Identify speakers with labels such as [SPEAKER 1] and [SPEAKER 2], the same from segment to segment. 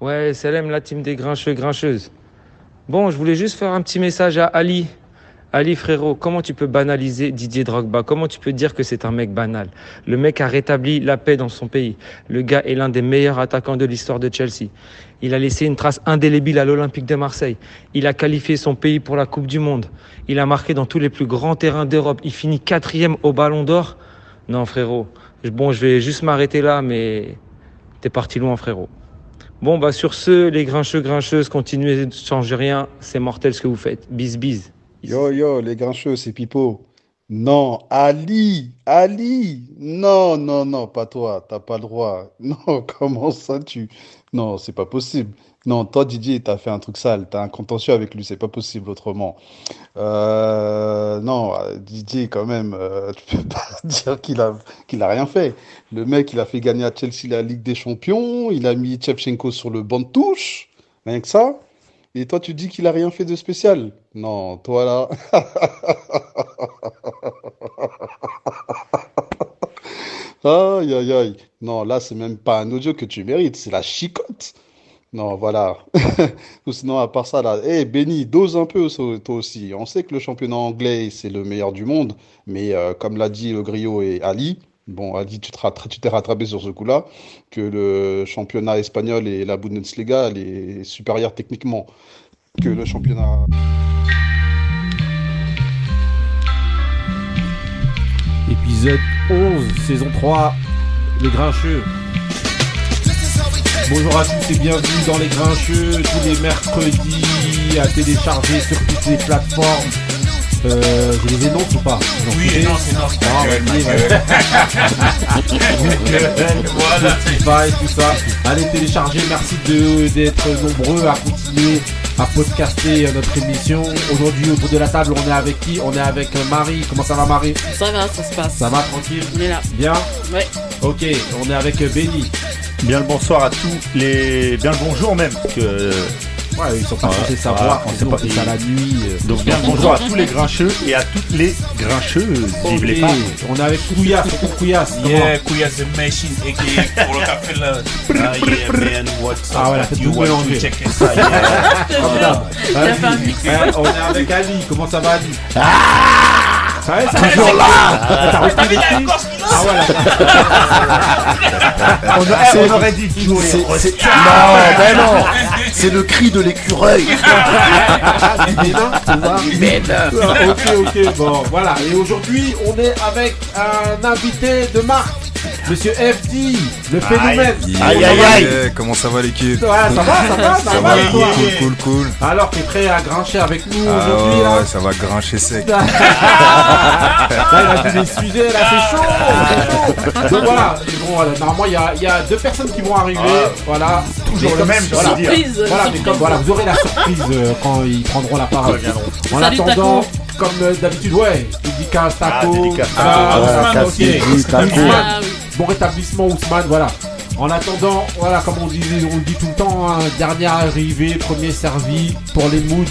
[SPEAKER 1] Ouais, salam la team des grincheux grincheuses. Bon, je voulais juste faire un petit message à Ali. Ali frérot, comment tu peux banaliser Didier Drogba? Comment tu peux dire que c'est un mec banal? Le mec a rétabli la paix dans son pays. Le gars est l'un des meilleurs attaquants de l'histoire de Chelsea. Il a laissé une trace indélébile à l'Olympique de Marseille. Il a qualifié son pays pour la Coupe du Monde. Il a marqué dans tous les plus grands terrains d'Europe. Il finit quatrième au Ballon d'Or. Non frérot, bon je vais juste m'arrêter là, mais t'es parti loin frérot. Bon bah sur ce, les grincheux grincheuses, continuez de changer rien. C'est mortel ce que vous faites. Bis bis.
[SPEAKER 2] Yo, yo, les grincheux, c'est Pipo. Non, Ali, Ali, non, non, non, pas toi, t'as pas le droit. Non, comment ça tu... Non, c'est pas possible. Non, toi, Didier, t'as fait un truc sale, t'as un contentieux avec lui, c'est pas possible autrement. Euh, non, Didier, quand même, euh, tu peux pas dire qu'il a, qu'il a rien fait. Le mec, il a fait gagner à Chelsea la Ligue des Champions, il a mis Chevchenko sur le banc de touche, rien que ça. Et toi, tu dis qu'il a rien fait de spécial. Non, toi là. aïe, aïe, aïe. Non, là, c'est même pas un audio que tu mérites, c'est la chicotte. Non, voilà. Ou sinon, à part ça, là, hé, Benny, dose un peu, toi aussi. On sait que le championnat anglais, c'est le meilleur du monde, mais euh, comme l'a dit le griot et Ali, bon, Ali, tu t'es rattrapé sur ce coup-là, que le championnat espagnol et la Bundesliga, elle est supérieure techniquement que le championnat.
[SPEAKER 3] Épisode 11, saison 3, Les Grincheux. Bonjour à tous et bienvenue dans Les Grincheux, tous les mercredis à télécharger sur toutes les plateformes. Euh, je les énonce ou pas
[SPEAKER 4] Oui, énonce, énonce. Ah,
[SPEAKER 3] voilà. Spotify, tout ça. Allez télécharger, merci d'être nombreux à continuer à podcaster euh, notre émission. Aujourd'hui, autour de la table, on est avec qui? On est avec euh, Marie. Comment ça va, Marie?
[SPEAKER 5] Ça va, ça se passe.
[SPEAKER 3] Ça va, tranquille?
[SPEAKER 5] On est là.
[SPEAKER 3] Bien?
[SPEAKER 5] Ouais.
[SPEAKER 3] Ok, on est avec Benny.
[SPEAKER 4] Bien le bonsoir à tous les. Bien le bonjour même. Parce que
[SPEAKER 3] Ouais, ils sont pas censés savoir quand c'est pas ça la nuit. euh.
[SPEAKER 4] Donc bien le bonjour à tous les grincheux et à toutes les grincheuses. Vive les femmes.
[SPEAKER 3] On est avec Couillasse. comment
[SPEAKER 6] Yeah, Kuya the machine, aka pour le café là. Ah yeah, man, what's up?
[SPEAKER 3] Ah, voilà,
[SPEAKER 6] you
[SPEAKER 3] tout
[SPEAKER 6] want to check inside,
[SPEAKER 5] fait
[SPEAKER 3] On est avec Ali. Comment ça va, Ali? Ça va, ça Toujours là T'as repris les filles Ah voilà.
[SPEAKER 4] On, aurait dit toujours
[SPEAKER 7] Non, ben non C'est le cri de l'écureuil.
[SPEAKER 3] Du Bénin, c'est ça Ah, Ok, ok, bon, voilà. Et aujourd'hui, on est avec un invité de marque, Monsieur FD, le phénomène.
[SPEAKER 4] Aïe, aïe, aïe.
[SPEAKER 7] Comment ça va l'équipe
[SPEAKER 3] Ouais, ça va, ça va, ça,
[SPEAKER 7] Ça
[SPEAKER 3] va,
[SPEAKER 7] cool, cool, cool, cool.
[SPEAKER 3] Alors, t'es prêt à grincher avec nous
[SPEAKER 7] Ah
[SPEAKER 3] aujourd'hui, là
[SPEAKER 7] ouais, ça va grincher sec.
[SPEAKER 3] Là, il a des sujets, là, c'est chaud, c'est chaud. Donc voilà, et bon, voilà, normalement, il y a, il y a deux personnes qui vont arriver, voilà.
[SPEAKER 4] Toujours le même,
[SPEAKER 3] voilà.
[SPEAKER 5] Surprise.
[SPEAKER 3] Voilà, mais comme voilà, vous aurez la surprise euh, quand ils prendront la parole. En
[SPEAKER 5] Salut,
[SPEAKER 3] attendant, comme euh, d'habitude, ouais, dédicace Taco.
[SPEAKER 4] Ah, dédicace
[SPEAKER 3] Ah,
[SPEAKER 4] Taco.
[SPEAKER 5] Ah.
[SPEAKER 3] Bon rétablissement Ousmane, voilà. En attendant, voilà, comme on dit, on le dit tout le temps, hein, dernière arrivée, premier servi pour les moods.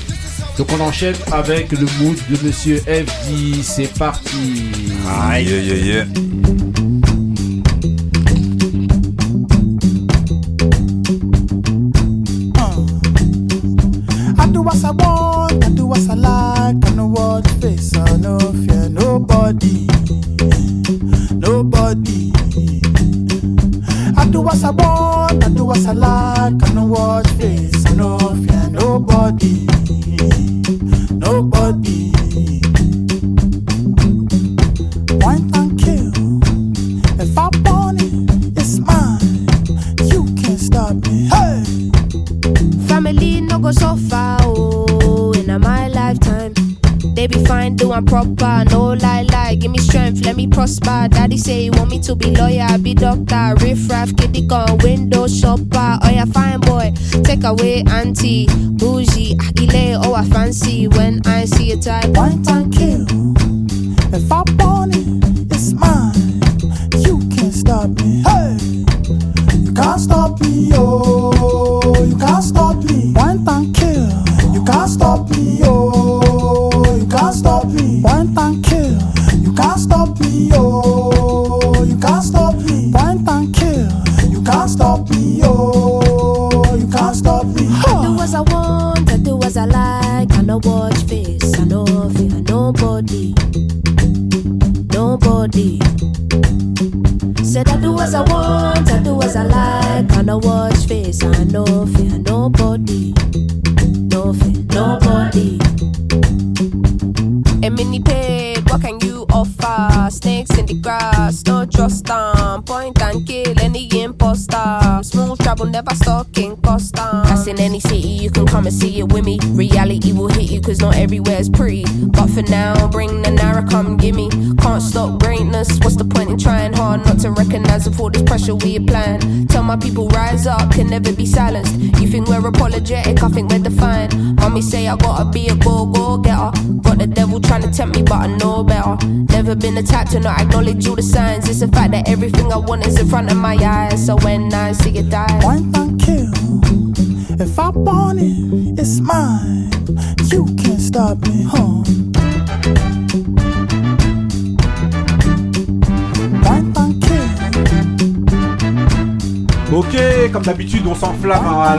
[SPEAKER 3] Donc on enchaîne avec le mood de Monsieur FD. C'est parti.
[SPEAKER 7] Yeah, yeah, yeah.
[SPEAKER 8] I do what I want, I do what I want, I do what I like, I know what face, I no fear nobody, nobody.
[SPEAKER 9] Prosper. Daddy say he want me to be lawyer, be doctor, riff raff, kitty gun, window shopper. Oh yeah, fine boy, take away auntie, bougie, akile, oh I fancy when I see a type.
[SPEAKER 8] One time kill. If I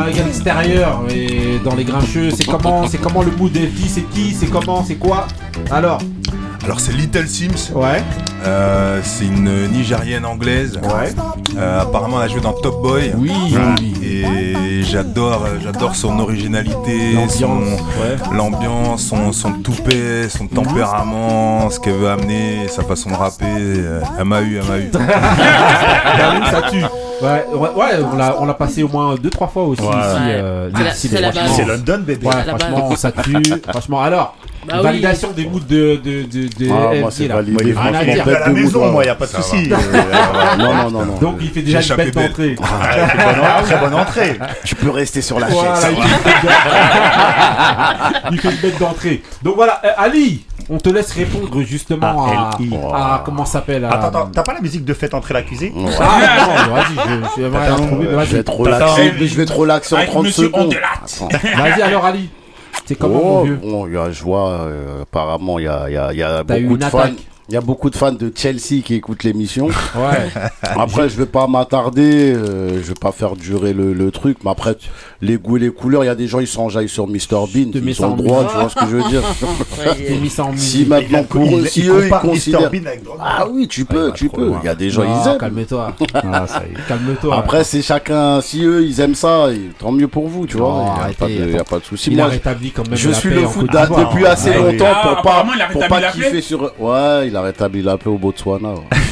[SPEAKER 3] s'enflamme à l'extérieur et dans les grincheux. C'est comment, c'est comment le mood FD C'est qui C'est comment C'est quoi? Alors,
[SPEAKER 6] Alors c'est Little Sims.
[SPEAKER 3] ouais,
[SPEAKER 6] Euh, c'est une Nigérienne anglaise.
[SPEAKER 3] ouais.
[SPEAKER 6] Euh, apparemment, elle a joué dans Top Boy.
[SPEAKER 3] Oui.
[SPEAKER 6] Et j'adore, euh, j'adore son originalité,
[SPEAKER 3] L'ambiance,
[SPEAKER 6] son
[SPEAKER 3] ouais.
[SPEAKER 6] l'ambiance, son, son toupet, son tempérament, ce qu'elle veut amener, sa façon de rapper. Elle m'a eu, elle m'a eu.
[SPEAKER 3] J'avoue, ça tue. Ouais, ouais, ouais, on l'a, on l'a passé au moins deux trois fois aussi.
[SPEAKER 4] Ouais.
[SPEAKER 3] ici, euh,
[SPEAKER 5] C'est la- c'est la
[SPEAKER 3] franchement.
[SPEAKER 5] base.
[SPEAKER 4] C'est London, bébé.
[SPEAKER 3] Ouais,
[SPEAKER 5] la
[SPEAKER 3] franchement, ça tue. franchement, alors,
[SPEAKER 5] Bah oui.
[SPEAKER 3] validation des moods de, de, de, de
[SPEAKER 7] Ah,
[SPEAKER 3] FD,
[SPEAKER 7] moi, c'est
[SPEAKER 3] là.
[SPEAKER 7] validé.
[SPEAKER 4] Moi, il est
[SPEAKER 3] Rien à
[SPEAKER 4] franchement
[SPEAKER 3] dire.
[SPEAKER 4] à la
[SPEAKER 7] Bête de
[SPEAKER 4] maison,
[SPEAKER 7] mood,
[SPEAKER 4] moi, y a pas de
[SPEAKER 6] Ça
[SPEAKER 4] souci.
[SPEAKER 6] va.
[SPEAKER 7] Euh, non, non, non, non.
[SPEAKER 3] Donc il fait déjà
[SPEAKER 6] J'ai
[SPEAKER 3] une bête
[SPEAKER 6] échappé bête.
[SPEAKER 3] d'entrée.
[SPEAKER 4] Ah, bonne en- Très bonne entrée.
[SPEAKER 7] Tu peux rester sur la
[SPEAKER 3] Voilà,
[SPEAKER 7] chaise.
[SPEAKER 3] il fait, une bête d'entrée. il fait une bête d'entrée. Donc voilà, euh, Ali, on te laisse répondre justement à,
[SPEAKER 4] A-L-I.
[SPEAKER 3] à- comment ça s'appelle à-
[SPEAKER 4] Attends, attends, t'as pas la musique de Faites entrer l'accusé
[SPEAKER 7] Ouais.
[SPEAKER 3] Ah non, vas-y, je, je vais trouver, mais
[SPEAKER 7] Je vais te relaxer, je vais te relaxer en
[SPEAKER 6] Avec
[SPEAKER 7] 30
[SPEAKER 6] Monsieur
[SPEAKER 7] secondes.
[SPEAKER 3] Vas-y alors Ali. C'est comment
[SPEAKER 7] Oh,
[SPEAKER 3] mon vieux
[SPEAKER 7] bon, il y a, je vois, euh, apparemment, il y a, il y a, y a beaucoup de fans. Il y a beaucoup de fans de Chelsea qui écoutent l'émission.
[SPEAKER 3] Ouais.
[SPEAKER 7] Après, je vais pas m'attarder, euh, je vais pas faire durer le, le truc, mais après, les goûts et les couleurs, il y a des gens, ils s'enjaillent sur Mr Bean, ils
[SPEAKER 3] ça
[SPEAKER 7] ont le droit, tu vois ce que je veux dire.
[SPEAKER 3] Mis
[SPEAKER 7] si maintenant pour eux,
[SPEAKER 4] il,
[SPEAKER 7] si eux, ils considèrent.
[SPEAKER 4] Bean avec Drogba.
[SPEAKER 7] Ah oui, tu peux, tu peux. Il y a des gens, ils aiment.
[SPEAKER 3] calme-toi.
[SPEAKER 4] Ah.
[SPEAKER 3] Calme-toi.
[SPEAKER 7] Après, c'est chacun, si eux, ils aiment ça, tant mieux pour vous, tu vois. Il y a pas de- souci.
[SPEAKER 3] il
[SPEAKER 7] Moi,
[SPEAKER 3] a rétabli quand même
[SPEAKER 7] je suis le foot depuis assez
[SPEAKER 6] Ouais.
[SPEAKER 7] longtemps
[SPEAKER 6] Ah,
[SPEAKER 7] pour pas,
[SPEAKER 6] apparemment, il a
[SPEAKER 7] pour
[SPEAKER 6] rétabli
[SPEAKER 7] pas kiffer sur. Ouais, il a rétabli la paix au Botswana.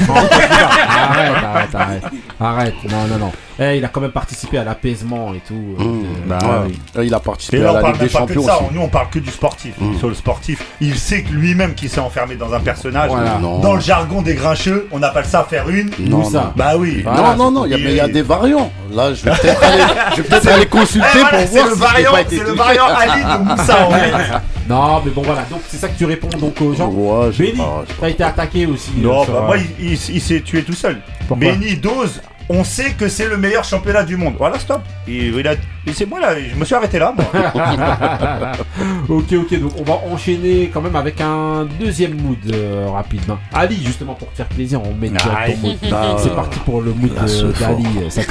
[SPEAKER 3] arrête, arrête, arrête. Arrête, non, non, non. Eh, il a quand même participé à l'apaisement et tout. euh,
[SPEAKER 7] Mmh.
[SPEAKER 3] de-
[SPEAKER 4] Bah,
[SPEAKER 7] Ouais.
[SPEAKER 4] oui.
[SPEAKER 7] Euh, Il a
[SPEAKER 4] Et
[SPEAKER 7] participé
[SPEAKER 4] là,
[SPEAKER 7] à
[SPEAKER 4] on
[SPEAKER 7] la
[SPEAKER 4] parle
[SPEAKER 7] Ligue
[SPEAKER 4] même
[SPEAKER 7] des
[SPEAKER 4] pas que de ça.
[SPEAKER 7] aussi.
[SPEAKER 4] Nous, on parle que du sportif.
[SPEAKER 7] Mm.
[SPEAKER 4] Sur le sportif, il sait que lui-même qui s'est enfermé dans un personnage.
[SPEAKER 3] Voilà.
[SPEAKER 4] Dans le jargon des grincheux, on appelle ça faire une.
[SPEAKER 7] Non,
[SPEAKER 3] ça
[SPEAKER 7] non.
[SPEAKER 4] Bah oui.
[SPEAKER 3] Voilà,
[SPEAKER 7] non, non, non, il y a-
[SPEAKER 4] c'est-
[SPEAKER 7] mais il y a des variants. Là, je vais peut-être aller, je vais peut-être aller consulter
[SPEAKER 4] Eh, voilà,
[SPEAKER 7] pour
[SPEAKER 4] c'est
[SPEAKER 7] voir
[SPEAKER 4] le
[SPEAKER 7] si j'ai
[SPEAKER 4] variant,
[SPEAKER 7] pas été
[SPEAKER 4] c'est le variant Ali de Moussa en fait.
[SPEAKER 3] Non, mais bon, voilà. Donc, c'est ça que tu réponds donc aux gens.
[SPEAKER 7] Ouais, sais
[SPEAKER 3] t'as été attaqué aussi.
[SPEAKER 4] Non, bah moi, il, il- il s'est tué tout seul. Benny Dose, on sait que c'est le meilleur championnat du monde. Voilà, stop. Et, il a- et c'est moi là, je me suis arrêté là. moi.
[SPEAKER 3] ok, ok, donc on va enchaîner quand même avec un deuxième mood euh, rapidement. Ali, justement, pour te faire plaisir, on met direct
[SPEAKER 4] Aïe.
[SPEAKER 3] ton mood. C'est parti pour le mood d'Ali. euh, tue.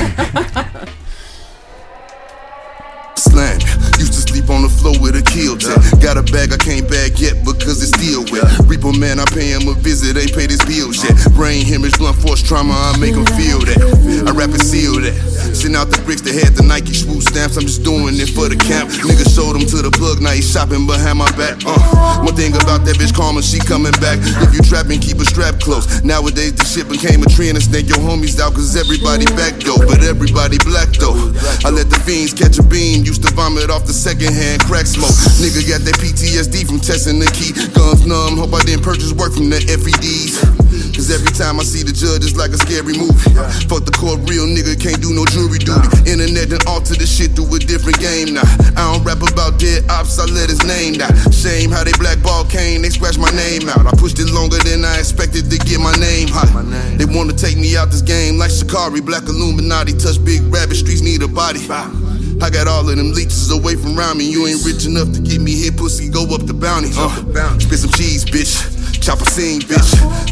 [SPEAKER 10] Slam. Used to sleep on the floor with a kill tip. Got a bag I can't bag yet because it's still wet. Reaper man, I pay him a visit, ain't paid his bills yet. Brain hemorrhage, blunt force trauma, I make him feel that. I rap and seal that. Send out the bricks that had the Nike swoop stamps. I'm just doing it for the camp. Nigga showed him to the plug, now he's shopping behind my back. Uh, one thing about that bitch karma, she coming back. If you trapping, keep a strap close. Nowadays the shit became a trend and snake your homies out cause everybody back though, but everybody black though. I let the fiends catch a beam, used to vomit off the secondhand crack smoke. Nigga got that PTSD from testing the key. Guns numb, hope I didn't purchase work from the FEDs. Cause every time I see the judge, it's like a scary movie. Fuck the court, real nigga can't do no jury duty. Internet done alter the shit through a different game now. I don't rap about dead ops, I let his name die. Shame how they blackball Kane, they scratch my name out. I pushed it longer than I expected to get my name hot. They wanna take me out this game like Shikari, Black Illuminati. Touch big rabbit, streets need a body. I got all of them leeches away from around me. You ain't rich enough to get me hit, pussy, go up the bounty. Uh, spit some cheese, bitch. Chop a scene, bitch.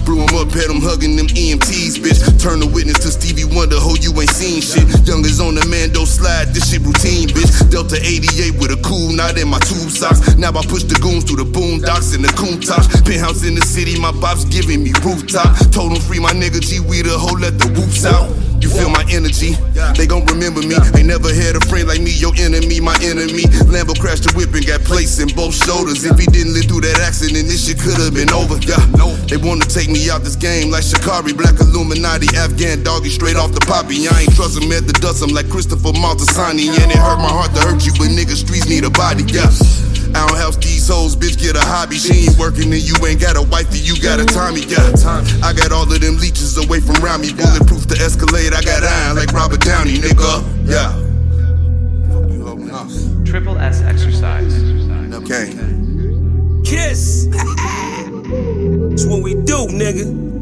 [SPEAKER 10] Blew him up, had him hugging them EMTs, bitch. Turn the witness to Stevie Wonder, ho, you ain't seen shit. Youngers on the Mando slide, this shit routine, bitch. Delta 88 with a cool knot in my tube socks. Now I push the goons through the boondocks and the coon tops. Penthouse in the city, my bop's giving me rooftop. Told him free my nigga G, we the hoe, let the whoops out. You feel my energy? They gon' remember me. Ain't never had a friend like me, your enemy, my enemy. Lambo crashed the whip and got placed in both shoulders. If he didn't live through that accident, this shit could have been over. Yeah, they wanna take me out this game like Shikari, Black Illuminati, Afghan doggy, straight off the poppy. I ain't trust him at the dust, I'm like Christopher Maltasani. And it hurt my heart to hurt you, but niggas, streets need a body. Yeah. I don't help these hoes, bitch, get a hobby. She ain't working and you ain't got a wifey, you got a Tommy, yeah. I got all of them leeches away from around me. Bulletproof to escalate, I got iron like Robert Downey, nigga. Yeah.
[SPEAKER 5] Triple S exercise.
[SPEAKER 10] Okay.
[SPEAKER 11] Kiss. That's what we do, nigga.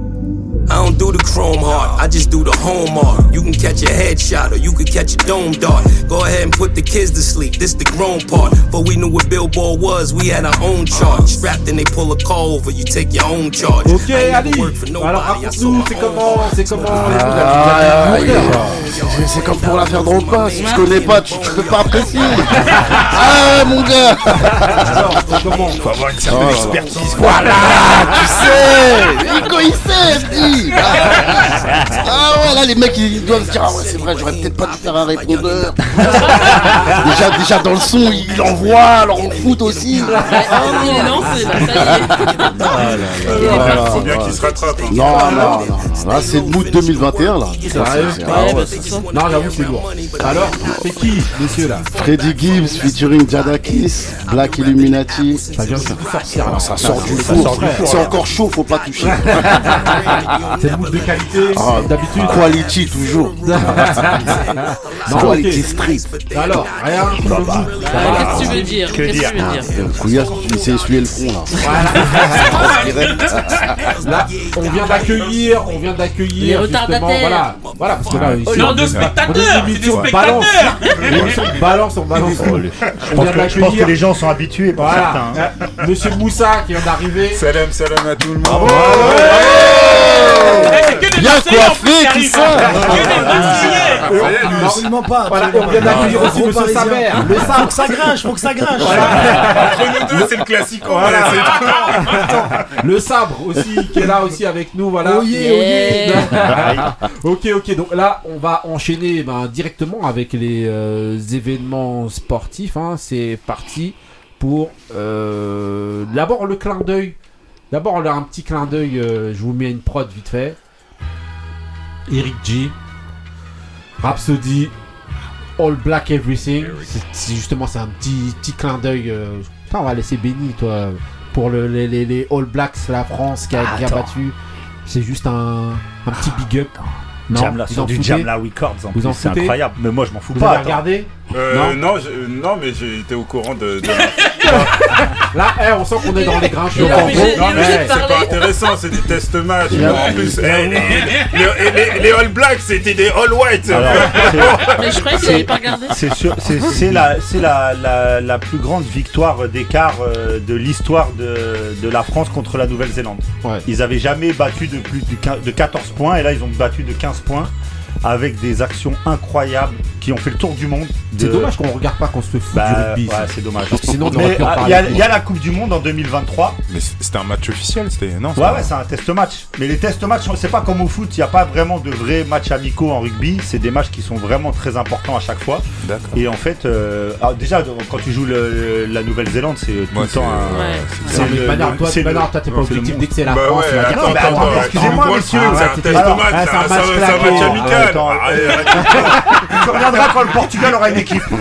[SPEAKER 11] I don't do the chrome heart, I just do the home art. You can catch a headshot or you can catch a dome dart. Go ahead and put the kids to sleep, this the grown part. But we knew what Billboard was, we had our own chart. Strapped and they pull a call over, you take your own charge.
[SPEAKER 3] Ok,
[SPEAKER 11] I ain't
[SPEAKER 3] Ali.
[SPEAKER 11] never worked for
[SPEAKER 3] Alors
[SPEAKER 11] nobody, I saw
[SPEAKER 3] raconte-nous, c'est comment, c'est comment.
[SPEAKER 7] Ah, aïe, aïe, C'est- C'est comme pour l'affaire Drogba, si tu connais pas, tu, tu peux pas apprécier. Ah mon gars
[SPEAKER 3] Alors, comment
[SPEAKER 4] Faut avoir une certaine
[SPEAKER 7] Oh.
[SPEAKER 4] expertise.
[SPEAKER 7] Voilà, tu sais Nico il sait, dit Ah ouais, là les mecs ils doivent se dire, ah ouais c'est vrai, j'aurais peut-être pas dû faire un répondeur. déjà, déjà dans le son, il envoie, alors on foot aussi.
[SPEAKER 12] Il est lancé, là, ça y est.
[SPEAKER 6] Faut bien qu'il se rattrape. hein.
[SPEAKER 7] Non, non, non, non, là c'est le mood 2021 là.
[SPEAKER 3] Sérieux
[SPEAKER 7] ah.
[SPEAKER 3] Non, j'avoue, c'est lourd. Alors, c'est qui, monsieur là
[SPEAKER 7] Freddy Gibbs featuring Jadakis, Black Illuminati.
[SPEAKER 3] Ça vient de sortir.
[SPEAKER 7] Alors, ça sort du four. C'est encore chaud, faut pas toucher.
[SPEAKER 3] C'est le mood de qualité,
[SPEAKER 7] Ah,
[SPEAKER 3] d'habitude.
[SPEAKER 7] Quality toujours.
[SPEAKER 3] Non,
[SPEAKER 7] Quality street.
[SPEAKER 3] Alors, rien.
[SPEAKER 12] Ah, Qu'est-ce que tu veux dire
[SPEAKER 4] Que
[SPEAKER 12] Qu'est-ce que
[SPEAKER 4] dire
[SPEAKER 12] tu veux dire
[SPEAKER 7] Couillasse, il s'est essuyé le front là.
[SPEAKER 3] Là, on vient d'accueillir, on vient
[SPEAKER 12] Les
[SPEAKER 3] d'accueillir
[SPEAKER 12] retardataires.
[SPEAKER 3] justement, voilà, voilà, parce que là, ici,
[SPEAKER 5] genre de
[SPEAKER 3] on est-
[SPEAKER 5] spectateurs, des spectateurs.
[SPEAKER 3] balance, balance, on balance.
[SPEAKER 4] Je
[SPEAKER 3] on
[SPEAKER 4] pense,
[SPEAKER 3] vient
[SPEAKER 4] que, je pense que les gens sont habitués pour
[SPEAKER 3] voilà,
[SPEAKER 4] certains. hein.
[SPEAKER 3] euh, Monsieur Moussa qui vient d'arriver.
[SPEAKER 6] Salam, salam à tout le monde.
[SPEAKER 7] Bien coiffé, tout ça.
[SPEAKER 13] Absolument pas.
[SPEAKER 3] Voilà,
[SPEAKER 13] absolument
[SPEAKER 3] on vient
[SPEAKER 13] pas.
[SPEAKER 3] d'accueillir aussi Monsieur. Saber, le
[SPEAKER 13] Faut
[SPEAKER 3] sabre.
[SPEAKER 13] que ça grinche, faut que ça grinche.
[SPEAKER 6] Entre nous deux, c'est le c'est
[SPEAKER 3] Le sabre aussi, qui est là aussi avec nous, voilà.
[SPEAKER 13] Oh yeah, oh
[SPEAKER 3] ok, ok, donc là, on va enchaîner ben, directement avec les euh, événements sportifs. hein. C'est parti pour euh, d'abord le clin d'œil. D'abord, on a un petit clin d'œil. euh, je vous mets une prod vite fait. Eric G. Rhapsody. All Black Everything. C'est- justement c'est un petit petit clin d'œil. euh, putain, on va laisser Benny, toi, pour le, les, les, les All Blacks, la France qui a, qui a
[SPEAKER 4] Attends.
[SPEAKER 3] battu. C'est juste un, un petit big up. Non,
[SPEAKER 4] Jamla,
[SPEAKER 3] vous
[SPEAKER 4] sur
[SPEAKER 3] en
[SPEAKER 4] du
[SPEAKER 3] foutez
[SPEAKER 4] Jamla Records en
[SPEAKER 3] Vous
[SPEAKER 4] plus,
[SPEAKER 3] en
[SPEAKER 4] c'est
[SPEAKER 3] foutez
[SPEAKER 4] incroyable. Mais moi je m'en fous
[SPEAKER 3] Vous
[SPEAKER 4] pas.
[SPEAKER 3] avez
[SPEAKER 4] attends.
[SPEAKER 3] regardé
[SPEAKER 6] Euh, non, je- non, mais j'ai été au courant de. de...
[SPEAKER 3] Là, eh, on sent qu'on est dans les grincheux.
[SPEAKER 12] Il est obligé- il est
[SPEAKER 6] Non,
[SPEAKER 12] obligé
[SPEAKER 6] mais c'est pas intéressant, c'est des test match.
[SPEAKER 7] Yeah.
[SPEAKER 6] En plus, eh, les, les- les- les All Blacks, c'était des All Whites.
[SPEAKER 4] Alors,
[SPEAKER 12] Mais je croyais qu'il avait pas regardé.
[SPEAKER 4] C'est sûr, c'est c'est la, c'est la, la, la plus grande victoire d'écart euh, de l'histoire de, de la France contre la Nouvelle-Zélande.
[SPEAKER 3] Ouais.
[SPEAKER 4] Ils avaient jamais battu de plus de, 15 de 14 points et là ils ont battu de 15 points avec des actions incroyables qui ont fait le tour du monde.
[SPEAKER 3] C'est dommage qu'on regarde pas qu'on se fout du
[SPEAKER 4] Bah,
[SPEAKER 3] rugby.
[SPEAKER 4] ouais, c'est dommage.
[SPEAKER 3] Parce que sinon,
[SPEAKER 4] ah, il y, a- il y a la Coupe du Monde en 2023.
[SPEAKER 6] Mais c'était un match officiel, c'était. Non,
[SPEAKER 4] Ouais, ouais, c'est un test match. Mais les test matchs, c'est pas comme au foot, il n'y a pas vraiment de vrais matchs amicaux en rugby. C'est des matchs qui sont vraiment très importants à chaque fois.
[SPEAKER 6] D'accord.
[SPEAKER 4] Et en fait, euh, alors déjà, quand tu joues le- la Nouvelle-Zélande, c'est tout
[SPEAKER 6] Moi,
[SPEAKER 4] le temps un.
[SPEAKER 12] Ouais.
[SPEAKER 6] c'est-
[SPEAKER 3] Non, mais
[SPEAKER 4] le-
[SPEAKER 3] Bernard, toi,
[SPEAKER 4] c'est
[SPEAKER 3] toi, t'es pas objectif. Dès que c'est la
[SPEAKER 6] Bah
[SPEAKER 3] France,
[SPEAKER 6] ouais,
[SPEAKER 4] excusez-moi, messieurs,
[SPEAKER 6] c'est un match,
[SPEAKER 3] ah,
[SPEAKER 4] Attends,
[SPEAKER 6] Arrête, arrête.
[SPEAKER 4] Tu reviendras quand le Portugal aura une équipe.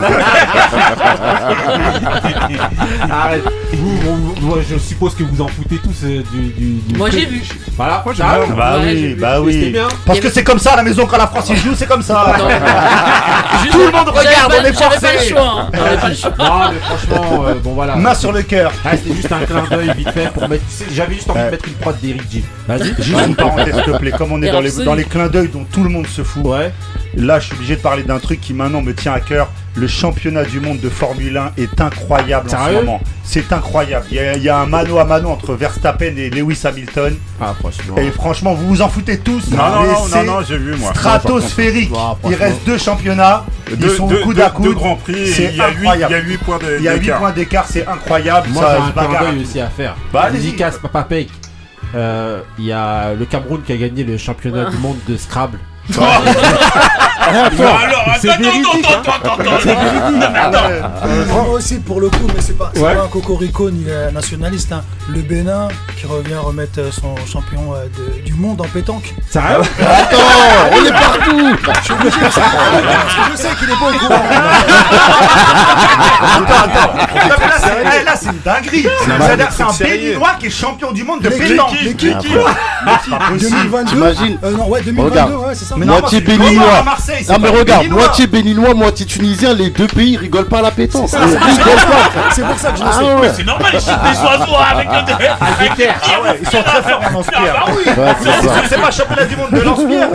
[SPEAKER 3] Arrête. Vous, vous- vous- je suppose que vous en foutez tous euh, du, du, du
[SPEAKER 12] Moi, j'ai vu.
[SPEAKER 3] Voilà.
[SPEAKER 6] Moi, j'ai
[SPEAKER 3] Ah,
[SPEAKER 6] vu.
[SPEAKER 4] Bah
[SPEAKER 12] Ouais,
[SPEAKER 4] oui, bah oui.
[SPEAKER 3] bien.
[SPEAKER 4] Parce que c'est comme ça à la maison quand la France y joue, c'est comme ça.
[SPEAKER 12] Non.
[SPEAKER 4] Tout le monde regarde, on est
[SPEAKER 12] J'avais pas le
[SPEAKER 4] forcé.
[SPEAKER 12] choix. hein. J'avais pas le choix.
[SPEAKER 3] Non, mais franchement, euh, bon voilà.
[SPEAKER 4] Main sur le cœur.
[SPEAKER 3] Ah, c'était juste un clin d'œil vite fait pour mettre. J'avais juste envie de mettre une prod d'Eric G. Vas-y.
[SPEAKER 4] Juste une parenthèse, s'il te plaît. Comme on est dans les, dans les clins d'œil dont tout le monde se fout,
[SPEAKER 3] Ouais.
[SPEAKER 4] là je suis obligé de parler d'un truc qui maintenant me tient à cœur. Le championnat du monde de Formule 1 est incroyable en ce moment. C'est incroyable. Il y, a, il y a un mano à mano entre Verstappen et Lewis Hamilton.
[SPEAKER 3] Ah, franchement.
[SPEAKER 4] Et franchement, vous vous en foutez tous.
[SPEAKER 6] Non, non, non, non, non, j'ai vu, moi.
[SPEAKER 4] Stratosphérique. Il reste deux championnats. Ils
[SPEAKER 6] Deux,
[SPEAKER 4] sont
[SPEAKER 6] deux-
[SPEAKER 4] coude
[SPEAKER 6] deux-
[SPEAKER 4] à coude.
[SPEAKER 6] deux grands prix,
[SPEAKER 4] C'est
[SPEAKER 6] il y a huit-
[SPEAKER 4] incroyable.
[SPEAKER 6] il y a huit points de-
[SPEAKER 4] Il y a 8
[SPEAKER 6] d'écart.
[SPEAKER 4] points d'écart, c'est incroyable.
[SPEAKER 3] Moi,
[SPEAKER 4] ça
[SPEAKER 3] j'ai un clin aussi à faire.
[SPEAKER 4] Bah.
[SPEAKER 3] Dédicace Papa Pake. Euh, Il y a le Cameroun qui a gagné le championnat du monde de Scrabble. C'est véridique, hein. C'est véridique.
[SPEAKER 13] Moi aussi, pour le coup, mais c'est pas, c'est
[SPEAKER 3] Ouais.
[SPEAKER 13] pas un cocorico ni nationaliste. hein. Le Bénin qui revient remettre euh, son champion euh, de- du monde en pétanque.
[SPEAKER 3] Sérieux
[SPEAKER 7] Attends, on est partout
[SPEAKER 13] Je suis obligé, parce que parce que je sais qu'il est pas au courant.
[SPEAKER 4] Attends, attends. Là, c'est- eh, là, c'est une dinguerie. C'est-à-dire, c'est un. Béninois qui est champion du monde de pétanque.
[SPEAKER 13] l'équipe.
[SPEAKER 4] Possible.
[SPEAKER 13] 2022.
[SPEAKER 7] T'imagines
[SPEAKER 13] Euh, non, ouais, 2022,
[SPEAKER 7] Regarde.
[SPEAKER 13] ouais, c'est ça.
[SPEAKER 4] Mais non,
[SPEAKER 7] moitié
[SPEAKER 4] moi, Béninois Marseille,
[SPEAKER 7] Non mais regarde,
[SPEAKER 4] Béninois.
[SPEAKER 7] moitié béninois, moitié tunisien, les deux pays rigolent pas à la pétanque.
[SPEAKER 13] C'est pour ça que je le
[SPEAKER 7] Ah
[SPEAKER 13] sais.
[SPEAKER 7] ouais.
[SPEAKER 12] C'est normal, ils chutent des oiseaux avec le. Avec les
[SPEAKER 4] Ah ouais, ils sont très forts en lance-pierre.
[SPEAKER 12] Ah oui
[SPEAKER 7] Ouais, c'est
[SPEAKER 4] pas championnat du monde de lance-pierre.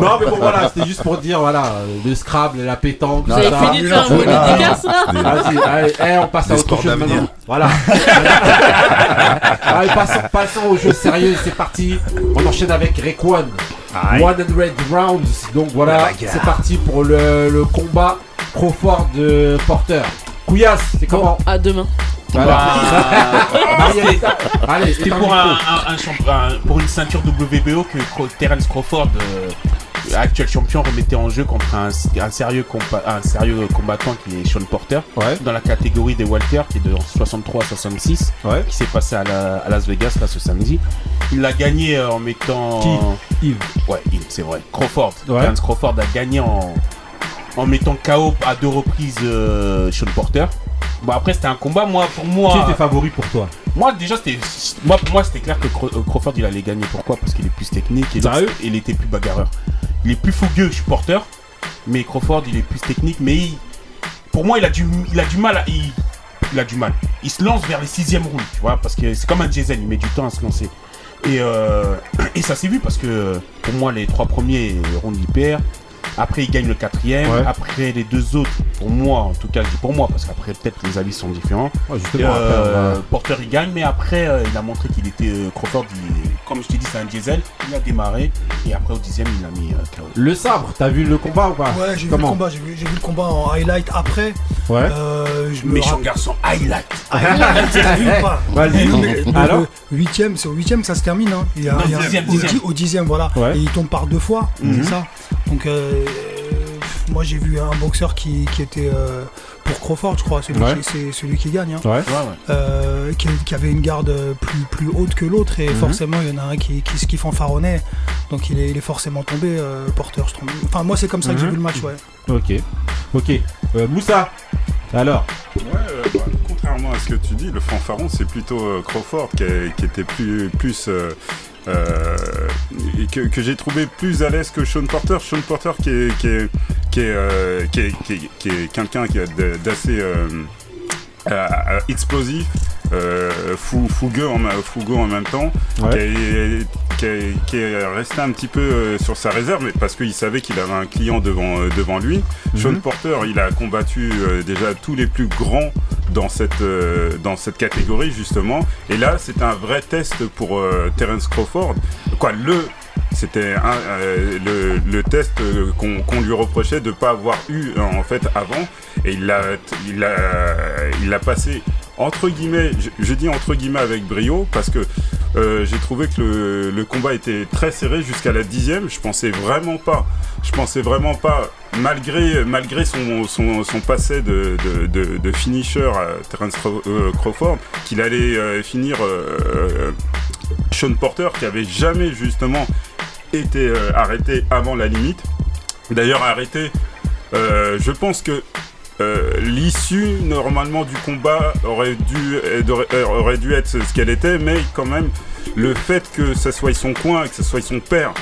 [SPEAKER 3] Non mais bon voilà, c'était juste pour dire voilà, le Scrabble et la pétanque.
[SPEAKER 12] Vous
[SPEAKER 3] tout
[SPEAKER 12] avez
[SPEAKER 3] ça.
[SPEAKER 12] fini de faire vos
[SPEAKER 3] Voilà.
[SPEAKER 12] dédicaces là
[SPEAKER 3] Vas-y, allez, eh, on passe à autre chose maintenant. Voilà. allez, passons, aux choses sérieuses, c'est parti. On enchaîne avec Rekwan.
[SPEAKER 4] Aïe.
[SPEAKER 3] 100 rounds. Donc voilà, c'est parti pour le, le combat Crawford de Porter. Couillasse, c'est comment
[SPEAKER 12] À demain.
[SPEAKER 3] Voilà. Marielle, allez,
[SPEAKER 14] C'était pour, un,
[SPEAKER 3] micro.
[SPEAKER 14] un- un champ- un- pour une ceinture WBO que Terence Crawford, euh, actuel champion, remettait en jeu contre un, un sérieux, un sérieux combattant qui est Sean Porter,
[SPEAKER 3] Ouais.
[SPEAKER 14] dans la catégorie des Walter, qui est de 63 à 66,
[SPEAKER 3] Ouais.
[SPEAKER 14] qui s'est passé à, la- à Las Vegas là ce samedi. Il l'a gagné euh, en mettant.
[SPEAKER 3] Qui? Yves.
[SPEAKER 14] Ouais, Yves, c'est vrai. Crawford.
[SPEAKER 3] Ouais.
[SPEAKER 14] Crawford a gagné en, en mettant KO à deux reprises euh, Sean Porter. Bon après c'était un combat moi pour moi.
[SPEAKER 3] Qui était favori pour toi?
[SPEAKER 14] Moi déjà c'était moi pour moi c'était clair que euh, Crawford il allait gagner pourquoi? Parce qu'il est plus technique et il était plus bagarreur. Il est plus fougueux, je suis porteur, mais Crawford il est plus technique mais pour moi il a du il a du mal à il, du mal. Il se lance vers les sixièmes rounds, tu vois parce que c'est comme un diesel, il met du temps à se lancer. Et, euh, et ça s'est vu parce que pour moi les trois premiers rounds il perd. Après il gagne le quatrième.
[SPEAKER 3] Ouais.
[SPEAKER 14] Après les deux autres, pour moi en tout cas je dis pour moi parce qu'après peut-être les avis sont différents.
[SPEAKER 3] Ouais, justement,
[SPEAKER 14] Euh,
[SPEAKER 3] après,
[SPEAKER 14] Porter il gagne, mais après euh, il a montré qu'il était euh, Crawford. il- comme je t'ai dit, c'est un diesel. Il a démarré et après au dixième il a mis euh, KO.
[SPEAKER 3] Le sabre, t'as vu le combat ou pas?
[SPEAKER 13] Ouais, j'ai vu le combat, j'ai vu, le combat en highlight après.
[SPEAKER 3] Ouais.
[SPEAKER 13] Euh, je me
[SPEAKER 14] Méchant
[SPEAKER 13] rappelle-
[SPEAKER 14] garçon, highlight.
[SPEAKER 13] Highlight, t'as vu ou pas?
[SPEAKER 3] Vas-y. Alors?
[SPEAKER 13] huitième, c'est au huitième que ça se termine. Hein. Il y a-
[SPEAKER 14] Non,
[SPEAKER 13] il y a-
[SPEAKER 14] dixième,
[SPEAKER 13] au,
[SPEAKER 14] dixième.
[SPEAKER 13] di- au dixième, voilà.
[SPEAKER 3] Ouais.
[SPEAKER 13] Et il tombe par deux fois,
[SPEAKER 3] Mhm.
[SPEAKER 13] c'est ça. Donc, euh, moi j'ai vu un boxeur qui, qui était euh, pour Crawford, je crois, celui,
[SPEAKER 3] Ouais.
[SPEAKER 13] qui, c'est celui qui gagne. hein.
[SPEAKER 3] Ouais.
[SPEAKER 14] Ouais, ouais.
[SPEAKER 13] Euh, qui, qui avait une garde plus, plus haute que l'autre et
[SPEAKER 3] Mhm.
[SPEAKER 13] forcément il y en a un qui, qui, qui fanfaronnait donc il est, il est forcément tombé euh, porteur je trouve enfin moi c'est comme ça que j'ai
[SPEAKER 3] Mhm.
[SPEAKER 13] vu le match ouais
[SPEAKER 3] Ok. Ok. Euh, Moussa, alors
[SPEAKER 6] Ouais, euh, bah, contrairement à ce que tu dis, le fanfaron, c'est plutôt euh, Crawford qui, était plus. plus euh, que, que j'ai trouvé plus à l'aise que Sean Porter. Sean Porter qui est, qui est, qui est, euh, qui est, qui est- quelqu'un d'assez euh, euh, euh, explosif, fou, fougueux, en, ma- fougueux en même temps,
[SPEAKER 3] Ouais.
[SPEAKER 6] qui, est, qui, est, qui est resté un petit peu euh, sur sa réserve, mais parce qu'il savait qu'il avait un client devant, euh, devant lui. Sean
[SPEAKER 3] Mhm.
[SPEAKER 6] Porter, il a combattu euh, déjà tous les plus grands dans cette, euh, dans cette catégorie, justement. Et là, c'est un vrai test pour euh, Terence Crawford. Quoi, le. C'était euh, le, le test euh, qu'on lui reprochait de ne pas avoir eu euh, en fait avant et il l'a il l'a passé entre guillemets je, dis entre guillemets avec brio parce que euh, j'ai trouvé que le, combat était très serré jusqu'à la dixième je pensais vraiment pas je pensais vraiment pas malgré son, passé de, de, finisher à Terence euh, Crawford qu'il allait euh, finir Sean Porter qui avait jamais justement été arrêté avant la limite. D'ailleurs arrêté, je pense que euh, l'issue normalement du combat aurait dû, aurait, aurait dû être ce qu'elle était, mais quand même le fait que ce soit son coin, que ce soit son père,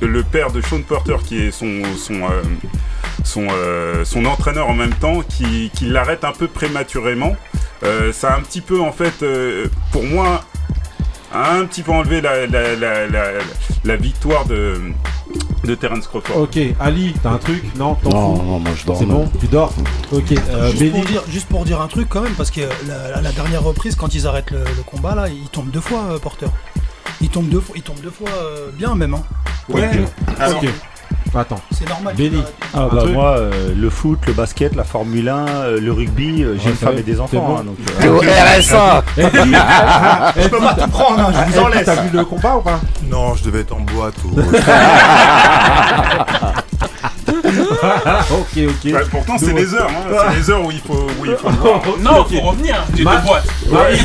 [SPEAKER 6] le, père de Sean Porter qui est son son euh, son, euh, entraîneur en même temps, qui, qui l'arrête un peu prématurément, euh, ça a un petit peu en fait, euh, pour moi, un petit peu enlevé la, la, la, la, la victoire de, de Terence Crawford.
[SPEAKER 3] Ok, Ali, t'as un truc Non, t'en
[SPEAKER 7] Non,
[SPEAKER 3] fous
[SPEAKER 7] non, moi je dors.
[SPEAKER 3] C'est bon, tu dors Ok, euh,
[SPEAKER 13] juste, pour dire, juste pour dire un truc quand même parce que la, la- la dernière reprise quand ils arrêtent le, le combat là il tombe deux fois euh, porteur il tombe deux fois il tombe deux fois euh, bien même hein.
[SPEAKER 3] Ouais,
[SPEAKER 6] Alors,
[SPEAKER 3] ok. Attends.
[SPEAKER 13] C'est normal.
[SPEAKER 3] Benny.
[SPEAKER 4] Ah bah
[SPEAKER 3] truc
[SPEAKER 4] moi, euh, le foot, le basket, la Formule 1, euh, le rugby, euh, j'ai
[SPEAKER 3] Ouais,
[SPEAKER 4] une femme et des enfants.
[SPEAKER 3] bon.
[SPEAKER 4] hein, donc,
[SPEAKER 3] T'es au RSA.
[SPEAKER 4] Je peux pas tout prendre, hein, je vous en laisse.
[SPEAKER 3] T'as vu le combat ou pas
[SPEAKER 15] Non, je devais être en boîte ou.
[SPEAKER 3] ok, ok.
[SPEAKER 6] Pourtant, c'est les heures, hein, c'est les heures où il faut, où il faut.
[SPEAKER 14] Non,
[SPEAKER 3] Ok.
[SPEAKER 14] faut revenir. J'ai
[SPEAKER 3] Ma-
[SPEAKER 14] deux boîtes.
[SPEAKER 3] Marie,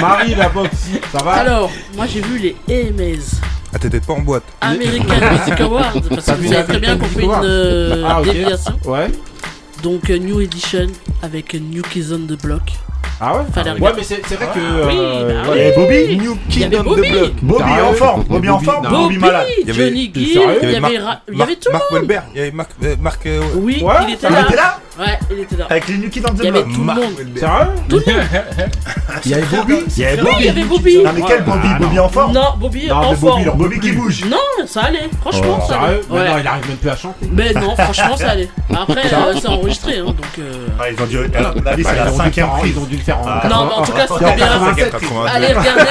[SPEAKER 3] Marie, la boxe, ça va
[SPEAKER 12] Alors, moi j'ai vu les AMAs.
[SPEAKER 15] Ah, t'étais pas en boîte.
[SPEAKER 12] American Music Awards, parce que vous savez très bien qu'on fait une
[SPEAKER 3] Awards
[SPEAKER 12] euh,
[SPEAKER 3] Ah, ok.
[SPEAKER 12] déviation.
[SPEAKER 3] Ouais.
[SPEAKER 12] Donc, euh, New Edition avec New Kids on the Block.
[SPEAKER 3] Ah ouais?
[SPEAKER 12] Fallait
[SPEAKER 3] Ouais,
[SPEAKER 12] regarder.
[SPEAKER 3] mais c'est c'est vrai que.
[SPEAKER 12] Oui,
[SPEAKER 3] euh,
[SPEAKER 12] bah
[SPEAKER 3] ouais.
[SPEAKER 4] Et Bobby?
[SPEAKER 15] New
[SPEAKER 12] Il y avait
[SPEAKER 15] Kid on the
[SPEAKER 12] Bobby.
[SPEAKER 15] Block.
[SPEAKER 4] Bobby en forme, Bobby en
[SPEAKER 3] Bobby,
[SPEAKER 4] forme,
[SPEAKER 3] non.
[SPEAKER 4] Bobby
[SPEAKER 12] Bobby,
[SPEAKER 4] malade.
[SPEAKER 15] Il y avait-
[SPEAKER 12] Johnny Gill, il y avait, Ra- il y
[SPEAKER 15] Marc-
[SPEAKER 12] avait tout le
[SPEAKER 15] Marc
[SPEAKER 12] monde.
[SPEAKER 15] Wahlberg. Il y avait Marc. euh, Marc euh,
[SPEAKER 12] Oui,
[SPEAKER 3] Ouais,
[SPEAKER 12] il était
[SPEAKER 4] Il était là?
[SPEAKER 12] Ouais, il était là.
[SPEAKER 4] Avec les New Kids on the
[SPEAKER 12] Il y avait tout le monde.
[SPEAKER 3] Sérieux
[SPEAKER 12] Tout le monde.
[SPEAKER 3] Il y avait Bobby
[SPEAKER 4] Il y avait
[SPEAKER 12] Oui, il y avait
[SPEAKER 4] Bobby.
[SPEAKER 12] Bobby.
[SPEAKER 4] Non mais quel Bobby?
[SPEAKER 3] Ah,
[SPEAKER 4] Bobby en forme
[SPEAKER 12] Non, Bobby en
[SPEAKER 3] Bobby,
[SPEAKER 12] forme.
[SPEAKER 4] Bobby qui bouge.
[SPEAKER 12] Non, ça allait. Franchement, ça allait.
[SPEAKER 3] Sérieux non, il arrive même plus à chanter.
[SPEAKER 12] Mais non, franchement, ça allait. Après, euh, c'est enregistré, hein, donc.
[SPEAKER 4] Ah, ils ont dû.
[SPEAKER 3] Bah,
[SPEAKER 4] c'est la
[SPEAKER 3] ont dû le
[SPEAKER 4] cinquième prise.
[SPEAKER 3] Ils ont dû le faire en.
[SPEAKER 4] Ah.
[SPEAKER 12] Non, mais en tout cas,
[SPEAKER 3] C'est
[SPEAKER 12] c'était bien.
[SPEAKER 3] 87.
[SPEAKER 15] 82.
[SPEAKER 12] Allez regarder.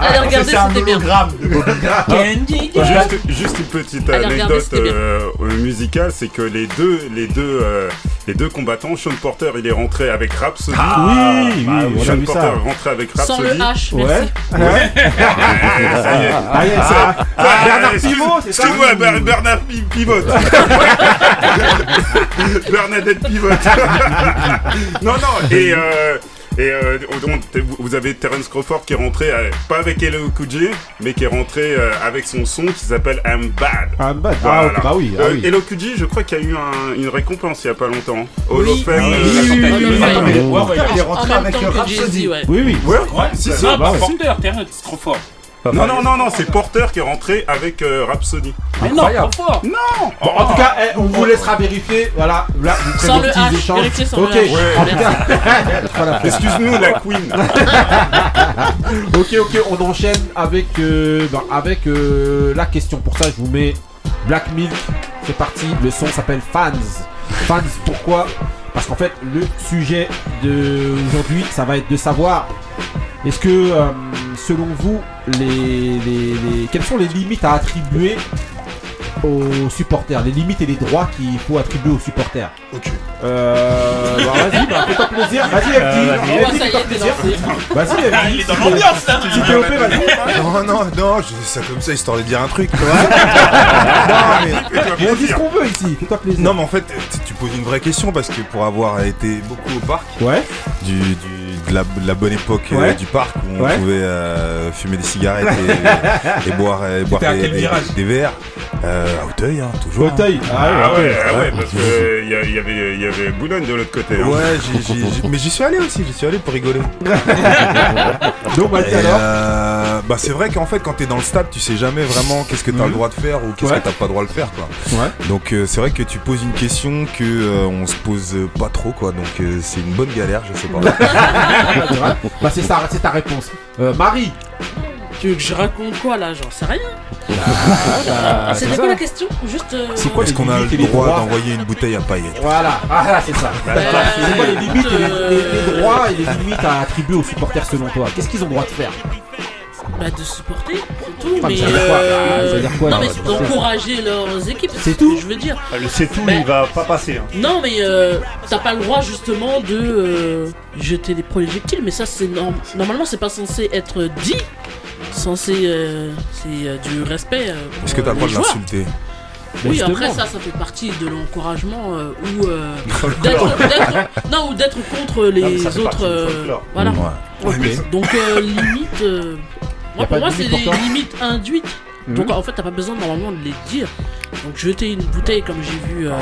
[SPEAKER 12] Allez regarder,
[SPEAKER 4] C'est
[SPEAKER 12] c'était bien.
[SPEAKER 4] Bobby.
[SPEAKER 6] Juste, juste une petite anecdote euh, musicale, c'est que les deux, les deux, euh, les deux combattants, Sean Porter, il est rentré avec Rhapsody.
[SPEAKER 3] Ah, oui, oui, a
[SPEAKER 6] Sean Porter
[SPEAKER 3] ça.
[SPEAKER 6] est rentré avec
[SPEAKER 12] Sans
[SPEAKER 6] Rhapsody.
[SPEAKER 12] le H,
[SPEAKER 3] Ouais.
[SPEAKER 12] merci.
[SPEAKER 3] Ouais.
[SPEAKER 6] Ça y est.
[SPEAKER 3] Ah, ça-
[SPEAKER 6] Ah,
[SPEAKER 3] Bernard
[SPEAKER 6] excuse-
[SPEAKER 3] Pivot, c'est ça
[SPEAKER 6] Excuse-moi, Ber- Bernard Pi- Pivot. Bernadette Pivot. non, non, et. Euh, et euh, donc, vous- avez Terence Crawford qui est rentré, euh, pas avec Hello Kuji, mais qui est rentré euh, avec son son qui s'appelle I'm Bad.
[SPEAKER 3] Ah, bah, ah,
[SPEAKER 6] Voilà.
[SPEAKER 3] bah oui. ah
[SPEAKER 6] Euh,
[SPEAKER 3] oui.
[SPEAKER 6] Hello Kuji, je crois qu'il y a eu un- une récompense il y a pas longtemps. Hall
[SPEAKER 12] Oui,
[SPEAKER 6] of Fame,
[SPEAKER 12] oui,
[SPEAKER 6] euh,
[SPEAKER 12] oui,
[SPEAKER 4] il est
[SPEAKER 12] En
[SPEAKER 4] rentré avec Rhapsody.
[SPEAKER 3] Oui, oui.
[SPEAKER 6] Ouais,
[SPEAKER 14] Ouais,
[SPEAKER 6] si, si.
[SPEAKER 14] Ah,
[SPEAKER 3] bah ouais.
[SPEAKER 14] Porter, Terrence,
[SPEAKER 6] Non, non, non, non, c'est Porter qui est rentré avec euh, Rhapsody.
[SPEAKER 14] Mais non,
[SPEAKER 3] Incroyable.
[SPEAKER 14] trop fort.
[SPEAKER 6] Non
[SPEAKER 3] Bon, en tout cas, eh, on vous laissera vérifier. Voilà, là, vous ferez
[SPEAKER 12] Sans
[SPEAKER 3] vos
[SPEAKER 12] le
[SPEAKER 3] petits
[SPEAKER 12] H,
[SPEAKER 3] échanges.
[SPEAKER 12] vérifiez sans
[SPEAKER 3] ok, en tout cas. voilà.
[SPEAKER 6] Excuse-nous, la Queen.
[SPEAKER 3] Ok, ok, on enchaîne avec, euh, ben, avec euh, la question. Pour ça, je vous mets Black Milk. C'est parti. Le son s'appelle Fans. Fans, pourquoi? Parce qu'en fait, le sujet d'aujourd'hui, ça va être de savoir est-ce que, euh, selon vous, les, les- les- quelles sont les limites à attribuer aux supporters, les limites et les droits qu'il faut attribuer aux supporters?
[SPEAKER 15] Ok.
[SPEAKER 3] Euh. bah, vas-y, bah, fais-toi plaisir. Vas-y, FD.
[SPEAKER 4] Euh, vas-y.
[SPEAKER 3] Fais-toi plaisir. Vas-y, FD.
[SPEAKER 14] Il est dans l'ambiance, là.
[SPEAKER 3] Si t'es OP, vas-y.
[SPEAKER 15] Non, non, non, je dis ça comme ça histoire de dire un truc. non, mais,
[SPEAKER 3] On dit ce qu'on veut ici, fais-toi plaisir.
[SPEAKER 15] non, mais en fait, tu- poses une vraie question parce que pour avoir été beaucoup au parc,
[SPEAKER 3] Ouais.
[SPEAKER 15] du, la, de la bonne époque euh, du parc où on
[SPEAKER 3] Ouais.
[SPEAKER 15] pouvait euh, fumer des cigarettes et, et boire, et boire des, verres. Euh, à Auteuil, hein, toujours. hein.
[SPEAKER 3] Auteuil. Ah ouais,
[SPEAKER 6] Ah ouais, ah ouais, parce que euh, y, y avait, y avait Boulogne de l'autre côté. hein.
[SPEAKER 15] Ouais, mais j'y suis allé aussi, j'y suis allé pour rigoler.
[SPEAKER 3] Donc, alors.
[SPEAKER 15] euh, bah c'est vrai qu'en fait quand t'es dans le stade tu sais jamais vraiment qu'est-ce que t'as le droit de faire ou qu'est-ce
[SPEAKER 3] Ouais.
[SPEAKER 15] que t'as pas le droit de faire quoi.
[SPEAKER 3] Ouais.
[SPEAKER 15] Donc euh, c'est vrai que tu poses une question que euh, on se pose euh, pas trop quoi donc euh, c'est une bonne galère je sais pas.
[SPEAKER 3] Bah, c'est ça, c'est ta réponse. Euh, Marie.
[SPEAKER 12] Tu veux que je raconte quoi là? J'en sais rien.
[SPEAKER 3] bah,
[SPEAKER 12] Ah,
[SPEAKER 3] c'est
[SPEAKER 12] C'était quoi la question? Juste. euh,
[SPEAKER 3] C'est quoi
[SPEAKER 15] Est-ce
[SPEAKER 3] les
[SPEAKER 15] qu'on a le droit d'envoyer une bouteille à paillettes?
[SPEAKER 3] Voilà, ah, là, c'est ça.
[SPEAKER 12] Bah,
[SPEAKER 3] c'est quoi les limites et les,
[SPEAKER 12] euh,
[SPEAKER 3] les- les droits et les limites à attribuer aux supporters selon toi? Qu'est-ce qu'ils ont le droit de faire?
[SPEAKER 12] Bah de supporter, c'est tout.
[SPEAKER 3] Mais ça veut dire quoi
[SPEAKER 12] euh,
[SPEAKER 3] Ah, ça veut dire quoi,
[SPEAKER 12] Non
[SPEAKER 3] là,
[SPEAKER 12] mais c'est d'encourager leurs équipes.
[SPEAKER 3] C'est
[SPEAKER 12] ce
[SPEAKER 3] tout
[SPEAKER 12] que Je veux dire.
[SPEAKER 4] Ah, Le c'est tout,
[SPEAKER 12] Mais-
[SPEAKER 4] il va pas passer. hein.
[SPEAKER 12] Non mais euh, t'as pas le droit justement de euh, jeter des projectiles, mais ça c'est norm- normalement c'est pas censé être dit. Censé euh, c'est euh, du respect. euh, pour,
[SPEAKER 15] Est-ce que t'as
[SPEAKER 12] euh,
[SPEAKER 15] le droit
[SPEAKER 12] les
[SPEAKER 15] de
[SPEAKER 12] joueurs.
[SPEAKER 15] l'insulter
[SPEAKER 12] Oui,
[SPEAKER 3] Justement.
[SPEAKER 12] après ça, ça fait partie de l'encouragement euh, ou euh, d'être, d'être- non ou d'être contre les
[SPEAKER 4] Non, mais ça fait
[SPEAKER 12] autres.
[SPEAKER 4] partie du
[SPEAKER 12] euh,
[SPEAKER 4] folklore.
[SPEAKER 12] voilà.
[SPEAKER 15] Ouais.
[SPEAKER 12] Donc euh, limite, euh, Moi pour
[SPEAKER 3] de
[SPEAKER 12] moi c'est des
[SPEAKER 3] pour
[SPEAKER 12] limites induites.
[SPEAKER 3] Mhm.
[SPEAKER 12] Donc en fait t'as pas besoin normalement de les dire. Donc jeter une bouteille comme j'ai vu euh,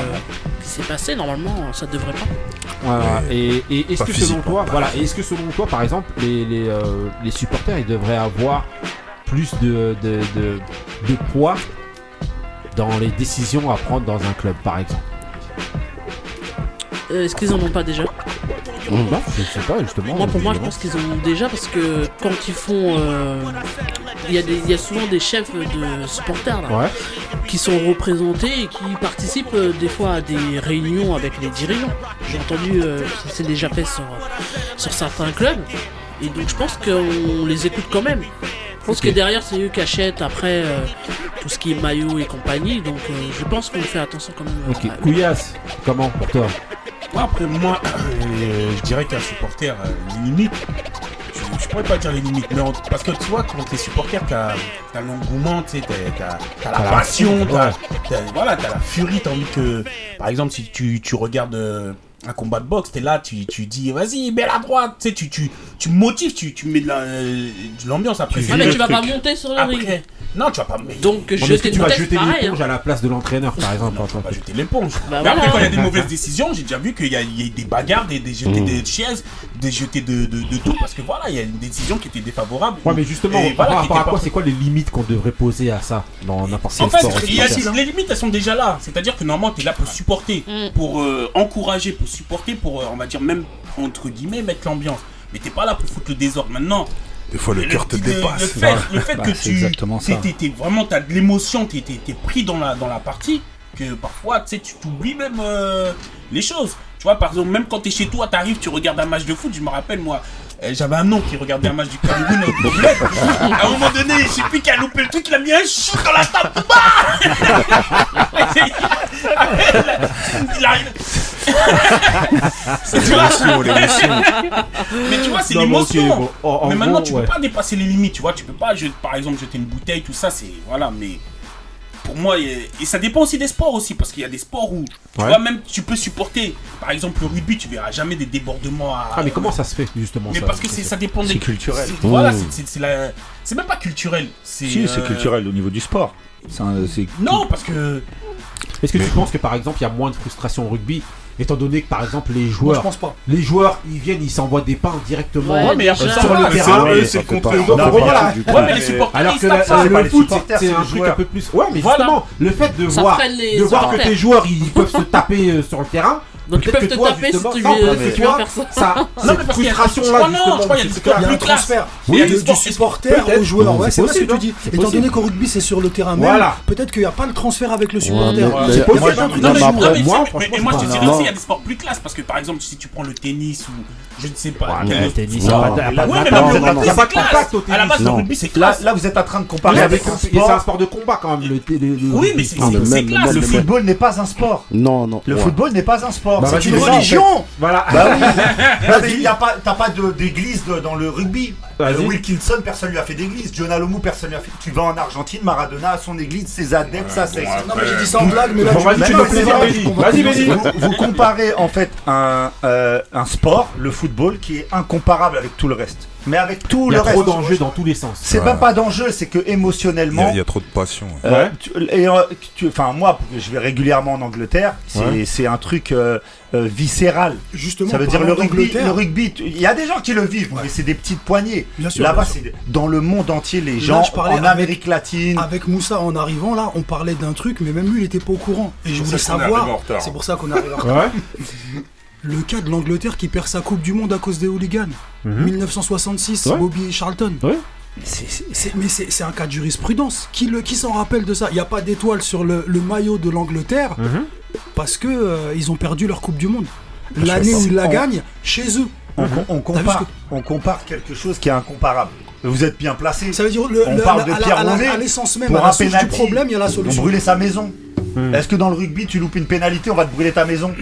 [SPEAKER 12] qui s'est passé normalement ça devrait pas.
[SPEAKER 3] Voilà. Et, et est-ce que selon toi, voilà, est-ce que selon toi, par exemple, les, les, euh, les supporters, ils devraient avoir plus de, de, de, de poids dans les décisions à prendre dans un club, par exemple?
[SPEAKER 12] Euh, Est-ce qu'ils en ont pas déjà
[SPEAKER 3] Non, je sais pas, justement.
[SPEAKER 12] Moi pour moi je pense qu'ils en ont déjà parce que quand ils font, euh, il y a y souvent des chefs de supporters là.
[SPEAKER 3] Ouais.
[SPEAKER 12] qui sont représentés et qui participent euh, des fois à des réunions avec les dirigeants. J'ai entendu, euh, ça s'est déjà fait sur, sur certains clubs. Et donc je pense qu'on les écoute quand même. Je pense que derrière, c'est eux qui achètent après euh, tout ce qui est maillot et compagnie. Donc, euh, je pense qu'on fait attention quand même.
[SPEAKER 3] Ok, Couillasse, comment pour toi?
[SPEAKER 14] Après, moi, euh, je dirais qu'un supporter, euh, les limites, je, je pourrais pas dire les limites, mais on- parce que tu vois, quand t'es supporter, t'as as, l'engouement, t'as T'as la passion, t'as voilà, t'as la furie, t'as envie que, par exemple, si tu, tu regardes euh, un combat de boxe, t'es là, tu, tu dis, vas-y, mets la droite, tu sais, tu, tu, tu motives, tu, tu mets de la- euh, de l'ambiance après.
[SPEAKER 12] Ah, mais tu vas pas monter sur le
[SPEAKER 14] Après,
[SPEAKER 12] ring.
[SPEAKER 14] Non, tu vas pas. mais-
[SPEAKER 12] Donc,
[SPEAKER 3] mais
[SPEAKER 12] jeter
[SPEAKER 3] tu vas jeter l'éponge
[SPEAKER 12] hein.
[SPEAKER 3] à la place de l'entraîneur, par exemple en tant que-
[SPEAKER 14] jeter l'éponge.
[SPEAKER 12] Bah
[SPEAKER 14] mais après, quand il y a des mauvaises décisions, j'ai déjà vu qu'il y, a il y a des bagarres, des, des jetés
[SPEAKER 3] Mm.
[SPEAKER 14] de chaises, des jetés de, de, de tout, parce que voilà, il y a une décision qui était défavorable.
[SPEAKER 3] Ouais, mais justement, par
[SPEAKER 14] voilà,
[SPEAKER 3] rapport à quoi, c'est quoi les limites qu'on devrait poser à ça dans n'importe quel
[SPEAKER 14] En fait,
[SPEAKER 3] sport
[SPEAKER 14] a-
[SPEAKER 3] aussi
[SPEAKER 14] les limites, elles sont déjà là. C'est-à-dire que normalement, tu es là pour supporter,
[SPEAKER 12] Mm.
[SPEAKER 14] pour euh, encourager, pour supporter, pour, euh, on va dire, même, entre guillemets, mettre l'ambiance. Mais t'es pas là pour foutre le désordre. Maintenant,
[SPEAKER 6] Des fois, le cœur te
[SPEAKER 14] le-
[SPEAKER 6] dépasse.
[SPEAKER 14] Le fait, le fait
[SPEAKER 6] Bah,
[SPEAKER 14] que
[SPEAKER 6] c'est
[SPEAKER 14] tu.
[SPEAKER 6] exactement ça.
[SPEAKER 14] t'es- t'es- t'es vraiment, t'as de l'émotion, t'es t'es- t'es pris dans la, dans la partie, que parfois, tu sais, tu t'oublies même euh, les choses. Tu vois, par exemple, même quand t'es chez toi, t'arrives, tu regardes un match de foot, je me rappelle, moi. J'avais un oncle qui regardait un match du Cameroun au au bled. À un moment donné, je sais plus qui a loupé le truc, il a mis un chute dans la table. il arrive.
[SPEAKER 3] C'est.
[SPEAKER 14] Mais tu vois, c'est l'émotion. mais maintenant,
[SPEAKER 3] gros,
[SPEAKER 14] tu
[SPEAKER 3] ouais.
[SPEAKER 14] peux pas dépasser les limites, tu vois. Tu peux pas, je- par exemple, jeter une bouteille, tout ça, c'est. Voilà, mais. Pour moi, et ça dépend aussi des sports aussi, parce qu'il y a des sports où, tu
[SPEAKER 3] Ouais.
[SPEAKER 14] vois, même tu peux supporter, par exemple, le rugby, tu verras jamais des débordements à.
[SPEAKER 3] Ah, mais comment ça se fait justement
[SPEAKER 14] Mais
[SPEAKER 3] ça
[SPEAKER 14] parce que ça dépend des.
[SPEAKER 4] C'est culturel.
[SPEAKER 14] c'est- Voilà,
[SPEAKER 4] Mmh.
[SPEAKER 14] c'est- la- même pas culturel. C'est
[SPEAKER 4] Si, c'est
[SPEAKER 14] euh,
[SPEAKER 4] culturel au niveau du sport. C'est un-
[SPEAKER 14] Non, parce que.
[SPEAKER 3] Est-ce que tu penses que par exemple il y a moins de frustration au rugby étant donné que par exemple les joueurs,
[SPEAKER 13] je pense pas.
[SPEAKER 3] les joueurs ils viennent ils s'envoient des pains directement
[SPEAKER 14] Ouais, mais
[SPEAKER 3] euh, sur le terrain.
[SPEAKER 14] c'est- mais les supporters,
[SPEAKER 3] Alors que le foot c'est un truc un peu plus. Ouais, mais
[SPEAKER 14] Voilà.
[SPEAKER 3] justement le fait de
[SPEAKER 12] Ça
[SPEAKER 3] voir de voir que tes joueurs ils peuvent se taper euh, sur le terrain.
[SPEAKER 12] Donc, ils
[SPEAKER 3] peut-être
[SPEAKER 12] peuvent
[SPEAKER 3] que
[SPEAKER 12] te
[SPEAKER 3] toi,
[SPEAKER 12] taper si tu
[SPEAKER 3] non,
[SPEAKER 12] veux-
[SPEAKER 3] parce
[SPEAKER 12] si
[SPEAKER 3] que
[SPEAKER 12] tu
[SPEAKER 3] toi,
[SPEAKER 12] veux faire ça.
[SPEAKER 3] ça
[SPEAKER 12] Non,
[SPEAKER 3] cette frustration là justement
[SPEAKER 12] je crois qu'il y a des
[SPEAKER 3] c'est
[SPEAKER 12] sports
[SPEAKER 3] clair.
[SPEAKER 13] Il y a un
[SPEAKER 12] plus classe.
[SPEAKER 13] transfert
[SPEAKER 12] Il
[SPEAKER 13] du supporter
[SPEAKER 3] peut-être.
[SPEAKER 13] au joueur. Ouais,
[SPEAKER 3] c'est
[SPEAKER 13] ce que tu dis.
[SPEAKER 3] c'est
[SPEAKER 13] Étant donné qu'au rugby c'est sur le terrain même,
[SPEAKER 3] Voilà.
[SPEAKER 13] peut-être qu'il n'y a pas le transfert avec le supporter.
[SPEAKER 7] mais-
[SPEAKER 13] C'est possible.
[SPEAKER 7] moi,
[SPEAKER 13] hein.
[SPEAKER 7] je-
[SPEAKER 14] Non, mais,
[SPEAKER 3] moi,
[SPEAKER 14] je te dirais aussi, il y a des sports plus classes. Parce que par exemple, si tu prends le tennis ou je ne sais pas.
[SPEAKER 3] Le tennis,
[SPEAKER 14] Ouais,
[SPEAKER 3] y a pas de-
[SPEAKER 14] classe.
[SPEAKER 3] contact au
[SPEAKER 14] À la
[SPEAKER 3] tennis.
[SPEAKER 14] base, le rugby, c'est
[SPEAKER 4] Là,
[SPEAKER 14] classe.
[SPEAKER 4] là, vous êtes en train de comparer
[SPEAKER 3] Mais
[SPEAKER 4] avec un
[SPEAKER 3] c'est un
[SPEAKER 4] sport.
[SPEAKER 3] sport de combat quand même
[SPEAKER 14] Oui, mais c'est classe.
[SPEAKER 4] Le football n'est pas un sport.
[SPEAKER 7] Non, non.
[SPEAKER 4] Le football n'est pas un sport.
[SPEAKER 3] Bah,
[SPEAKER 4] C'est une religion.
[SPEAKER 3] Voilà.
[SPEAKER 4] Bah oui. Mais y a pas, t'as pas d'église dans le rugby. Euh, Wilkinson, personne lui a fait d'église. John Alomou, personne lui a fait. Tu vas en Argentine, Maradona a son église, ses adeptes, ça c'est.
[SPEAKER 13] Non, mais j'ai dit ça en blague, mais là,
[SPEAKER 3] Bon,
[SPEAKER 13] tu-
[SPEAKER 3] vas-y, vas-y.
[SPEAKER 4] Vous, vous comparez en fait un, euh, un sport, le football, qui est incomparable avec tout le reste. Mais avec tout
[SPEAKER 3] Il y
[SPEAKER 4] le
[SPEAKER 3] a
[SPEAKER 4] reste.
[SPEAKER 3] trop d'enjeux dans tous les sens.
[SPEAKER 4] C'est même pas d'enjeu, c'est que
[SPEAKER 15] Il y,
[SPEAKER 4] émotionnellement.
[SPEAKER 15] a, il y a trop de passion.
[SPEAKER 4] Euh,
[SPEAKER 3] Ouais.
[SPEAKER 4] tu- et euh, tu- enfin moi, je vais régulièrement en Angleterre. C'est
[SPEAKER 3] Ouais.
[SPEAKER 4] c'est un truc euh, euh, viscéral.
[SPEAKER 13] Justement,
[SPEAKER 4] Ça veut dire
[SPEAKER 13] parlant
[SPEAKER 4] le rugby.
[SPEAKER 13] d'Angleterre.
[SPEAKER 4] Le rugby, tu- il y a des gens qui le vivent, mais c'est des petites poignées.
[SPEAKER 13] Bien sûr,
[SPEAKER 4] Là-bas,
[SPEAKER 13] bien sûr.
[SPEAKER 4] c'est dans le monde entier, les
[SPEAKER 13] Là,
[SPEAKER 4] gens
[SPEAKER 13] je parlais
[SPEAKER 4] en
[SPEAKER 13] avec-
[SPEAKER 4] Amérique latine.
[SPEAKER 13] Avec Moussa, en arrivant là, on parlait d'un truc, mais même lui, il était pas au courant. Et je voulais
[SPEAKER 6] ça qu'on est
[SPEAKER 13] savoir.
[SPEAKER 6] arrivé en retard.
[SPEAKER 13] C'est pour ça qu'on arrive en retard.
[SPEAKER 3] Ouais.
[SPEAKER 13] Le cas de l'Angleterre qui perd sa Coupe du Monde à cause des hooligans.
[SPEAKER 3] Mhm.
[SPEAKER 13] 1966,
[SPEAKER 3] Ouais.
[SPEAKER 13] Bobby et Charlton.
[SPEAKER 3] Ouais.
[SPEAKER 13] Mais c'est un cas de jurisprudence. Qui, le- qui s'en rappelle de ça? Il n'y a pas d'étoile sur le, le maillot de l'Angleterre
[SPEAKER 3] Mhm.
[SPEAKER 13] parce que euh, ils ont perdu leur Coupe du Monde. L'année où ils la
[SPEAKER 4] On-
[SPEAKER 13] gagnent, chez eux.
[SPEAKER 4] On, on compare, on quelque chose qui est incomparable. Vous êtes bien placé.
[SPEAKER 13] Ça veut dire le,
[SPEAKER 4] on
[SPEAKER 13] le-
[SPEAKER 4] parle
[SPEAKER 13] la-
[SPEAKER 4] de Pierre
[SPEAKER 13] à l'essence même,
[SPEAKER 4] pour
[SPEAKER 13] à la source du problème, il y a la solution.
[SPEAKER 4] brûler sa maison.
[SPEAKER 3] Hmm.
[SPEAKER 4] Est-ce que dans le rugby, tu loupes une pénalité, on va te brûler ta maison?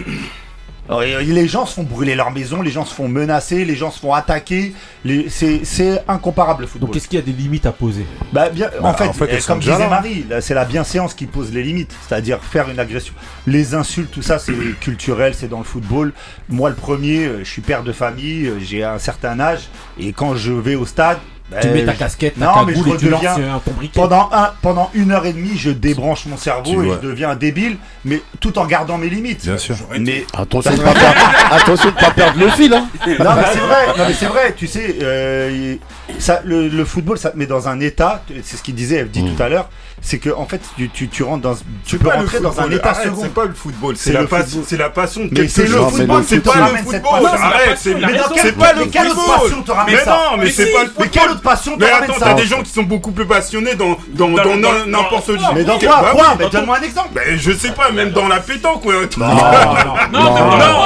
[SPEAKER 4] Les gens se font brûler leur maison, les gens se font menacer, les gens se font attaquer. les- C'est c'est incomparable le football.
[SPEAKER 3] Donc est-ce qu'il y a des limites à poser?
[SPEAKER 4] Bah, bien,
[SPEAKER 15] Bah,
[SPEAKER 4] en fait,
[SPEAKER 15] en fait,
[SPEAKER 4] euh, comme disait
[SPEAKER 15] là.
[SPEAKER 4] Marie, c'est la bienséance qui pose les limites, c'est-à-dire faire une agression. Les insultes, tout ça, c'est culturel, c'est dans le football. Moi, le premier, euh, je suis père de famille, euh, j'ai un certain âge, et quand je vais au stade,
[SPEAKER 3] Tu
[SPEAKER 4] ben,
[SPEAKER 3] mets ta casquette, ta
[SPEAKER 4] non, mais je
[SPEAKER 3] et tu lances euh, ton briquet.
[SPEAKER 4] pendant, un, pendant une heure et demie, je débranche mon
[SPEAKER 15] Tu
[SPEAKER 4] cerveau et
[SPEAKER 15] vois.
[SPEAKER 4] je deviens un débile, mais tout en gardant mes limites.
[SPEAKER 15] Bien sûr.
[SPEAKER 4] Mais
[SPEAKER 7] Attention de pas perdre, attention de pas perdre le fil, hein.
[SPEAKER 4] non, mais c'est vrai, non, mais c'est vrai, tu sais, euh, ça, le, le football, ça te met dans un état, c'est ce qu'il disait, elle dit
[SPEAKER 15] Mm.
[SPEAKER 4] tout à l'heure, c'est que en fait tu, tu, rentres dans tu peux rentrer dans un état second.
[SPEAKER 6] c'est pas le football
[SPEAKER 4] c'est
[SPEAKER 6] la
[SPEAKER 4] passion
[SPEAKER 6] c'est la passion de quelque chose
[SPEAKER 7] le
[SPEAKER 6] football c'est pas le football. arrête c'est pas le football. mais non mais c'est pas le football
[SPEAKER 4] Mais quelle autre passion
[SPEAKER 6] mais attends t'as des gens qui sont beaucoup plus passionnés dans dans n'importe où.
[SPEAKER 4] Mais dans quoi
[SPEAKER 6] bah
[SPEAKER 4] quoi
[SPEAKER 6] bah,
[SPEAKER 4] donne-moi un exemple.
[SPEAKER 6] Ben, je sais pas même dans la pétanque
[SPEAKER 14] non
[SPEAKER 6] non non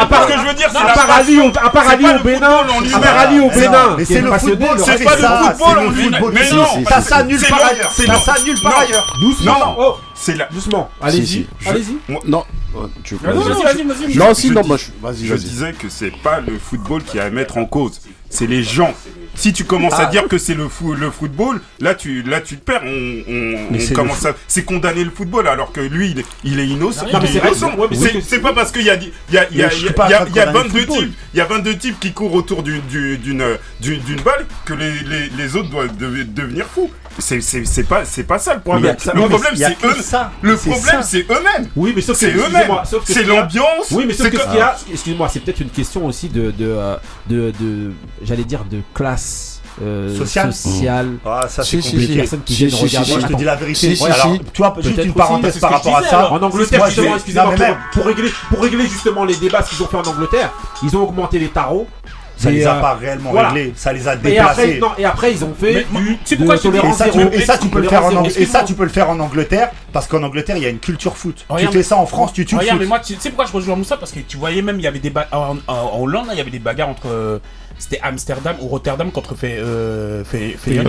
[SPEAKER 3] à part
[SPEAKER 6] ce que je veux dire c'est la passion.
[SPEAKER 3] À part Ali au Bénin à part Ali au Bénin
[SPEAKER 4] c'est le football
[SPEAKER 6] c'est pas le football mais non
[SPEAKER 4] t'as ça nulle part ailleurs ça
[SPEAKER 3] Doucement.
[SPEAKER 6] Non,
[SPEAKER 3] oh.
[SPEAKER 6] c'est là.
[SPEAKER 3] Doucement. Allez-y. Allez-y.
[SPEAKER 7] Non. Euh, non, non,
[SPEAKER 6] vas-y,
[SPEAKER 7] moi, je,
[SPEAKER 6] disais que c'est pas le football qui a à mettre en cause, c'est les gens. Si tu commences à
[SPEAKER 4] ah.
[SPEAKER 6] dire que c'est le, fou, le football, là tu, là tu te perds. On, commence c'est condamner le football alors que lui il, est innocent.
[SPEAKER 3] C'est,
[SPEAKER 6] pas parce qu'il y a, 22 types, y a 22 types qui courent autour d'une, d'une, d'une balle que les, autres doivent devenir fous c'est c'est pas c'est pas ça le problème. Le problème c'est eux.
[SPEAKER 4] Ça.
[SPEAKER 6] Le problème c'est eux-mêmes.
[SPEAKER 3] Oui, mais
[SPEAKER 6] c'est eux-mêmes. C'est l'ambiance.
[SPEAKER 3] Oui, mais sauf que ce qu'il y a, excuse-moi, c'est peut-être une question aussi de de euh, de, de j'allais dire de classe. Euh,
[SPEAKER 4] sociale.
[SPEAKER 3] sociale. Mmh.
[SPEAKER 4] Ah, ça c'est
[SPEAKER 7] si,
[SPEAKER 4] compliqué.
[SPEAKER 3] Si, personnes qui
[SPEAKER 7] si,
[SPEAKER 3] viennent regarder.
[SPEAKER 4] Moi, je te dis la vérité. Alors, toi, juste une parenthèse par rapport à ça.
[SPEAKER 3] En Angleterre, justement, excusez-moi, pour régler, pour régler justement les débats qu'ils ont fait en Angleterre, ils ont augmenté les tarots
[SPEAKER 4] ça les a
[SPEAKER 3] euh,
[SPEAKER 4] pas réellement réglés, ça les a déplacés.
[SPEAKER 3] Et après, ils ont fait
[SPEAKER 4] Et ça, tu peux le faire en et ça, tu peux le faire en Angleterre, parce qu'en Angleterre, il y a une culture foot. Tu fais ça en France, tu tues.
[SPEAKER 14] Regarde, mais moi, tu sais pourquoi je rejoins Moussa? Parce que tu voyais même, il y avait des en Hollande, il y avait des bagarres entre euh, c'était Amsterdam ou Rotterdam contre fait euh, fait,
[SPEAKER 7] fait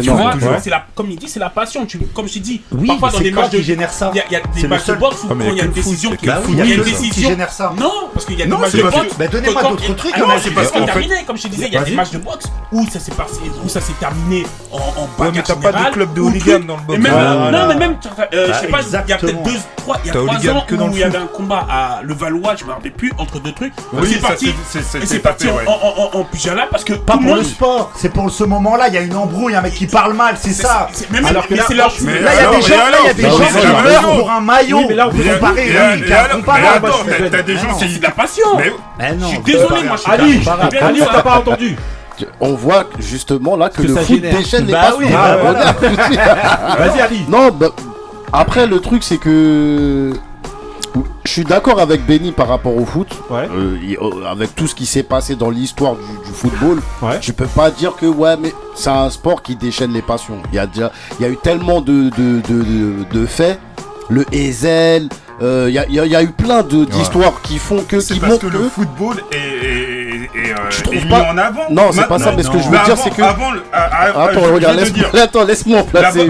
[SPEAKER 14] tu vois, la comme il dit, c'est la passion. Tu, comme je dis,
[SPEAKER 4] oui,
[SPEAKER 14] parfois dans des matchs
[SPEAKER 4] qui génère ça.
[SPEAKER 14] Il y, a des matchs de boxe où
[SPEAKER 6] ah,
[SPEAKER 14] il y a une décision qui
[SPEAKER 4] génère ça.
[SPEAKER 14] Non, parce qu'il y a des matchs de boxe.
[SPEAKER 4] Mais donnez-moi d'autres trucs.
[SPEAKER 14] Ah non,
[SPEAKER 4] hein.
[SPEAKER 14] c'est parce qu'on terminé. Comme je disais, il y a des matchs de boxe où ça s'est passé, où ça s'est terminé en bagarre.
[SPEAKER 15] Mais t'as pas de club de hooligan dans le boxe.
[SPEAKER 14] Non, mais même, euh, je sais ah, pas, il y a peut-être deux, trois, il y a trois ans où il y avait un combat à Levallois, je me rappelle plus entre deux trucs. C'est parti.
[SPEAKER 6] C'est
[SPEAKER 14] parti en en pyjama là parce que.
[SPEAKER 4] Pas pour le sport, c'est pour ce moment-là. Il y a une embrouille, un mec qui parle mal, c'est ça.
[SPEAKER 3] Alors que là,
[SPEAKER 14] c'est leur.
[SPEAKER 4] Là, il y a des gens, qui meurent pour un maillot.
[SPEAKER 3] Mais là, on peut
[SPEAKER 4] comparer.
[SPEAKER 6] Mais attends, t'as des gens qui
[SPEAKER 14] de la passion.
[SPEAKER 6] Mais
[SPEAKER 4] non.
[SPEAKER 14] Je suis désolé, moi.
[SPEAKER 3] Ali, t'as pas entendu
[SPEAKER 7] on voit justement là que,
[SPEAKER 3] que
[SPEAKER 7] le foot déchaîne les
[SPEAKER 4] bah oui, bah,
[SPEAKER 3] Vas-y Ali.
[SPEAKER 7] Non, bah, après le truc c'est que je suis d'accord avec Benny par rapport au foot. Euh, euh, avec tout ce qui s'est passé dans l'histoire du, football,
[SPEAKER 3] ouais.
[SPEAKER 7] tu peux pas dire que ouais, mais c'est un sport qui déchaîne les passions. Il y a déjà, il y a eu tellement de de, de, de, faits. Le Ezel, euh, il y, a, eu plein d'histoires qui font que.
[SPEAKER 6] C'est parce que,
[SPEAKER 7] que,
[SPEAKER 6] le football est,
[SPEAKER 7] tu
[SPEAKER 6] est mis
[SPEAKER 7] pas...
[SPEAKER 6] en avant.
[SPEAKER 7] Non, c'est pas ça, mais ce que je veux dire, c'est que.
[SPEAKER 6] Ah, ah,
[SPEAKER 7] attends, regarde, laisse-moi en placer.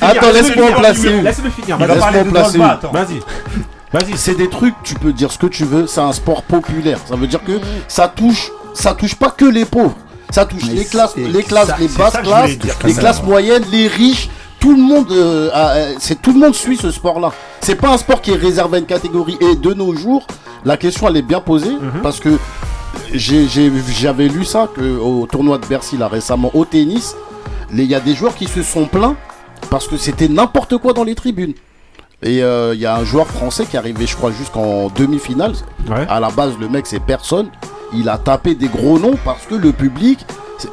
[SPEAKER 7] Attends, laisse-moi
[SPEAKER 3] en
[SPEAKER 7] placer.
[SPEAKER 3] Laisse-le finir.
[SPEAKER 7] Laisse-moi
[SPEAKER 4] en placer.
[SPEAKER 3] Vas-y. Vas-y.
[SPEAKER 7] C'est des trucs, tu peux dire ce que tu veux, c'est un sport populaire. Ça veut dire que ça touche, ça touche pas que les pauvres. Ça touche les classes, les classes, les basses classes, les classes moyennes, les riches. Tout le monde, euh, euh, c'est tout le monde suit ce sport-là. C'est pas un sport qui est réservé à une catégorie. Et de nos jours, la question elle est bien posée mm-hmm. parce que j'avais lu ça que au tournoi de Bercy là récemment au tennis, il y a des joueurs qui se sont plaints parce que c'était n'importe quoi dans les tribunes. Et il y a un joueur français qui est arrivé, je crois, jusqu'en demi-finale.
[SPEAKER 3] Ouais.
[SPEAKER 7] À la base, le mec, c'est personne. Il a tapé des gros noms parce que le public.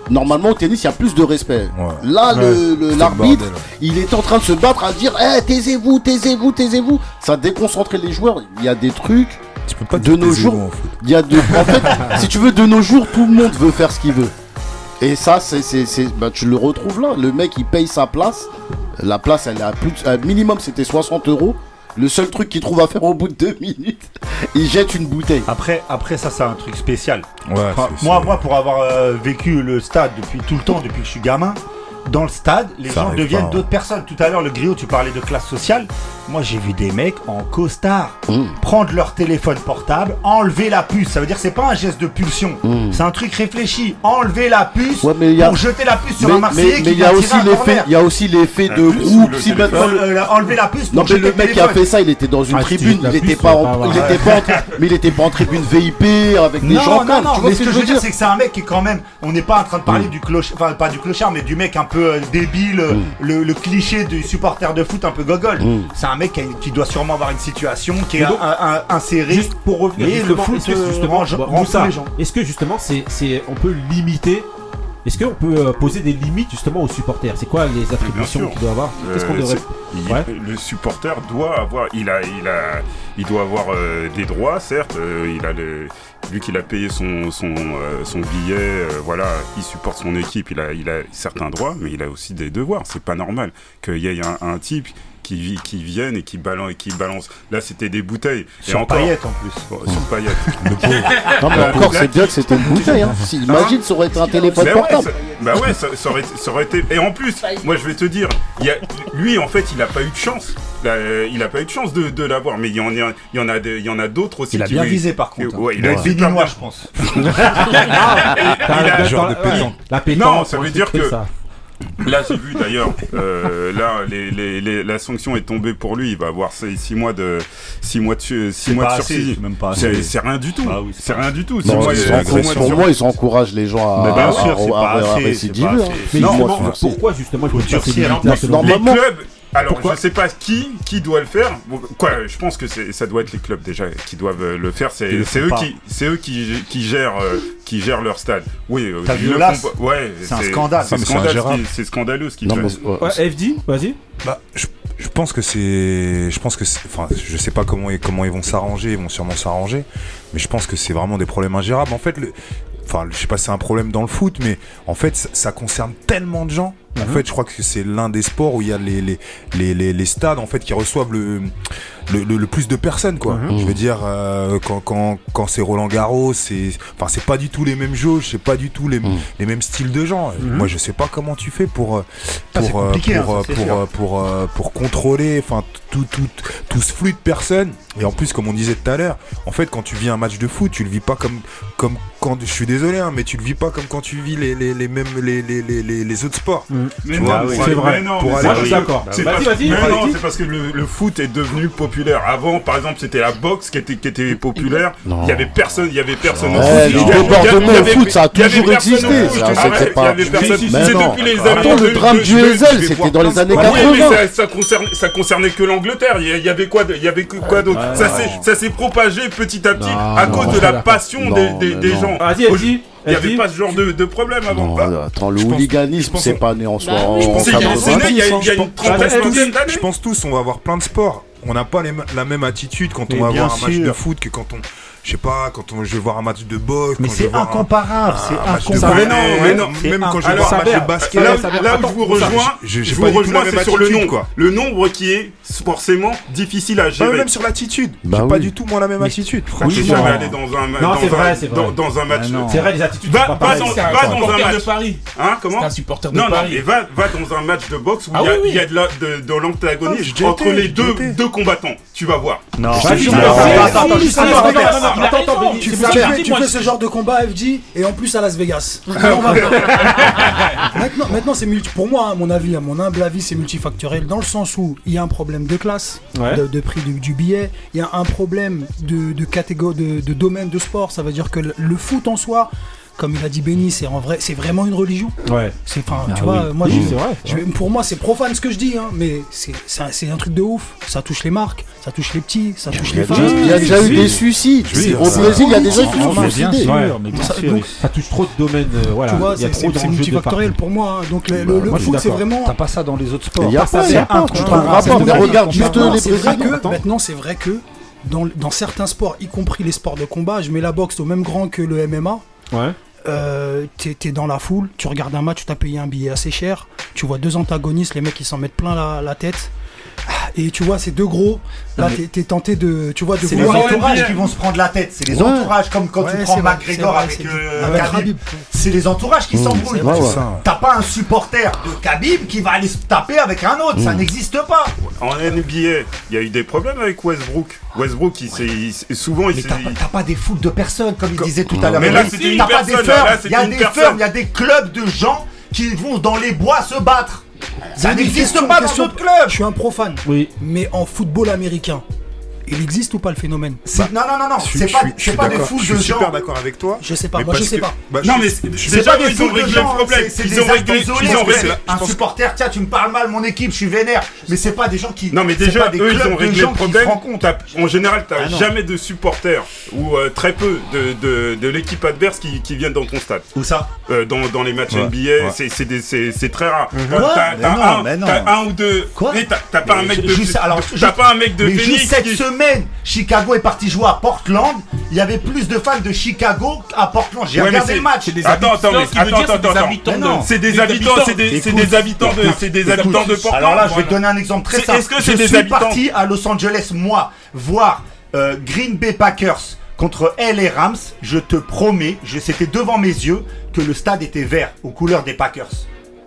[SPEAKER 7] Normalement, au tennis, il y a plus de respect. Là, l'arbitre, il est en train de se battre à dire Eh, taisez-vous, taisez-vous, taisez-vous. Ça déconcentrait les joueurs. Il y a des trucs.
[SPEAKER 15] Tu peux pas
[SPEAKER 7] de nos jours. Il y a de. En fait, si tu veux, de nos jours, tout le monde veut faire ce qu'il veut. Et ça, c'est, bah, tu le retrouves là. Le mec, il paye sa place. La place, elle est à plus. De, minimum, c'était 60 euros. Le seul truc qu'il trouve à faire au bout de deux minutes, il jette une bouteille.
[SPEAKER 4] Après, après ça, c'est un truc spécial.
[SPEAKER 15] Ouais,
[SPEAKER 4] moi, moi, pour avoir euh, vécu le stade depuis tout le temps, depuis que je suis gamin, dans le stade, les gens deviennent d'autres personnes. Tout à l'heure, le griot, tu parlais de classe sociale. Moi, j'ai vu des mecs en costard mm. prendre leur téléphone portable, enlever la puce. Ça veut dire que c'est pas un geste de pulsion, mm. c'est un truc réfléchi. Enlever la puce pour jeter la puce sur un Marseillais
[SPEAKER 7] mais, mais
[SPEAKER 4] qui
[SPEAKER 7] Il y a aussi l'effet de groupe. Si
[SPEAKER 4] euh, euh, enlever la puce. Pour
[SPEAKER 7] non, mais le mec qui a fait ça, il était dans une tribune. Il était pas, en...
[SPEAKER 3] pas,
[SPEAKER 7] mais il était pas en tribune VIP avec des gens.
[SPEAKER 4] Non, non,
[SPEAKER 7] non.
[SPEAKER 4] Mais
[SPEAKER 7] ce que je veux dire,
[SPEAKER 4] c'est que c'est un mec qui quand même. On n'est pas en train de parler mm. du clochard, enfin pas du clochard, mais du mec un peu euh, débile, euh, mm. le, cliché du supporter de foot un peu gogol. Mm. C'est un mec qui, doit sûrement avoir une situation qui est insérée.
[SPEAKER 3] Juste pour revenir,
[SPEAKER 4] le foot euh,
[SPEAKER 3] justement. Est-ce que justement, c'est, on peut limiter est-ce qu'on peut euh, poser des limites justement aux supporters? C'est quoi les attributions qu'il doit avoir? Qu'est-ce qu'on
[SPEAKER 6] Euh,
[SPEAKER 3] devrait
[SPEAKER 6] c'est- il-
[SPEAKER 3] Ouais.
[SPEAKER 6] Le supporter doit avoir, il a, il a, il doit avoir euh, des droits, certes. euh, il a le, vu qu'il a payé son son, euh, son billet, voilà, il supporte son équipe, il a, il a certains droits, mais il a aussi des devoirs. C'est pas normal qu'il y ait un, un type qui, qui vienne et qui balance, et qui balance. Là, c'était des bouteilles.
[SPEAKER 4] Sur
[SPEAKER 6] et encore,
[SPEAKER 4] Payet, en plus.
[SPEAKER 6] Sur paillettes.
[SPEAKER 7] Non, mais
[SPEAKER 6] Euh,
[SPEAKER 7] encore, c'est bien que c'était une bouteille. Hein. Si, imagine, ça aurait été un téléphone
[SPEAKER 6] ouais,
[SPEAKER 7] portable.
[SPEAKER 6] ça- bah ouais, ça, ça aurait, ça aurait été. Et en plus, moi je vais te dire, il y a, lui en fait, il a pas eu de chance. Là, euh, il a pas eu de chance de, de l'avoir, mais il y en a, il y en a, il y en a d'autres aussi.
[SPEAKER 4] Il a bien
[SPEAKER 6] lui-
[SPEAKER 4] visé, par contre, hein.
[SPEAKER 6] Ouais, il a
[SPEAKER 4] Ouais. Béninois,
[SPEAKER 6] bien.
[SPEAKER 4] je pense.
[SPEAKER 6] Il a-
[SPEAKER 3] Genre de pétanque. La pétanque,
[SPEAKER 6] Non, ça veut dire que.
[SPEAKER 3] ça.
[SPEAKER 6] Là, j'ai vu d'ailleurs, euh, là, les, les, les- la sanction est tombée pour lui. Il va avoir 6 mois de, six mois de, six
[SPEAKER 4] C'est
[SPEAKER 6] mois de sursis.
[SPEAKER 4] c'est
[SPEAKER 6] rien du tout.
[SPEAKER 4] Ah oui, c'est
[SPEAKER 6] rien du tout.
[SPEAKER 7] Non,
[SPEAKER 6] mois
[SPEAKER 7] pour moi, ils encouragent les gens à,
[SPEAKER 6] Mais bien sûr,
[SPEAKER 7] à-
[SPEAKER 6] c'est
[SPEAKER 7] à- récidiver. hein.
[SPEAKER 3] pourquoi justement il faut
[SPEAKER 6] durcir Les clubs, alors
[SPEAKER 3] Pourquoi
[SPEAKER 6] je sais pas qui, qui doit le faire. Bon, Quoi, je pense que c'est- ça doit être les clubs déjà qui doivent euh, le faire. C'est eux qui, c'est eux qui, qui gèrent, euh, qui gèrent leur stade. Oui, euh. Ouais,
[SPEAKER 4] C'est un scandale.
[SPEAKER 6] C'est scandale, scandaleux ce qu'ils font.
[SPEAKER 7] ouais,
[SPEAKER 3] Ouais, FD, vas-y.
[SPEAKER 15] Bah, je, je pense que c'est, je pense que, c'est- enfin, je sais pas comment ils- comment ils vont s'arranger, ils vont sûrement s'arranger, mais je pense que c'est vraiment des problèmes ingérables. En fait, le, enfin, je sais pas si c'est un problème dans le foot, mais en fait, ça, ça concerne tellement de gens. En
[SPEAKER 3] Mhm.
[SPEAKER 15] fait, je crois que c'est l'un des sports où il y a les, les, les, les, les stades en fait qui reçoivent le, le, le- le plus de personnes quoi.
[SPEAKER 3] Mhm.
[SPEAKER 15] Je veux dire euh, quand, quand, quand c'est Roland Garros, c'est enfin c'est pas du tout les mêmes jauges, c'est pas du tout les,
[SPEAKER 7] Mhm.
[SPEAKER 15] les mêmes styles de gens.
[SPEAKER 3] Mhm.
[SPEAKER 15] Moi, je sais pas comment tu fais pour euh,
[SPEAKER 4] c'est
[SPEAKER 15] pour
[SPEAKER 4] hein,
[SPEAKER 15] pour,
[SPEAKER 4] ça,
[SPEAKER 15] euh, pour, pour, euh, pour contrôler enfin tout, tout, tout ce flux de personnes et en plus comme on disait tout à l'heure en fait quand tu vis un match de foot tu le vis pas comme comme quand je suis désolé hein, mais tu le vis pas comme quand tu vis les, les, les mêmes les, les, les, les, les autres sports
[SPEAKER 6] Mais
[SPEAKER 15] Tu
[SPEAKER 6] non,
[SPEAKER 3] c'est vrai. d'accord. Vas-y, vas-y,
[SPEAKER 6] mais
[SPEAKER 3] vas-y.
[SPEAKER 6] non, c'est parce que le, le foot est devenu populaire. Avant, par exemple, c'était la boxe qui était, qui était populaire. Il y avait personne, il y avait personne au
[SPEAKER 7] Ouais,
[SPEAKER 6] foot.
[SPEAKER 7] le au foot, ça a toujours existé,
[SPEAKER 6] Arrête,
[SPEAKER 7] c'était pas-
[SPEAKER 6] C'est depuis les
[SPEAKER 7] Attends,
[SPEAKER 6] années
[SPEAKER 7] le drame du Hazel, c'était dans les
[SPEAKER 6] de
[SPEAKER 7] années
[SPEAKER 6] sports. Oui, mais
[SPEAKER 7] 80.
[SPEAKER 6] ça, concernait que l'Angleterre. Il y, avait quoi, il y avait que- quoi d'autre Ça s'est, propagé petit à petit à cause de la passion des, gens.
[SPEAKER 3] Vas-y, FD.
[SPEAKER 6] Il n'y avait pas ce genre de, de problème avant.
[SPEAKER 7] Non,
[SPEAKER 6] Bah,
[SPEAKER 7] attends, le
[SPEAKER 15] je pense-
[SPEAKER 7] hooliganisme,
[SPEAKER 15] pense
[SPEAKER 7] c'est pas né en soi.
[SPEAKER 12] Bah oui,
[SPEAKER 6] y y y a
[SPEAKER 15] Je
[SPEAKER 6] une
[SPEAKER 15] pense-
[SPEAKER 6] trentaine,
[SPEAKER 3] je pense-
[SPEAKER 6] vingtaine d'années.
[SPEAKER 15] je pense tous on va avoir plein de sports on n'a pas les la même attitude quand on va voir un match
[SPEAKER 4] sûr.
[SPEAKER 15] de foot que quand on je sais pas quand on je vais voir un match de boxe
[SPEAKER 4] Mais c'est incomparable, c'est
[SPEAKER 15] match
[SPEAKER 4] incomparable.
[SPEAKER 6] Mais non, mais non.
[SPEAKER 15] même quand je vais
[SPEAKER 6] Alors,
[SPEAKER 15] voir un match de basket
[SPEAKER 6] Là, où je vous rejoins,
[SPEAKER 15] je- je-
[SPEAKER 6] je
[SPEAKER 15] j'ai
[SPEAKER 6] vous rejoins, c'est sur le nombre.
[SPEAKER 15] quoi.
[SPEAKER 6] Le nombre qui est forcément difficile à
[SPEAKER 15] Pas
[SPEAKER 6] gérer.
[SPEAKER 15] même sur l'attitude
[SPEAKER 7] Bah
[SPEAKER 15] j'ai
[SPEAKER 7] oui.
[SPEAKER 15] pas du tout moi la même attitude franchement
[SPEAKER 6] jamais allé dans un
[SPEAKER 3] Non,
[SPEAKER 6] dans
[SPEAKER 3] c'est
[SPEAKER 6] un-
[SPEAKER 3] vrai, c'est vrai.
[SPEAKER 6] dans- dans un match.
[SPEAKER 4] Ah non.
[SPEAKER 3] C'est vrai, les attitudes
[SPEAKER 6] Va- dans-
[SPEAKER 3] un
[SPEAKER 6] match.
[SPEAKER 14] de Paris.
[SPEAKER 6] Hein, comment
[SPEAKER 14] C'est un supporter de
[SPEAKER 6] Non, non,
[SPEAKER 14] Paris.
[SPEAKER 6] mais va, va dans un match de boxe où
[SPEAKER 14] Ah
[SPEAKER 6] il y a,
[SPEAKER 14] oui, oui.
[SPEAKER 6] il y a de la- de, de
[SPEAKER 15] Ah, j'ai
[SPEAKER 6] l'antagonisme
[SPEAKER 15] déjà
[SPEAKER 6] entre les deux, combattants. Tu vas voir.
[SPEAKER 4] Non, je- non,
[SPEAKER 3] vas-y,
[SPEAKER 4] attends, attends, attends,
[SPEAKER 3] attends, attends. Benny,
[SPEAKER 13] Tu fais, tu ce genre de combat FG et en plus à Las Vegas. On va- maintenant, maintenant c'est multi. Pour moi, à mon avis, à mon humble avis, c'est multifactoriel dans le sens où il y a un problème de classe,
[SPEAKER 3] Ouais.
[SPEAKER 13] de, de prix du, du billet. Il y a un problème de, de catégorie, de, de domaine de sport. Ça veut dire que le, le foot en soi, comme il a dit Benny, c'est en vrai, c'est vraiment une religion.
[SPEAKER 3] Ouais.
[SPEAKER 13] C'est, enfin,
[SPEAKER 3] Ah
[SPEAKER 13] tu vois,
[SPEAKER 3] oui.
[SPEAKER 13] moi,
[SPEAKER 3] Oui,
[SPEAKER 13] je-
[SPEAKER 3] c'est vrai, c'est
[SPEAKER 13] je-
[SPEAKER 3] vrai.
[SPEAKER 13] pour moi, c'est profane ce que je dis, hein, mais c'est, c'est, un, truc de ouf. Ça touche les marques, ça touche les petits, ça touche les femmes.
[SPEAKER 7] il y a déjà eu des suicides. Au Brésil, il y a des gens qui sont suicidés.
[SPEAKER 13] Ça-
[SPEAKER 3] touche trop de domaines. euh, voilà.
[SPEAKER 13] tu vois, c'est, multifactoriel pour moi. hein. Donc le, foot, c'est vraiment.
[SPEAKER 4] T'as pas ça dans les autres sports.
[SPEAKER 7] Il y a
[SPEAKER 13] Pas ça,
[SPEAKER 7] pas, il y
[SPEAKER 13] c'est
[SPEAKER 7] a pas.
[SPEAKER 13] un
[SPEAKER 7] Je
[SPEAKER 13] contre
[SPEAKER 7] trouve
[SPEAKER 13] un.
[SPEAKER 7] rapport,
[SPEAKER 13] C'est
[SPEAKER 7] mais
[SPEAKER 13] vrai.
[SPEAKER 7] regarde juste
[SPEAKER 13] Maintenant,
[SPEAKER 7] les
[SPEAKER 13] c'est vrai
[SPEAKER 7] Brésiliens.
[SPEAKER 13] que- Maintenant, c'est vrai que dans, dans certains sports, y compris les sports de combat, je mets la boxe au même grand que le MMA.
[SPEAKER 3] Ouais.
[SPEAKER 13] Euh, t'es dans la foule, tu regardes un match, tu as payé un billet assez cher, tu vois deux antagonistes, les mecs ils s'en mettent plein la tête. Ah, Et tu vois, ces deux gros, là
[SPEAKER 4] mais-
[SPEAKER 13] t'es t'es tenté de. Tu vois, de
[SPEAKER 4] C'est les entourages qui vont se prendre la tête. C'est les
[SPEAKER 13] Ouais.
[SPEAKER 4] entourages, comme quand
[SPEAKER 13] Ouais,
[SPEAKER 4] tu
[SPEAKER 13] c'est
[SPEAKER 4] prends McGregor avec, euh,
[SPEAKER 13] avec
[SPEAKER 4] Khabib.
[SPEAKER 13] Khabib.
[SPEAKER 4] C'est les entourages qui
[SPEAKER 7] Mmh,
[SPEAKER 4] s'embrouillent. T'as pas un supporter de Khabib qui va aller se taper avec un autre. Ça
[SPEAKER 7] Mmh.
[SPEAKER 4] n'existe pas.
[SPEAKER 6] En NBA, il y a eu des problèmes avec Westbrook. Westbrook, il s'est- il souvent, il
[SPEAKER 4] t'as pas, t'as pas des foutes de personnes, comme il disait tout à l'heure.
[SPEAKER 6] Mais là, c'était une personne,
[SPEAKER 4] Il y a des fermes, il y a des clubs de gens qui vont dans les bois se battre. Ça n'existe pas dans d'autres clubs.
[SPEAKER 13] Je suis un profane.
[SPEAKER 3] Oui.
[SPEAKER 13] Mais en football américain, Il existe ou pas le phénomène
[SPEAKER 4] C'est- non, non, non, non,
[SPEAKER 15] Je
[SPEAKER 4] c'est
[SPEAKER 15] je
[SPEAKER 4] pas,
[SPEAKER 15] suis- je
[SPEAKER 4] c'est pas des
[SPEAKER 15] d'accord-
[SPEAKER 4] foules
[SPEAKER 15] je
[SPEAKER 4] de
[SPEAKER 15] suis
[SPEAKER 4] gens.
[SPEAKER 15] super d'accord avec toi.
[SPEAKER 13] Je sais pas,
[SPEAKER 15] mais
[SPEAKER 13] moi je sais
[SPEAKER 15] que-
[SPEAKER 13] pas.
[SPEAKER 15] bah,
[SPEAKER 6] Non,
[SPEAKER 15] je-
[SPEAKER 6] mais
[SPEAKER 15] je-
[SPEAKER 6] déjà,
[SPEAKER 4] pas des foules de gens, c'est- c'est des actes isolés. Un supporter, tiens, tu me parles mal, mon équipe, je suis vénère. Mais c'est pas des gens qui.
[SPEAKER 6] Non mais
[SPEAKER 4] c'est
[SPEAKER 6] déjà eux ils ont
[SPEAKER 4] de
[SPEAKER 6] réglé
[SPEAKER 4] gens
[SPEAKER 6] le problème. En général t'as
[SPEAKER 4] Ah
[SPEAKER 6] jamais de supporters ou euh, très peu de, de, de l'équipe adverse qui, viennent dans ton stade.
[SPEAKER 4] Où ça
[SPEAKER 6] Euh, dans, les matchs NBA, c'est- c'est des- c'est c'est très rare.
[SPEAKER 4] Mhm. Quoi
[SPEAKER 6] T'as un, ou deux.
[SPEAKER 4] Quoi
[SPEAKER 6] t'as pas un mec de t'as pas un mec de Phoenix
[SPEAKER 4] semaine, Chicago est parti jouer à Portland. Il y avait plus de fans de Chicago à Portland. J'ai
[SPEAKER 6] Ouais,
[SPEAKER 4] regardé
[SPEAKER 6] c'est-
[SPEAKER 4] le match.
[SPEAKER 6] c'est des Attends, habitants, attends, mais- ce attends, attends, c'est des habitants, c'est des- habitants de- c'est des habitants de Portland.
[SPEAKER 4] Alors là, je vais te donner un exemple très simple.
[SPEAKER 6] est-ce que c'est
[SPEAKER 4] je
[SPEAKER 6] des
[SPEAKER 4] suis
[SPEAKER 6] habitants
[SPEAKER 4] parti à Los Angeles, moi, voir euh, Green Bay Packers contre LA Rams. Je te promets, je- c'était devant mes yeux que le stade était vert aux couleurs des Packers.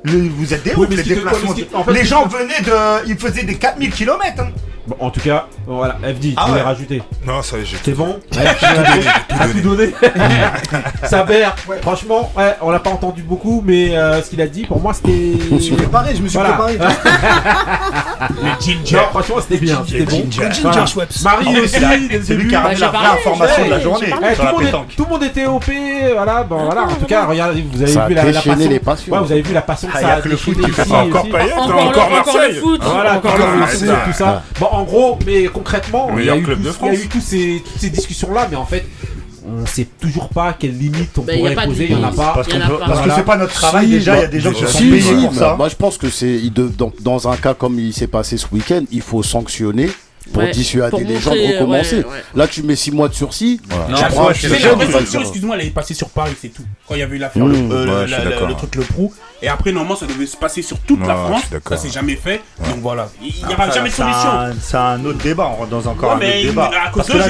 [SPEAKER 4] Le- vous êtes des
[SPEAKER 3] Oui,
[SPEAKER 4] ouf, les déplacements.
[SPEAKER 3] en fait,
[SPEAKER 4] les gens venaient de. Ils faisaient des 4000 km.
[SPEAKER 3] Bon, en tout cas, voilà, FD,
[SPEAKER 4] Ah ouais.
[SPEAKER 3] rajouter.
[SPEAKER 15] Non, ça, j'ai
[SPEAKER 3] C'est bon
[SPEAKER 15] J'ai
[SPEAKER 3] Ouais,
[SPEAKER 15] tout donné,
[SPEAKER 3] t'as tout donné. Saber, franchement, ouais, on l'a pas entendu beaucoup, mais euh, ce qu'il a dit, pour moi, c'était.
[SPEAKER 13] Je me suis préparé, je me suis
[SPEAKER 3] Voilà.
[SPEAKER 13] préparé.
[SPEAKER 3] Le ginger. Non, franchement, c'était bien. C'était bon.
[SPEAKER 13] ginger. Le ginger
[SPEAKER 3] Voilà.
[SPEAKER 13] Schweppes.
[SPEAKER 3] Marie aussi,
[SPEAKER 4] c'est lui qui a ramené
[SPEAKER 12] Bah,
[SPEAKER 4] la vraie information de la journée.
[SPEAKER 3] Eh, tout, le monde était OP, voilà, bon voilà, en tout cas, regardez, vous avez
[SPEAKER 7] Ça
[SPEAKER 3] vu la, passion.
[SPEAKER 7] les passions.
[SPEAKER 3] Ouais, vous avez vu la passion que
[SPEAKER 4] Ah,
[SPEAKER 3] ça
[SPEAKER 4] y a que le foot
[SPEAKER 3] déchaîné
[SPEAKER 4] qui fait
[SPEAKER 3] ici
[SPEAKER 4] ça.
[SPEAKER 6] Encore. Payet,
[SPEAKER 12] Encore,
[SPEAKER 6] encore
[SPEAKER 12] le, encore le
[SPEAKER 6] Marseille.
[SPEAKER 12] foot.
[SPEAKER 3] Voilà, encore le foot, tout ça. Bon, en gros, mais concrètement, il y, a eu toutes ces discussions-là, mais en fait, on sait toujours pas quelles limites on
[SPEAKER 12] Ben,
[SPEAKER 3] pourrait poser, il y en a
[SPEAKER 12] limite.
[SPEAKER 3] pas.
[SPEAKER 4] Parce,
[SPEAKER 12] a
[SPEAKER 4] peut-
[SPEAKER 12] pas.
[SPEAKER 4] parce que
[SPEAKER 3] Voilà.
[SPEAKER 4] c'est pas notre travail
[SPEAKER 7] Si,
[SPEAKER 4] déjà, il y a des gens qui
[SPEAKER 15] déjà,
[SPEAKER 4] sont
[SPEAKER 7] Si,
[SPEAKER 4] payés
[SPEAKER 7] si,
[SPEAKER 4] pour ça.
[SPEAKER 7] moi je pense que c'est dans, dans un cas comme il s'est passé ce week-end, il faut sanctionner pour
[SPEAKER 12] Ouais,
[SPEAKER 7] dissuader
[SPEAKER 12] pour
[SPEAKER 7] les gens de
[SPEAKER 12] montrer,
[SPEAKER 7] recommencer.
[SPEAKER 12] ouais, ouais.
[SPEAKER 7] Là, tu mets 6 mois de sursis.
[SPEAKER 4] Non,
[SPEAKER 7] tu
[SPEAKER 4] c'est
[SPEAKER 7] petit
[SPEAKER 14] Mais
[SPEAKER 4] la
[SPEAKER 14] vraie sanction, excuse-moi, elle est passée sur Paris, c'est tout. Quand il y avait eu l'affaire,
[SPEAKER 15] Mmh,
[SPEAKER 14] le, euh,
[SPEAKER 15] ouais,
[SPEAKER 14] la-
[SPEAKER 15] je suis
[SPEAKER 14] la-
[SPEAKER 15] d'accord.
[SPEAKER 14] le truc, le prou. Et après, normalement, ça devait se passer sur toute la
[SPEAKER 15] Ouais, je
[SPEAKER 14] France. Ça s'est jamais fait. Donc voilà. Il n'y aura jamais de solution.
[SPEAKER 4] C'est un autre débat, on rentre dans encore
[SPEAKER 14] Ouais,
[SPEAKER 4] un
[SPEAKER 14] mais
[SPEAKER 4] autre débat.
[SPEAKER 14] à cause
[SPEAKER 4] Parce
[SPEAKER 14] de
[SPEAKER 4] que
[SPEAKER 14] eux,
[SPEAKER 4] là,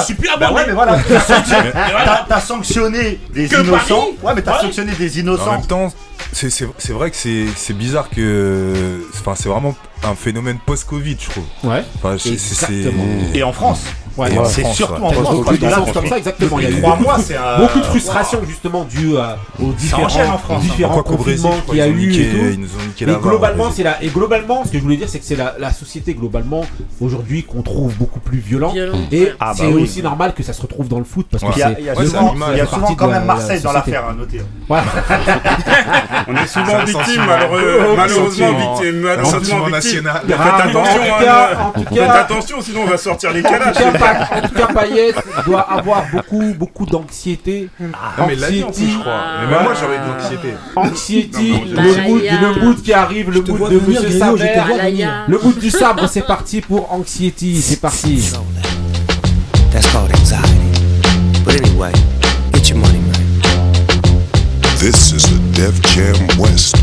[SPEAKER 14] je- suis plus
[SPEAKER 4] Bah
[SPEAKER 14] abonné.
[SPEAKER 4] ouais, mais voilà, t'as sanctionné- des
[SPEAKER 14] Que
[SPEAKER 4] innocents.
[SPEAKER 14] Paris
[SPEAKER 4] Ouais, mais t'as
[SPEAKER 14] Ouais.
[SPEAKER 4] sanctionné des
[SPEAKER 15] En
[SPEAKER 4] innocents.
[SPEAKER 15] même temps, c'est- c'est c'est vrai que c'est c'est bizarre que. Enfin, c'est vraiment un phénomène post-Covid, je trouve.
[SPEAKER 3] Ouais. Exactement.
[SPEAKER 4] Et en France.
[SPEAKER 3] Ouais,
[SPEAKER 15] Et
[SPEAKER 4] C'est surtout
[SPEAKER 15] ouais.
[SPEAKER 4] en France.
[SPEAKER 3] Comme ça, exactement. Il y a eu
[SPEAKER 4] trois mois, c'est un-
[SPEAKER 3] beaucoup de frustration justement due à- aux différents,
[SPEAKER 4] hein.
[SPEAKER 3] différents confinements qu'il y a eu
[SPEAKER 15] niqué-
[SPEAKER 3] et tout.
[SPEAKER 15] ils nous ont niqué
[SPEAKER 3] Mais
[SPEAKER 15] la barre,
[SPEAKER 3] globalement, c'est la et globalement, ce que je voulais dire, c'est que c'est la, la société globalement aujourd'hui qu'on trouve beaucoup plus violent. Et
[SPEAKER 4] Ah bah
[SPEAKER 3] c'est
[SPEAKER 4] oui.
[SPEAKER 3] aussi normal que ça se retrouve dans le foot parce que c'est
[SPEAKER 4] il y a souvent, quand même Marseille dans l'affaire à noter.
[SPEAKER 6] On est souvent
[SPEAKER 15] un
[SPEAKER 6] victime, malheureusement
[SPEAKER 15] sentiment.
[SPEAKER 6] victime.
[SPEAKER 15] Un
[SPEAKER 6] Malheureusement victime.
[SPEAKER 15] national.
[SPEAKER 6] Faites
[SPEAKER 3] Ah,
[SPEAKER 6] attention, hein, euh, Faites attention, sinon on va sortir les calages.
[SPEAKER 3] En tout cas, Payet doit avoir beaucoup, beaucoup d'anxiété.
[SPEAKER 15] Non, mais il l'a dit en plus, je crois. Mais même moi, j'aurais de l'anxiété.
[SPEAKER 3] Anxiety,
[SPEAKER 6] Non, mais
[SPEAKER 3] le mood,
[SPEAKER 12] Bah,
[SPEAKER 3] le mood qui arrive, le mood de
[SPEAKER 13] venir,
[SPEAKER 3] Monsieur Saber.
[SPEAKER 12] Ah,
[SPEAKER 3] Le mood du sabre, c'est parti pour Anxiety, c'est parti.
[SPEAKER 16] That's called anxiety. But anyway, get your money, man.
[SPEAKER 10] This is the Def Jam West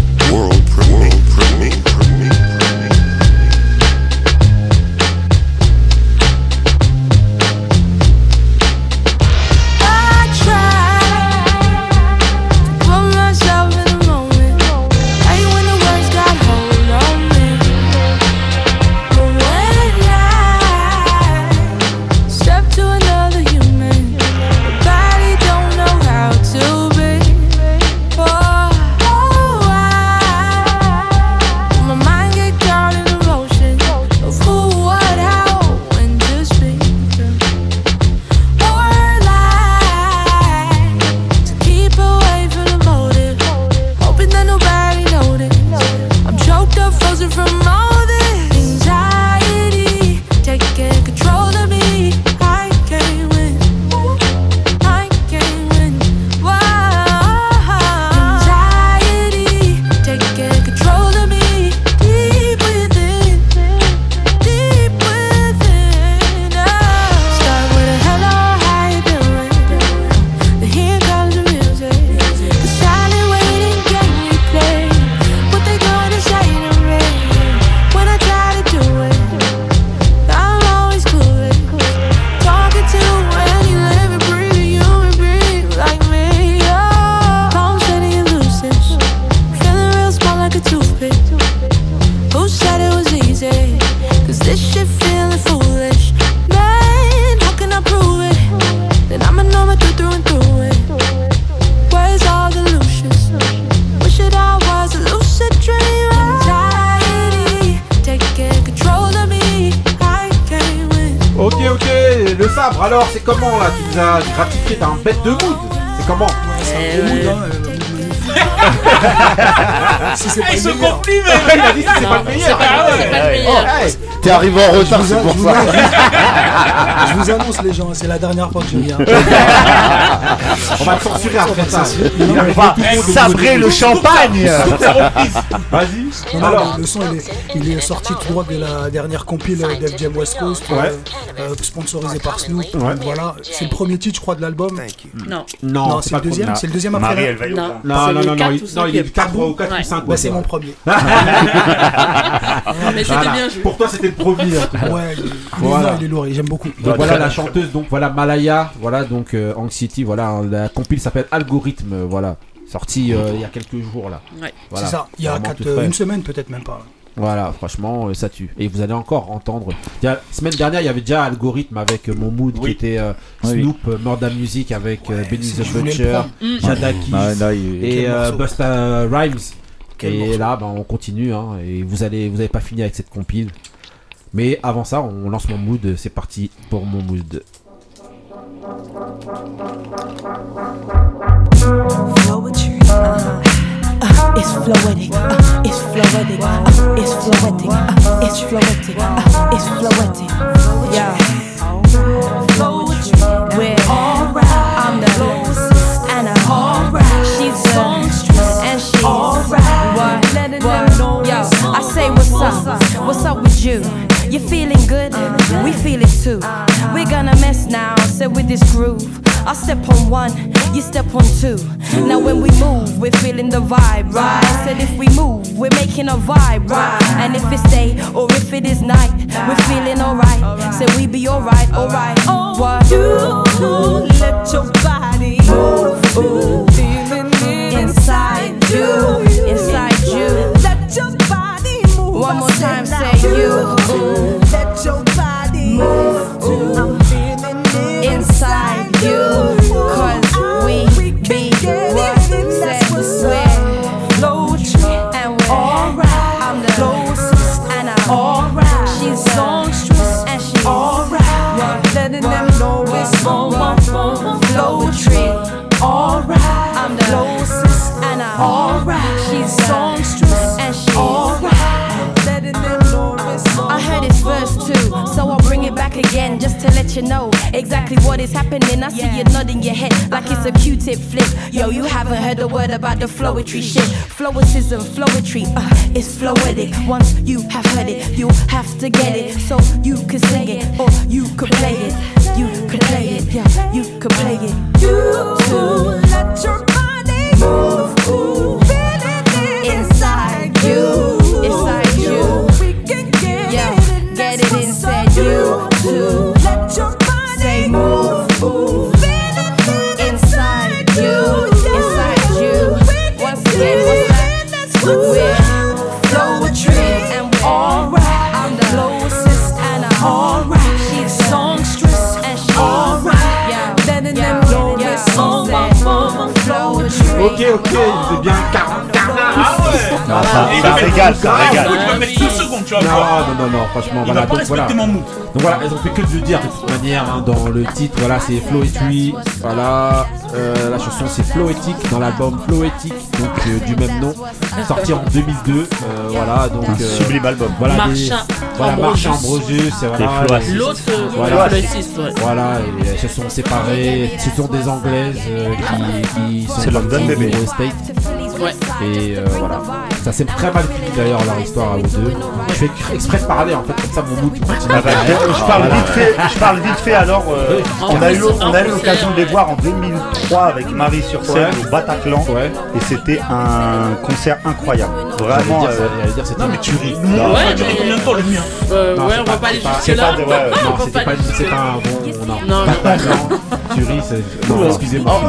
[SPEAKER 3] c'est comment là Tu nous as gratifié d'un bête de mood. C'est comment
[SPEAKER 13] C'est un gros mood, hein, euh, Si c'est pas
[SPEAKER 14] Il se confie, même
[SPEAKER 3] Il a dit que c'est pas le meilleur.
[SPEAKER 12] Ah ouais, c'est pas le meilleur.
[SPEAKER 7] T'es arrivé en retard, c'est pour ça.
[SPEAKER 13] annonce- Je vous annonce les gens, c'est la dernière fois que je viens.
[SPEAKER 3] On va censurer après ça.
[SPEAKER 4] On va sabrer le champagne.
[SPEAKER 3] Vas-y.
[SPEAKER 13] Non, non,
[SPEAKER 3] Alors,
[SPEAKER 13] le son il est, il est sorti tout droit de la dernière compile euh, Jam West Coast, euh, sponsorisé par Snoop.
[SPEAKER 3] Ouais.
[SPEAKER 13] Voilà, c'est le premier titre, je crois, de l'album.
[SPEAKER 12] Non.
[SPEAKER 3] non,
[SPEAKER 13] Non,
[SPEAKER 3] c'est
[SPEAKER 13] le deuxième, c'est le deuxième après.
[SPEAKER 4] Marie,
[SPEAKER 13] là.
[SPEAKER 4] elle va y
[SPEAKER 12] Non.
[SPEAKER 3] Non, non, non, non, il, non, il est
[SPEAKER 12] cinquième.
[SPEAKER 3] 4 ou 4 ou
[SPEAKER 12] Ouais.
[SPEAKER 3] 5.
[SPEAKER 13] Bah, c'est mon premier.
[SPEAKER 12] Mais c'était bien joué.
[SPEAKER 3] Pour toi, c'était le premier.
[SPEAKER 13] Ouais, il est, lourd, il est lourd, j'aime beaucoup.
[SPEAKER 3] Donc voilà la chanteuse, donc voilà Malaya, voilà donc euh, Anxiety, voilà hein, la compile s'appelle Algorithme, voilà sorti euh, il y a quelques jours là.
[SPEAKER 12] Ouais.
[SPEAKER 3] Voilà.
[SPEAKER 13] c'est ça, il y a quatre- une semaine peut-être même pas.
[SPEAKER 3] Voilà, franchement, euh, ça tue. Et vous allez encore entendre. Il y a- semaine dernière, il y avait déjà Algorithme avec euh, mon mood qui était euh,
[SPEAKER 17] Oui.
[SPEAKER 3] Snoop, euh, Murda Music avec Benny the Butcher.
[SPEAKER 12] Mm.
[SPEAKER 3] Jadaki
[SPEAKER 17] Ouais, là, il-
[SPEAKER 3] et euh. Busta Rhymes.
[SPEAKER 13] Quel
[SPEAKER 3] et
[SPEAKER 13] morceau.
[SPEAKER 3] là, ben, on continue. Hein, et vous allez, vous avez pas fini avec cette compile. Mais avant ça, on lance mon mood. C'est parti pour mon mood.
[SPEAKER 18] Poetry. Uh, uh, it's fluidic. Uh, it's fluidic. Uh, it's fluidic. Uh, it's fluidic. Uh, it's fluidic. Yeah. We're alright. I'm the and alright. She's the and she's alright. What? What? Yo, I say what's up? What's up with you? You feeling good? We feel it too. We're gonna mess now, so with this groove. I step on one, you step on two. Now when we move, we're feeling the vibe, right? Said if we move, we're making a vibe, right? And if it's day or if it is night, we're feeling alright. Say we be alright, alright. What? You let your body move, feeling inside you, let you know exactly what is happening. I see you nodding your head like it's a Q-tip flip. Yo, you haven't heard a word about the flowetry shit. Flowicism, flowetry, uh, it's floetic. Once you have heard it, you have to get it. So you can sing it or you could play it. You could play it, yeah, you could play it. You let your body move,
[SPEAKER 4] Ça- ça régale, ça régale.
[SPEAKER 14] Mettre secondes, tu vas
[SPEAKER 3] Non,
[SPEAKER 14] voir.
[SPEAKER 3] non, non, non, franchement,
[SPEAKER 14] Il
[SPEAKER 3] voilà. donc, voilà. Donc voilà, elles ont fait que de le dire de toute manière hein, dans le titre. Voilà, c'est Floetry. Voilà, euh, la chanson c'est Floetic dans l'album Floetic, donc euh, du même nom, sorti en 2002. euh, voilà, donc
[SPEAKER 4] Un
[SPEAKER 3] euh,
[SPEAKER 4] sublime album.
[SPEAKER 3] Voilà,
[SPEAKER 12] Marchin
[SPEAKER 3] des- voilà,
[SPEAKER 12] Ambrosius.
[SPEAKER 3] Et voilà.
[SPEAKER 4] Et
[SPEAKER 12] L'autre,
[SPEAKER 3] Voilà. Voilà, et elles se sont séparées. Ce sont des Anglaises euh, qui, qui sont
[SPEAKER 4] C'est London Bébé.
[SPEAKER 3] State.
[SPEAKER 12] Ouais.
[SPEAKER 3] Et euh, voilà. Ça s'est très mal fini d'ailleurs leur histoire à eux deux. Je fais exprès de parler en fait, comme ça mon mood.
[SPEAKER 4] Ah bah, je, parle vite fait, je parle vite fait alors. euh, on a eu,
[SPEAKER 12] En
[SPEAKER 4] on a eu
[SPEAKER 12] plus,
[SPEAKER 4] l'occasion de les voir en 2003 avec Marie sur scène
[SPEAKER 3] Ouais.
[SPEAKER 4] au Bataclan
[SPEAKER 3] Ouais.
[SPEAKER 4] et c'était un concert incroyable. Vraiment. euh,
[SPEAKER 3] j'allais dire c'était
[SPEAKER 14] Non, mais tu ris.
[SPEAKER 4] Non.
[SPEAKER 14] Mon mood
[SPEAKER 12] Ouais,
[SPEAKER 14] durer combien de temps le mien
[SPEAKER 12] Euh, ouais, on
[SPEAKER 3] pas-
[SPEAKER 12] va pas aller
[SPEAKER 3] c'est pas-
[SPEAKER 12] jusque
[SPEAKER 4] c'est
[SPEAKER 12] là.
[SPEAKER 4] pas de- ouais,
[SPEAKER 3] Non, c'était pas, un bon. Non,
[SPEAKER 12] Non,
[SPEAKER 3] tuerie, c'est. Non, excusez-moi.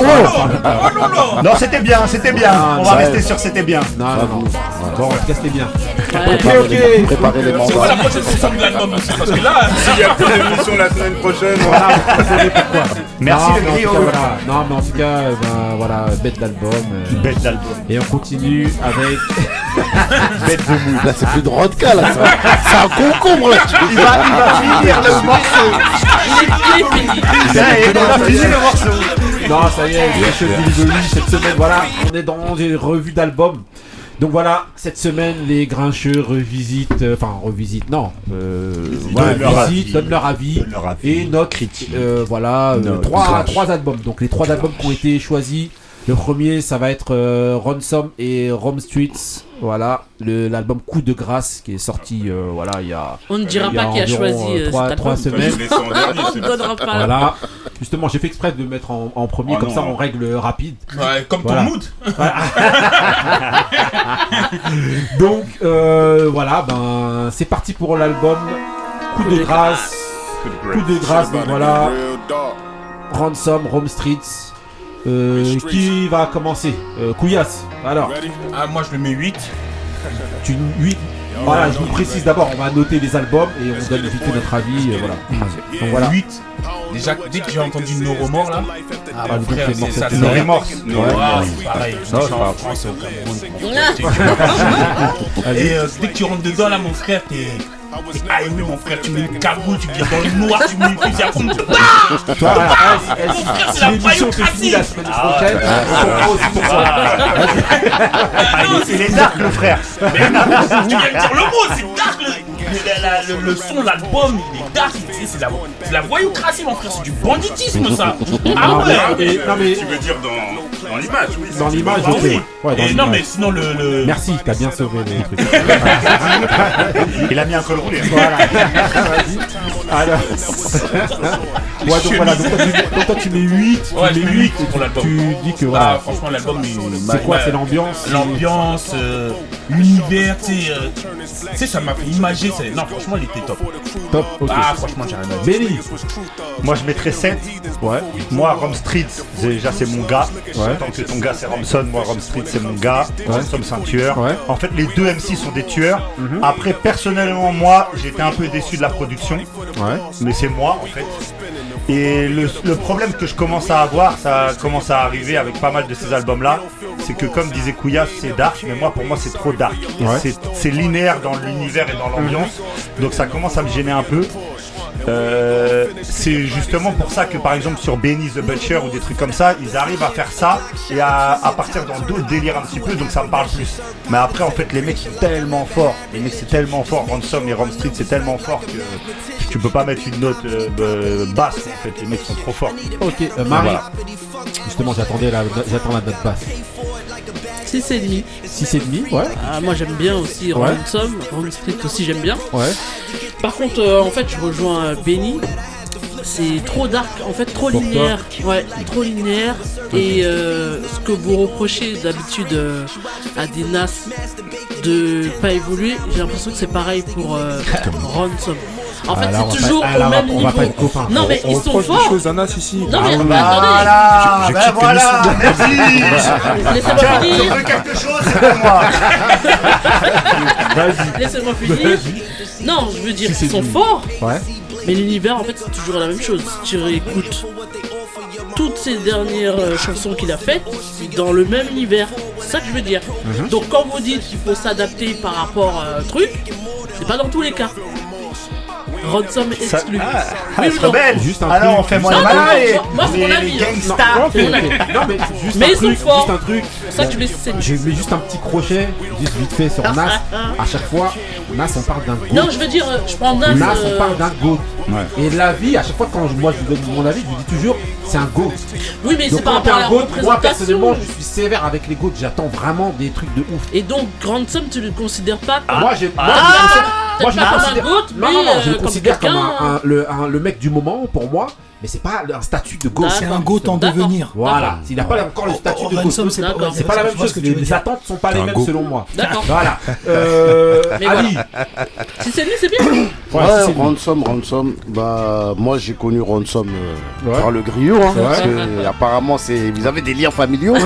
[SPEAKER 4] Oh Non, c'était bien, c'était bien.
[SPEAKER 3] Ah,
[SPEAKER 4] On va rester sur c'était bien.
[SPEAKER 3] Non, non, non. Bon, en tout cas, c'était bien.
[SPEAKER 4] Préparez
[SPEAKER 3] Ok,
[SPEAKER 4] les-
[SPEAKER 3] ok.
[SPEAKER 4] préparez les
[SPEAKER 3] C'est
[SPEAKER 4] mandats.
[SPEAKER 3] quoi
[SPEAKER 14] La prochaine session de l'album aussi, parce que là,
[SPEAKER 6] S'il y a plus d'émission la semaine prochaine,
[SPEAKER 3] Voilà, vous savez pourquoi.
[SPEAKER 4] Merci,
[SPEAKER 3] non,
[SPEAKER 4] le griot.
[SPEAKER 3] Non, mais en tout cas, euh, ben, voilà, bête d'album. euh,
[SPEAKER 4] Bête d'album.
[SPEAKER 3] Et on continue avec.
[SPEAKER 4] Bête de mou.
[SPEAKER 7] Là, c'est plus de rodka, là. ça- C'est un concombre, là.
[SPEAKER 4] Il va, finir le morceau.
[SPEAKER 12] Il
[SPEAKER 4] a fini le morceau.
[SPEAKER 3] Non, ça y est, Fashion Delivery cette semaine. Voilà, on est dans des revues d'albums. Donc voilà, cette semaine, les grincheux revisitent, euh, enfin revisitent, non, euh, voilà,
[SPEAKER 4] Donnent leur
[SPEAKER 3] visitent,
[SPEAKER 4] avis.
[SPEAKER 3] donnent leur avis,
[SPEAKER 4] Donnent leur avis.
[SPEAKER 3] et notent, euh, voilà, euh, trois, trois albums. Donc les trois albums qui ont été choisis. Le premier, ça va être euh, Ransom et Rome Streets. Voilà, le- l'album Coup de grâce qui est sorti, euh, voilà, il y a.
[SPEAKER 12] On ne dira pas qui a choisi
[SPEAKER 3] euh,
[SPEAKER 12] euh,
[SPEAKER 3] semaines.
[SPEAKER 12] On
[SPEAKER 6] c'est
[SPEAKER 12] ne donnera pas.
[SPEAKER 3] Voilà. Justement, j'ai fait exprès de le mettre en, en premier,
[SPEAKER 6] Oh
[SPEAKER 3] comme
[SPEAKER 6] non.
[SPEAKER 3] ça on règle rapide.
[SPEAKER 14] Ouais, comme
[SPEAKER 3] Voilà.
[SPEAKER 14] ton mood.
[SPEAKER 3] Donc euh, voilà, ben c'est parti pour l'album Coup de grâce. Coup de grâce, donc voilà. Ransom, Rome Streets. Euh, qui va commencer euh, Couillasse. Alors,
[SPEAKER 14] Ah, moi je le mets 8.
[SPEAKER 3] tu 8. Voilà, je vous précise d'abord, on va noter les albums et on donne vite notre avis. euh, voilà. Donc voilà.
[SPEAKER 14] 8. Déjà, dès que j'ai entendu No Remorse là,
[SPEAKER 3] Ah, bah,
[SPEAKER 14] c'est
[SPEAKER 3] morceaux
[SPEAKER 14] ça. c'est-
[SPEAKER 3] No
[SPEAKER 4] Remorse.
[SPEAKER 14] No
[SPEAKER 3] Ouais.
[SPEAKER 14] Remorse, c'est pareil.
[SPEAKER 3] Non,
[SPEAKER 14] Je
[SPEAKER 3] c'est
[SPEAKER 14] suis
[SPEAKER 3] pas
[SPEAKER 14] en France, au Cameroun.
[SPEAKER 3] Allez.
[SPEAKER 14] Et euh, dès que tu rentres dedans là, mon frère, t'es. T'es aéré, mon frère, tu mets une cagoule, tu viens dans le noir, tu mets une fusil à pompe.
[SPEAKER 3] Tu eh,
[SPEAKER 14] Mon
[SPEAKER 3] si-
[SPEAKER 14] frère, c'est la
[SPEAKER 3] l'émission se finit la
[SPEAKER 14] paillocratie.
[SPEAKER 3] semaine prochaine, on comprend aussi pour ça.
[SPEAKER 4] Ah, il est dark, le frère.
[SPEAKER 14] Tu viens de dire le mot, c'est dark le, le, la- le- le son, l'album, il est dark, c'est c'est la, la voyoucratie mon frère, c'est du banditisme ça Ah ouais
[SPEAKER 3] non, mais
[SPEAKER 6] Tu veux dire dans, dans l'image, oui.
[SPEAKER 3] dans l'image,
[SPEAKER 14] Ah
[SPEAKER 3] ok.
[SPEAKER 14] oui.
[SPEAKER 3] Ouais, dans
[SPEAKER 14] Et non mais sinon le... le-
[SPEAKER 3] Merci, t'as bien sauvé les trucs.
[SPEAKER 4] Il a mis un col roulé.
[SPEAKER 3] Voilà. Vas-y. Alors. ouais, donc voilà, donc toi, tu, mets- donc toi, tu mets 8.
[SPEAKER 14] Ouais,
[SPEAKER 3] tu mets
[SPEAKER 14] mets
[SPEAKER 3] 8
[SPEAKER 14] 8 pour l'album.
[SPEAKER 3] Tu dis que
[SPEAKER 14] Ah,
[SPEAKER 3] voilà.
[SPEAKER 14] franchement l'album
[SPEAKER 3] C'est quoi C'est l'ambiance
[SPEAKER 14] L'ambiance, euh, l'univers, tu sais, euh, tu sais, ça m'a fait imager. C'est- Non, franchement, il était top.
[SPEAKER 3] Top, ok.
[SPEAKER 14] Ah, franchement, j'ai rien à dire.
[SPEAKER 3] Benny.
[SPEAKER 4] Moi, je mettrais 7.
[SPEAKER 3] Ouais.
[SPEAKER 4] Moi, Rome Street, déjà, c'est mon gars.
[SPEAKER 3] Ouais.
[SPEAKER 4] Tant que ton gars, c'est Romson, moi, Rome Street, c'est mon gars.
[SPEAKER 3] Ouais.
[SPEAKER 4] Romson, c'est un tueur.
[SPEAKER 3] Ouais.
[SPEAKER 4] En fait, les deux MC sont des tueurs.
[SPEAKER 3] Mhm.
[SPEAKER 4] Après, personnellement, moi, j'étais un peu déçu de la production.
[SPEAKER 3] Ouais.
[SPEAKER 4] Mais c'est moi, en fait. Et le, le problème que je commence à avoir, ça commence à arriver avec pas mal de ces albums-là, c'est que comme disait Kouya, c'est dark, mais moi pour moi c'est trop dark.
[SPEAKER 3] Ouais.
[SPEAKER 4] C'est- C'est linéaire dans l'univers et dans l'ambiance, donc ça commence à me gêner un peu. Euh, c'est justement pour ça que par exemple sur Benny the Butcher ou des trucs comme ça, ils arrivent à faire ça et à, à partir dans d'autres délires un petit peu, donc ça me parle plus. Mais après en fait les mecs sont tellement forts, les mecs c'est tellement fort, Ransom et Rom Street c'est tellement fort que tu peux pas mettre une note euh, b- basse en fait, les mecs sont trop forts.
[SPEAKER 3] Ok, euh, Marie.
[SPEAKER 4] Voilà.
[SPEAKER 3] Justement, j'attendais la, j'attends la note basse.
[SPEAKER 12] 6,5.
[SPEAKER 3] 6,5, ouais.
[SPEAKER 12] Ah, moi j'aime bien aussi. Ransom, Ron Street aussi j'aime bien.
[SPEAKER 3] Ouais.
[SPEAKER 12] Par contre, euh, en fait, je rejoins Benny. C'est trop dark, en fait, trop
[SPEAKER 3] Pour
[SPEAKER 12] linéaire. Ouais, trop linéaire. Et euh, ce que vous reprochez d'habitude euh, à des NAS de pas évoluer, j'ai l'impression que c'est pareil pour euh, Ransom. En fait, c'est toujours au même
[SPEAKER 3] on
[SPEAKER 12] niveau.
[SPEAKER 3] va pas être copains.
[SPEAKER 12] Non, mais
[SPEAKER 15] On
[SPEAKER 12] ils sont forts.
[SPEAKER 15] choses à Nas ici.
[SPEAKER 12] Non, mais,
[SPEAKER 3] Ah.
[SPEAKER 4] Voilà,
[SPEAKER 15] Je- je
[SPEAKER 4] ben voilà, merci.
[SPEAKER 12] Laissez-moi finir.
[SPEAKER 4] tu veux quelque chose, c'est pour moi.
[SPEAKER 3] Vas-y.
[SPEAKER 12] Laissez-moi finir. Non, je veux dire
[SPEAKER 3] Si,
[SPEAKER 12] qu'ils sont
[SPEAKER 3] du-
[SPEAKER 12] forts,
[SPEAKER 3] Ouais.
[SPEAKER 12] Mais l'univers en fait c'est toujours la même chose. Si tu réécoutes toutes ces dernières euh, chansons qu'il a faites, c'est dans le même univers. C'est ça que je veux dire.
[SPEAKER 3] Mhm.
[SPEAKER 12] Donc quand vous dites qu'il faut s'adapter par rapport à un truc, c'est pas dans tous les cas. Ransom
[SPEAKER 4] Ça-
[SPEAKER 12] exclu.
[SPEAKER 4] ah,
[SPEAKER 12] Oui
[SPEAKER 4] rebelle.
[SPEAKER 3] Juste un
[SPEAKER 4] Alors
[SPEAKER 3] truc.
[SPEAKER 4] on fait moins et
[SPEAKER 12] moi, c'est mon avis, hein.
[SPEAKER 3] Non, mais juste
[SPEAKER 12] Mais
[SPEAKER 3] un
[SPEAKER 12] ils sont
[SPEAKER 3] truc,
[SPEAKER 12] forts.
[SPEAKER 3] juste un truc.
[SPEAKER 12] Ça que je mets
[SPEAKER 3] juste un petit crochet, juste vite fait sur Nas. À chaque fois, Nas, on parle d'un
[SPEAKER 12] Non,
[SPEAKER 3] goat.
[SPEAKER 12] je veux dire, euh, je prends Nas.
[SPEAKER 3] Nas,
[SPEAKER 12] euh,
[SPEAKER 3] on parle d'un goat. Et la vie, à chaque fois, quand je- moi je lui donne mon avis, je lui dis toujours, c'est un goat.
[SPEAKER 12] Oui, mais c'est
[SPEAKER 3] t'es
[SPEAKER 12] rapport à la
[SPEAKER 3] goat, moi personnellement, je suis sévère avec les goats. J'attends vraiment des trucs de ouf.
[SPEAKER 12] Et donc, Ransom, tu le considères pas comme.
[SPEAKER 3] Moi, j'ai. moi,
[SPEAKER 12] Ah
[SPEAKER 3] je le considère- Moi, je le
[SPEAKER 12] pas comme un
[SPEAKER 3] considère.
[SPEAKER 12] goat,
[SPEAKER 3] non,
[SPEAKER 12] mais,
[SPEAKER 3] non, non, je
[SPEAKER 12] euh,
[SPEAKER 3] le considère comme un, un- le, un- le mec du moment pour moi, mais c'est pas un statut de goat.
[SPEAKER 13] C'est un goat en devenir.
[SPEAKER 3] Voilà, il n'a pas encore le statut de goat.
[SPEAKER 13] c'est pas- ouais,
[SPEAKER 3] C'est pas la même chose. Les attentes sont pas les mêmes selon moi.
[SPEAKER 12] D'accord.
[SPEAKER 3] Voilà. Euh, Ali.
[SPEAKER 12] Si c'est lui, c'est bien.
[SPEAKER 7] Ouais,
[SPEAKER 3] lui.
[SPEAKER 7] Ransom, Ransom, bah moi j'ai connu Ransom euh,
[SPEAKER 3] Ouais.
[SPEAKER 7] par le griot, hein, parce
[SPEAKER 3] Ouais.
[SPEAKER 7] que apparemment c'est, vous avez des liens familiaux.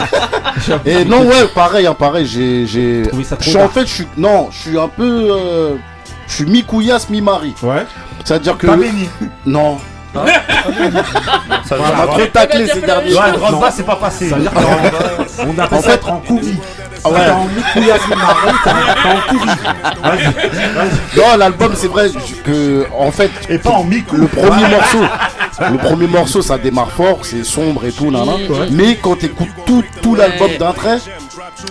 [SPEAKER 7] Et non ouais, pareil, hein, pareil, j'ai, je suis en fait, je suis, non, je suis un peu, euh, je suis mi couillasse mi mari.
[SPEAKER 3] Ouais.
[SPEAKER 7] C'est-à-dire que,
[SPEAKER 4] Pas béni.
[SPEAKER 7] non.
[SPEAKER 4] Ça
[SPEAKER 7] Ça m'a trop taclé ces derniers
[SPEAKER 4] Ouais,
[SPEAKER 7] jours.
[SPEAKER 4] Drogba, c'est pas passé.
[SPEAKER 3] Ça veut dire qu'on on appelle
[SPEAKER 7] En fait-
[SPEAKER 3] être en couvis.
[SPEAKER 7] Ah ouais.
[SPEAKER 3] T'es en mi-couillasse, mi-marron, t'es en- t'es en couvis.
[SPEAKER 7] Non, l'album, c'est vrai que, en fait,
[SPEAKER 4] Et pas en micro.
[SPEAKER 7] le premier morceau, le premier morceau, ça démarre fort, c'est sombre et tout, nana. Mais quand t'écoutes tout, tout l'album d'un trait,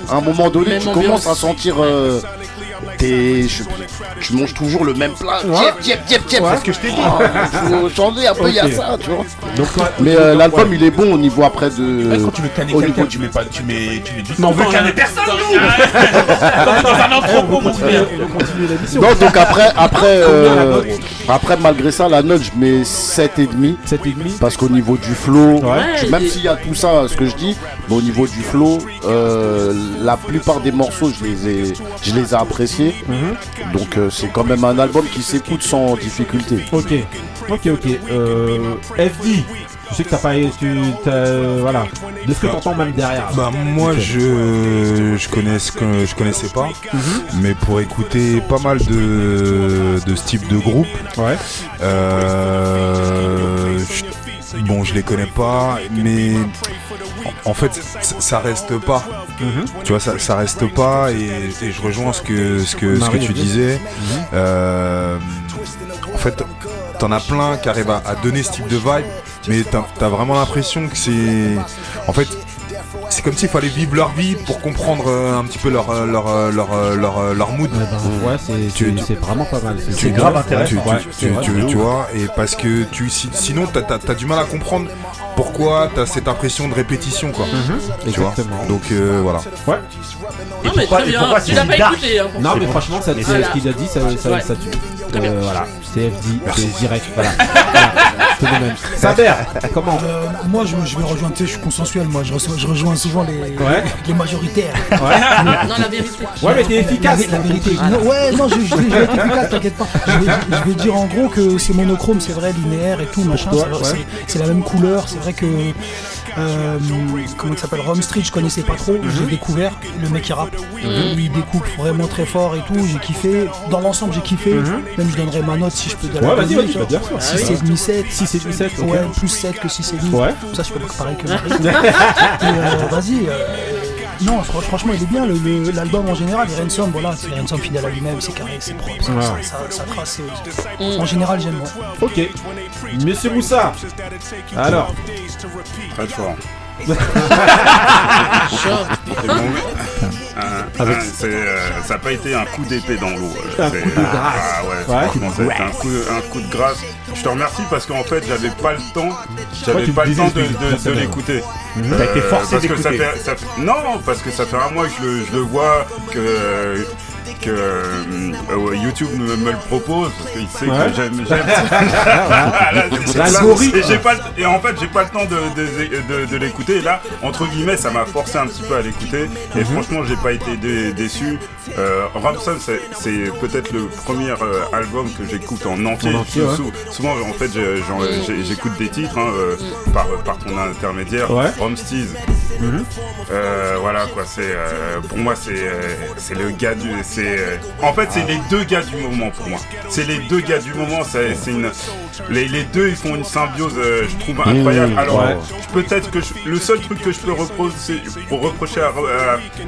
[SPEAKER 7] à un moment donné,
[SPEAKER 12] Même
[SPEAKER 7] tu
[SPEAKER 12] ambiance.
[SPEAKER 7] commences à sentir. euh, t'es- je- tu manges toujours le même plat. Tiep, tiep, tiep, tiep.
[SPEAKER 3] Ouais.
[SPEAKER 7] C'est ce que je t'ai dit. faut changer un peu, il y a ça, tu vois.
[SPEAKER 3] Donc, ouais,
[SPEAKER 7] Mais euh, l'album, il est bon au niveau après de.
[SPEAKER 14] Quand tu veux canner
[SPEAKER 7] au
[SPEAKER 14] quelqu'un,
[SPEAKER 7] niveau
[SPEAKER 14] tu mets pas, tu mets, tu mets du
[SPEAKER 3] Mais on
[SPEAKER 14] temps.
[SPEAKER 3] veut
[SPEAKER 14] Quand
[SPEAKER 3] canner
[SPEAKER 14] on- personne, nous Comme dans un entrepôt, mon frère.
[SPEAKER 3] on va continuer l'émission.
[SPEAKER 7] Non, donc après, après, euh, après malgré ça, la note, je mets 7,5.
[SPEAKER 3] 7,5.
[SPEAKER 7] Parce qu'au niveau du flow,
[SPEAKER 3] Ouais.
[SPEAKER 7] même s'il y a tout ça, ce que je dis, mais au niveau du flow, euh, la plupart des morceaux, je les ai, je les ai appréciés.
[SPEAKER 3] Mhm.
[SPEAKER 7] Donc euh, c'est quand même un album qui s'écoute sans difficulté.
[SPEAKER 3] Ok, ok, ok. Euh, FD, je sais que t'as pas. Tu, t'as, euh, voilà. De ce que t'entends même derrière.
[SPEAKER 15] Bah moi je je connais ce que je connaissais pas,
[SPEAKER 3] Mhm.
[SPEAKER 15] mais pour écouter pas mal de de ce type de groupe,
[SPEAKER 3] Ouais.
[SPEAKER 15] euh, je- bon je les connais pas, mais en fait ça reste pas.
[SPEAKER 3] Mhm.
[SPEAKER 15] Tu vois ça, ça reste pas et, et je rejoins ce que ce que ce que
[SPEAKER 3] Marie
[SPEAKER 15] tu disais.
[SPEAKER 3] Mhm.
[SPEAKER 15] Euh, en fait t'en as plein qui arrivent à, à donner ce type de vibe, mais t'as as vraiment l'impression que c'est en fait c'est comme s'il fallait vivre leur vie pour comprendre euh, un petit peu leur euh, leur euh, leur euh, leur, euh, leur mood.
[SPEAKER 3] Ouais, bah, ouais, c'est-
[SPEAKER 15] Tu-
[SPEAKER 3] c'est c'est vraiment pas mal.
[SPEAKER 4] C'est grave
[SPEAKER 15] Tu,
[SPEAKER 4] intéressant.
[SPEAKER 15] tu-
[SPEAKER 3] Ouais,
[SPEAKER 15] tu-
[SPEAKER 3] c'est vrai,
[SPEAKER 15] tu-
[SPEAKER 3] de
[SPEAKER 15] tu
[SPEAKER 3] ouf.
[SPEAKER 15] vois, et parce que tu, si- sinon t'as as, du mal à comprendre pourquoi t'as cette impression de répétition, quoi.
[SPEAKER 3] Mhm,
[SPEAKER 15] Tu vois.
[SPEAKER 3] Exactement.
[SPEAKER 15] Donc euh, voilà.
[SPEAKER 3] Ouais.
[SPEAKER 12] Non, mais
[SPEAKER 4] pourquoi-
[SPEAKER 12] très
[SPEAKER 4] et
[SPEAKER 12] bien.
[SPEAKER 4] pourquoi
[SPEAKER 12] Tu
[SPEAKER 4] c'est
[SPEAKER 12] l'as pas
[SPEAKER 4] dark
[SPEAKER 12] écouté. hein, pour
[SPEAKER 3] Non, mais franchement, ça, c'est ce qu'il a dit, ça, ça,
[SPEAKER 12] Ouais.
[SPEAKER 3] ça tue.
[SPEAKER 12] Très bien.
[SPEAKER 3] Euh, voilà, CFD, c'est direct. Voilà. Saber, comment
[SPEAKER 13] Euh, moi, je, je vais rejoindre, tu sais, je suis consensuel, moi, je, reçois- je rejoins souvent les,
[SPEAKER 3] Ouais.
[SPEAKER 13] les majoritaires.
[SPEAKER 3] Ouais.
[SPEAKER 12] Non, la vérité.
[SPEAKER 3] Ouais, mais t'es efficace.
[SPEAKER 13] La, la vérité. Non, ouais, non, je, je, vais- je vais être efficace, t'inquiète pas. Je vais, je vais dire en gros que c'est monochrome, c'est vrai, linéaire et tout, machin.
[SPEAKER 3] ouais.
[SPEAKER 13] C'est la même couleur. C'est vrai que. Euh, comment il s'appelle Rome Street, je connaissais pas trop.
[SPEAKER 3] Mhm.
[SPEAKER 13] J'ai découvert le mec qui rappe. Lui, il découpe vraiment très fort et tout. J'ai kiffé. Dans l'ensemble, j'ai kiffé.
[SPEAKER 3] Mhm.
[SPEAKER 13] Même je donnerais ma note si je peux
[SPEAKER 3] Ouais,
[SPEAKER 13] la
[SPEAKER 3] vas-y,
[SPEAKER 13] donner,
[SPEAKER 3] vas-y, sûr.
[SPEAKER 13] 6 et demi 7.
[SPEAKER 3] 6 et demi 7, ok.
[SPEAKER 13] Ouais, plus 7 que 6 et demi.
[SPEAKER 3] Ouais.
[SPEAKER 13] Ça, je peux pas pareil que Marie. Euh, Vas-y. euh, non, fr- franchement, il est bien. le- le- L'album en général, et Ransom, voilà, c'est Ransom fidèle à lui-même, c'est carré, c'est propre, ça,
[SPEAKER 3] Ouais.
[SPEAKER 13] ça, ça, ça trace. c'est- En général, j'aime. ouais.
[SPEAKER 3] Ok. Monsieur Moussa. Alors.
[SPEAKER 6] Très fort. Un- un- c'est, euh, ça n'a pas été un coup d'épée dans l'eau. euh,
[SPEAKER 3] Un coup de grâce.
[SPEAKER 6] Ah ouais,
[SPEAKER 3] Ouais.
[SPEAKER 6] un coup, un coup de grâce. Je te remercie parce qu'en fait, j'avais pas le temps, j'avais pas le temps de, l'écouter.
[SPEAKER 3] Mhm.
[SPEAKER 4] T'as été forcé
[SPEAKER 6] ça
[SPEAKER 4] d'écouter.
[SPEAKER 6] Non, parce que ça fait un mois que je le, je le vois, que que euh, YouTube me, me le propose parce qu'il sait
[SPEAKER 3] Ouais.
[SPEAKER 6] que j'aime Voilà.
[SPEAKER 3] L'algorithme.
[SPEAKER 6] et j'ai pas le- et en fait j'ai pas le temps de, de, de- de l'écouter et là entre guillemets ça m'a forcé un petit peu à l'écouter et
[SPEAKER 3] Mhm.
[SPEAKER 6] franchement j'ai pas été dé- déçu euh, Ramson c'est, peut-être le premier euh, album que j'écoute en entier,
[SPEAKER 3] En entier, ouais.
[SPEAKER 6] Sou- souvent en fait j'écoute des titres hein, euh, par, par ton intermédiaire
[SPEAKER 3] Ouais.
[SPEAKER 6] Romsteez
[SPEAKER 3] Mhm.
[SPEAKER 6] euh, voilà quoi, c'est euh, pour moi c'est euh, le gars du c'est euh, en fait c'est les deux gars du moment pour moi. C'est les deux gars du moment, c'est une les, les deux ils font une symbiose euh, je trouve incroyable.
[SPEAKER 7] Mmh,
[SPEAKER 6] Alors
[SPEAKER 3] ouais.
[SPEAKER 6] peut-être que je- le seul truc que je peux reprocher pour reprocher à,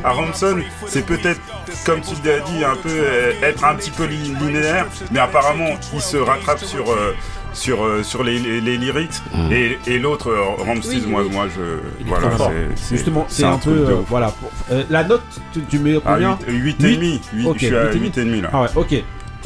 [SPEAKER 6] à, à Ramson, c'est peut-être comme tu l'as dit un peu euh, être un petit peu li- linéaire, mais apparemment il se rattrape sur euh, sur, euh, sur les, les, les lyrics et, et l'autre euh, Ramsteez moi moi je voilà c'est- c'est
[SPEAKER 3] Justement, c'est un, peu.
[SPEAKER 6] de
[SPEAKER 3] euh, voilà. pour- euh, la note, tu, tu mets
[SPEAKER 6] Ah,
[SPEAKER 3] combien
[SPEAKER 6] 8, et demi. Huit-
[SPEAKER 3] Ok,
[SPEAKER 6] je suis à
[SPEAKER 3] huit et
[SPEAKER 6] 8 et demi là.
[SPEAKER 3] Ah ouais, ok.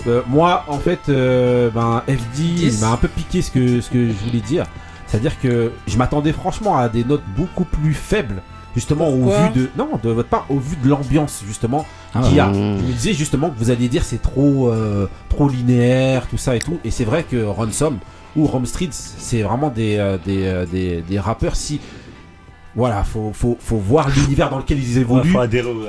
[SPEAKER 3] Euh, moi, en fait, euh, ben, FD, il m'a un peu piqué ce que, ce que je voulais dire. C'est-à-dire que je m'attendais franchement à des notes beaucoup plus faibles, justement au vu de non de votre part, au vu de l'ambiance justement qu'il y a.
[SPEAKER 7] Ah.
[SPEAKER 3] Je me disais justement que vous alliez dire c'est trop, euh, trop linéaire, tout ça et tout. Et c'est vrai que Ransom ou Rome Streets, c'est vraiment des, euh, des, euh, des, des rappeurs si. Voilà, faut, faut, faut voir l'univers dans lequel ils évoluent.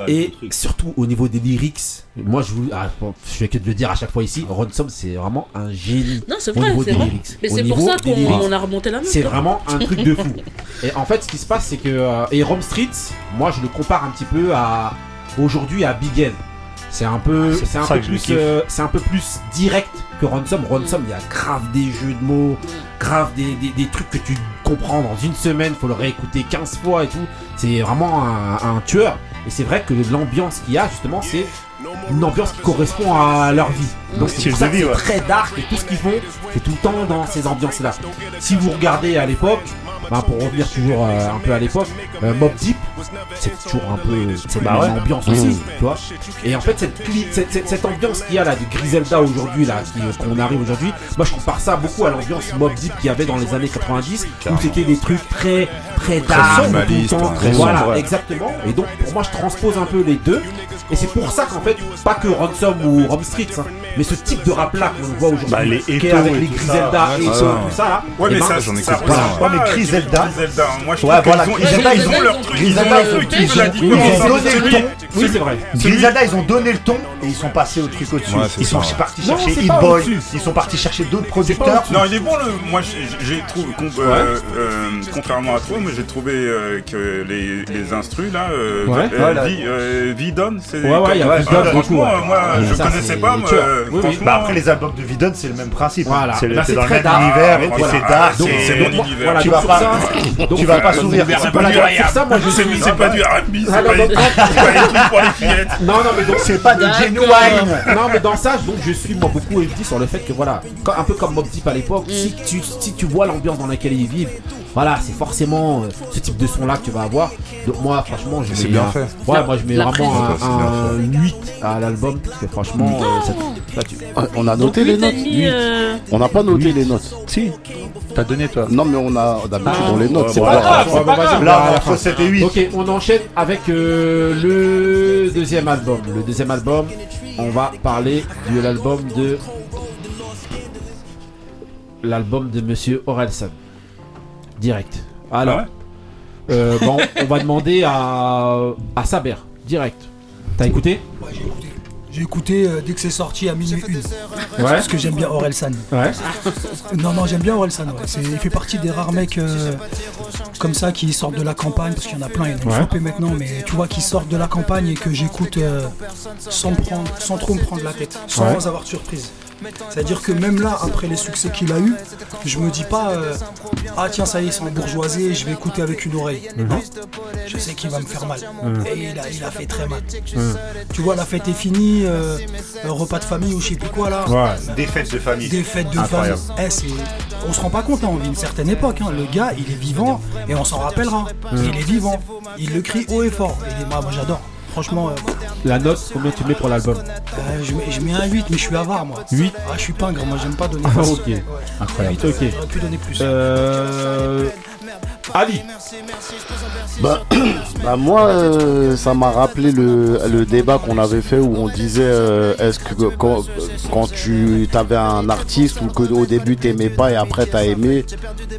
[SPEAKER 3] et surtout au niveau des lyrics, moi je vous. ah, je fais que de le dire à chaque fois ici, Ransom c'est vraiment un génie.
[SPEAKER 12] Non, c'est
[SPEAKER 3] au
[SPEAKER 12] vrai,
[SPEAKER 3] niveau
[SPEAKER 12] c'est
[SPEAKER 3] des
[SPEAKER 12] vrai.
[SPEAKER 3] lyrics.
[SPEAKER 12] Mais
[SPEAKER 3] Au
[SPEAKER 12] c'est pour
[SPEAKER 3] niveau
[SPEAKER 12] ça
[SPEAKER 3] des
[SPEAKER 12] qu'on a remonté la note.
[SPEAKER 3] C'est
[SPEAKER 12] hein.
[SPEAKER 3] vraiment un truc de fou. Et en fait, ce qui se passe, c'est que. euh, et Rome Street, moi, je le compare un petit peu à. Aujourd'hui, à Big N. C'est un peu,
[SPEAKER 4] Ah, c'est
[SPEAKER 3] un peu plus, euh, c'est un peu plus direct que Ransom. Ransom, il y a grave des jeux de mots, grave des, des, des trucs que tu comprends dans une semaine. Faut le réécouter 15 fois et tout. C'est vraiment un, un tueur. Et c'est vrai que l'ambiance qu'il y a justement, c'est une ambiance qui correspond à leur vie. Donc c'est pour ça
[SPEAKER 4] de
[SPEAKER 3] que
[SPEAKER 4] vie,
[SPEAKER 3] c'est
[SPEAKER 4] ouais.
[SPEAKER 3] très dark et tout ce qu'ils font, c'est tout le temps dans ces ambiances-là. Si vous regardez à l'époque, bah, pour revenir toujours euh, un peu à l'époque, euh, Mob Deep, c'est toujours un peu
[SPEAKER 4] Bah ouais.
[SPEAKER 3] ambiance
[SPEAKER 4] Mmh.
[SPEAKER 3] aussi, tu vois. Et en fait, cette, cli- cette, cette- cette ambiance qu'il y a là du Griselda aujourd'hui, là, qu'on arrive aujourd'hui, moi je compare ça beaucoup à l'ambiance Mob Deep qu'il y avait dans les années 90, où c'était des trucs très, très
[SPEAKER 15] Très
[SPEAKER 3] dark, tout le
[SPEAKER 15] minimaliste,
[SPEAKER 3] temps.
[SPEAKER 15] très
[SPEAKER 3] voilà,
[SPEAKER 15] sombre, ouais.
[SPEAKER 3] exactement. Et donc, pour moi, je transpose un peu les deux. Et c'est pour ça qu'en fait, pas que Ransom ou Rom Streets, hein, mais ce type de rap là qu'on voit aujourd'hui,
[SPEAKER 4] Bah, les
[SPEAKER 3] qui est avec les Griselda
[SPEAKER 4] ça.
[SPEAKER 3] et
[SPEAKER 4] Ouais,
[SPEAKER 3] tout,
[SPEAKER 4] ça.
[SPEAKER 3] tout ça là.
[SPEAKER 6] Ouais,
[SPEAKER 3] eh
[SPEAKER 6] mais
[SPEAKER 3] ben,
[SPEAKER 6] ça,
[SPEAKER 15] j'en
[SPEAKER 6] ça. pas
[SPEAKER 4] Ouais, mais Griselda-.
[SPEAKER 6] Moi, je
[SPEAKER 4] Ouais,
[SPEAKER 6] trouve
[SPEAKER 4] voilà,
[SPEAKER 6] qu'ils ont,
[SPEAKER 4] Griselda,
[SPEAKER 6] ils
[SPEAKER 4] ils
[SPEAKER 6] ont
[SPEAKER 4] ont-
[SPEAKER 6] leur truc.
[SPEAKER 4] Griselda,
[SPEAKER 6] ils ont la
[SPEAKER 4] donné le ton.
[SPEAKER 3] Oui, c'est vrai.
[SPEAKER 4] Griselda, ils ont donné le ton et ils sont passés au truc au-dessus. Ils sont partis chercher Hit Boy, ils sont partis chercher d'autres producteurs.
[SPEAKER 6] Non, il est bon le. Moi, j'ai- trouvé. euh, euh, contrairement à toi, moi j'ai trouvé euh, que les, les instrus là, euh,
[SPEAKER 3] Ouais.
[SPEAKER 6] euh,
[SPEAKER 4] Voilà.
[SPEAKER 6] Vi- euh, Vidon, c'est.
[SPEAKER 3] Ouais, ouais, il y a
[SPEAKER 6] Ah,
[SPEAKER 3] Vidon beaucoup,
[SPEAKER 6] Franchement,
[SPEAKER 3] ouais.
[SPEAKER 6] euh, moi
[SPEAKER 3] Ouais,
[SPEAKER 6] je
[SPEAKER 3] ça,
[SPEAKER 6] connaissais pas. franchement,
[SPEAKER 4] Bah après les albums de Vidon c'est le même principe.
[SPEAKER 3] Voilà.
[SPEAKER 4] C'est le-
[SPEAKER 3] Bah,
[SPEAKER 4] c'est dans le même univers et c'est dark. C'est-
[SPEAKER 6] mon univers.
[SPEAKER 4] Tu vas pas- sourire.
[SPEAKER 6] C'est pas
[SPEAKER 3] sur ça, moi je suis.
[SPEAKER 6] C'est pas du R&B, c'est pas
[SPEAKER 3] non,
[SPEAKER 6] des
[SPEAKER 3] non,
[SPEAKER 6] c'est pas des trucs pour les fillettes.
[SPEAKER 3] Non, non, mais donc
[SPEAKER 4] C'est pas des genuine.
[SPEAKER 3] Non mais dans ça donc je suis moi beaucoup dit sur le fait que voilà un peu comme Mob Deep à l'époque si tu si tu vois l'ambiance dans laquelle ils vivent voilà c'est forcément euh, ce type de son là que tu vas avoir donc moi franchement je mets
[SPEAKER 15] bien
[SPEAKER 3] un-
[SPEAKER 15] fait.
[SPEAKER 3] ouais moi je mets vraiment un, un 8 à l'album parce que franchement euh, ça- tu-
[SPEAKER 7] On a
[SPEAKER 12] Donc,
[SPEAKER 7] noté les notes.
[SPEAKER 12] euh,
[SPEAKER 7] On n'a pas noté les notes.
[SPEAKER 4] Si, t'as donné toi.
[SPEAKER 7] Non, mais on a d'habitude on les note.
[SPEAKER 4] ouais,
[SPEAKER 7] C'est
[SPEAKER 4] voilà.
[SPEAKER 7] pas grave.
[SPEAKER 3] Ouais, bon, vas-y, on verra à
[SPEAKER 4] Là
[SPEAKER 3] la
[SPEAKER 4] entre
[SPEAKER 3] fin.
[SPEAKER 4] 7 et 8.
[SPEAKER 3] Ok, on enchaîne avec euh, le deuxième album. Le deuxième album, on va parler de l'album de l'album de Monsieur Orelsan. Direct. Alors,
[SPEAKER 6] Ah ouais
[SPEAKER 3] euh, bon, on va demander à à Saber. Direct. T'as écouté
[SPEAKER 13] Ouais, j'ai écouté. J'ai écouté euh, dès que c'est sorti à minuit une.
[SPEAKER 3] Ouais.
[SPEAKER 13] Parce que j'aime bien Orelsan.
[SPEAKER 3] Ouais.
[SPEAKER 13] Non, non, j'aime bien Orelsan. Ouais. C'est- Il fait partie des rares mecs euh, comme ça qui sortent de la campagne, parce qu'il y en a plein, il y en a
[SPEAKER 3] Ouais.
[SPEAKER 13] maintenant, mais tu vois, qui sortent de la campagne et que j'écoute euh, sans, prendre, sans trop me prendre la tête, sans
[SPEAKER 3] Ouais.
[SPEAKER 13] avoir de surprise. C'est-à-dire que même là, après les succès qu'il a eu, je me dis pas euh, ah tiens ça y est, c'est en bourgeoisie, je vais écouter avec une oreille.
[SPEAKER 3] Mhm.
[SPEAKER 13] Non, je sais qu'il va me faire mal.
[SPEAKER 3] Mhm.
[SPEAKER 13] Et il a, il a fait très mal.
[SPEAKER 3] Mhm.
[SPEAKER 13] Tu vois, la fête est finie, euh, repas de famille ou je sais plus quoi là.
[SPEAKER 3] Ouais.
[SPEAKER 4] Des fêtes de famille.
[SPEAKER 13] Des fêtes de
[SPEAKER 4] Incroyable.
[SPEAKER 13] famille. Eh, c'est- on se rend pas compte, hein, on vit une certaine époque. hein. Le gars, il est vivant et on s'en rappellera. Il est vivant. Il le crie haut et fort. Et moi, moi, j'adore. Franchement, euh,
[SPEAKER 3] La note, combien tu mets pour l'album
[SPEAKER 13] euh, je, mets, je mets un 8, mais je suis avare, moi.
[SPEAKER 3] 8
[SPEAKER 13] Ah, je suis pingre, moi, j'aime pas donner
[SPEAKER 3] Ah,
[SPEAKER 13] plus.
[SPEAKER 3] ok.
[SPEAKER 13] Ouais.
[SPEAKER 3] Incroyable. Ok.
[SPEAKER 13] J'aurais pu donner plus.
[SPEAKER 3] Euh... Ali.
[SPEAKER 7] Bah, bah moi, euh, ça m'a rappelé le, le débat qu'on avait fait où on disait euh, est-ce que quand, quand tu avais un artiste ou que au début t'aimais pas et après t'as aimé,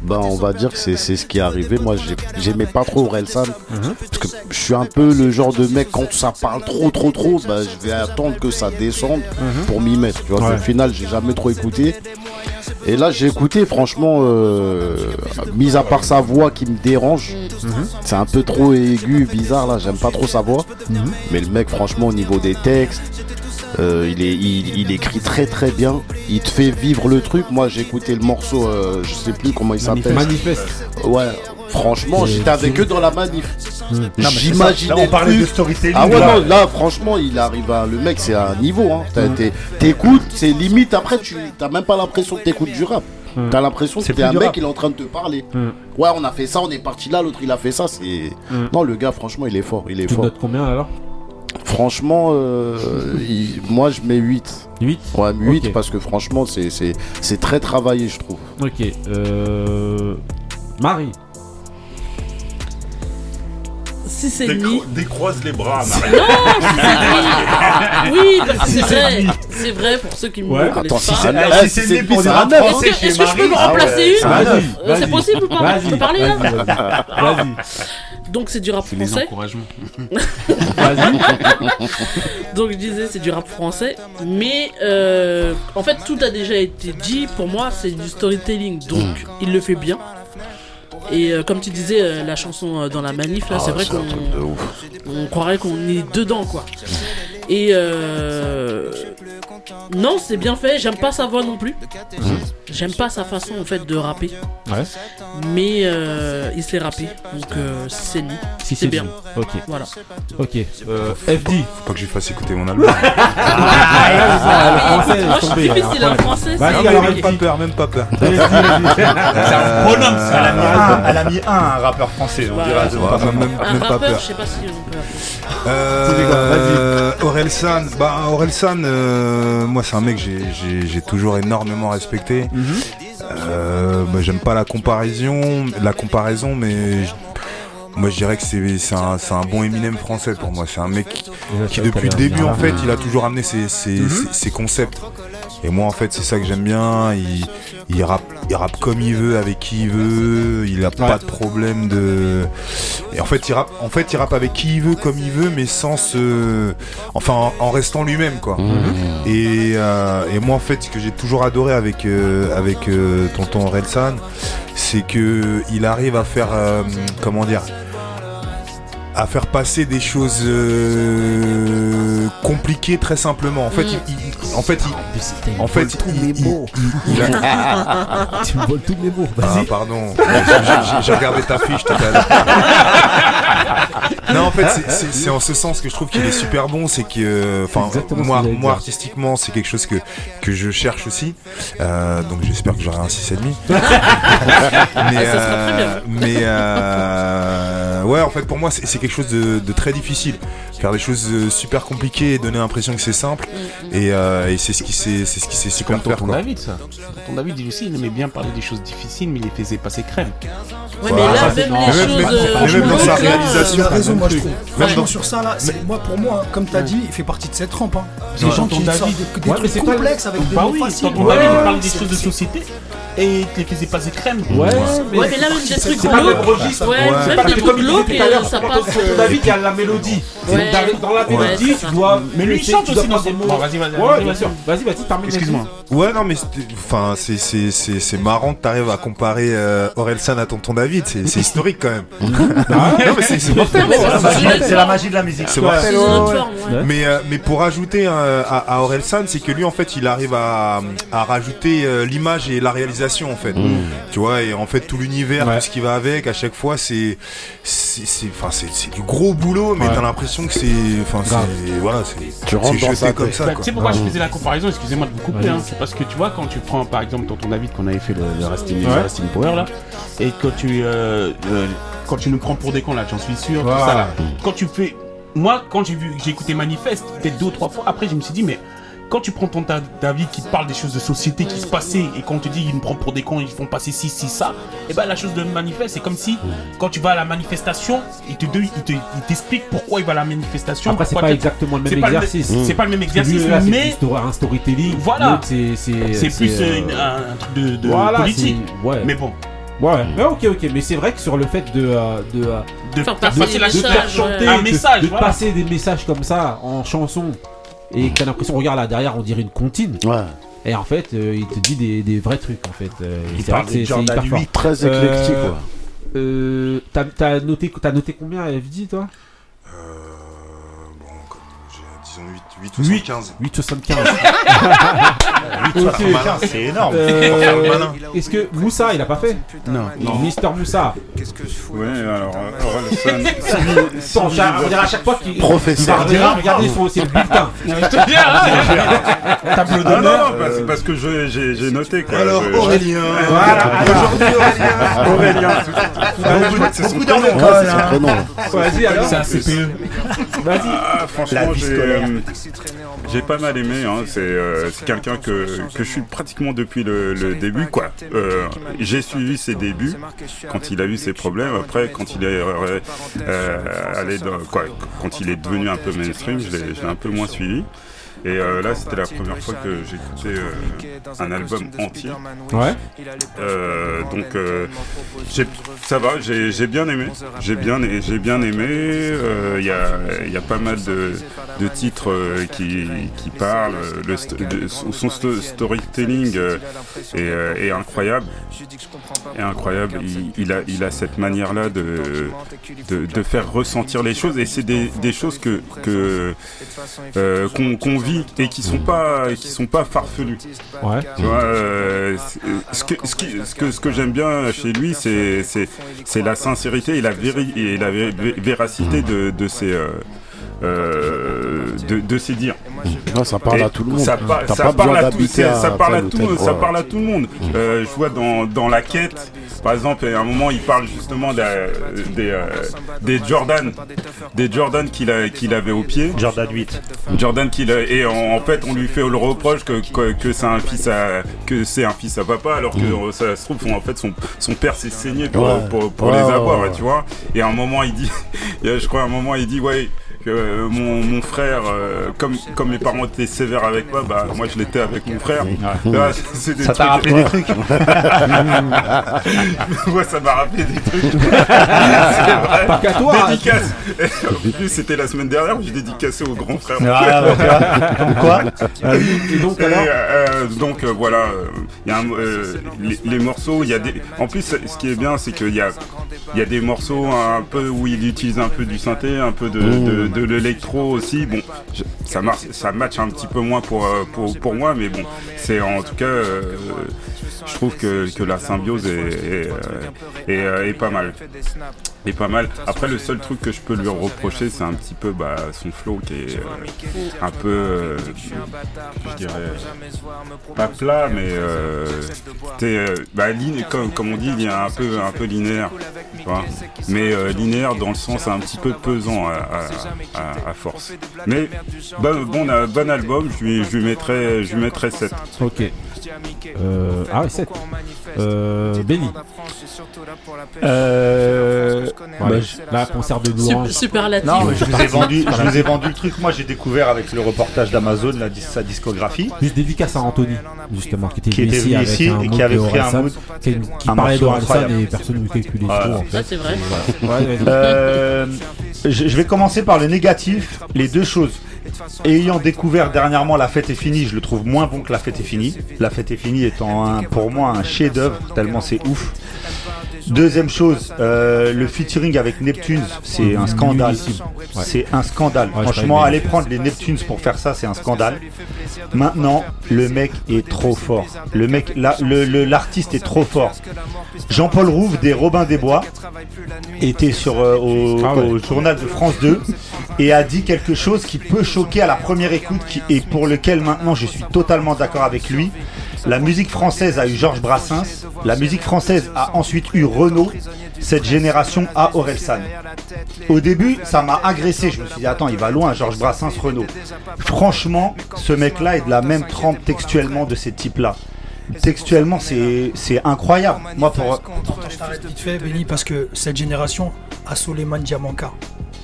[SPEAKER 7] ben on va dire que c'est ce qui est arrivé. Moi, j'ai- j'aimais pas trop Relsan parce que je suis un peu le genre de mec quand ça parle trop trop trop, bah, je vais attendre que ça descende pour m'y mettre. Tu vois,
[SPEAKER 3] Ouais.
[SPEAKER 7] au final, j'ai jamais trop écouté. Et là, j'ai écouté, franchement, euh, mis à part sa voix qui me dérange, c'est un peu trop aigu, bizarre là, j'aime pas trop sa voix. Mais le mec, franchement, au niveau des textes, euh, il, est, il, il écrit très très bien. Il te fait vivre le truc. Moi, j'ai écouté le morceau, euh, je sais plus comment il s'appelle.
[SPEAKER 3] Manifeste.
[SPEAKER 7] Ouais, franchement,
[SPEAKER 3] Et
[SPEAKER 7] j'étais avec eux dans la manif.
[SPEAKER 3] Hmm.
[SPEAKER 7] J'imaginais.
[SPEAKER 4] on parlait de storytelling,
[SPEAKER 7] Ah ouais,
[SPEAKER 4] là.
[SPEAKER 7] non, là, franchement, il arrive à. Le mec, c'est un niveau. Hein. T'as-
[SPEAKER 3] Mm.
[SPEAKER 7] t'es- T'écoutes, c'est limite. Après, tu t'as même pas l'impression que t'écoutes du rap.
[SPEAKER 3] Mm.
[SPEAKER 7] T'as l'impression que
[SPEAKER 4] C'est
[SPEAKER 7] t'es un mec, il est en train de te parler. Ouais, on a fait ça, on est parti là, l'autre il a fait ça. C'est. Non, le gars, franchement, il est fort. Il est
[SPEAKER 3] Tu
[SPEAKER 7] fort.
[SPEAKER 3] notes combien alors?
[SPEAKER 7] Franchement, euh, il- moi, je mets 8.
[SPEAKER 3] 8
[SPEAKER 7] Ouais, 8
[SPEAKER 3] Ok.
[SPEAKER 7] parce que franchement, c'est- c'est c'est très travaillé, je trouve.
[SPEAKER 3] Ok. Euh... Marie.
[SPEAKER 12] 6 et demi.
[SPEAKER 6] Décro- Décroise les bras,
[SPEAKER 12] Non,
[SPEAKER 6] Marie.
[SPEAKER 12] Oui, parce que c'est vrai. C'est vrai pour ceux qui me
[SPEAKER 6] Ouais.
[SPEAKER 12] connaissent
[SPEAKER 6] Attends,
[SPEAKER 12] pas.
[SPEAKER 6] si c'est- ah, si c'est pour dire un
[SPEAKER 12] Est-ce que, est-ce que je peux me
[SPEAKER 6] Marie, ah
[SPEAKER 12] remplacer
[SPEAKER 6] ouais.
[SPEAKER 12] une
[SPEAKER 6] Vas-y,
[SPEAKER 12] Euh,
[SPEAKER 6] vas-y.
[SPEAKER 12] C'est possible ou pas
[SPEAKER 14] Vas-y,
[SPEAKER 12] Je peux parler là
[SPEAKER 14] vas-y, vas-y.
[SPEAKER 12] Donc c'est du rap
[SPEAKER 14] C'est
[SPEAKER 12] français.
[SPEAKER 14] encouragements.
[SPEAKER 12] Donc je disais c'est du rap français, mais euh, en fait tout a déjà été dit. Pour moi c'est du storytelling, donc
[SPEAKER 14] Mm.
[SPEAKER 12] il le fait bien. Et euh, comme tu disais euh, la chanson euh, dans la manif là,
[SPEAKER 7] Ah,
[SPEAKER 12] c'est vrai
[SPEAKER 7] c'est un
[SPEAKER 12] qu'on on croirait qu'on est dedans quoi. Et euh, non c'est bien fait. J'aime pas sa voix non plus. J'aime pas sa façon en fait de rapper.
[SPEAKER 3] Ouais.
[SPEAKER 12] Mais euh, il sait rapper, donc euh, c'est lui.
[SPEAKER 3] Si
[SPEAKER 12] c'est bien.
[SPEAKER 3] Ok.
[SPEAKER 12] Voilà.
[SPEAKER 3] Ok. Euh, FD.
[SPEAKER 15] Faut pas que je lui fasse écouter mon album.
[SPEAKER 3] Ah, le français,
[SPEAKER 12] Moi,
[SPEAKER 3] laisse
[SPEAKER 12] je suis
[SPEAKER 3] tomber,
[SPEAKER 12] triste,
[SPEAKER 3] alors,
[SPEAKER 12] il est en français,
[SPEAKER 3] Vas-y,
[SPEAKER 15] Non, mais même pas peur, même pas peur.
[SPEAKER 3] Vas-y, vas-y.
[SPEAKER 4] C'est un bonhomme, ça. Elle a mis un, elle a mis un, rappeur français. On dira
[SPEAKER 15] Ouais, même, pas peur.
[SPEAKER 12] je sais pas si on peut.
[SPEAKER 15] Euh, Aurel San, bah Aurel San, euh, moi c'est un mec que j'ai toujours énormément respecté. Euh, bah, J'aime pas la comparaison, la comparaison, mais je- moi je dirais que c'est c'est un, c'est un bon Eminem français pour moi. C'est un mec qui, qui, depuis le début en fait, il a toujours amené ses, ses,
[SPEAKER 3] Mhm.
[SPEAKER 15] ses- ses concepts. Et moi en fait c'est ça que j'aime bien. Il, il rappe, il rappe comme il veut, avec qui il veut. Il a pas de problème de. Et en fait il rappe, en fait il rappe avec qui il veut, comme il veut, mais sans se, enfin en, en restant lui-même quoi. Et, euh, et moi en fait ce que j'ai toujours adoré avec euh, avec euh, Tonton Relsan, c'est que il arrive à faire euh, comment dire à faire passer des choses euh, compliquées très simplement. En fait, il, il- en fait, il, en fait, il, il- il- il a-
[SPEAKER 3] Tu me voles tous mes mots.
[SPEAKER 15] ah, pardon. J'ai- regardé ta fiche tout à l'heure. non, en fait, c'est- en ce sens que je trouve qu'il est super bon. C'est que, enfin, moi, moi artistiquement, c'est quelque chose que, que je cherche aussi. Euh, donc, j'espère que j'aurai un 6,5. mais,
[SPEAKER 12] Ah, très bien.
[SPEAKER 15] mais euh, ouais, en fait, pour moi, c'est c'est quelque chose de, de très difficile. Faire des choses euh, super compliquées et donner l'impression que c'est simple. Et, euh, et c'est ce qui sait, c'est ce qui super
[SPEAKER 14] comme
[SPEAKER 15] faire.
[SPEAKER 14] tonton
[SPEAKER 15] quoi.
[SPEAKER 14] David, ça. Tonton David, il aussi, il aimait bien parler des choses difficiles, mais il les faisait passer crème.
[SPEAKER 12] Ouais, mais là, même les choses. euh,
[SPEAKER 15] mais même dans sa
[SPEAKER 12] choquantes, là,
[SPEAKER 15] réalisation,
[SPEAKER 13] Il a
[SPEAKER 15] c'est
[SPEAKER 13] raison, moi je trouve. Franchement, sur ça là, c'est- moi pour moi, comme t'as dit, il fait partie de cette trempe. Hein. Des
[SPEAKER 14] Ouais.
[SPEAKER 13] gens qui sortent des, des trucs complexes avec des
[SPEAKER 14] Bah
[SPEAKER 13] mots
[SPEAKER 14] oui,
[SPEAKER 13] faciles.
[SPEAKER 14] tonton David, il parle des choses de société et les faisait passer crème.
[SPEAKER 3] Ouais,
[SPEAKER 12] Ouais, mais là, même des trucs
[SPEAKER 3] c'est pas le
[SPEAKER 12] glauques.
[SPEAKER 3] même registre.
[SPEAKER 12] Ouais, même
[SPEAKER 3] que
[SPEAKER 12] trucs
[SPEAKER 3] à l'heure,
[SPEAKER 12] ça passe.
[SPEAKER 3] Tonton
[SPEAKER 12] euh,
[SPEAKER 3] David, il y a la mélodie. Dans la mélodie, tu dois.
[SPEAKER 14] Mais lui, il chante aussi dans
[SPEAKER 3] des
[SPEAKER 14] son-
[SPEAKER 3] mots.
[SPEAKER 14] Vas-y, vas-y,
[SPEAKER 3] Ouais,
[SPEAKER 14] vas-y,
[SPEAKER 3] bien
[SPEAKER 14] vas-y.
[SPEAKER 3] sûr. Vas-y, vas-y, termine.
[SPEAKER 14] Excuse-moi.
[SPEAKER 15] Ouais, non, mais enfin, c'est c'est c'est c'est marrant que t'arrives à comparer euh, Orelsan à Tonton David. C'est historique quand même. non, mais c'est mortel.
[SPEAKER 12] mais la magie-
[SPEAKER 4] de la musique.
[SPEAKER 15] C'est mortel. Mais euh, mais pour rajouter euh, à, Orelsan, c'est que lui en fait, il arrive à à rajouter euh, l'image et la réalisation en fait. Tu vois, et en fait tout l'univers,
[SPEAKER 3] Ouais.
[SPEAKER 15] tout ce qui va avec, à chaque fois, c'est enfin c'est c'est du gros boulot, mais
[SPEAKER 3] Ouais.
[SPEAKER 15] t'as l'impression que c'est enfin c'est voilà, c'est
[SPEAKER 7] Tu rentres dans
[SPEAKER 15] jeté
[SPEAKER 7] sa
[SPEAKER 15] comme ça
[SPEAKER 14] Bah,
[SPEAKER 15] quoi.
[SPEAKER 14] tu sais pourquoi je faisais la comparaison Excusez-moi de vous couper. Hein. C'est parce que tu vois, quand tu prends par exemple Tonton David qu'on avait fait le, le Resting, Resting Power là, et quand tu, euh, euh, quand tu nous prends pour des cons là, j'en suis sûr, tout ça là. Quand tu fais. Moi, quand j'ai vu, j'ai écouté Manifeste, peut-être deux ou trois fois, après je me suis dit, mais quand tu prends ton David qui parle des choses de société qui se passaient et qu'on te dit il me prend pour des cons, ils font passer ci, ci, ça, et ben la chose de manifeste, c'est comme si quand tu vas à la manifestation, il te il te- il t'explique pourquoi il va à la manifestation.
[SPEAKER 3] Après, c'est pas exactement le même exercice.
[SPEAKER 14] C'est pas le même exercice, mais
[SPEAKER 3] un storytelling.
[SPEAKER 14] Voilà.
[SPEAKER 3] C'est
[SPEAKER 14] plus
[SPEAKER 3] euh,
[SPEAKER 14] euh, un, truc de, politique. Mais bon,
[SPEAKER 3] Ouais, mais ok, ok, mais c'est vrai que sur le fait de. euh, de
[SPEAKER 14] de
[SPEAKER 12] Faire
[SPEAKER 3] chanter,
[SPEAKER 14] Un
[SPEAKER 3] de-
[SPEAKER 14] message,
[SPEAKER 3] de passer des messages comme ça en chanson et t'as l'impression, regarde là derrière, on dirait une comptine.
[SPEAKER 7] Ouais.
[SPEAKER 3] Et en fait, euh, il te dit des, des vrais trucs en fait. Euh,
[SPEAKER 4] Il
[SPEAKER 3] c'est vrai
[SPEAKER 4] parle
[SPEAKER 3] que c'est hyper fort.
[SPEAKER 4] 8.
[SPEAKER 7] Très
[SPEAKER 3] Euh,
[SPEAKER 7] éclectique, quoi.
[SPEAKER 3] Euh, t'as- T'as noté, t'as noté combien à FD toi?
[SPEAKER 15] Euh, bon, comme j'ai disons 8 8
[SPEAKER 3] Huit.
[SPEAKER 15] 75.
[SPEAKER 3] 8,75.
[SPEAKER 4] 8,75, c'est énorme.
[SPEAKER 3] Euh. Est-ce que Moussa il a pas fait
[SPEAKER 14] non.
[SPEAKER 3] Non. Mister Moussa.
[SPEAKER 6] Ouais, alors, euh, Orelsan,
[SPEAKER 3] on dirait à chaque fois qu'il
[SPEAKER 7] Professeur.
[SPEAKER 3] il va regarder, regardez son- c'est le bulletin.
[SPEAKER 14] Tableau
[SPEAKER 6] non,
[SPEAKER 14] d'honneur.
[SPEAKER 6] non, bah, c'est parce que je- j'ai noté quoi.
[SPEAKER 15] Alors
[SPEAKER 6] Je-
[SPEAKER 15] Aurélien.
[SPEAKER 3] Voilà,
[SPEAKER 15] Aujourd'hui Aurélien.
[SPEAKER 6] Aurélien,
[SPEAKER 15] c'est son prénom.
[SPEAKER 4] d'armes.
[SPEAKER 7] Ouais, c'est son prénom.
[SPEAKER 3] Vas-y alors.
[SPEAKER 14] C'est un CPE.
[SPEAKER 3] Vas-y.
[SPEAKER 6] Ah, franchement, j'ai J'ai pas mal aimé, hein. c'est euh, c'est quelqu'un que, que je suis pratiquement depuis le, le début. quoi. Euh, J'ai suivi ses débuts quand il a eu ses problèmes. Après, quand il est euh, allé dans- quoi, quand il est devenu un peu mainstream, je l'ai un peu moins suivi. Et euh, là, c'était la première fois que j'écoutais euh, un album entier.
[SPEAKER 3] Ouais.
[SPEAKER 6] Euh, donc, euh, j'ai- ça va, j'ai j'ai bien aimé. J'ai bien, j'ai bien aimé. Euh, Il y, a, il y a pas mal de, de titres qui, qui parlent. Le st- de- son sto- storytelling est, est incroyable. Est incroyable. Il, il a, il a cette manière-là de, de, de faire ressentir les choses. Et c'est des, des choses que que euh, qu'on qu'on vit et qui sont pas qui sont pas farfelues.
[SPEAKER 3] Ouais.
[SPEAKER 6] Tu vois, euh, ce que ce, qui- ce que ce que j'aime bien chez lui, c'est c'est c'est la sincérité et la véri- et la vé- vé- véracité de de ses euh, euh, de, de ses dires.
[SPEAKER 7] Non, ça parle
[SPEAKER 6] Et
[SPEAKER 7] à tout le monde.
[SPEAKER 6] Ça, par- ça parle à tout, ça parle à tout, ça parle à tout le monde. Euh, je vois dans, dans la quête, par exemple, à un moment, il parle justement de la- des, euh, des Jordan, des Jordan qu'il avait au pied.
[SPEAKER 4] Jordan 8.
[SPEAKER 6] Jordan qu'il a- et en, en fait, on lui fait le reproche que, que, que c'est un fils à que c'est un fils à papa, alors que
[SPEAKER 7] Mm.
[SPEAKER 6] ça se trouve, en fait, son, son père s'est saigné pour,
[SPEAKER 7] Ouais.
[SPEAKER 6] pour, pour les avoir, tu vois. Et à un moment, il dit, je crois, à un moment, il dit, ouais. Que euh, mon, mon frère, euh, comme, comme mes parents étaient sévères avec moi, bah moi je l'étais avec mon frère. Tu vois, c'est- des
[SPEAKER 4] Ça t'a
[SPEAKER 6] trucs-
[SPEAKER 4] rappelé des trucs
[SPEAKER 6] Ouais, ça m'a rappelé des trucs. c'est vrai.
[SPEAKER 3] Pas qu'à toi.
[SPEAKER 6] Dédicace. En plus, c'était la semaine dernière où j'ai dédicacé au grand frère.
[SPEAKER 4] Ah, bah. Comme quoi
[SPEAKER 3] Et donc,
[SPEAKER 6] Et,
[SPEAKER 3] alors
[SPEAKER 6] euh, donc euh, voilà, euh, il y a un- euh, les, les morceaux, il y a des. En plus, ce qui est bien, c'est qu'il y a, il y a des morceaux un peu où il utilise un peu du synthé, un peu de, de, de l'électro aussi. Bon, je- ça marche, ça match un petit peu moins pour euh, pour, pour moi, mais bon, c'est en tout cas, euh, je trouve que, que la symbiose est est, est, est pas mal. Est pas mal. Après, le seul truc que je peux lui reprocher, c'est un petit peu bah, son flow qui est un peu, euh, je dirais, pas plat, mais euh, euh, bah, comme, comme on dit, il est un peu, un peu linéaire, tu vois. Mais euh, linéaire dans le sens un petit peu pesant à, à- à- à force. Mais bon, bon, bon album, je lui, je lui mettrais, je lui mettrais 7.
[SPEAKER 3] Ok. Euh, ah ouais, 7. Euh, Benny.
[SPEAKER 4] Euh, bah,
[SPEAKER 3] Là, concert de
[SPEAKER 12] Sup-
[SPEAKER 3] louange.
[SPEAKER 12] superlatif.
[SPEAKER 4] Non, mais je vous ai vendu, je
[SPEAKER 3] Voilà.
[SPEAKER 4] vous ai vendu le truc. Moi, j'ai découvert avec le reportage d'Amazon la sa discographie.
[SPEAKER 3] Juste dédicace à Anthony, justement, qui était
[SPEAKER 4] Qui
[SPEAKER 3] venu
[SPEAKER 4] était
[SPEAKER 3] ici
[SPEAKER 4] venu et qui avait
[SPEAKER 3] de
[SPEAKER 4] pris un mood-
[SPEAKER 3] qui, qui
[SPEAKER 4] un
[SPEAKER 3] parlait d'Orelsan et personne ne calculait
[SPEAKER 4] Voilà.
[SPEAKER 3] trop, en fait.
[SPEAKER 12] Ça, c'est vrai.
[SPEAKER 3] Ouais.
[SPEAKER 4] Euh, je, je vais commencer par le négatif. Les deux choses. Ayant découvert dernièrement La Fête est finie, je le trouve moins bon que La Fête est finie. La Fête est finie étant un- pour moi un chef-d'œuvre, tellement c'est ouf. Deuxième chose, euh, le featuring avec Neptunes, c'est un scandale.
[SPEAKER 3] Ouais.
[SPEAKER 4] C'est un scandale.
[SPEAKER 3] Ouais,
[SPEAKER 4] Franchement, aller prendre les Neptunes pour faire ça, c'est un scandale. Maintenant, le mec est trop fort. Le mec, la- le- le- l'artiste est trop fort. Jean-Paul Rouve des Robins des Bois était sur euh, au,
[SPEAKER 3] Ah ouais.
[SPEAKER 4] au journal de France 2 et a dit quelque chose qui peut choquer à la première écoute qui, et pour lequel maintenant je suis totalement d'accord avec lui. La musique française a eu Georges Brassens, la musique française a ensuite eu Renaud, cette génération a Orelsan. Au début, ça m'a agressé. Je me suis dit, attends, il va loin, Georges Brassens, Renaud. Franchement, ce mec-là est de la même trempe textuellement de ces types-là. Textuellement, c'est incroyable. Moi, pour.
[SPEAKER 13] Attends, je t'arrête vite fait, Benny, parce que cette génération a Soleiman Diamanka.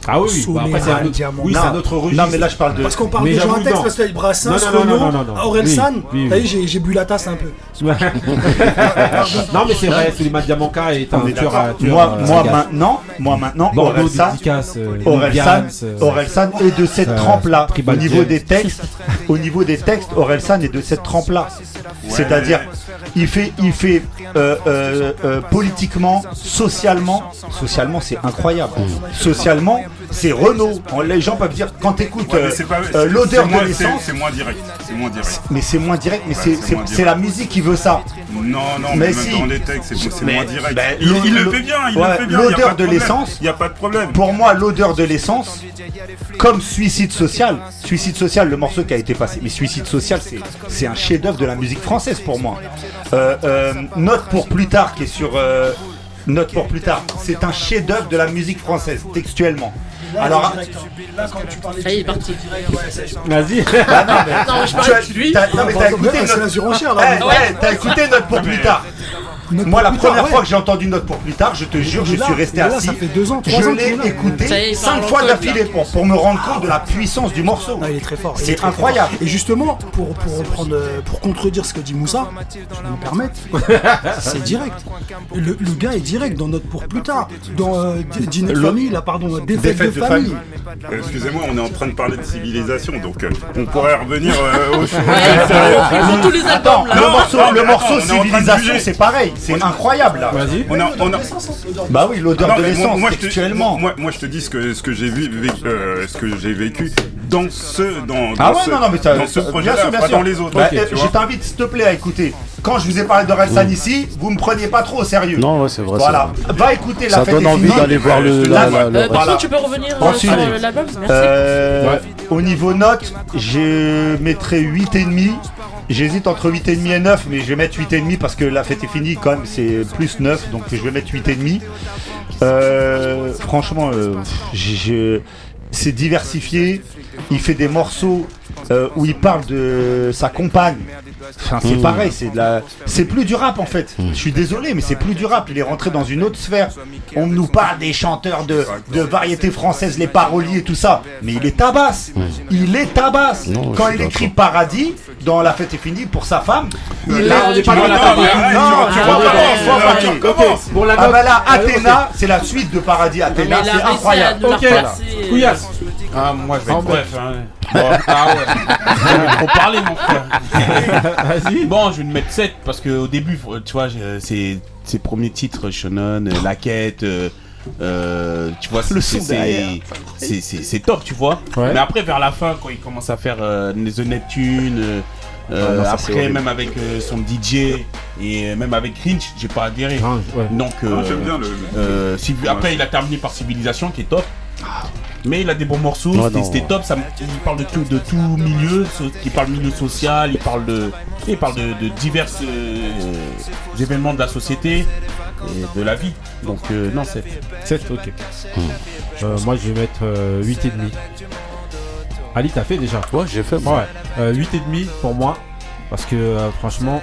[SPEAKER 3] Ah oui, oui, bah après, c'est un autre- oui, c'est un autre registre.
[SPEAKER 4] Non, mais là, je parle de.
[SPEAKER 13] Parce qu'on parle
[SPEAKER 3] Mais
[SPEAKER 13] de gens à texte,
[SPEAKER 3] non.
[SPEAKER 13] parce que Brassens,
[SPEAKER 3] Non, non, non,
[SPEAKER 13] Renaud,
[SPEAKER 3] non, non, non.
[SPEAKER 13] Orelsan, t'as vu, j'ai bu la tasse un peu.
[SPEAKER 3] non, mais c'est vrai, Suleiman Diamanka est un tueur à tueur,
[SPEAKER 4] moi, maintenant, moi maintenant, Orelsan,
[SPEAKER 3] euh,
[SPEAKER 4] Orelsan,
[SPEAKER 3] Indians,
[SPEAKER 4] Orelsan est de cette trempe-là. Au niveau des textes, au niveau des textes, Orelsan est de cette trempe-là. C'est-à-dire, il fait, il fait euh, euh, euh, politiquement, socialement, socialement, c'est incroyable. Socialement, c'est Renault. Les gens peuvent dire quand t'écoutes
[SPEAKER 6] Ouais,
[SPEAKER 4] euh,
[SPEAKER 6] c'est pas-
[SPEAKER 4] euh, l'odeur de l'essence.
[SPEAKER 6] C'est moins direct. C'est moins direct.
[SPEAKER 4] Mais c'est moins direct, mais
[SPEAKER 6] Ouais,
[SPEAKER 4] c'est- la musique qui veut ça.
[SPEAKER 6] Non, non,
[SPEAKER 4] Mais
[SPEAKER 6] mais,
[SPEAKER 4] si.
[SPEAKER 6] même dans les textes, c'est moins direct.
[SPEAKER 4] ben,
[SPEAKER 6] il, il le fait bien, il
[SPEAKER 4] ouais,
[SPEAKER 6] le fait bien. y a pas
[SPEAKER 4] L'odeur de l'essence.
[SPEAKER 6] Il n'y a pas de problème.
[SPEAKER 4] Pour moi, l'odeur de l'essence, comme Suicide Social, Suicide Social, le morceau qui a été passé, mais Suicide Social, c'est c'est un chef-d'œuvre de la musique française pour moi. Euh, euh, note pour plus tard qui est sur euh, Note pour plus tard. C'est un chef-d'œuvre de la musique française, textuellement. Alors,
[SPEAKER 13] là, quand tu parlais
[SPEAKER 12] Ça y est, il est parti.
[SPEAKER 3] Vas-y.
[SPEAKER 4] Bah non, mais-
[SPEAKER 12] Non, mais je
[SPEAKER 4] tu
[SPEAKER 12] parlais
[SPEAKER 4] as-
[SPEAKER 12] de lui.
[SPEAKER 4] t'as- non, mais t'as écouté
[SPEAKER 13] c'est la
[SPEAKER 4] notre...
[SPEAKER 13] Ouais.
[SPEAKER 4] écouté Note pour plus tard.
[SPEAKER 13] Note
[SPEAKER 4] Moi, la première
[SPEAKER 13] tard,
[SPEAKER 4] fois
[SPEAKER 13] ouais.
[SPEAKER 4] que j'ai entendu Note pour plus tard, je te jure, je
[SPEAKER 13] là,
[SPEAKER 4] suis resté
[SPEAKER 13] là,
[SPEAKER 4] assis.
[SPEAKER 13] ça fait deux ans, trois
[SPEAKER 4] je l'ai écouté cinq fois d'affilée pour, pour me rendre compte de la puissance du morceau.
[SPEAKER 13] Il est très fort.
[SPEAKER 4] C'est incroyable.
[SPEAKER 13] fort. Et justement, pour, pour, reprendre, euh, pour contredire ce que dit Moussa, je vais me permettre, c'est direct. Le, le gars est direct dans notre pour plus tard. Dans euh, Dîner de
[SPEAKER 6] Le-
[SPEAKER 13] famille, là, pardon, défaite,
[SPEAKER 6] Défaite
[SPEAKER 13] de,
[SPEAKER 6] de
[SPEAKER 13] famille.
[SPEAKER 6] famille. Euh, Excusez-moi, on est en train de parler de civilisation, donc euh, on pourrait revenir euh, au
[SPEAKER 12] tous les albums là.
[SPEAKER 4] Le morceau, le morceau civilisation, c'est pareil. C'est incroyable là.
[SPEAKER 3] Vas-y.
[SPEAKER 6] On a, on a-
[SPEAKER 4] Bah oui, l'odeur
[SPEAKER 6] Non,
[SPEAKER 4] de
[SPEAKER 6] moi-
[SPEAKER 4] l'essence,
[SPEAKER 6] moi, je te-
[SPEAKER 4] textuellement.
[SPEAKER 6] Moi, moi, je te dis ce que, ce que j'ai vu, euh, ce que j'ai vécu dans ce, dans,
[SPEAKER 4] Ah ouais,
[SPEAKER 6] ce,
[SPEAKER 4] non, non, mais t'as-
[SPEAKER 6] dans ce
[SPEAKER 4] bien
[SPEAKER 6] projet-là,
[SPEAKER 4] sûr, bien
[SPEAKER 6] pas
[SPEAKER 4] sûr.
[SPEAKER 6] dans les autres.
[SPEAKER 4] Bah,
[SPEAKER 6] tu
[SPEAKER 4] je t'invite, s'il te plaît, à écouter. Quand je vous ai parlé de Relsan ici, vous me preniez pas trop au sérieux.
[SPEAKER 7] Non, ouais, c'est vrai.
[SPEAKER 4] Voilà.
[SPEAKER 7] vrai.
[SPEAKER 4] Va écouter la
[SPEAKER 7] Ça
[SPEAKER 4] fête
[SPEAKER 7] donne
[SPEAKER 4] est
[SPEAKER 7] envie d'aller voir le. La- la-
[SPEAKER 12] Euh,
[SPEAKER 4] Voilà.
[SPEAKER 12] contre, tu peux revenir euh, sur euh, l'album Merci.
[SPEAKER 4] Euh,
[SPEAKER 3] Ouais.
[SPEAKER 4] Au niveau notes, je mettrais 8,5. J'hésite entre 8,5 et 9, mais je vais mettre 8,5 parce que la fête est finie, quand même, c'est plus 9, donc je vais mettre 8,5. Euh, franchement, euh, c'est diversifié. Il fait des morceaux euh, où il parle de sa compagne. Enfin, c'est
[SPEAKER 7] Mmh.
[SPEAKER 4] pareil, c'est de la... c'est plus du rap en fait. Je suis désolé, mais c'est plus du rap. Il est rentré dans une autre sphère. On nous parle des chanteurs de, de variété française, les paroliers, tout ça. Mais il est tabasse. Il est tabasse.
[SPEAKER 7] Non,
[SPEAKER 4] Quand il écrit Paradis dans La fête est finie pour sa femme, il
[SPEAKER 3] Là,
[SPEAKER 4] est-
[SPEAKER 3] on n'est pas dans la est
[SPEAKER 4] non, tu
[SPEAKER 12] Ah
[SPEAKER 4] vois
[SPEAKER 12] ouais,
[SPEAKER 4] pas,
[SPEAKER 12] ouais,
[SPEAKER 4] tu vois pas,
[SPEAKER 12] ouais,
[SPEAKER 4] tu
[SPEAKER 12] ouais.
[SPEAKER 4] commences.
[SPEAKER 3] Pour la
[SPEAKER 4] Ah bah là,
[SPEAKER 3] Ouais,
[SPEAKER 4] Athéna, c'est la suite de Paradis
[SPEAKER 12] mais
[SPEAKER 4] Athéna, c'est incroyable.
[SPEAKER 3] Ok. Couillasse.
[SPEAKER 14] Ah, moi je vais
[SPEAKER 3] Ah,
[SPEAKER 14] être
[SPEAKER 3] bon.
[SPEAKER 14] bref. Bon, ah ouais. Parlé, mon frère.
[SPEAKER 3] Vas-y.
[SPEAKER 14] Bon, je vais te mettre 7 parce qu'au début, tu vois, c'est ses premiers titres, Shonen, euh, La Quête. euh, euh, tu vois, c'est- top, tu vois.
[SPEAKER 3] Ouais.
[SPEAKER 14] Mais après, vers la fin, quand il commence à faire euh, The Neptune, euh,
[SPEAKER 4] Ah non,
[SPEAKER 14] après, même avec euh, son DJ et euh, même avec Grinch, j'ai pas adhéré.
[SPEAKER 3] Ouais.
[SPEAKER 14] Donc, euh,
[SPEAKER 6] Ah, j'aime bien le-
[SPEAKER 14] euh, après, il a terminé par Civilisation, qui est top. Mais il a des bons morceaux,
[SPEAKER 7] Ouais,
[SPEAKER 14] c'était- top. Ça, il parle de tout, de tout milieu, il parle milieu social, il parle de, il parle de, de divers euh, événements de la société et de la vie. Donc euh, non, c'est
[SPEAKER 3] 7, ok. Euh, moi, je vais mettre euh, 8,5. Ali, t'as fait déjà?
[SPEAKER 7] Ouais, j'ai fait. moi.
[SPEAKER 3] Ouais. Euh, 8,5 pour moi. Parce que euh, franchement,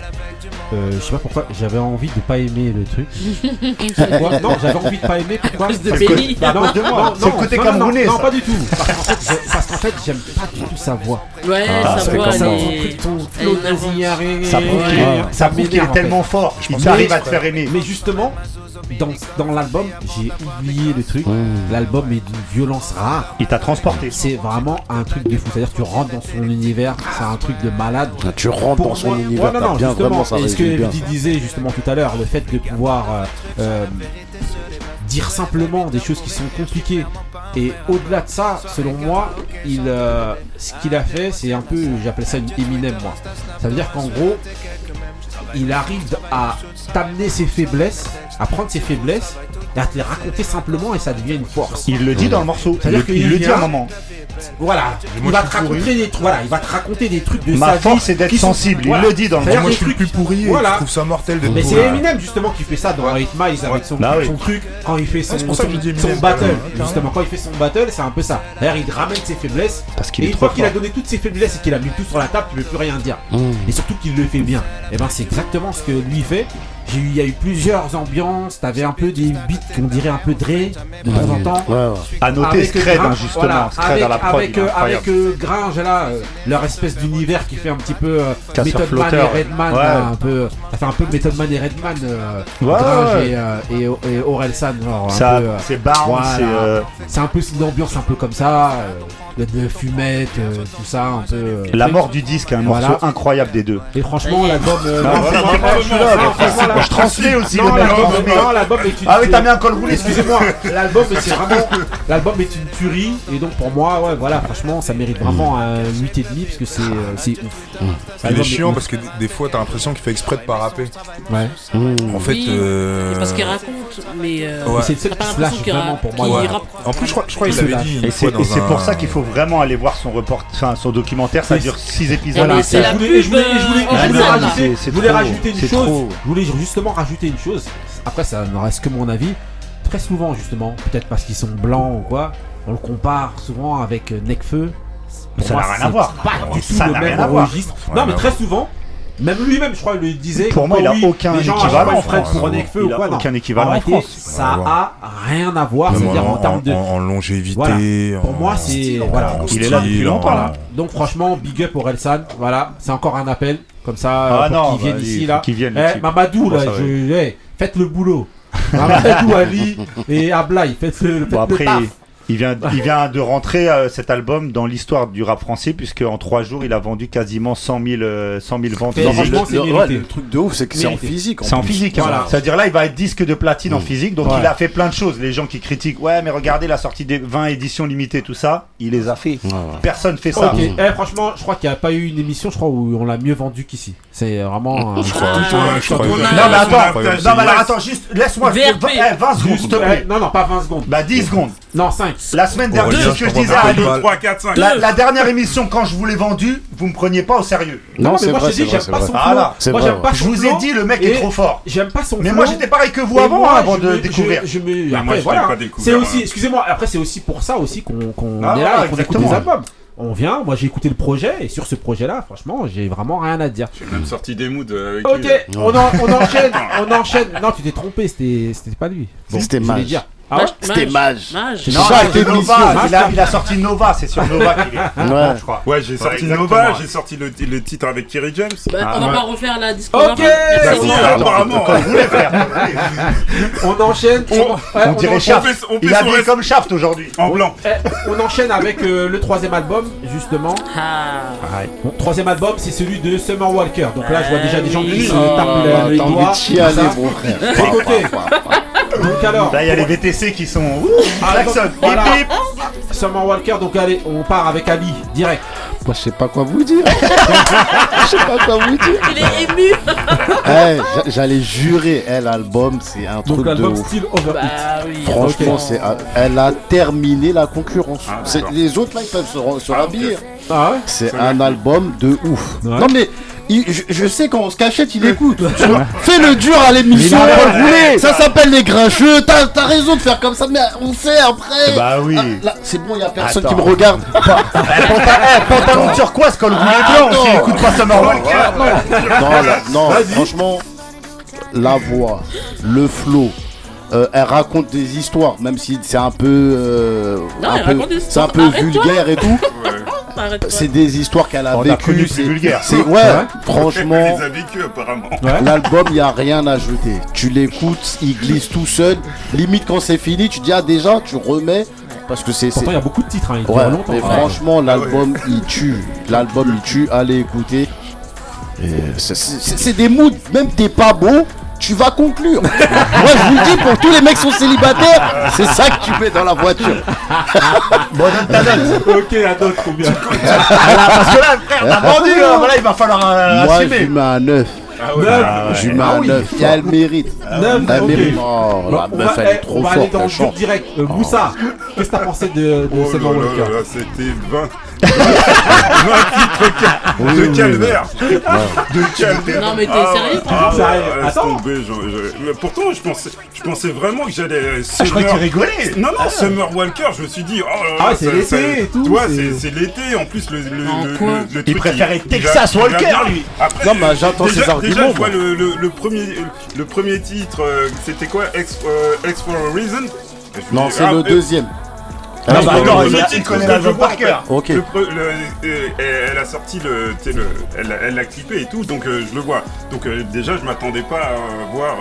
[SPEAKER 3] euh, je sais pas pourquoi, j'avais envie de pas aimer le truc. Pourquoi Non, j'avais envie de pas aimer. Pourquoi
[SPEAKER 12] de
[SPEAKER 4] à cause de moi. C'est le côté
[SPEAKER 3] non, non,
[SPEAKER 4] camerounais,
[SPEAKER 3] Non,
[SPEAKER 4] ça.
[SPEAKER 3] pas du tout. Parce qu'en fait, j'aime pas du tout sa voix.
[SPEAKER 12] Ouais,
[SPEAKER 7] Ah,
[SPEAKER 12] elle
[SPEAKER 7] ça.
[SPEAKER 12] est-
[SPEAKER 4] Ça prouve qu'il ça prouve qu'il est tellement fort. Il
[SPEAKER 3] Mais-
[SPEAKER 4] arrive à te faire aimer.
[SPEAKER 3] Mais justement, dans, dans l'album, j'ai oublié le truc. L'album est d'une violence rare.
[SPEAKER 4] Il t'a transporté.
[SPEAKER 3] C'est vraiment un truc de fou. C'est-à-dire que tu rentres dans son univers, c'est un truc de malade.
[SPEAKER 7] Ah, Tu rentres
[SPEAKER 3] Pour
[SPEAKER 7] dans son
[SPEAKER 3] moi-
[SPEAKER 7] univers,
[SPEAKER 3] Ouais, non, non,
[SPEAKER 7] bien
[SPEAKER 3] justement,
[SPEAKER 7] vraiment ça
[SPEAKER 3] et ce que. Evdy disait justement tout à l'heure, le fait de pouvoir euh, euh, dire simplement des choses qui sont compliquées. Et au-delà de ça, selon moi, il, euh, ce qu'il a fait, c'est un peu, j'appelle ça une Eminem, moi. Ça veut dire qu'en gros, il arrive à t'amener ses faiblesses, à prendre ses faiblesses, à te les raconter simplement, et ça devient une force.
[SPEAKER 4] Il le dit dans le morceau. Il
[SPEAKER 3] C'est-à-dire
[SPEAKER 4] le,
[SPEAKER 3] qu'il
[SPEAKER 4] il le dit à un moment.
[SPEAKER 3] Voilà, il va te raconter des trucs. Voilà, il va te raconter des trucs de
[SPEAKER 4] Ma
[SPEAKER 3] sa
[SPEAKER 4] force, c'est d'être sensible. Il le dit dans le
[SPEAKER 3] C'est-à-dire
[SPEAKER 15] Moi, je suis le plus pourri je trouve ça mortel d'être
[SPEAKER 3] Mais c'est Eminem justement qui fait ça dans 8 Miles avec son,
[SPEAKER 4] Bah oui.
[SPEAKER 3] son truc quand il fait son,
[SPEAKER 15] Ah,
[SPEAKER 3] battle. Justement, quand il fait son battle, c'est un peu ça. D'ailleurs, il ramène ses faiblesses.
[SPEAKER 4] Parce qu'il
[SPEAKER 3] et
[SPEAKER 4] est
[SPEAKER 3] une
[SPEAKER 4] trop
[SPEAKER 3] fois qu'il a donné toutes ses faiblesses et qu'il a mis tout sur la table, tu ne peux plus rien dire.
[SPEAKER 7] Mmh.
[SPEAKER 3] Et surtout qu'il le fait bien. Et ben c'est exactement ce que lui fait. Il y a eu plusieurs ambiances, t'avais un peu des beats qu'on dirait un peu Dre de temps en temps.
[SPEAKER 7] Ouais, ouais.
[SPEAKER 4] À noter
[SPEAKER 3] Avec
[SPEAKER 4] Scred, hein, justement.
[SPEAKER 3] voilà,
[SPEAKER 4] Scred
[SPEAKER 3] avec,
[SPEAKER 4] à la prod,
[SPEAKER 3] avec, euh, avec euh, Gringe là, euh, leur espèce d'univers qui fait un petit peu euh, Method Man et. Redman,
[SPEAKER 4] Ouais.
[SPEAKER 3] là, un peu, ça fait un peu Method Man et Redman, euh,
[SPEAKER 4] Ouais,
[SPEAKER 3] Gringe
[SPEAKER 4] ouais.
[SPEAKER 3] et, euh, et, et Orelsan, genre un
[SPEAKER 4] Ça,
[SPEAKER 3] peu, euh,
[SPEAKER 4] c'est Barnes,
[SPEAKER 3] voilà.
[SPEAKER 4] c'est, euh,
[SPEAKER 3] c'est un peu une ambiance un peu comme ça, euh, de, de fumette, euh, tout ça, un peu. euh,
[SPEAKER 4] La mort du disque, un
[SPEAKER 3] Voilà.
[SPEAKER 4] morceau incroyable des deux.
[SPEAKER 3] Et franchement, l'album.
[SPEAKER 4] Ah, moi, je transmets aussi,
[SPEAKER 3] Non,
[SPEAKER 4] le mec
[SPEAKER 3] l'album- est une.
[SPEAKER 4] Ah oui, t'as mis un col roulé,
[SPEAKER 3] Excusez-moi, l'album, c'est vraiment. L'album est une tuerie, et donc pour moi, ouais, voilà, franchement, ça mérite vraiment un 8,5 parce que c'est euh, c'est ouf.
[SPEAKER 15] Il
[SPEAKER 3] L'album
[SPEAKER 15] est chiant parce que des- fois t'as l'impression qu'il fait exprès de pas rapper.
[SPEAKER 3] Ouais.
[SPEAKER 15] En fait, euh,
[SPEAKER 12] c'est parce qu'il raconte, mais. euh.
[SPEAKER 3] C'est le seul qui lâche vraiment
[SPEAKER 12] ra-
[SPEAKER 3] pour moi.
[SPEAKER 15] En plus, je crois, je crois
[SPEAKER 3] Il
[SPEAKER 15] qu'il
[SPEAKER 3] se
[SPEAKER 15] avait
[SPEAKER 3] lâche.
[SPEAKER 15] dit
[SPEAKER 4] Et c'est pour ça qu'il faut vraiment aller voir son report, enfin son documentaire, ça dure 6 épisodes.
[SPEAKER 3] Je
[SPEAKER 12] la
[SPEAKER 3] voulais, rajouter, une chose. Je voulais justement rajouter une chose. Après, ça ne reste que mon avis. Très souvent, justement, peut-être parce qu'ils sont blancs ou quoi, on le compare souvent avec euh, Necfeu. Pour
[SPEAKER 4] Ça n'a rien à voir.
[SPEAKER 3] Pas du tout
[SPEAKER 4] Ça
[SPEAKER 3] le
[SPEAKER 4] n'a
[SPEAKER 3] même
[SPEAKER 4] rien à voir.
[SPEAKER 3] registre. Non, mais très souvent. Même lui-même, je crois, il le disait.
[SPEAKER 4] Pour moi, il
[SPEAKER 3] quoi,
[SPEAKER 4] a
[SPEAKER 3] oui,
[SPEAKER 4] aucun équivalent en France.
[SPEAKER 3] pour Necfeu ou
[SPEAKER 4] Il a
[SPEAKER 3] quoi. non.
[SPEAKER 4] aucun équivalent en France.
[SPEAKER 3] Ça
[SPEAKER 15] Ouais,
[SPEAKER 3] a rien à voir. C'est-à-dire
[SPEAKER 15] en-
[SPEAKER 3] en termes de.
[SPEAKER 15] en- longévité,
[SPEAKER 3] Voilà. Pour moi, c'est. Voilà.
[SPEAKER 15] Il est là depuis longtemps, là.
[SPEAKER 3] Donc, franchement, big up pour Elsan. Voilà. C'est encore un appel. Comme ça,
[SPEAKER 4] Ah non,
[SPEAKER 3] qu'il vienne
[SPEAKER 4] bah,
[SPEAKER 3] ici,
[SPEAKER 4] il
[SPEAKER 3] là.
[SPEAKER 4] faut qu'il vienne,
[SPEAKER 3] Eh,
[SPEAKER 4] le.
[SPEAKER 3] Mamadou, là, je- eh, faites le boulot. Mamadou, Ali et Ablaï, faites le, faites
[SPEAKER 4] Bon,
[SPEAKER 3] le
[SPEAKER 4] après,
[SPEAKER 3] taf.
[SPEAKER 4] Il vient, il vient de rentrer euh, cet album dans l'histoire du rap français, puisque en trois jours, il a vendu quasiment 100 000, euh, 100 000 ventes.
[SPEAKER 7] Non,
[SPEAKER 4] physiques.
[SPEAKER 7] franchement, c'est Le- ouais, le truc de ouf, c'est que c'est en physique,
[SPEAKER 4] C'est en physique. hein.
[SPEAKER 7] Voilà.
[SPEAKER 4] C'est-à-dire là, il va être disque de platine en physique. Donc
[SPEAKER 7] Ouais.
[SPEAKER 4] il a fait plein de choses. Les gens qui critiquent, ouais, mais regardez la sortie des 20 éditions limitées, tout ça, il les a fait. Personne fait ça.
[SPEAKER 3] Eh, franchement, je crois qu'il n'y a pas eu une émission, je crois, où on l'a mieux vendu qu'ici. C'est vraiment. un-
[SPEAKER 15] Je crois,
[SPEAKER 4] Non, mais attends, non, mais attends, juste laisse-moi
[SPEAKER 3] VRP.
[SPEAKER 4] 20, eh, 20 secondes.
[SPEAKER 3] Eh, Non, non, pas 20 secondes.
[SPEAKER 4] Bah 10 secondes.
[SPEAKER 3] Non, 5.
[SPEAKER 4] La semaine dernière, c'est ce que je disais à. Ali. La, la dernière émission, quand je vous l'ai vendue, vous me preniez pas au sérieux.
[SPEAKER 7] Non,
[SPEAKER 3] mais
[SPEAKER 7] c'est
[SPEAKER 3] moi,
[SPEAKER 7] vrai,
[SPEAKER 3] je t'ai dit,
[SPEAKER 7] c'est vrai,
[SPEAKER 3] j'aime pas son flow. Moi, j'aime pas
[SPEAKER 4] Je vous ai dit, le mec est trop fort.
[SPEAKER 3] J'aime pas son
[SPEAKER 4] Mais moi, j'étais pareil que vous
[SPEAKER 3] Et
[SPEAKER 4] avant,
[SPEAKER 3] moi,
[SPEAKER 4] avant
[SPEAKER 3] je
[SPEAKER 4] de
[SPEAKER 3] me-
[SPEAKER 4] découvrir.
[SPEAKER 3] Je, je me-
[SPEAKER 6] Mais moi,
[SPEAKER 3] après,
[SPEAKER 6] je pas découvert,
[SPEAKER 3] C'est aussi,
[SPEAKER 6] hein.
[SPEAKER 3] excusez-moi, après, c'est aussi pour ça aussi qu'on qu'on
[SPEAKER 4] Ah,
[SPEAKER 3] est
[SPEAKER 4] voilà,
[SPEAKER 3] là et qu'on écoute des albums. On vient, moi j'ai écouté le projet et sur ce projet-là, franchement, j'ai vraiment rien à dire.
[SPEAKER 6] J'ai même sorti des moods euh, avec
[SPEAKER 3] Ok,
[SPEAKER 6] lui.
[SPEAKER 3] on, en- on enchaîne, on enchaîne. Non, tu t'es trompé, c'était pas lui.
[SPEAKER 7] C'était
[SPEAKER 3] dire. Ah ouais
[SPEAKER 7] C'était Mage.
[SPEAKER 12] Mage.
[SPEAKER 4] Non,
[SPEAKER 3] ça,
[SPEAKER 4] Nova, il a, il a sorti Nova, c'est sur Nova qu'il est.
[SPEAKER 7] Ouais.
[SPEAKER 4] je crois.
[SPEAKER 6] Ouais, j'ai sorti. Nova, j'ai sorti le, le titre avec Kerry James.
[SPEAKER 12] Bah,
[SPEAKER 4] Ah,
[SPEAKER 12] on va
[SPEAKER 6] ouais.
[SPEAKER 12] pas refaire la discographie.
[SPEAKER 3] Ok.
[SPEAKER 12] Merci,
[SPEAKER 4] Attends,
[SPEAKER 6] apparemment.
[SPEAKER 4] Quand vous voulez faire.
[SPEAKER 3] On enchaîne.
[SPEAKER 6] On-
[SPEAKER 3] ouais,
[SPEAKER 4] On dirait. Shaft.
[SPEAKER 6] fait- on fait
[SPEAKER 4] Il a
[SPEAKER 6] reste-
[SPEAKER 4] comme Shaft aujourd'hui.
[SPEAKER 6] En blanc.
[SPEAKER 3] Eh, on enchaîne avec euh, le troisième album, justement.
[SPEAKER 12] Ah.
[SPEAKER 3] Troisième album, c'est celui de Summer Walker. Donc là, je vois déjà des gens qui se
[SPEAKER 7] Oh,
[SPEAKER 3] tapent le- les
[SPEAKER 7] T'as envie
[SPEAKER 3] doigts.
[SPEAKER 7] de chialer, mon frère.
[SPEAKER 3] Donc alors,
[SPEAKER 4] Là, il y a les VTC qui sont.
[SPEAKER 3] Ah,
[SPEAKER 4] klaxon.
[SPEAKER 3] voilà. Summer Walker, donc allez, on part avec Ali, direct.
[SPEAKER 7] Moi, je sais pas quoi vous dire. Je sais pas quoi vous dire.
[SPEAKER 12] Il est ému.
[SPEAKER 7] Eh, j'a- J'allais jurer, elle, l'album, c'est un
[SPEAKER 3] Donc
[SPEAKER 7] truc de
[SPEAKER 3] l'album
[SPEAKER 7] ouf.
[SPEAKER 3] Still Over It.
[SPEAKER 12] Bah oui.
[SPEAKER 7] Franchement,
[SPEAKER 3] Ok.
[SPEAKER 7] c'est, un- elle a terminé la concurrence.
[SPEAKER 6] Ah,
[SPEAKER 7] C'est-
[SPEAKER 6] d'accord.
[SPEAKER 7] les autres là, ils peuvent se, re- se
[SPEAKER 6] Ah,
[SPEAKER 7] rhabiller.
[SPEAKER 3] Ah ouais
[SPEAKER 7] C'est un album de ouf.
[SPEAKER 3] Ouais.
[SPEAKER 7] Non mais il- je, je sais quand on se cachette, il écoute. Tu vois, Fais le dur à l'émission. Ça s'appelle les grincheux. T'as as raison de faire comme ça, mais on fait après.
[SPEAKER 4] Bah oui.
[SPEAKER 7] Ah, là, c'est bon, il y a personne
[SPEAKER 4] Attends.
[SPEAKER 7] qui me regarde.
[SPEAKER 4] Panta- Pantalon turquoise, col roulé blanc. S'il écoute pas Summer Walker.
[SPEAKER 7] non, là, non, franchement, la voix, le flow. euh, elle raconte des histoires, même si c'est un peu, euh,
[SPEAKER 12] Non,
[SPEAKER 7] un peu- c'est un peu vulgaire et tout. C'est des histoires qu'elle a vécues. C'est
[SPEAKER 4] vulgaire.
[SPEAKER 7] ouais,
[SPEAKER 3] Ouais.
[SPEAKER 7] franchement.
[SPEAKER 6] Il les a vécu apparemment.
[SPEAKER 7] L'album, il n'y a rien à jeter. Tu l'écoutes, il glisse tout seul. Limite, quand c'est fini, tu dis, ah, déjà, tu remets. Parce que c'est.
[SPEAKER 3] Pourtant, il y a beaucoup de titres, hein, il dure
[SPEAKER 7] Ouais,
[SPEAKER 3] longtemps.
[SPEAKER 7] mais
[SPEAKER 3] hein.
[SPEAKER 7] franchement, l'album, il tue. L'album, il tue. Allez écouter. C'est des moods. Même t'es pas beau, tu vas conclure. Moi, je vous le dis, pour tous les mecs qui sont célibataires, c'est ça que tu mets dans la voiture.
[SPEAKER 4] Bon, donne ta note.
[SPEAKER 3] Ok, à d'autres, combien
[SPEAKER 4] parce que là, frère, t'as vendu. là. Voilà, il va falloir euh,
[SPEAKER 7] Moi, je
[SPEAKER 4] assumer.
[SPEAKER 7] lui mets un 9.
[SPEAKER 3] Neuf.
[SPEAKER 7] Je lui mets
[SPEAKER 3] Ah
[SPEAKER 7] un
[SPEAKER 3] oui,
[SPEAKER 7] 9. Et elle mérite.
[SPEAKER 3] Neuf,
[SPEAKER 7] Elle
[SPEAKER 3] ok.
[SPEAKER 7] mérite. Oh, la
[SPEAKER 3] on
[SPEAKER 7] meuf,
[SPEAKER 3] va,
[SPEAKER 7] elle est
[SPEAKER 3] eh,
[SPEAKER 7] trop
[SPEAKER 3] on va aller
[SPEAKER 7] forte.
[SPEAKER 3] dans
[SPEAKER 7] elle
[SPEAKER 3] le jeu direct. Euh, Moussa, qu'est-ce que t'as pensé de, de
[SPEAKER 6] Oh
[SPEAKER 3] Summer
[SPEAKER 6] là là
[SPEAKER 3] Walker
[SPEAKER 6] c'était 20. 20 titres
[SPEAKER 7] Oui,
[SPEAKER 6] de
[SPEAKER 7] oui,
[SPEAKER 6] calvaire. De calvaire.
[SPEAKER 12] Non, mais t'es
[SPEAKER 6] Ah,
[SPEAKER 12] sérieux,
[SPEAKER 6] ah,
[SPEAKER 3] Sérieux Attends.
[SPEAKER 6] je- je- pourtant, je pensais, je pensais vraiment que j'allais. euh,
[SPEAKER 4] Ah, je croyais que tu rigolais.
[SPEAKER 6] Non, non, Summer Walker, je me suis dit, oh là
[SPEAKER 3] Ah, c'est l'été
[SPEAKER 6] ça-
[SPEAKER 3] et tout,
[SPEAKER 6] Tu vois,
[SPEAKER 3] c'est-
[SPEAKER 6] l'été, en plus, le. le,
[SPEAKER 12] En
[SPEAKER 6] le,
[SPEAKER 12] quoi
[SPEAKER 6] le- le
[SPEAKER 4] Il
[SPEAKER 6] truc,
[SPEAKER 4] préférait
[SPEAKER 6] il-
[SPEAKER 4] Texas
[SPEAKER 6] il
[SPEAKER 4] Walker, lui.
[SPEAKER 6] Après,
[SPEAKER 7] Non, mais j'entends
[SPEAKER 6] déjà,
[SPEAKER 7] ses arguments,
[SPEAKER 6] Déjà, je vois le, le, le premier, le premier titre, euh, c'était quoi? X, euh, X for a Reason?
[SPEAKER 7] Non, c'est
[SPEAKER 6] ah,
[SPEAKER 7] le
[SPEAKER 6] euh,
[SPEAKER 7] deuxième.
[SPEAKER 4] Ah, bah,
[SPEAKER 6] le
[SPEAKER 4] attends,
[SPEAKER 6] titre
[SPEAKER 4] il connaît
[SPEAKER 6] que
[SPEAKER 4] l'album
[SPEAKER 6] je vois,
[SPEAKER 4] par cœur.
[SPEAKER 7] Ok.
[SPEAKER 6] le euh, elle a sorti le, le elle, l'a clippé et tout, donc euh, je le vois. Donc euh, déjà, je m'attendais pas à voir.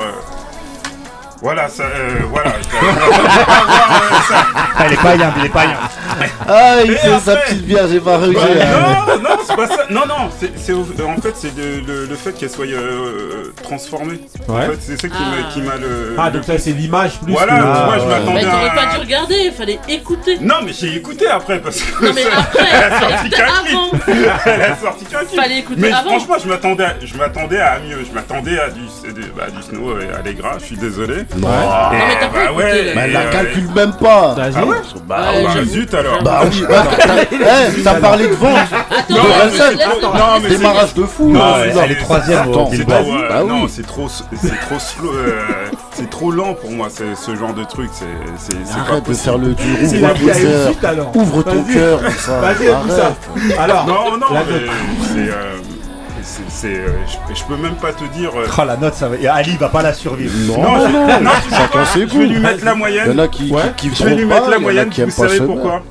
[SPEAKER 6] Voilà, ça, euh, voilà. voir, euh, ça.
[SPEAKER 4] Ah, il est païen, il est païen.
[SPEAKER 7] Ah, il
[SPEAKER 6] Et
[SPEAKER 7] fait sa
[SPEAKER 6] après-
[SPEAKER 7] petite bière, j'ai pas réussi.
[SPEAKER 6] Bah, non, non, c'est pas ça. Non, non, c'est, c'est au- en fait, c'est le, le- le fait qu'elle soit euh, transformée. En
[SPEAKER 3] Ouais.
[SPEAKER 6] fait, c'est ça qui m'a, qui m'a le.
[SPEAKER 3] Ah, donc là, c'est l'image plus.
[SPEAKER 6] Voilà,
[SPEAKER 3] que-
[SPEAKER 6] tu vois, je
[SPEAKER 3] ouais.
[SPEAKER 6] m'attendais
[SPEAKER 12] Mais
[SPEAKER 6] à.
[SPEAKER 12] t'aurais pas dû regarder, il fallait écouter.
[SPEAKER 6] Non, mais j'ai écouté après parce que.
[SPEAKER 12] Non, mais après,
[SPEAKER 6] elle a
[SPEAKER 12] fallait
[SPEAKER 6] sorti
[SPEAKER 12] écouter
[SPEAKER 6] qu'un clip.
[SPEAKER 12] avant.
[SPEAKER 6] Elle a sorti qu'un clip.
[SPEAKER 12] Fallait écouter
[SPEAKER 6] Mais
[SPEAKER 12] avant.
[SPEAKER 6] franchement, je m'attendais, à, je m'attendais à mieux. Je m'attendais à du, du, bah, du snow et à Allegra. Je suis désolé.
[SPEAKER 7] Non.
[SPEAKER 6] Et,
[SPEAKER 12] Non, mais t'as pas
[SPEAKER 6] bah
[SPEAKER 12] écouté,
[SPEAKER 6] ouais.
[SPEAKER 7] Mais elle la
[SPEAKER 6] euh,
[SPEAKER 7] calcule même pas.
[SPEAKER 3] Vas-y.
[SPEAKER 6] Ah ouais
[SPEAKER 7] Bah
[SPEAKER 6] Ah
[SPEAKER 12] Ouais,
[SPEAKER 6] bah
[SPEAKER 12] j'avoue.
[SPEAKER 6] zut alors.
[SPEAKER 7] Bah oui, bah, t'as- eh, t'as parlé de vente.
[SPEAKER 12] Attends,
[SPEAKER 6] Non, non, mais
[SPEAKER 7] Démarrage
[SPEAKER 6] c'est-
[SPEAKER 7] de fou.
[SPEAKER 6] Non,
[SPEAKER 7] Non,
[SPEAKER 6] c'est-
[SPEAKER 7] les troisièmes
[SPEAKER 6] euh,
[SPEAKER 7] Bah oui.
[SPEAKER 6] Non, c'est trop, c'est trop slow, euh, c'est trop lent pour moi. c'est- Ce genre de truc, c'est, c'est, c'est pas
[SPEAKER 7] Arrête de faire le dur. Ouvre ton cœur. Ouvre ton
[SPEAKER 3] Vas-y.
[SPEAKER 7] cœur. tout ça.
[SPEAKER 3] Vas-y, écoute ça. Alors,
[SPEAKER 6] Non, non, c'est, euh, c'est, euh, je, je peux même pas te dire. euh,
[SPEAKER 4] Oh, la note, ça va. et Ali va pas la survivre.
[SPEAKER 7] Non,
[SPEAKER 6] Non,
[SPEAKER 7] non,
[SPEAKER 6] je-
[SPEAKER 7] non.
[SPEAKER 6] non,
[SPEAKER 7] Chacun ses
[SPEAKER 6] Je vais lui mettre la
[SPEAKER 7] Il y
[SPEAKER 6] moyenne.
[SPEAKER 7] en a qui,
[SPEAKER 3] Ouais.
[SPEAKER 7] qui, qui
[SPEAKER 6] Je vais lui mettre
[SPEAKER 7] pas,
[SPEAKER 6] la moyenne,
[SPEAKER 7] qui
[SPEAKER 6] vous savez pourquoi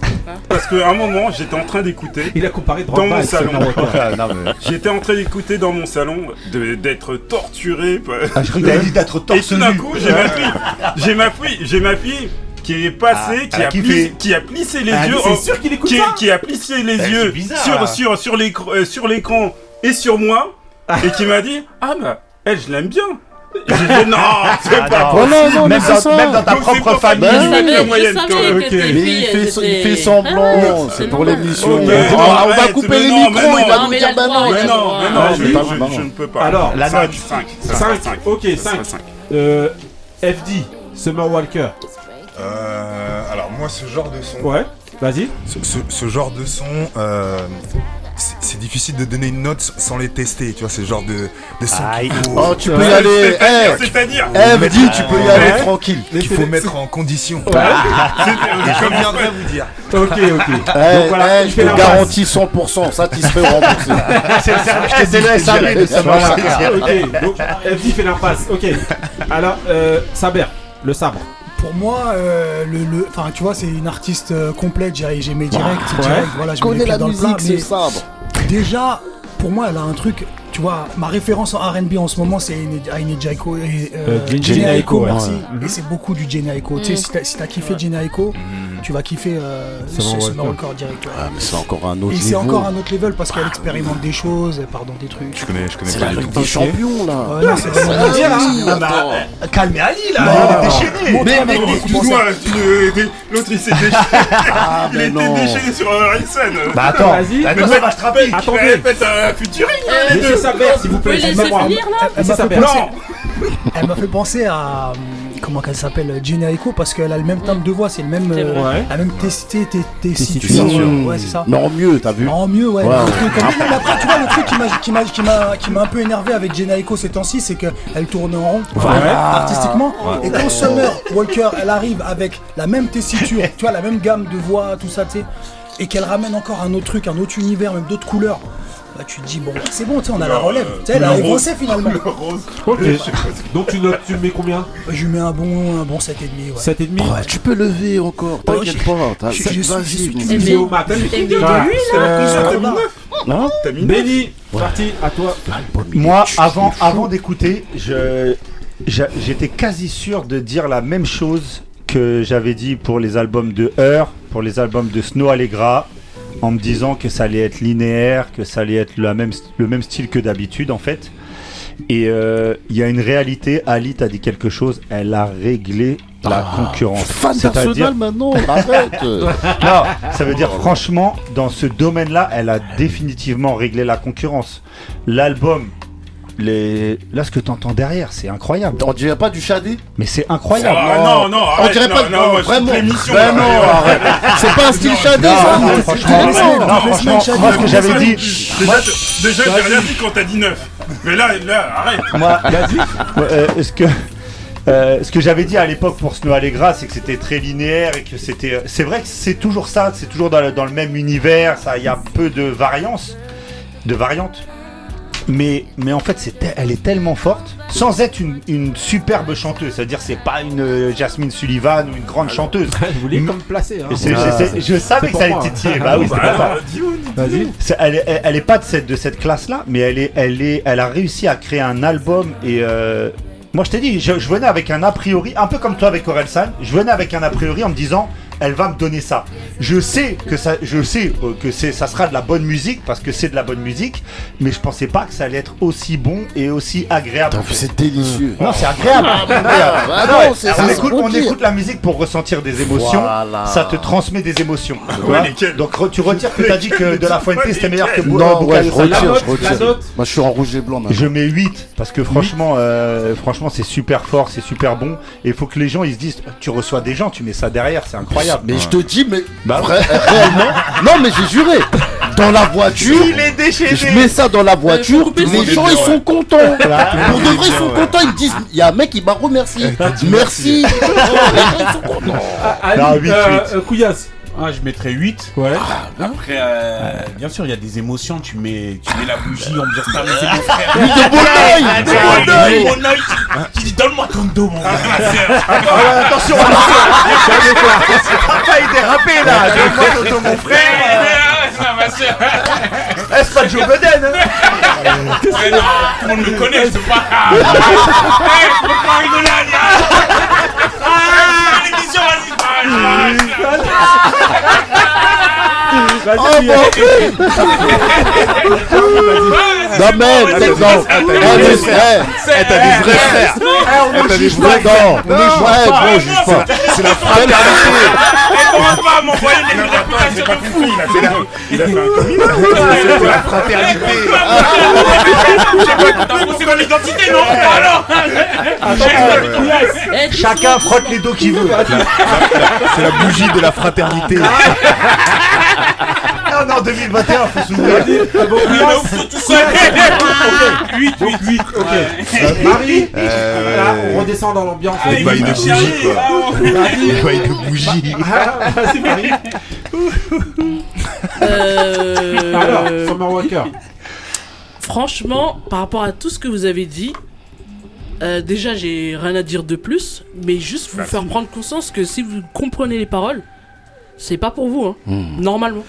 [SPEAKER 6] Parce qu'à un moment, j'étais en train d'écouter
[SPEAKER 3] Il a comparé
[SPEAKER 6] dans mon salon.
[SPEAKER 4] Mais-
[SPEAKER 6] J'étais en train d'écouter dans mon salon de- d'être torturé.
[SPEAKER 4] Ah, je dit d'être
[SPEAKER 6] Et
[SPEAKER 4] torse
[SPEAKER 6] tout d'un coup, j'ai ma fille, j'ai ma fille, j'ai ma fille qui est passée,
[SPEAKER 4] Ah,
[SPEAKER 6] qui,
[SPEAKER 4] a
[SPEAKER 6] plissé, qui a plissé les
[SPEAKER 3] Ah,
[SPEAKER 6] yeux,
[SPEAKER 3] c'est
[SPEAKER 6] en-
[SPEAKER 3] sûr qu'il écoute
[SPEAKER 6] qui,
[SPEAKER 3] ça.
[SPEAKER 6] qui a plissé les
[SPEAKER 4] Eh,
[SPEAKER 6] yeux
[SPEAKER 4] bizarre.
[SPEAKER 6] sur sur sur l'écran, euh, sur l'écran et sur moi, et qui m'a dit ah bah elle je l'aime bien. J'ai dit non, c'est
[SPEAKER 4] Ah,
[SPEAKER 6] pas
[SPEAKER 4] non.
[SPEAKER 6] possible.
[SPEAKER 7] Voilà, non, mais
[SPEAKER 4] même,
[SPEAKER 7] c'est
[SPEAKER 4] dans,
[SPEAKER 7] ça.
[SPEAKER 4] même dans ta
[SPEAKER 6] Donc,
[SPEAKER 4] propre famille.
[SPEAKER 7] Ben oui.
[SPEAKER 6] la moyenne
[SPEAKER 7] Mais il fait, il fait semblant,
[SPEAKER 12] Ah,
[SPEAKER 7] c'est pour l'émission. On va couper les micros,
[SPEAKER 6] non.
[SPEAKER 7] il va nous dire bah non.
[SPEAKER 6] Mais non, mais non,
[SPEAKER 7] Ah,
[SPEAKER 6] je,
[SPEAKER 7] mais pas
[SPEAKER 6] je-
[SPEAKER 7] marrant.
[SPEAKER 6] je ne peux pas.
[SPEAKER 3] Alors, la note.
[SPEAKER 6] cinq, ça
[SPEAKER 3] 5.
[SPEAKER 6] sera cinq.
[SPEAKER 3] Ok,
[SPEAKER 6] Ça
[SPEAKER 3] 5.
[SPEAKER 6] sera cinq.
[SPEAKER 3] Euh, FD, Summer Walker.
[SPEAKER 15] Euh, alors moi, ce genre de son,
[SPEAKER 3] Ouais, vas-y.
[SPEAKER 15] ce, ce- ce genre de son, euh, c'est difficile de donner une note sans les tester. Tu vois, c'est genre de, de son faut,
[SPEAKER 7] Oh, tu peux y
[SPEAKER 3] Ouais.
[SPEAKER 7] aller.
[SPEAKER 6] C'est-à-dire,
[SPEAKER 7] Eh,
[SPEAKER 6] c'est-à-dire,
[SPEAKER 7] eh, dis, tu peux y aller
[SPEAKER 6] Ouais.
[SPEAKER 7] tranquille.
[SPEAKER 15] qu'il faut mettre en condition.
[SPEAKER 6] c'est-
[SPEAKER 15] Je viendrai vous dire.
[SPEAKER 3] Ok, ok.
[SPEAKER 7] Eh,
[SPEAKER 3] Donc voilà,
[SPEAKER 7] eh, je
[SPEAKER 3] fait
[SPEAKER 7] te
[SPEAKER 3] la
[SPEAKER 7] garantis 100% satisfait ou remboursé.
[SPEAKER 4] C'est le service- c'est le SAV de. Walker.
[SPEAKER 3] Ok, donc FD fait l'impasse. Ok. Alors, euh, Saber, le sabre.
[SPEAKER 13] Pour moi, euh, le, le, enfin, tu vois, c'est une artiste euh, complète. J'ai j'ai mes directs,
[SPEAKER 3] Ouais.
[SPEAKER 13] direct, voilà, je mets les
[SPEAKER 7] Connais
[SPEAKER 13] pieds
[SPEAKER 7] la
[SPEAKER 13] dans le
[SPEAKER 7] musique,
[SPEAKER 13] plat.
[SPEAKER 7] c'est
[SPEAKER 13] Mais
[SPEAKER 7] sabre.
[SPEAKER 13] déjà, pour moi, elle a un truc. Tu vois, ma référence en R&B en ce moment, c'est Aine Jaiko et
[SPEAKER 3] Euh,
[SPEAKER 13] euh,
[SPEAKER 3] Jenny Aiko, ouais.
[SPEAKER 13] merci.
[SPEAKER 3] Ouais.
[SPEAKER 13] Et c'est beaucoup du Jenny Aiko. Tu sais,
[SPEAKER 12] Mm.
[SPEAKER 13] si t'as si kiffé Jenny Aiko, tu vas kiffer euh, ce
[SPEAKER 3] Walker
[SPEAKER 13] direct. ouais.
[SPEAKER 7] Ah, mais c'est encore un autre
[SPEAKER 13] Et c'est
[SPEAKER 7] niveau.
[SPEAKER 13] encore un autre level parce qu'elle expérimente des choses, elle part dans des trucs.
[SPEAKER 15] Je connais, je connais pas
[SPEAKER 7] des champions, là.
[SPEAKER 13] Ouais, non, c'est vraiment
[SPEAKER 7] Ah,
[SPEAKER 13] bien.
[SPEAKER 7] oui,
[SPEAKER 4] Ah, bah,
[SPEAKER 7] attends.
[SPEAKER 4] euh, Calmez Ali là, il est déchaîné.
[SPEAKER 6] Mais excuse-moi, l'autre il s'est déchaîné.
[SPEAKER 7] Ah,
[SPEAKER 6] Il était déchaîné sur Harrison.
[SPEAKER 4] Bah attends,
[SPEAKER 3] Vas-y.
[SPEAKER 4] attends,
[SPEAKER 6] Mais
[SPEAKER 4] ça va, je te rappelle.
[SPEAKER 3] Attendez.
[SPEAKER 6] Faites un featuring, hein, les
[SPEAKER 3] Monsieur s'il vous plaît.
[SPEAKER 12] finir là
[SPEAKER 13] Elle m'a fait penser-
[SPEAKER 6] Non,
[SPEAKER 13] Elle m'a fait penser à. Comment qu'elle s'appelle Jenny Aiko parce qu'elle a le même timbre de voix, c'est le même. Euh. La même. Tessiture. Ouais, c'est ça.
[SPEAKER 7] Mais en mieux, t'as vu
[SPEAKER 13] En mieux, ouais.
[SPEAKER 7] Ouais.
[SPEAKER 13] le truc comme- Mais après, tu vois, le truc qui m'a, qui m'a, qui m'a, qui m'a un peu énervé avec Jenna Aiko ces temps-ci, c'est qu'elle tourne en rond,
[SPEAKER 3] Ouais.
[SPEAKER 13] artistiquement. Et quand Summer Walker, elle arrive avec la même tessiture, tu vois, la même gamme de voix, tout ça, tu sais, et qu'elle ramène encore un autre truc, un autre univers, même d'autres couleurs. Bah, tu te dis, bon, c'est bon, tu sais, on a la relève. Tu sais, elle
[SPEAKER 6] rose.
[SPEAKER 13] aussi finalement.
[SPEAKER 6] Le rose.
[SPEAKER 3] Ok. Donc tu notes, tu mets combien
[SPEAKER 13] Je lui mets un bon, un bon 7,5. Ouais.
[SPEAKER 3] 7,5
[SPEAKER 7] Ouais, tu peux lever encore, t'inquiète pas. t'as-
[SPEAKER 13] je- je suis- je
[SPEAKER 7] Vas-y, mon
[SPEAKER 12] mais-
[SPEAKER 3] Au Euh,
[SPEAKER 6] T'as mis neuf
[SPEAKER 7] Hein
[SPEAKER 6] T'as mis neuf
[SPEAKER 3] Benny, parti, à toi.
[SPEAKER 4] Moi, avant, avant d'écouter, je, j'a- j'étais quasi sûr de dire la même chose que j'avais dit pour les albums de Heur, pour les albums de Snow Allegra, en me disant que ça allait être linéaire, que ça allait être la même, le même style que d'habitude en fait. Et euh, il y a une réalité, Ali t'a dit quelque chose, elle a réglé la concurrence.
[SPEAKER 7] Fan d'Arsenal maintenant, arrête
[SPEAKER 4] non, ça veut dire franchement, dans ce domaine-là, elle a définitivement réglé la concurrence. L'album, les... là ce que tu entends derrière, c'est incroyable.
[SPEAKER 7] On dirait pas du Shadé
[SPEAKER 4] Mais c'est incroyable.
[SPEAKER 6] Ah, non, non,
[SPEAKER 7] On
[SPEAKER 6] arrête,
[SPEAKER 7] dirait
[SPEAKER 6] non,
[SPEAKER 7] pas
[SPEAKER 6] non,
[SPEAKER 7] vraiment. Ben arrête. C'est pas un style Shadé, ça
[SPEAKER 4] non, franchement, moi ce que j'avais dit,
[SPEAKER 6] Déjà, déjà j'ai rien dit quand t'as dit 9. Mais là, là, arrête.
[SPEAKER 4] moi, euh, ce que euh, ce que j'avais dit à l'époque pour Snow Allegra, c'est que c'était très linéaire et que c'était. C'est vrai que c'est toujours ça, c'est toujours dans le, dans le même univers. Ça, il y a peu de variances, de variantes. Mais, mais en fait, c'est elle est tellement forte, sans être une, une superbe chanteuse. C'est-à-dire, c'est pas une euh, Jasmine Sullivan ou une grande chanteuse.
[SPEAKER 3] Je voulais comme placer. Hein. Ah,
[SPEAKER 4] je, savais que ça allait
[SPEAKER 3] moi.
[SPEAKER 4] titiller. Bah oui, c'est
[SPEAKER 6] Bah,
[SPEAKER 4] pour ça. est, elle est pas de cette, de cette classe-là, mais elle, est, elle, est, elle a réussi à créer un album. Et euh, moi, je t'ai dit, je, je venais avec un a priori, un peu comme toi avec Orelsan, je venais avec un a priori en me disant, elle va me donner ça. Je sais que ça, je sais euh, que c'est, ça sera de la bonne musique parce que c'est de la bonne musique, mais je pensais pas que ça allait être aussi bon et aussi agréable.
[SPEAKER 7] C'est délicieux.
[SPEAKER 4] Non, c'est agréable.
[SPEAKER 7] Ah, bah,
[SPEAKER 4] Non,
[SPEAKER 7] bah, c'est-
[SPEAKER 4] on, écoute, on
[SPEAKER 7] tranquille.
[SPEAKER 4] écoute la musique pour ressentir des émotions.
[SPEAKER 7] Voilà.
[SPEAKER 4] Ça te transmet des émotions.
[SPEAKER 6] Ouais, lesquelles
[SPEAKER 4] Donc re- tu retires que tu as dit que De La Fuente c'était meilleur que
[SPEAKER 7] Non, ouais, je retire, je retire. Moi, je suis en rouge et blanc maintenant.
[SPEAKER 4] Je mets 8 parce que franchement, euh, franchement c'est super fort, c'est super bon. Et il faut que les gens ils se disent tu reçois des gens, tu mets ça derrière, c'est incroyable.
[SPEAKER 7] Mais je te dis, mais
[SPEAKER 4] Bah
[SPEAKER 7] vrai- réellement, non, mais j'ai juré. dans la voiture.
[SPEAKER 4] Il est déchaîné.
[SPEAKER 7] Je mets ça dans la voiture.
[SPEAKER 12] couper
[SPEAKER 7] les gens ils sont contents.
[SPEAKER 4] Ah,
[SPEAKER 7] Pour de
[SPEAKER 4] il est
[SPEAKER 7] vrai ils sont
[SPEAKER 4] ouais.
[SPEAKER 7] contents. Ils me disent, il y a un mec qui m'a remercié. Merci. Les gens, ils sont contents.
[SPEAKER 3] Ali,
[SPEAKER 4] Non, huit,
[SPEAKER 3] euh,
[SPEAKER 4] huit.
[SPEAKER 3] euh, Couillasse.
[SPEAKER 14] Ah, je mettrais 8.
[SPEAKER 3] Ouais.
[SPEAKER 14] Après, euh, bien sûr, il y a des émotions. Tu mets, tu mets la bougie, on me dit Star, mais c'est mon frère.
[SPEAKER 7] Bon oeil.
[SPEAKER 14] Ah, bon oeil. Tu- dis, donne-moi ton dos, mon frère.
[SPEAKER 4] Ah, attention, attention. Papa, il dérapé là. Donne-moi ton dos, mon frère. Est-ce pas Joe Biden hein
[SPEAKER 14] Mais non, tout le monde me connaît, c'est pas. Ah, je peux pas rigoler,
[SPEAKER 7] eh, Eh,
[SPEAKER 15] t'as des vrais frères.
[SPEAKER 7] Eh,
[SPEAKER 15] Eh,
[SPEAKER 7] on ne
[SPEAKER 15] t'as des
[SPEAKER 7] juge
[SPEAKER 15] vrais
[SPEAKER 7] pas.
[SPEAKER 15] frères.
[SPEAKER 7] Non,
[SPEAKER 15] juge
[SPEAKER 7] ouais,
[SPEAKER 15] pas. C'est la fraternité.
[SPEAKER 14] Et commence pas à m'envoyer des réputations de fou.
[SPEAKER 6] Il a fait un-.
[SPEAKER 15] C'est la fraternité.
[SPEAKER 14] Faussé dans l'identité, non? Alors
[SPEAKER 12] Eh,
[SPEAKER 4] Chacun frotte les dos qu'il veut.
[SPEAKER 15] C'est la bougie de la fraternité.
[SPEAKER 4] Non, non, 2021, faut s'ouvrir.
[SPEAKER 14] tout seul
[SPEAKER 3] 8, 8, 8, ok. Euh, Marie, là, on redescend dans l'ambiance.
[SPEAKER 15] Des bails de bougie, quoi. Des bails de bougie.
[SPEAKER 3] Ah, Vas-y, Marie.
[SPEAKER 12] Euh,
[SPEAKER 3] Alors, Summer Walker.
[SPEAKER 12] Franchement, par rapport à tout ce que vous avez dit, euh, déjà j'ai rien à dire de plus, mais juste vous faire prendre conscience que si vous comprenez les paroles, c'est pas pour vous, hein, normalement.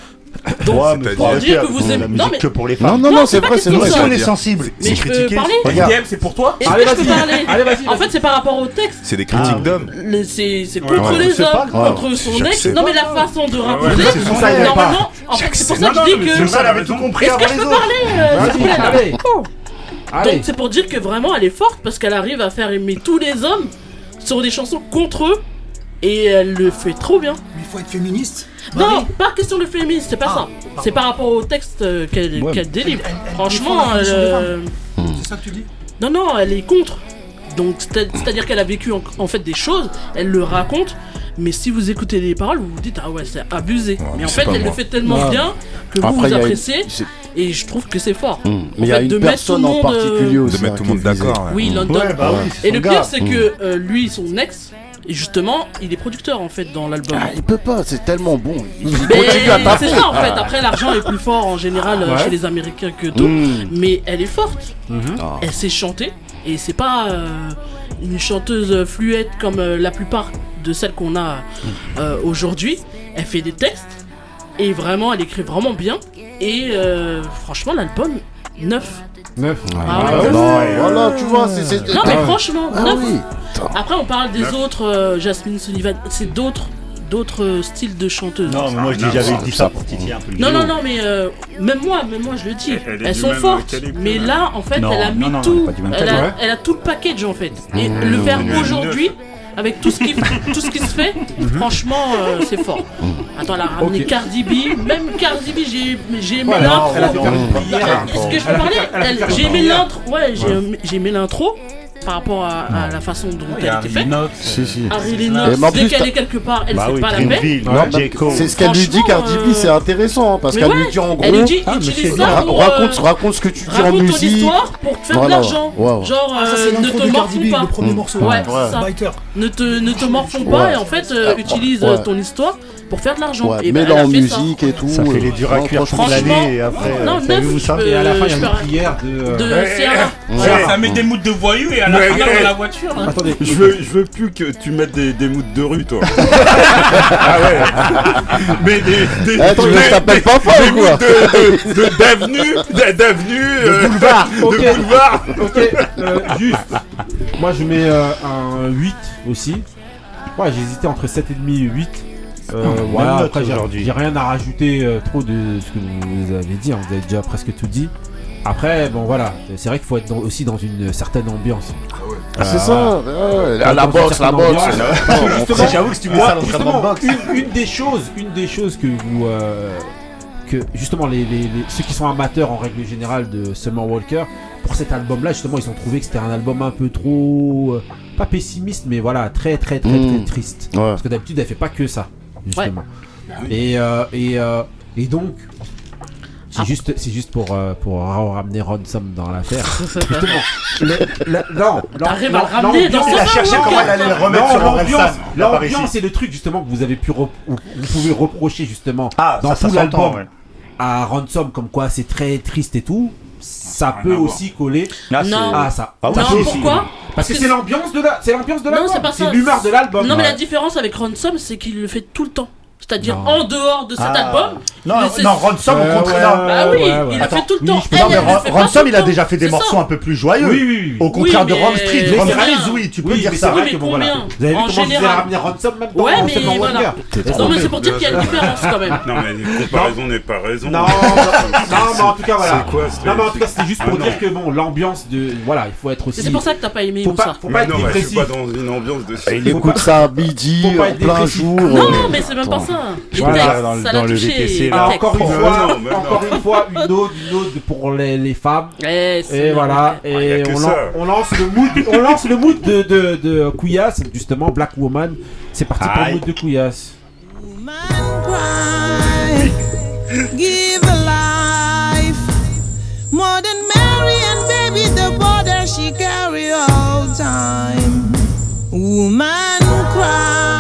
[SPEAKER 12] Donc,
[SPEAKER 4] Ouais, mais
[SPEAKER 12] pour dire que vous aimez. Non, mais
[SPEAKER 4] que pour les
[SPEAKER 7] Non,
[SPEAKER 4] femmes.
[SPEAKER 7] non, non, c'est
[SPEAKER 12] pas
[SPEAKER 7] vrai, c'est vrai.
[SPEAKER 4] Si on est sensible,
[SPEAKER 12] Mais
[SPEAKER 4] c'est critiqué.
[SPEAKER 12] parler
[SPEAKER 4] Regarde.
[SPEAKER 14] C'est pour toi
[SPEAKER 3] Allez, vas-y.
[SPEAKER 12] parler
[SPEAKER 3] Allez, vas-y,
[SPEAKER 12] En fait, c'est par rapport au texte.
[SPEAKER 15] C'est des critiques d'hommes.
[SPEAKER 12] Le- C'est c'est contre les
[SPEAKER 4] c'est
[SPEAKER 12] hommes, contre son ex. Non, mais la façon de raconter,
[SPEAKER 4] c'est
[SPEAKER 12] normalement, en fait, c'est pour ça que
[SPEAKER 6] Non,
[SPEAKER 12] je
[SPEAKER 6] non,
[SPEAKER 12] dis que.
[SPEAKER 6] c'est
[SPEAKER 4] Ça, elle avait tout compris
[SPEAKER 12] Est-ce
[SPEAKER 4] avant
[SPEAKER 12] que je
[SPEAKER 4] les
[SPEAKER 12] peux
[SPEAKER 4] autres.
[SPEAKER 12] parler s'il vous plaît, là
[SPEAKER 3] Allez.
[SPEAKER 12] Donc c'est pour dire que vraiment elle est forte parce qu'elle arrive à faire aimer tous les hommes sur des chansons contre eux et elle le fait trop bien.
[SPEAKER 13] Mais il faut être féministe.
[SPEAKER 12] Non, pas question de féminisme, c'est pas
[SPEAKER 13] Ah,
[SPEAKER 12] ça. C'est par rapport au texte euh, qu'elle
[SPEAKER 7] Ouais.
[SPEAKER 12] qu'elle délivre.
[SPEAKER 13] Elle- elle
[SPEAKER 12] Franchement, euh,
[SPEAKER 13] C'est ça que tu dis?
[SPEAKER 12] Non, non, elle est contre. Donc c'est- c'est-à-dire qu'elle a vécu en, en fait des choses, elle le raconte. Mais si vous écoutez les paroles, vous vous dites ah ouais c'est abusé. mais
[SPEAKER 15] mais
[SPEAKER 12] en fait elle
[SPEAKER 15] moi.
[SPEAKER 12] le fait tellement
[SPEAKER 7] Ouais.
[SPEAKER 12] bien que vous
[SPEAKER 7] Après,
[SPEAKER 12] vous
[SPEAKER 7] une-
[SPEAKER 12] appréciez et je trouve que c'est fort.
[SPEAKER 7] Hum, Mais il y a
[SPEAKER 12] fait, de
[SPEAKER 7] une
[SPEAKER 12] mettre
[SPEAKER 7] personne
[SPEAKER 12] tout le
[SPEAKER 7] en
[SPEAKER 12] monde,
[SPEAKER 7] particulier
[SPEAKER 12] euh,
[SPEAKER 7] aussi.
[SPEAKER 15] De mettre
[SPEAKER 7] hein,
[SPEAKER 15] tout le monde d'accord.
[SPEAKER 12] Oui, London.
[SPEAKER 4] Ouais, bah oui,
[SPEAKER 12] Et le
[SPEAKER 4] gars.
[SPEAKER 12] pire, c'est que euh, lui, son ex, et justement, il est producteur en fait dans l'album.
[SPEAKER 7] Ah, il peut pas, c'est tellement bon. Il
[SPEAKER 12] Mais
[SPEAKER 7] continue à taper.
[SPEAKER 12] c'est ça en fait. Après, l'argent est plus fort en général euh,
[SPEAKER 3] Ouais.
[SPEAKER 12] chez les Américains que tout.
[SPEAKER 7] Hum.
[SPEAKER 12] Mais elle est forte.
[SPEAKER 7] Ah.
[SPEAKER 12] Elle sait chanter. Et c'est pas euh, une chanteuse fluette comme euh, la plupart de celles qu'on a euh, aujourd'hui. Elle fait des textes. Et vraiment, elle écrit vraiment bien. Et euh, franchement, l'album, neuf.
[SPEAKER 3] 9.
[SPEAKER 12] Ah ouais,
[SPEAKER 7] Ah,
[SPEAKER 12] neuf.
[SPEAKER 7] non, voilà, tu vois, c'est.
[SPEAKER 12] Non, mais
[SPEAKER 7] Ah,
[SPEAKER 12] franchement,
[SPEAKER 7] Ah
[SPEAKER 12] neuf.
[SPEAKER 7] oui.
[SPEAKER 12] Après, on parle des autres, euh, Jasmine Sullivan. C'est d'autres, d'autres euh, styles de chanteuses.
[SPEAKER 4] Non, mais moi j'avais dit ça pour titiller un peu le
[SPEAKER 12] Non, non, non, mais euh, même moi, même moi, je le dis.
[SPEAKER 6] Elle- elle
[SPEAKER 12] elles sont fortes.
[SPEAKER 6] calibre,
[SPEAKER 12] Mais
[SPEAKER 6] là.
[SPEAKER 12] en fait,
[SPEAKER 4] Non,
[SPEAKER 12] elle a mis
[SPEAKER 4] non, non,
[SPEAKER 12] tout. Elle
[SPEAKER 3] calibre.
[SPEAKER 12] a, elle a tout le package, en fait. Et
[SPEAKER 7] Mmh,
[SPEAKER 12] le faire aujourd'hui, avec tout ce qui, tout ce qui se fait, franchement, euh, c'est fort. Attends, elle a ramené
[SPEAKER 3] Ok.
[SPEAKER 12] Cardi B. Même Cardi B, j'ai j'ai aimé
[SPEAKER 3] Ouais,
[SPEAKER 12] l'intro.
[SPEAKER 3] elle a fait faire une
[SPEAKER 12] Non,
[SPEAKER 3] prière.
[SPEAKER 12] Est-ce que je peux
[SPEAKER 3] Elle a fait
[SPEAKER 12] parler
[SPEAKER 3] faire- elle a fait
[SPEAKER 12] Elle-
[SPEAKER 3] faire
[SPEAKER 12] J'ai aimé
[SPEAKER 3] prière.
[SPEAKER 12] l'intro. Ouais, j'ai j'ai aimé l'intro par rapport à, à la façon dont elle
[SPEAKER 14] a
[SPEAKER 12] était faite.
[SPEAKER 7] Si, si.
[SPEAKER 12] Harry
[SPEAKER 7] Et
[SPEAKER 12] Lennox,
[SPEAKER 7] mais en
[SPEAKER 12] dès
[SPEAKER 7] plus,
[SPEAKER 12] qu'elle
[SPEAKER 7] t'as-
[SPEAKER 12] est quelque part, elle
[SPEAKER 4] Bah
[SPEAKER 12] fait
[SPEAKER 4] oui,
[SPEAKER 12] pas la paix.
[SPEAKER 7] Non. C'est ce qu'elle lui dit, Cardi B,
[SPEAKER 12] euh,
[SPEAKER 7] c'est intéressant hein, parce
[SPEAKER 12] mais
[SPEAKER 7] qu'elle
[SPEAKER 12] ouais,
[SPEAKER 7] lui dit en gros.
[SPEAKER 12] Elle lui dit,
[SPEAKER 4] Ah, mais
[SPEAKER 12] utilise
[SPEAKER 4] c'est
[SPEAKER 12] ça
[SPEAKER 7] ra-
[SPEAKER 12] pour,
[SPEAKER 7] raconte,
[SPEAKER 12] euh,
[SPEAKER 7] raconte ce que tu dis en
[SPEAKER 12] raconte ton
[SPEAKER 7] musique.
[SPEAKER 12] histoire pour te faire
[SPEAKER 7] Voilà,
[SPEAKER 12] de l'argent.
[SPEAKER 7] ouais.
[SPEAKER 12] Genre,
[SPEAKER 13] Ah, ça,
[SPEAKER 12] euh, ne
[SPEAKER 13] l'intro
[SPEAKER 12] te
[SPEAKER 13] de
[SPEAKER 12] morfonds
[SPEAKER 13] Cardi B,
[SPEAKER 12] pas.
[SPEAKER 13] le premier morceau.
[SPEAKER 12] Ouais,
[SPEAKER 7] Ouais.
[SPEAKER 12] c'est ça.
[SPEAKER 13] Biter.
[SPEAKER 12] Ne te, ne te morfonds pas
[SPEAKER 7] Ouais.
[SPEAKER 12] et en fait, euh, utilise
[SPEAKER 7] Ouais.
[SPEAKER 12] euh, ton histoire pour faire de l'argent.
[SPEAKER 7] Ouais,
[SPEAKER 12] et ben, a
[SPEAKER 7] en
[SPEAKER 12] ça.
[SPEAKER 7] musique et tout.
[SPEAKER 4] Ça fait
[SPEAKER 7] euh,
[SPEAKER 4] les durs à cuire toute l'année et après,
[SPEAKER 12] non,
[SPEAKER 4] euh, savez-vous
[SPEAKER 12] neuf,
[SPEAKER 4] ça
[SPEAKER 12] je peux-
[SPEAKER 3] Et à la fin, il y a une prière de.
[SPEAKER 12] De
[SPEAKER 3] euh.
[SPEAKER 7] Ouais.
[SPEAKER 14] Ça met des moods de voyous et à la
[SPEAKER 6] Ouais,
[SPEAKER 14] fin dans la voiture. hein.
[SPEAKER 3] Attendez,
[SPEAKER 6] Je veux, je veux plus que tu mettes des, des moods de rue, toi. ah ouais. Mais des, des,
[SPEAKER 7] Eh, je t'appelle
[SPEAKER 6] des
[SPEAKER 7] ou quoi
[SPEAKER 6] de, de, de- d'avenue, d'a- d'avenue, euh,
[SPEAKER 3] boulevard.
[SPEAKER 6] De boulevard.
[SPEAKER 3] Ok, euh, juste. Moi, je mets euh, un 8 aussi. Ouais, j'ai hésité entre 7,5 et 8. Euh, voilà,
[SPEAKER 4] note
[SPEAKER 3] après, j'ai
[SPEAKER 4] aujourd'hui.
[SPEAKER 3] j'ai rien à rajouter euh, trop de ce que vous avez dit. hein, vous avez déjà presque tout dit. Après, bon voilà, c'est vrai qu'il faut être dans- aussi dans une certaine ambiance.
[SPEAKER 7] Ah, c'est
[SPEAKER 3] Euh,
[SPEAKER 7] ça. ouais,
[SPEAKER 3] Dans
[SPEAKER 7] La
[SPEAKER 3] une
[SPEAKER 7] boxe, la boxe.
[SPEAKER 3] justement,
[SPEAKER 4] J'avoue que si tu mets ça l'entraînement boxe.
[SPEAKER 3] Une, une des choses, une des choses que vous, euh, que justement les, les- les- ceux qui sont amateurs en règle générale de Summer Walker, pour cet album-là, justement, ils ont trouvé que c'était un album un peu trop, euh, pas pessimiste, mais voilà, très très très
[SPEAKER 7] Mm.
[SPEAKER 3] très triste.
[SPEAKER 7] Ouais.
[SPEAKER 3] Parce que d'habitude, elle fait pas que ça, justement. Et, euh, et, euh, et donc, C'est juste, c'est juste pour, euh, pour ra- ramener Ransom dans l'affaire. Justement. Le- le- non,
[SPEAKER 12] T'arrives
[SPEAKER 3] non,
[SPEAKER 12] à le ramener dans Il a cherché comment elle allait le remettre
[SPEAKER 3] non,
[SPEAKER 4] sur pas réussi.
[SPEAKER 3] L'ambiance, c'est le truc justement que vous avez pu, vous, pouvez reprocher justement
[SPEAKER 4] Ah,
[SPEAKER 3] dans
[SPEAKER 4] ça,
[SPEAKER 3] tout l'album
[SPEAKER 4] ouais.
[SPEAKER 3] à Ransom, comme quoi c'est très triste et tout. Ça peut aussi coller
[SPEAKER 4] c'est-
[SPEAKER 12] Non.
[SPEAKER 3] à ça.
[SPEAKER 4] Ah
[SPEAKER 12] Non, pourquoi.
[SPEAKER 3] Parce que c'est l'ambiance de la, c'est l'ambiance de l'album.
[SPEAKER 12] c'est pas ça.
[SPEAKER 3] l'humeur de l'album.
[SPEAKER 12] Non, mais
[SPEAKER 3] Ouais.
[SPEAKER 12] la différence avec Ransom, c'est qu'il le fait tout le temps. C'est-à-dire en dehors de cet
[SPEAKER 4] Ah.
[SPEAKER 12] album.
[SPEAKER 4] Non, non, Ransom, au contraire.
[SPEAKER 3] ouais,
[SPEAKER 12] Bah oui,
[SPEAKER 3] ouais, ouais.
[SPEAKER 12] il
[SPEAKER 4] Attends,
[SPEAKER 12] fait tout le temps.
[SPEAKER 4] Non, mais
[SPEAKER 12] fait
[SPEAKER 4] Ransom,
[SPEAKER 12] tout
[SPEAKER 4] il a déjà fait des morceaux
[SPEAKER 12] ça.
[SPEAKER 4] un peu plus joyeux.
[SPEAKER 3] Oui, oui, oui.
[SPEAKER 4] Au contraire de
[SPEAKER 12] mais-
[SPEAKER 4] Ram Street. Oui, tu peux
[SPEAKER 3] Oui,
[SPEAKER 4] dire
[SPEAKER 3] mais
[SPEAKER 4] ça.
[SPEAKER 3] vrai
[SPEAKER 12] mais combien
[SPEAKER 3] Vous avez vu
[SPEAKER 12] En
[SPEAKER 3] comment je faisais
[SPEAKER 12] général.
[SPEAKER 3] ramener Ransom même dans
[SPEAKER 12] Ouais, mais voilà. Non, mais c'est pour dire qu'il y a une différence quand même.
[SPEAKER 15] Non, mais comparaison n'est pas raison.
[SPEAKER 3] Non, non, mais en tout cas, voilà.
[SPEAKER 15] C'est quoi ce
[SPEAKER 3] Non, mais en tout cas, c'était juste pour
[SPEAKER 15] Ah,
[SPEAKER 3] dire que bon, l'ambiance de. Voilà, il faut être aussi.
[SPEAKER 12] C'est pour ça que t'as pas aimé Moussa.
[SPEAKER 3] faut pas être dépressif.
[SPEAKER 15] pas dans une ambiance de
[SPEAKER 7] Il écoute ça à midi, en plein jour.
[SPEAKER 12] Non, mais c'est même pas ça. Les
[SPEAKER 3] Voilà,
[SPEAKER 4] dans le-
[SPEAKER 12] ça
[SPEAKER 4] dans le. VTC, là.
[SPEAKER 3] Ah, encore une fois,
[SPEAKER 15] non,
[SPEAKER 3] encore une fois, une ode, une ode pour les, les femmes.
[SPEAKER 12] Eh,
[SPEAKER 3] Et voilà,
[SPEAKER 15] Ah,
[SPEAKER 3] et on,
[SPEAKER 15] ça.
[SPEAKER 3] lan- on lance le mood, on lance le mood de, de, de Couillasse, justement, Black Woman. C'est parti pour le
[SPEAKER 4] Aïe.
[SPEAKER 3] mood de Couillasse.
[SPEAKER 19] Give a life more than Mary and baby the border she carry all time. Woman cry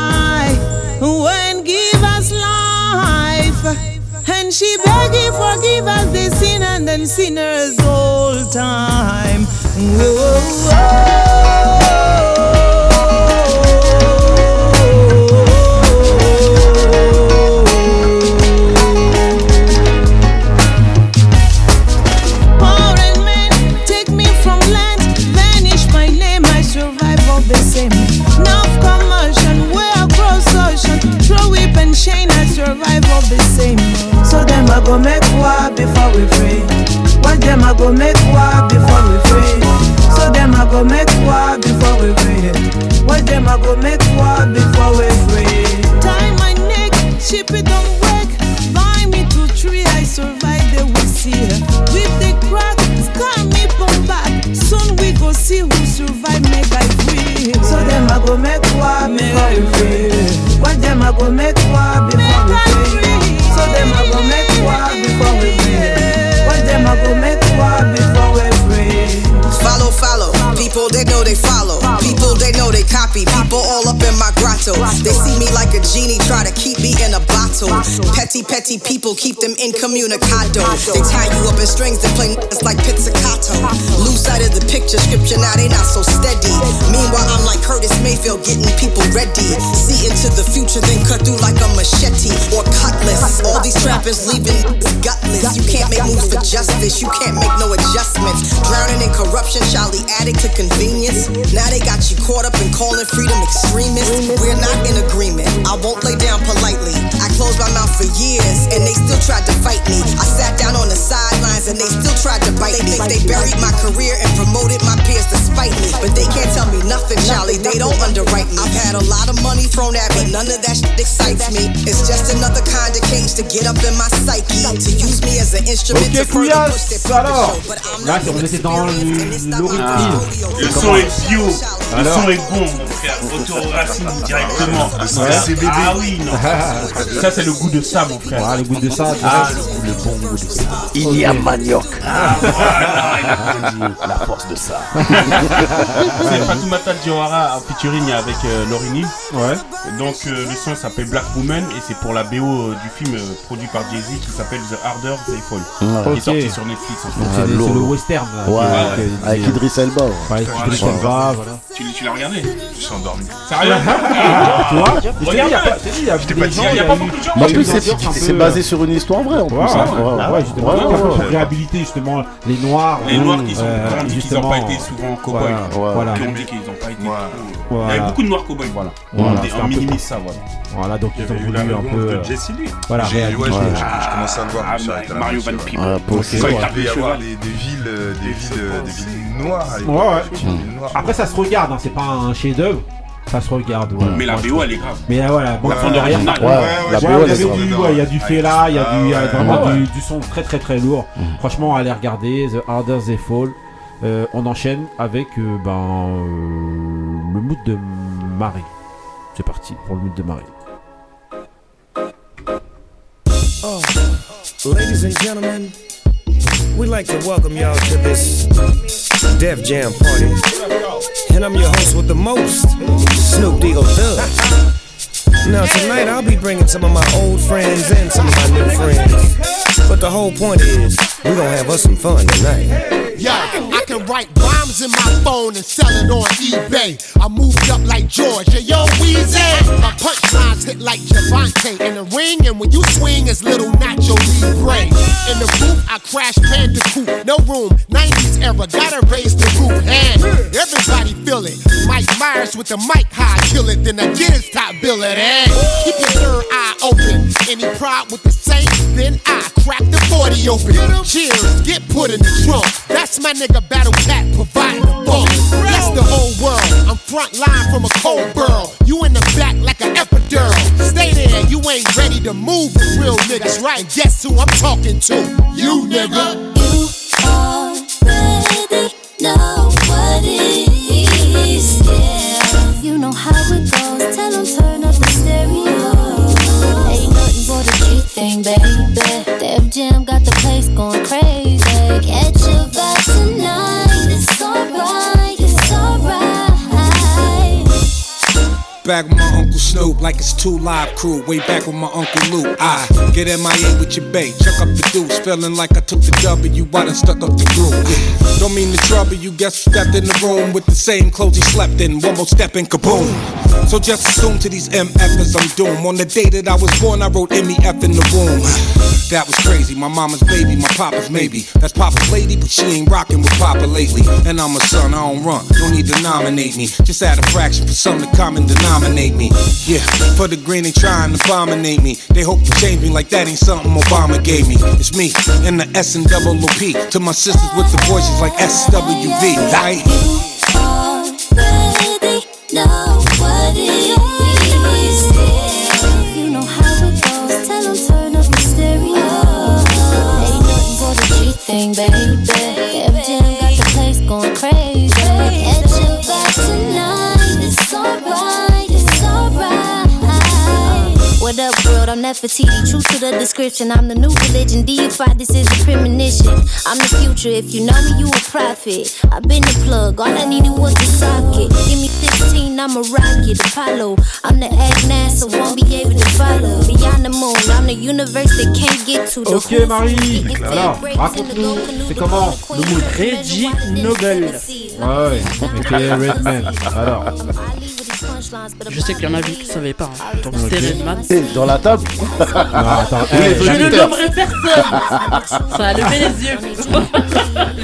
[SPEAKER 19] and she begging forgive us the sin and then sinners all time. Foreign men take me from land, vanish my name, I survive all the same. I survive all the same. So them I go make war before we free. Watch them I go make war before we free. So them I go make war before we free. Watch them I go make war before we free. Tie my neck, ship it on work. Buy me two tree, I survive the see. With the crack, scar me from back. Soon we go see who survive, make I free. So them I go make war before we free. Watch them I go make war before we free. So them I go make war before we free. Watch them I go make war before we free.
[SPEAKER 17] Follow, follow. People they know they follow. People they know they copy. People all up in my grotto. They see me like a genie, try to keep in a bottle. Petty, petty people keep them incommunicado. They tie you up in strings and play it's like pizzicato. Lose sight of the picture scripture, now they not so steady. Meanwhile, I'm like Curtis Mayfield getting people ready. See into the future, then cut through like a machete or cutlass. All these trappers leaving gutless. You can't make moves for justice. You can't make no adjustments. Drowning in corruption, Charlie addict to convenience. Now they got you caught up in calling freedom extremists. We're not in agreement. I won't lay down politely. I closed my mouth for years and they still tried to fight me. I sat down on the sidelines and they still tried to bite me. They buried my career and promoted my peers to spite me. But they can't tell me nothing, Charlie. They don't underwrite me. I've had a lot of money thrown at me. None of that shit excites me. It's just another kind of cage to get up in my psyche. To use me as an instrument to
[SPEAKER 3] Ok,
[SPEAKER 17] further push their
[SPEAKER 3] Couillasse, alors Là, c'est- on était dans l'origine.
[SPEAKER 14] Le son est bio, le son est bon, mon frère. Retour aux racines directement. Ah oui, non. Ça, c'est le goût de ça, mon frère.
[SPEAKER 3] Voilà, le goût de ça,
[SPEAKER 14] Ah,
[SPEAKER 3] le bon goût de ça.
[SPEAKER 7] Il y a manioc.
[SPEAKER 14] Ah, voilà.
[SPEAKER 7] La force de ça.
[SPEAKER 14] C'est Fatoumata Diawara en featuring avec euh, Lorini.
[SPEAKER 3] Ouais.
[SPEAKER 14] Donc euh, le son s'appelle Black Woman et c'est pour la BO euh, du film euh, produit par Jay-Z qui s'appelle The Harder They Fall. Qui est sorti sur Netflix en fait.
[SPEAKER 3] c'est
[SPEAKER 7] Ah,
[SPEAKER 3] le western. là,
[SPEAKER 7] Ouais, avec Idriss Elba. ouais.
[SPEAKER 3] Ouais, Elba, voilà.
[SPEAKER 14] Tu, tu l'as regardé?
[SPEAKER 15] Je suis endormi.
[SPEAKER 14] Sérieux?
[SPEAKER 3] Tu vois? Je t'ai dit, il y a pas- t'ai
[SPEAKER 15] pas dit, il y a
[SPEAKER 14] pas beaucoup
[SPEAKER 7] en plus,
[SPEAKER 3] eu
[SPEAKER 7] c'est basé sur une histoire vraie en plus.
[SPEAKER 3] Ouais, pour réhabiliter justement les noirs.
[SPEAKER 14] Les noirs qui sont
[SPEAKER 3] euh,
[SPEAKER 14] n'ont pas été souvent cow-boys. Qui ont dit qu'ils n'ont pas été.
[SPEAKER 15] Voilà.
[SPEAKER 14] Il y avait beaucoup de noirs cow-boys.
[SPEAKER 3] Voilà.
[SPEAKER 14] On, minimise ça, voilà.
[SPEAKER 3] Voilà, donc ils ont voulu un peu. euh,
[SPEAKER 15] Jesse Lee.
[SPEAKER 3] Voilà,
[SPEAKER 15] je commence à le voir.
[SPEAKER 14] Ah, bah, Mario Van Peebles.
[SPEAKER 15] Il peut y avoir des, des villes, euh, des villes, euh, des villes noires. à l'époque,
[SPEAKER 3] Ouais, ouais.
[SPEAKER 15] des villes noires.
[SPEAKER 3] Après, ça se regarde, hein, c'est pas un chef-d'œuvre. Ça se regarde. Voilà.
[SPEAKER 14] Mais la BO, elle est grave.
[SPEAKER 3] Mais euh, voilà, bon,
[SPEAKER 14] La.
[SPEAKER 7] Ouais,
[SPEAKER 15] Ouais,
[SPEAKER 7] la BO, elle est grave.
[SPEAKER 3] il y a du fait là, il y a du, il y a
[SPEAKER 15] Ah,
[SPEAKER 3] vraiment
[SPEAKER 14] ouais.
[SPEAKER 3] du, du son très très très lourd. Franchement, allez regarder The Harder They Fall. Euh, on enchaîne avec euh, ben, euh, le mood de Marie. C'est parti pour le mood de Marie.
[SPEAKER 19] Oh,
[SPEAKER 20] Ladies and gentlemen, we'd like to welcome y'all to this Def Jam party. And I'm your host with the most, Snoop Deagle Thug. Now tonight I'll be bringing some of my old friends and some of my new friends. But the whole point is, we're gonna have us some fun tonight.
[SPEAKER 21] Yo, I can write in my phone and sell it on eBay. I moved up like George, yo, Weezy. My punchlines hit like Javante in the ring, and when you swing, it's little Nacho Libre. In the booth, I crash Bandicoot, no room, 90s era, gotta raise the roof. And Myers with the mic high, kill it, then I get his top billet. And keep your third eye open. Any pride with the same, then I crack the 40 open. Cheers, get put in the trunk. That's my nigga Battle Cat providing the bump. Bless the whole world. I'm front line from a cold burl. You in the back like an epidural. Stay there, you ain't ready to move with real niggas, right? Guess who I'm talking to? You nigga.
[SPEAKER 22] Back with my Uncle Snoop, like it's two live crew. Way back with my Uncle Luke. I get MIA with your bait, chuck up the deuce. Feeling like I took the W, I done stuck up the groove. Yeah. Don't mean to trouble you, guess who stepped in the room with the same clothes he slept in. One more step and kaboom. So just assume to these MFers I'm doomed. On the day that I was born, I wrote MEF in the womb. That was crazy. My mama's baby, my papa's maybe. That's Papa's lady, but she ain't rocking with Papa lately. And I'm a son, I don't run. Don't need to nominate me. Just add a fraction for some to come and denominate me. Yeah, for the green they trying to abominate me. They hope to change me like that ain't something Obama gave me. It's me and the S and double OP. To my sisters with the voices like SWV. Right?
[SPEAKER 23] Already know what it is. Nefertiti. True to the description. I'm the new religion. Deified. This is a premonition. I'm the future. If you know me, you a prophet. I've been the plug. All I needed was the socket. Give me 16, I'm a rocket. Apollo. I'm the egg NASA. Won't be able to follow. Beyond the moon. I'm the universe that can't get to. The
[SPEAKER 3] Ok Marie, alors raconte-nous, c'est comment le mood
[SPEAKER 12] Reggie Nobel.
[SPEAKER 3] Ouais, ok Redman. Alors,
[SPEAKER 12] Je sais qu'il y en a qui ne savaient pas. hein. Donc c'était Redman.
[SPEAKER 7] Dans la table
[SPEAKER 3] non, attends, eh,
[SPEAKER 12] Je ne nommerai personne. Ça a levé les yeux.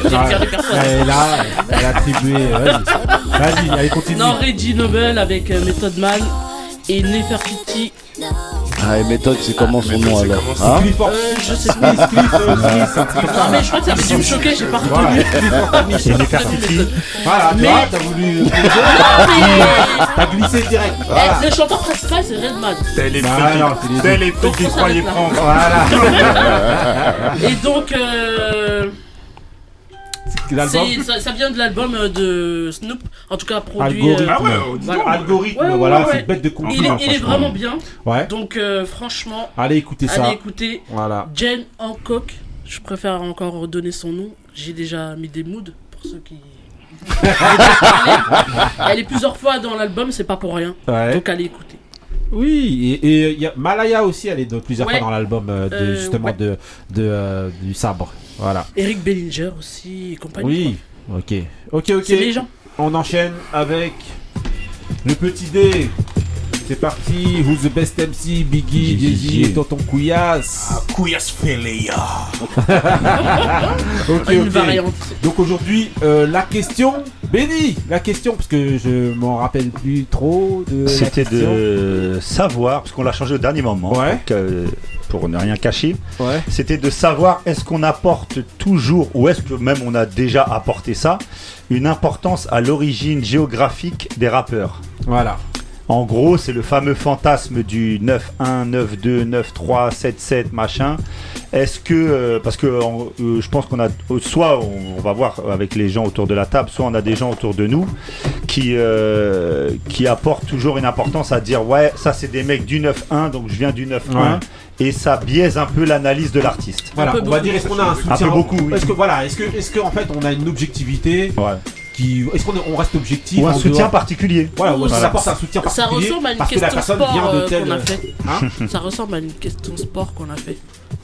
[SPEAKER 12] Personne.
[SPEAKER 3] elle a, elle a attribué. Vas-y, vas-y, allez continue.
[SPEAKER 12] Non, Reggie Nobel avec euh, Method Man et Nefertiti.
[SPEAKER 7] Ah, et méthode, c'est comment son nom alors Hein
[SPEAKER 12] Euh, je sais pas.
[SPEAKER 3] Smith, Smith, euh, truc ça.
[SPEAKER 12] Non, mais je crois que ça avait dû me choquer, j'ai pas
[SPEAKER 3] Smith,
[SPEAKER 4] C'est Nefertiti.
[SPEAKER 3] Voilà, tu
[SPEAKER 12] Mais-
[SPEAKER 3] vois, t'as voulu. T'as glissé direct.
[SPEAKER 12] Eh. Le chanteur principal, c'est Redman.
[SPEAKER 6] Tel est
[SPEAKER 3] Bah, c'est
[SPEAKER 6] est petit qu'il croyait prendre.
[SPEAKER 3] Voilà.
[SPEAKER 12] Et donc, euh, c'est- ça, ça vient de l'album euh, de Snoop, en tout cas produit.
[SPEAKER 3] Algorithme.
[SPEAKER 12] euh,
[SPEAKER 6] Ah ouais, dis
[SPEAKER 12] voilà.
[SPEAKER 3] Algorithme,
[SPEAKER 12] Ouais, ouais,
[SPEAKER 3] voilà,
[SPEAKER 12] ouais,
[SPEAKER 3] c'est bête de
[SPEAKER 12] Il est,
[SPEAKER 3] compliment.
[SPEAKER 12] il est vraiment bien.
[SPEAKER 3] Ouais.
[SPEAKER 12] Donc, euh, franchement,
[SPEAKER 3] Allez écoutez ça.
[SPEAKER 12] allez écouter
[SPEAKER 3] Voilà.
[SPEAKER 12] Jane Hancock. Je préfère encore donner son nom. J'ai déjà mis des moods pour ceux qui. Elle est plusieurs fois dans l'album, c'est pas pour rien.
[SPEAKER 3] Ouais.
[SPEAKER 12] Donc, allez écouter.
[SPEAKER 3] Oui, et et il y a Malaya aussi, elle est de plusieurs
[SPEAKER 12] Ouais.
[SPEAKER 3] fois dans l'album euh, de,
[SPEAKER 12] Euh,
[SPEAKER 3] justement
[SPEAKER 12] ouais.
[SPEAKER 3] de, de, euh, du sabre. Voilà.
[SPEAKER 12] Eric Bellinger aussi et compagnie.
[SPEAKER 3] Oui, ok. Ok, ok.
[SPEAKER 12] C'est les gens.
[SPEAKER 3] On enchaîne avec le petit D. C'est parti. Who's the best MC Biggie, Jay-Z et Tonton Couillasse.
[SPEAKER 14] Couillasse Féléa.
[SPEAKER 3] ok,
[SPEAKER 12] Une
[SPEAKER 3] ok.
[SPEAKER 12] variante.
[SPEAKER 3] Donc aujourd'hui, euh, la question, Benny, la question, parce que je m'en rappelle plus trop de.
[SPEAKER 4] C'était de savoir, parce qu'on l'a changé au dernier moment,
[SPEAKER 3] Ouais.
[SPEAKER 4] donc, euh, pour ne rien cacher.
[SPEAKER 3] Ouais.
[SPEAKER 4] C'était de savoir est-ce qu'on apporte toujours, ou est-ce que même on a déjà apporté ça, une importance à l'origine géographique des rappeurs.
[SPEAKER 3] Voilà.
[SPEAKER 4] En gros, c'est le fameux fantasme du 9-1, 9-2, 9-3, 7-7, machin. Est-ce que, euh, parce que euh, je pense qu'on a, euh, soit on, on va voir avec les gens autour de la table, soit on a des gens autour de nous qui, euh, qui apportent toujours une importance à dire ouais, ça c'est des mecs du 9-1, donc je viens du 9-1,
[SPEAKER 3] Ouais.
[SPEAKER 4] Et ça biaise un peu l'analyse de l'artiste.
[SPEAKER 3] Voilà, on va dire est-ce qu'on a un soutien
[SPEAKER 4] Un peu beaucoup, oui.
[SPEAKER 3] Est-ce que voilà, est-ce que est-ce que en fait on a une objectivité qui est-ce qu'on est- on reste objectif
[SPEAKER 4] Ou un
[SPEAKER 3] en
[SPEAKER 4] soutien
[SPEAKER 3] dehors
[SPEAKER 4] particulier.
[SPEAKER 3] Voilà, ou est-ce qu'on
[SPEAKER 4] Voilà.
[SPEAKER 3] apporte un soutien
[SPEAKER 12] Ça
[SPEAKER 3] particulier
[SPEAKER 12] ressemble à une
[SPEAKER 3] parce que la
[SPEAKER 12] question
[SPEAKER 3] personne
[SPEAKER 12] sport
[SPEAKER 3] vient de
[SPEAKER 12] euh,
[SPEAKER 3] tel
[SPEAKER 12] qu'on a fait.
[SPEAKER 3] Hein
[SPEAKER 12] Ça ressemble à une question sport qu'on a fait.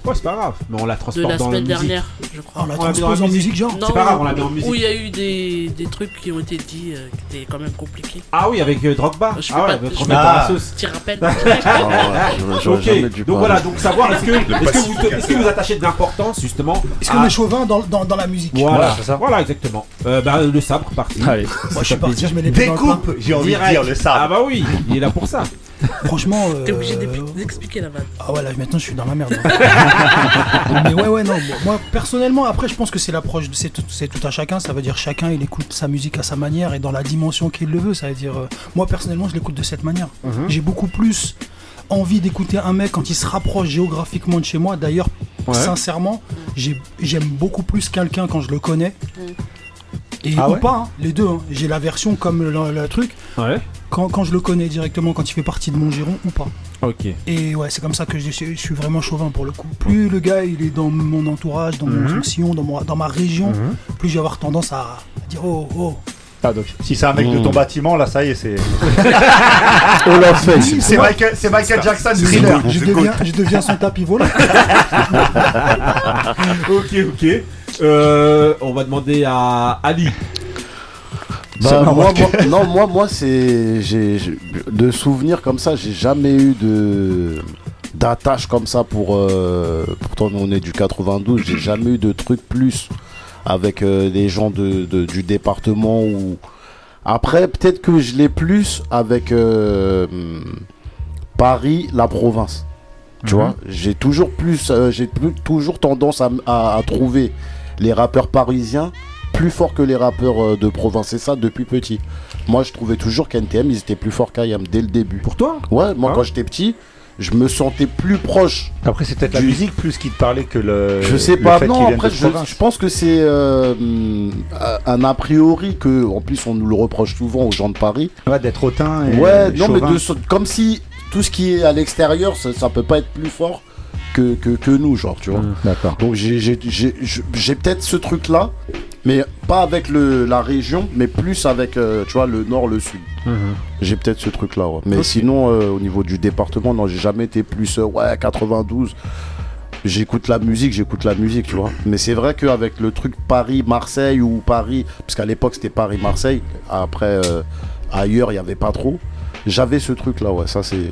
[SPEAKER 3] Ouais, c'est pas grave, mais on la
[SPEAKER 12] De
[SPEAKER 3] transporte
[SPEAKER 12] la
[SPEAKER 3] dans
[SPEAKER 12] semaine
[SPEAKER 3] musique.
[SPEAKER 12] dernière, je crois.
[SPEAKER 13] On la
[SPEAKER 3] la la
[SPEAKER 13] en musique, genre
[SPEAKER 12] Non,
[SPEAKER 3] C'est pas grave, on la met en musique.
[SPEAKER 12] Où il y a eu des, des trucs qui ont été dits euh, qui étaient quand même compliqués.
[SPEAKER 3] Ah oui, avec euh, Drogba.
[SPEAKER 12] Je
[SPEAKER 3] ah ouais,
[SPEAKER 12] pas-
[SPEAKER 3] votre
[SPEAKER 12] je
[SPEAKER 3] mettre
[SPEAKER 12] peux
[SPEAKER 3] dans
[SPEAKER 12] pas-
[SPEAKER 3] la sauce.
[SPEAKER 12] t'y rappelles.
[SPEAKER 7] Ah ouais, j'aurais
[SPEAKER 3] ok,
[SPEAKER 7] jamais dû
[SPEAKER 3] donc
[SPEAKER 7] parler.
[SPEAKER 3] voilà, donc savoir est-ce que, est-ce que, vous, est-ce que vous attachez de l'importance justement
[SPEAKER 13] Est-ce qu'on
[SPEAKER 3] à-
[SPEAKER 13] est chauvin dans, dans, dans la musique?
[SPEAKER 3] Voilà, voilà, exactement. Euh, bah, le sabre, parti.
[SPEAKER 4] Allez.
[SPEAKER 13] Moi, je suis parti, je mets les pieds dans le
[SPEAKER 4] Découpe, j'ai envie
[SPEAKER 3] Direct.
[SPEAKER 4] de dire le sabre.
[SPEAKER 3] Ah bah oui, il est là pour ça.
[SPEAKER 13] Franchement. euh,
[SPEAKER 12] T'es obligé d'expli- d'expliquer la vanne.
[SPEAKER 13] Ah ouais, là maintenant je suis dans la merde. Mais ouais, ouais, non. Moi personnellement, après, je pense que c'est l'approche, de- c'est tout, à chacun. Ça veut dire chacun il écoute sa musique à sa manière et dans la dimension qu'il le veut. Ça veut dire, euh, moi personnellement, je l'écoute de cette manière.
[SPEAKER 3] Mhm.
[SPEAKER 13] J'ai beaucoup plus envie d'écouter un mec quand il se rapproche géographiquement de chez moi. D'ailleurs,
[SPEAKER 3] Ouais.
[SPEAKER 13] sincèrement, j'ai- j'aime beaucoup plus quelqu'un quand je le connais. Et
[SPEAKER 3] Ah
[SPEAKER 13] ou
[SPEAKER 3] ouais
[SPEAKER 13] pas, hein, les deux. hein. J'ai la version comme le, le truc.
[SPEAKER 3] Ouais.
[SPEAKER 13] Quand, quand je le connais directement, quand il fait partie de mon giron ou pas.
[SPEAKER 3] Ok.
[SPEAKER 13] Et ouais, c'est comme ça que je, suis- je suis vraiment chauvin pour le coup. Plus le gars il est dans mon entourage, dans
[SPEAKER 3] Mhm.
[SPEAKER 13] mon sillon, dans, mon- dans ma région,
[SPEAKER 3] Mhm.
[SPEAKER 13] plus je vais avoir tendance à dire oh oh.
[SPEAKER 4] Ah, donc, si c'est un mec de ton bâtiment, là, ça y est, c'est.
[SPEAKER 7] On l'a fait.
[SPEAKER 4] C'est Michael, c'est Michael Jackson
[SPEAKER 13] Je,
[SPEAKER 4] thriller.
[SPEAKER 13] je deviens, je deviens son tapis volant.
[SPEAKER 3] ok, ok. Euh, on va demander à Ali.
[SPEAKER 7] Bah, moi, moi- non, moi, moi, c'est, de souvenirs comme ça, j'ai jamais eu de d'attache comme ça pour. euh, pourtant, on est du 92, j'ai jamais eu de truc plus avec euh, des gens de, de- du département ou. Après, peut-être que je l'ai plus avec euh, Paris, la province. Tu
[SPEAKER 3] Mhm.
[SPEAKER 7] vois, j'ai toujours plus, euh, j'ai toujours tendance à, à- à trouver les rappeurs parisiens plus forts que les rappeurs euh, de province. Et ça depuis petit. Moi, je trouvais toujours qu'NTM, ils étaient plus forts qu'IAM dès le début.
[SPEAKER 3] Pour toi
[SPEAKER 7] Ouais, moi,
[SPEAKER 3] Ah.
[SPEAKER 7] quand j'étais petit, je me sentais plus proche.
[SPEAKER 4] Après, c'est peut-être la musique plus qui te parlait que le.
[SPEAKER 7] je sais pas, non, après je, pense que c'est euh, un a priori que, en plus on nous le reproche souvent aux gens de Paris.
[SPEAKER 4] Ouais, d'être hautain et.
[SPEAKER 7] Ouais, non mais de, comme si tout ce qui est à l'extérieur, ça, ça peut pas être plus fort que, que, que nous, genre, tu vois.
[SPEAKER 4] Mmh, D'accord.
[SPEAKER 7] Donc j'ai- peut-être ce truc-là, mais pas avec le, la région, mais plus avec, euh, tu vois, le nord, le sud.
[SPEAKER 3] Mhm.
[SPEAKER 7] J'ai peut-être ce truc-là, ouais. Mais sinon, euh, au niveau du département, non, j'ai jamais été plus, euh, ouais, 92. J'écoute la musique, j'écoute la musique, tu vois. Mais c'est vrai qu'avec le truc Paris-Marseille ou Paris, parce qu'à l'époque c'était Paris-Marseille, après euh, ailleurs il n'y avait pas trop, j'avais ce truc-là, ouais, ça c'est.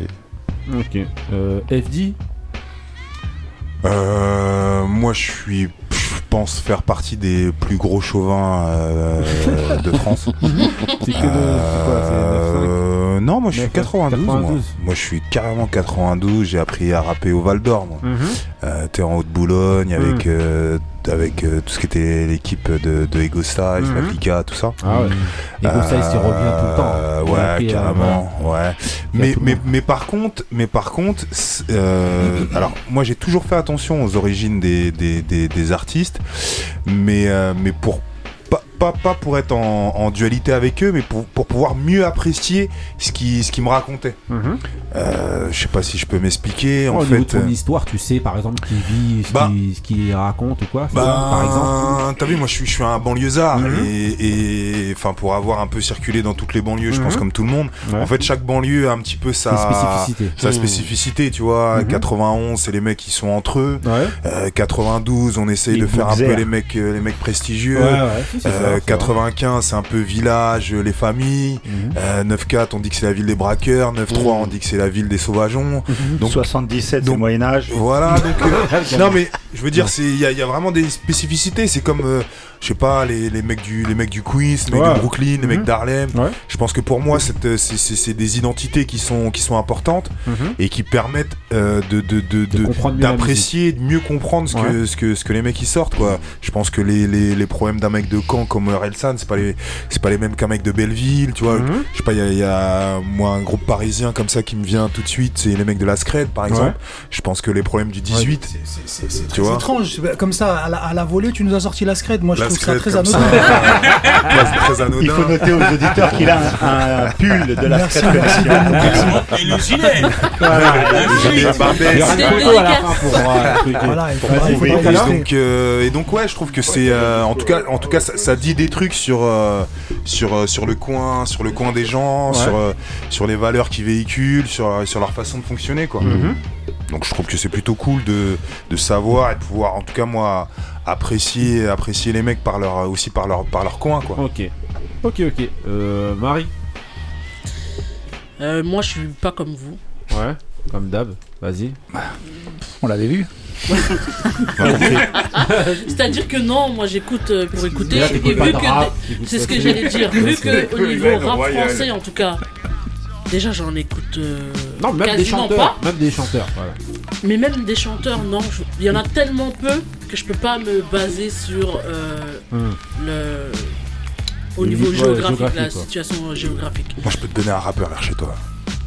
[SPEAKER 3] Ok. Euh, FD
[SPEAKER 15] Euh, moi, je suis, je pense faire partie des plus gros chauvins euh, de France.
[SPEAKER 3] C'est que de-
[SPEAKER 15] Euh, non, moi je suis
[SPEAKER 3] 9,
[SPEAKER 15] 92. Moi.
[SPEAKER 3] 92.
[SPEAKER 15] Moi, je suis carrément 92. J'ai appris à rapper au Val d'Or. Moi,
[SPEAKER 3] Mhm.
[SPEAKER 15] Euh, t'es en Haute-Boulogne avec
[SPEAKER 3] Mhm.
[SPEAKER 15] euh, avec tout ce qui était l'équipe de, de Ego Style,
[SPEAKER 3] Mhm.
[SPEAKER 15] Tout ça.
[SPEAKER 3] Ah ouais. Ego Style, il revient tout le temps.
[SPEAKER 15] Ouais, carrément. Ouais. Mais mais, mais par contre, mais par contre, alors moi j'ai toujours fait attention aux origines des, des, des, des artistes, mais mais pour pas, pas, pas pour être en, en dualité avec eux, mais pour, pour pouvoir mieux apprécier ce qui ce qu'ils me racontaient.
[SPEAKER 3] Mhm.
[SPEAKER 15] Euh, je sais pas si je peux m'expliquer. En
[SPEAKER 3] Oh, niveau de
[SPEAKER 15] fait,
[SPEAKER 3] ton
[SPEAKER 15] euh,
[SPEAKER 3] histoire, tu sais par exemple qui vit, ce
[SPEAKER 15] Bah.
[SPEAKER 3] qu'il raconte ou quoi
[SPEAKER 15] bah,
[SPEAKER 3] ça, par exemple
[SPEAKER 15] t'as vu, moi je suis, je suis un banlieusard
[SPEAKER 3] Mhm.
[SPEAKER 15] et, et, enfin pour avoir un peu circulé dans toutes les banlieues, je pense
[SPEAKER 3] Mhm.
[SPEAKER 15] comme tout le monde.
[SPEAKER 3] Ouais.
[SPEAKER 15] En fait, chaque banlieue a un petit peu sa
[SPEAKER 3] Ses spécificités.
[SPEAKER 15] sa
[SPEAKER 3] Mhm.
[SPEAKER 15] spécificité, tu vois.
[SPEAKER 3] Mhm.
[SPEAKER 15] 91, c'est les mecs qui sont entre eux.
[SPEAKER 3] Ouais.
[SPEAKER 15] Euh, 92, on essaye
[SPEAKER 3] Les
[SPEAKER 15] de faire un peu les mecs, euh, les mecs prestigieux.
[SPEAKER 3] Ouais, ouais, si, c'est ça,
[SPEAKER 15] Euh,
[SPEAKER 3] c'est
[SPEAKER 15] 95, c'est un peu village, euh, les familles.
[SPEAKER 3] Mhm.
[SPEAKER 15] Euh, 9-4, on dit que c'est la ville des braqueurs. 9-3, on dit que c'est la ville des sauvageons. Donc
[SPEAKER 4] 77, c'est le Moyen-Âge.
[SPEAKER 15] voilà, donc. non, mais je veux dire, il y, a- il y a vraiment des spécificités. C'est comme, je sais pas, les, les mecs du les mecs du Queens, les mecs
[SPEAKER 3] Ouais.
[SPEAKER 15] de Brooklyn, les mecs
[SPEAKER 3] Mhm.
[SPEAKER 15] d'Harlem.
[SPEAKER 3] Ouais.
[SPEAKER 15] Je pense que pour moi, c'est- des identités qui sont qui sont importantes
[SPEAKER 3] Mhm.
[SPEAKER 15] et qui permettent de de- de- d'apprécier, de mieux comprendre ce que
[SPEAKER 3] Ouais.
[SPEAKER 15] ce que ce que les mecs qui sortent quoi. Je pense que les, les, les problèmes d'un mec de Caen comme Relsan, c'est pas les c'est pas les mêmes qu'un mec de Belleville, tu vois.
[SPEAKER 3] Mhm.
[SPEAKER 15] Je sais pas, il y, a- il y a moi un groupe parisien comme ça qui me vient tout de suite, c'est les mecs de la Scred par exemple. je pense que les problèmes du 18,
[SPEAKER 13] C'est
[SPEAKER 15] tu
[SPEAKER 13] très
[SPEAKER 15] vois.
[SPEAKER 13] étrange. Comme ça, à la, à la volée, tu nous as sorti la scred. Moi, je
[SPEAKER 15] La
[SPEAKER 13] trouve ça
[SPEAKER 15] scred
[SPEAKER 13] très
[SPEAKER 15] comme
[SPEAKER 13] anodin.
[SPEAKER 15] ça. très anodin.
[SPEAKER 4] Il faut noter aux auditeurs qu'il a un, un pull de la
[SPEAKER 13] Merci,
[SPEAKER 4] Scred
[SPEAKER 13] merci, merci.
[SPEAKER 14] Et le gilet
[SPEAKER 4] Voilà.
[SPEAKER 15] Le gilet Barbès.
[SPEAKER 3] Il y aura une photo à la fin pour euh.
[SPEAKER 13] Voilà,
[SPEAKER 15] Et donc, euh, et donc ouais, je trouve que c'est, euh, en tout cas, en tout cas, ça, ça dit des trucs sur euh, sur euh, sur le coin, sur le coin des gens,
[SPEAKER 3] Ouais.
[SPEAKER 15] sur euh, sur les valeurs qu'ils véhiculent, sur sur leur façon de fonctionner, quoi.
[SPEAKER 3] Mhm.
[SPEAKER 15] Donc je trouve que c'est plutôt cool de, de savoir et de pouvoir, en tout cas moi, apprécier apprécier les mecs par leur aussi par leur par leur coin, quoi.
[SPEAKER 3] Ok. Ok, ok. Euh, Marie?
[SPEAKER 12] Euh, moi, je suis pas comme vous.
[SPEAKER 3] Ouais, comme d'hab. Vas-y.
[SPEAKER 4] On l'avait vu.
[SPEAKER 12] C'est-à-dire que non, moi j'écoute euh, pour écouter.
[SPEAKER 3] Là,
[SPEAKER 12] Et
[SPEAKER 3] t'écoutes pas
[SPEAKER 12] vu
[SPEAKER 3] de
[SPEAKER 12] que.
[SPEAKER 3] rap, t'écoutes
[SPEAKER 12] C'est ce
[SPEAKER 3] pas
[SPEAKER 12] que
[SPEAKER 3] de-
[SPEAKER 12] j'allais dire. Vu que au niveau rap
[SPEAKER 6] Royal.
[SPEAKER 12] français, en tout cas. Déjà, j'en écoute euh,
[SPEAKER 3] Non, même des
[SPEAKER 12] quasiment
[SPEAKER 3] chanteurs.
[SPEAKER 12] pas.
[SPEAKER 3] Même des chanteurs. Voilà.
[SPEAKER 12] Mais même des chanteurs, non. je- Il y en a tellement peu que je peux pas me baser sur euh,
[SPEAKER 3] Hum.
[SPEAKER 12] le. Au
[SPEAKER 3] Le
[SPEAKER 12] niveau
[SPEAKER 3] niveau, ouais,
[SPEAKER 12] géographique, la
[SPEAKER 3] géographique, quoi.
[SPEAKER 12] situation géographique.
[SPEAKER 15] Moi je peux te donner un rappeur vers chez toi.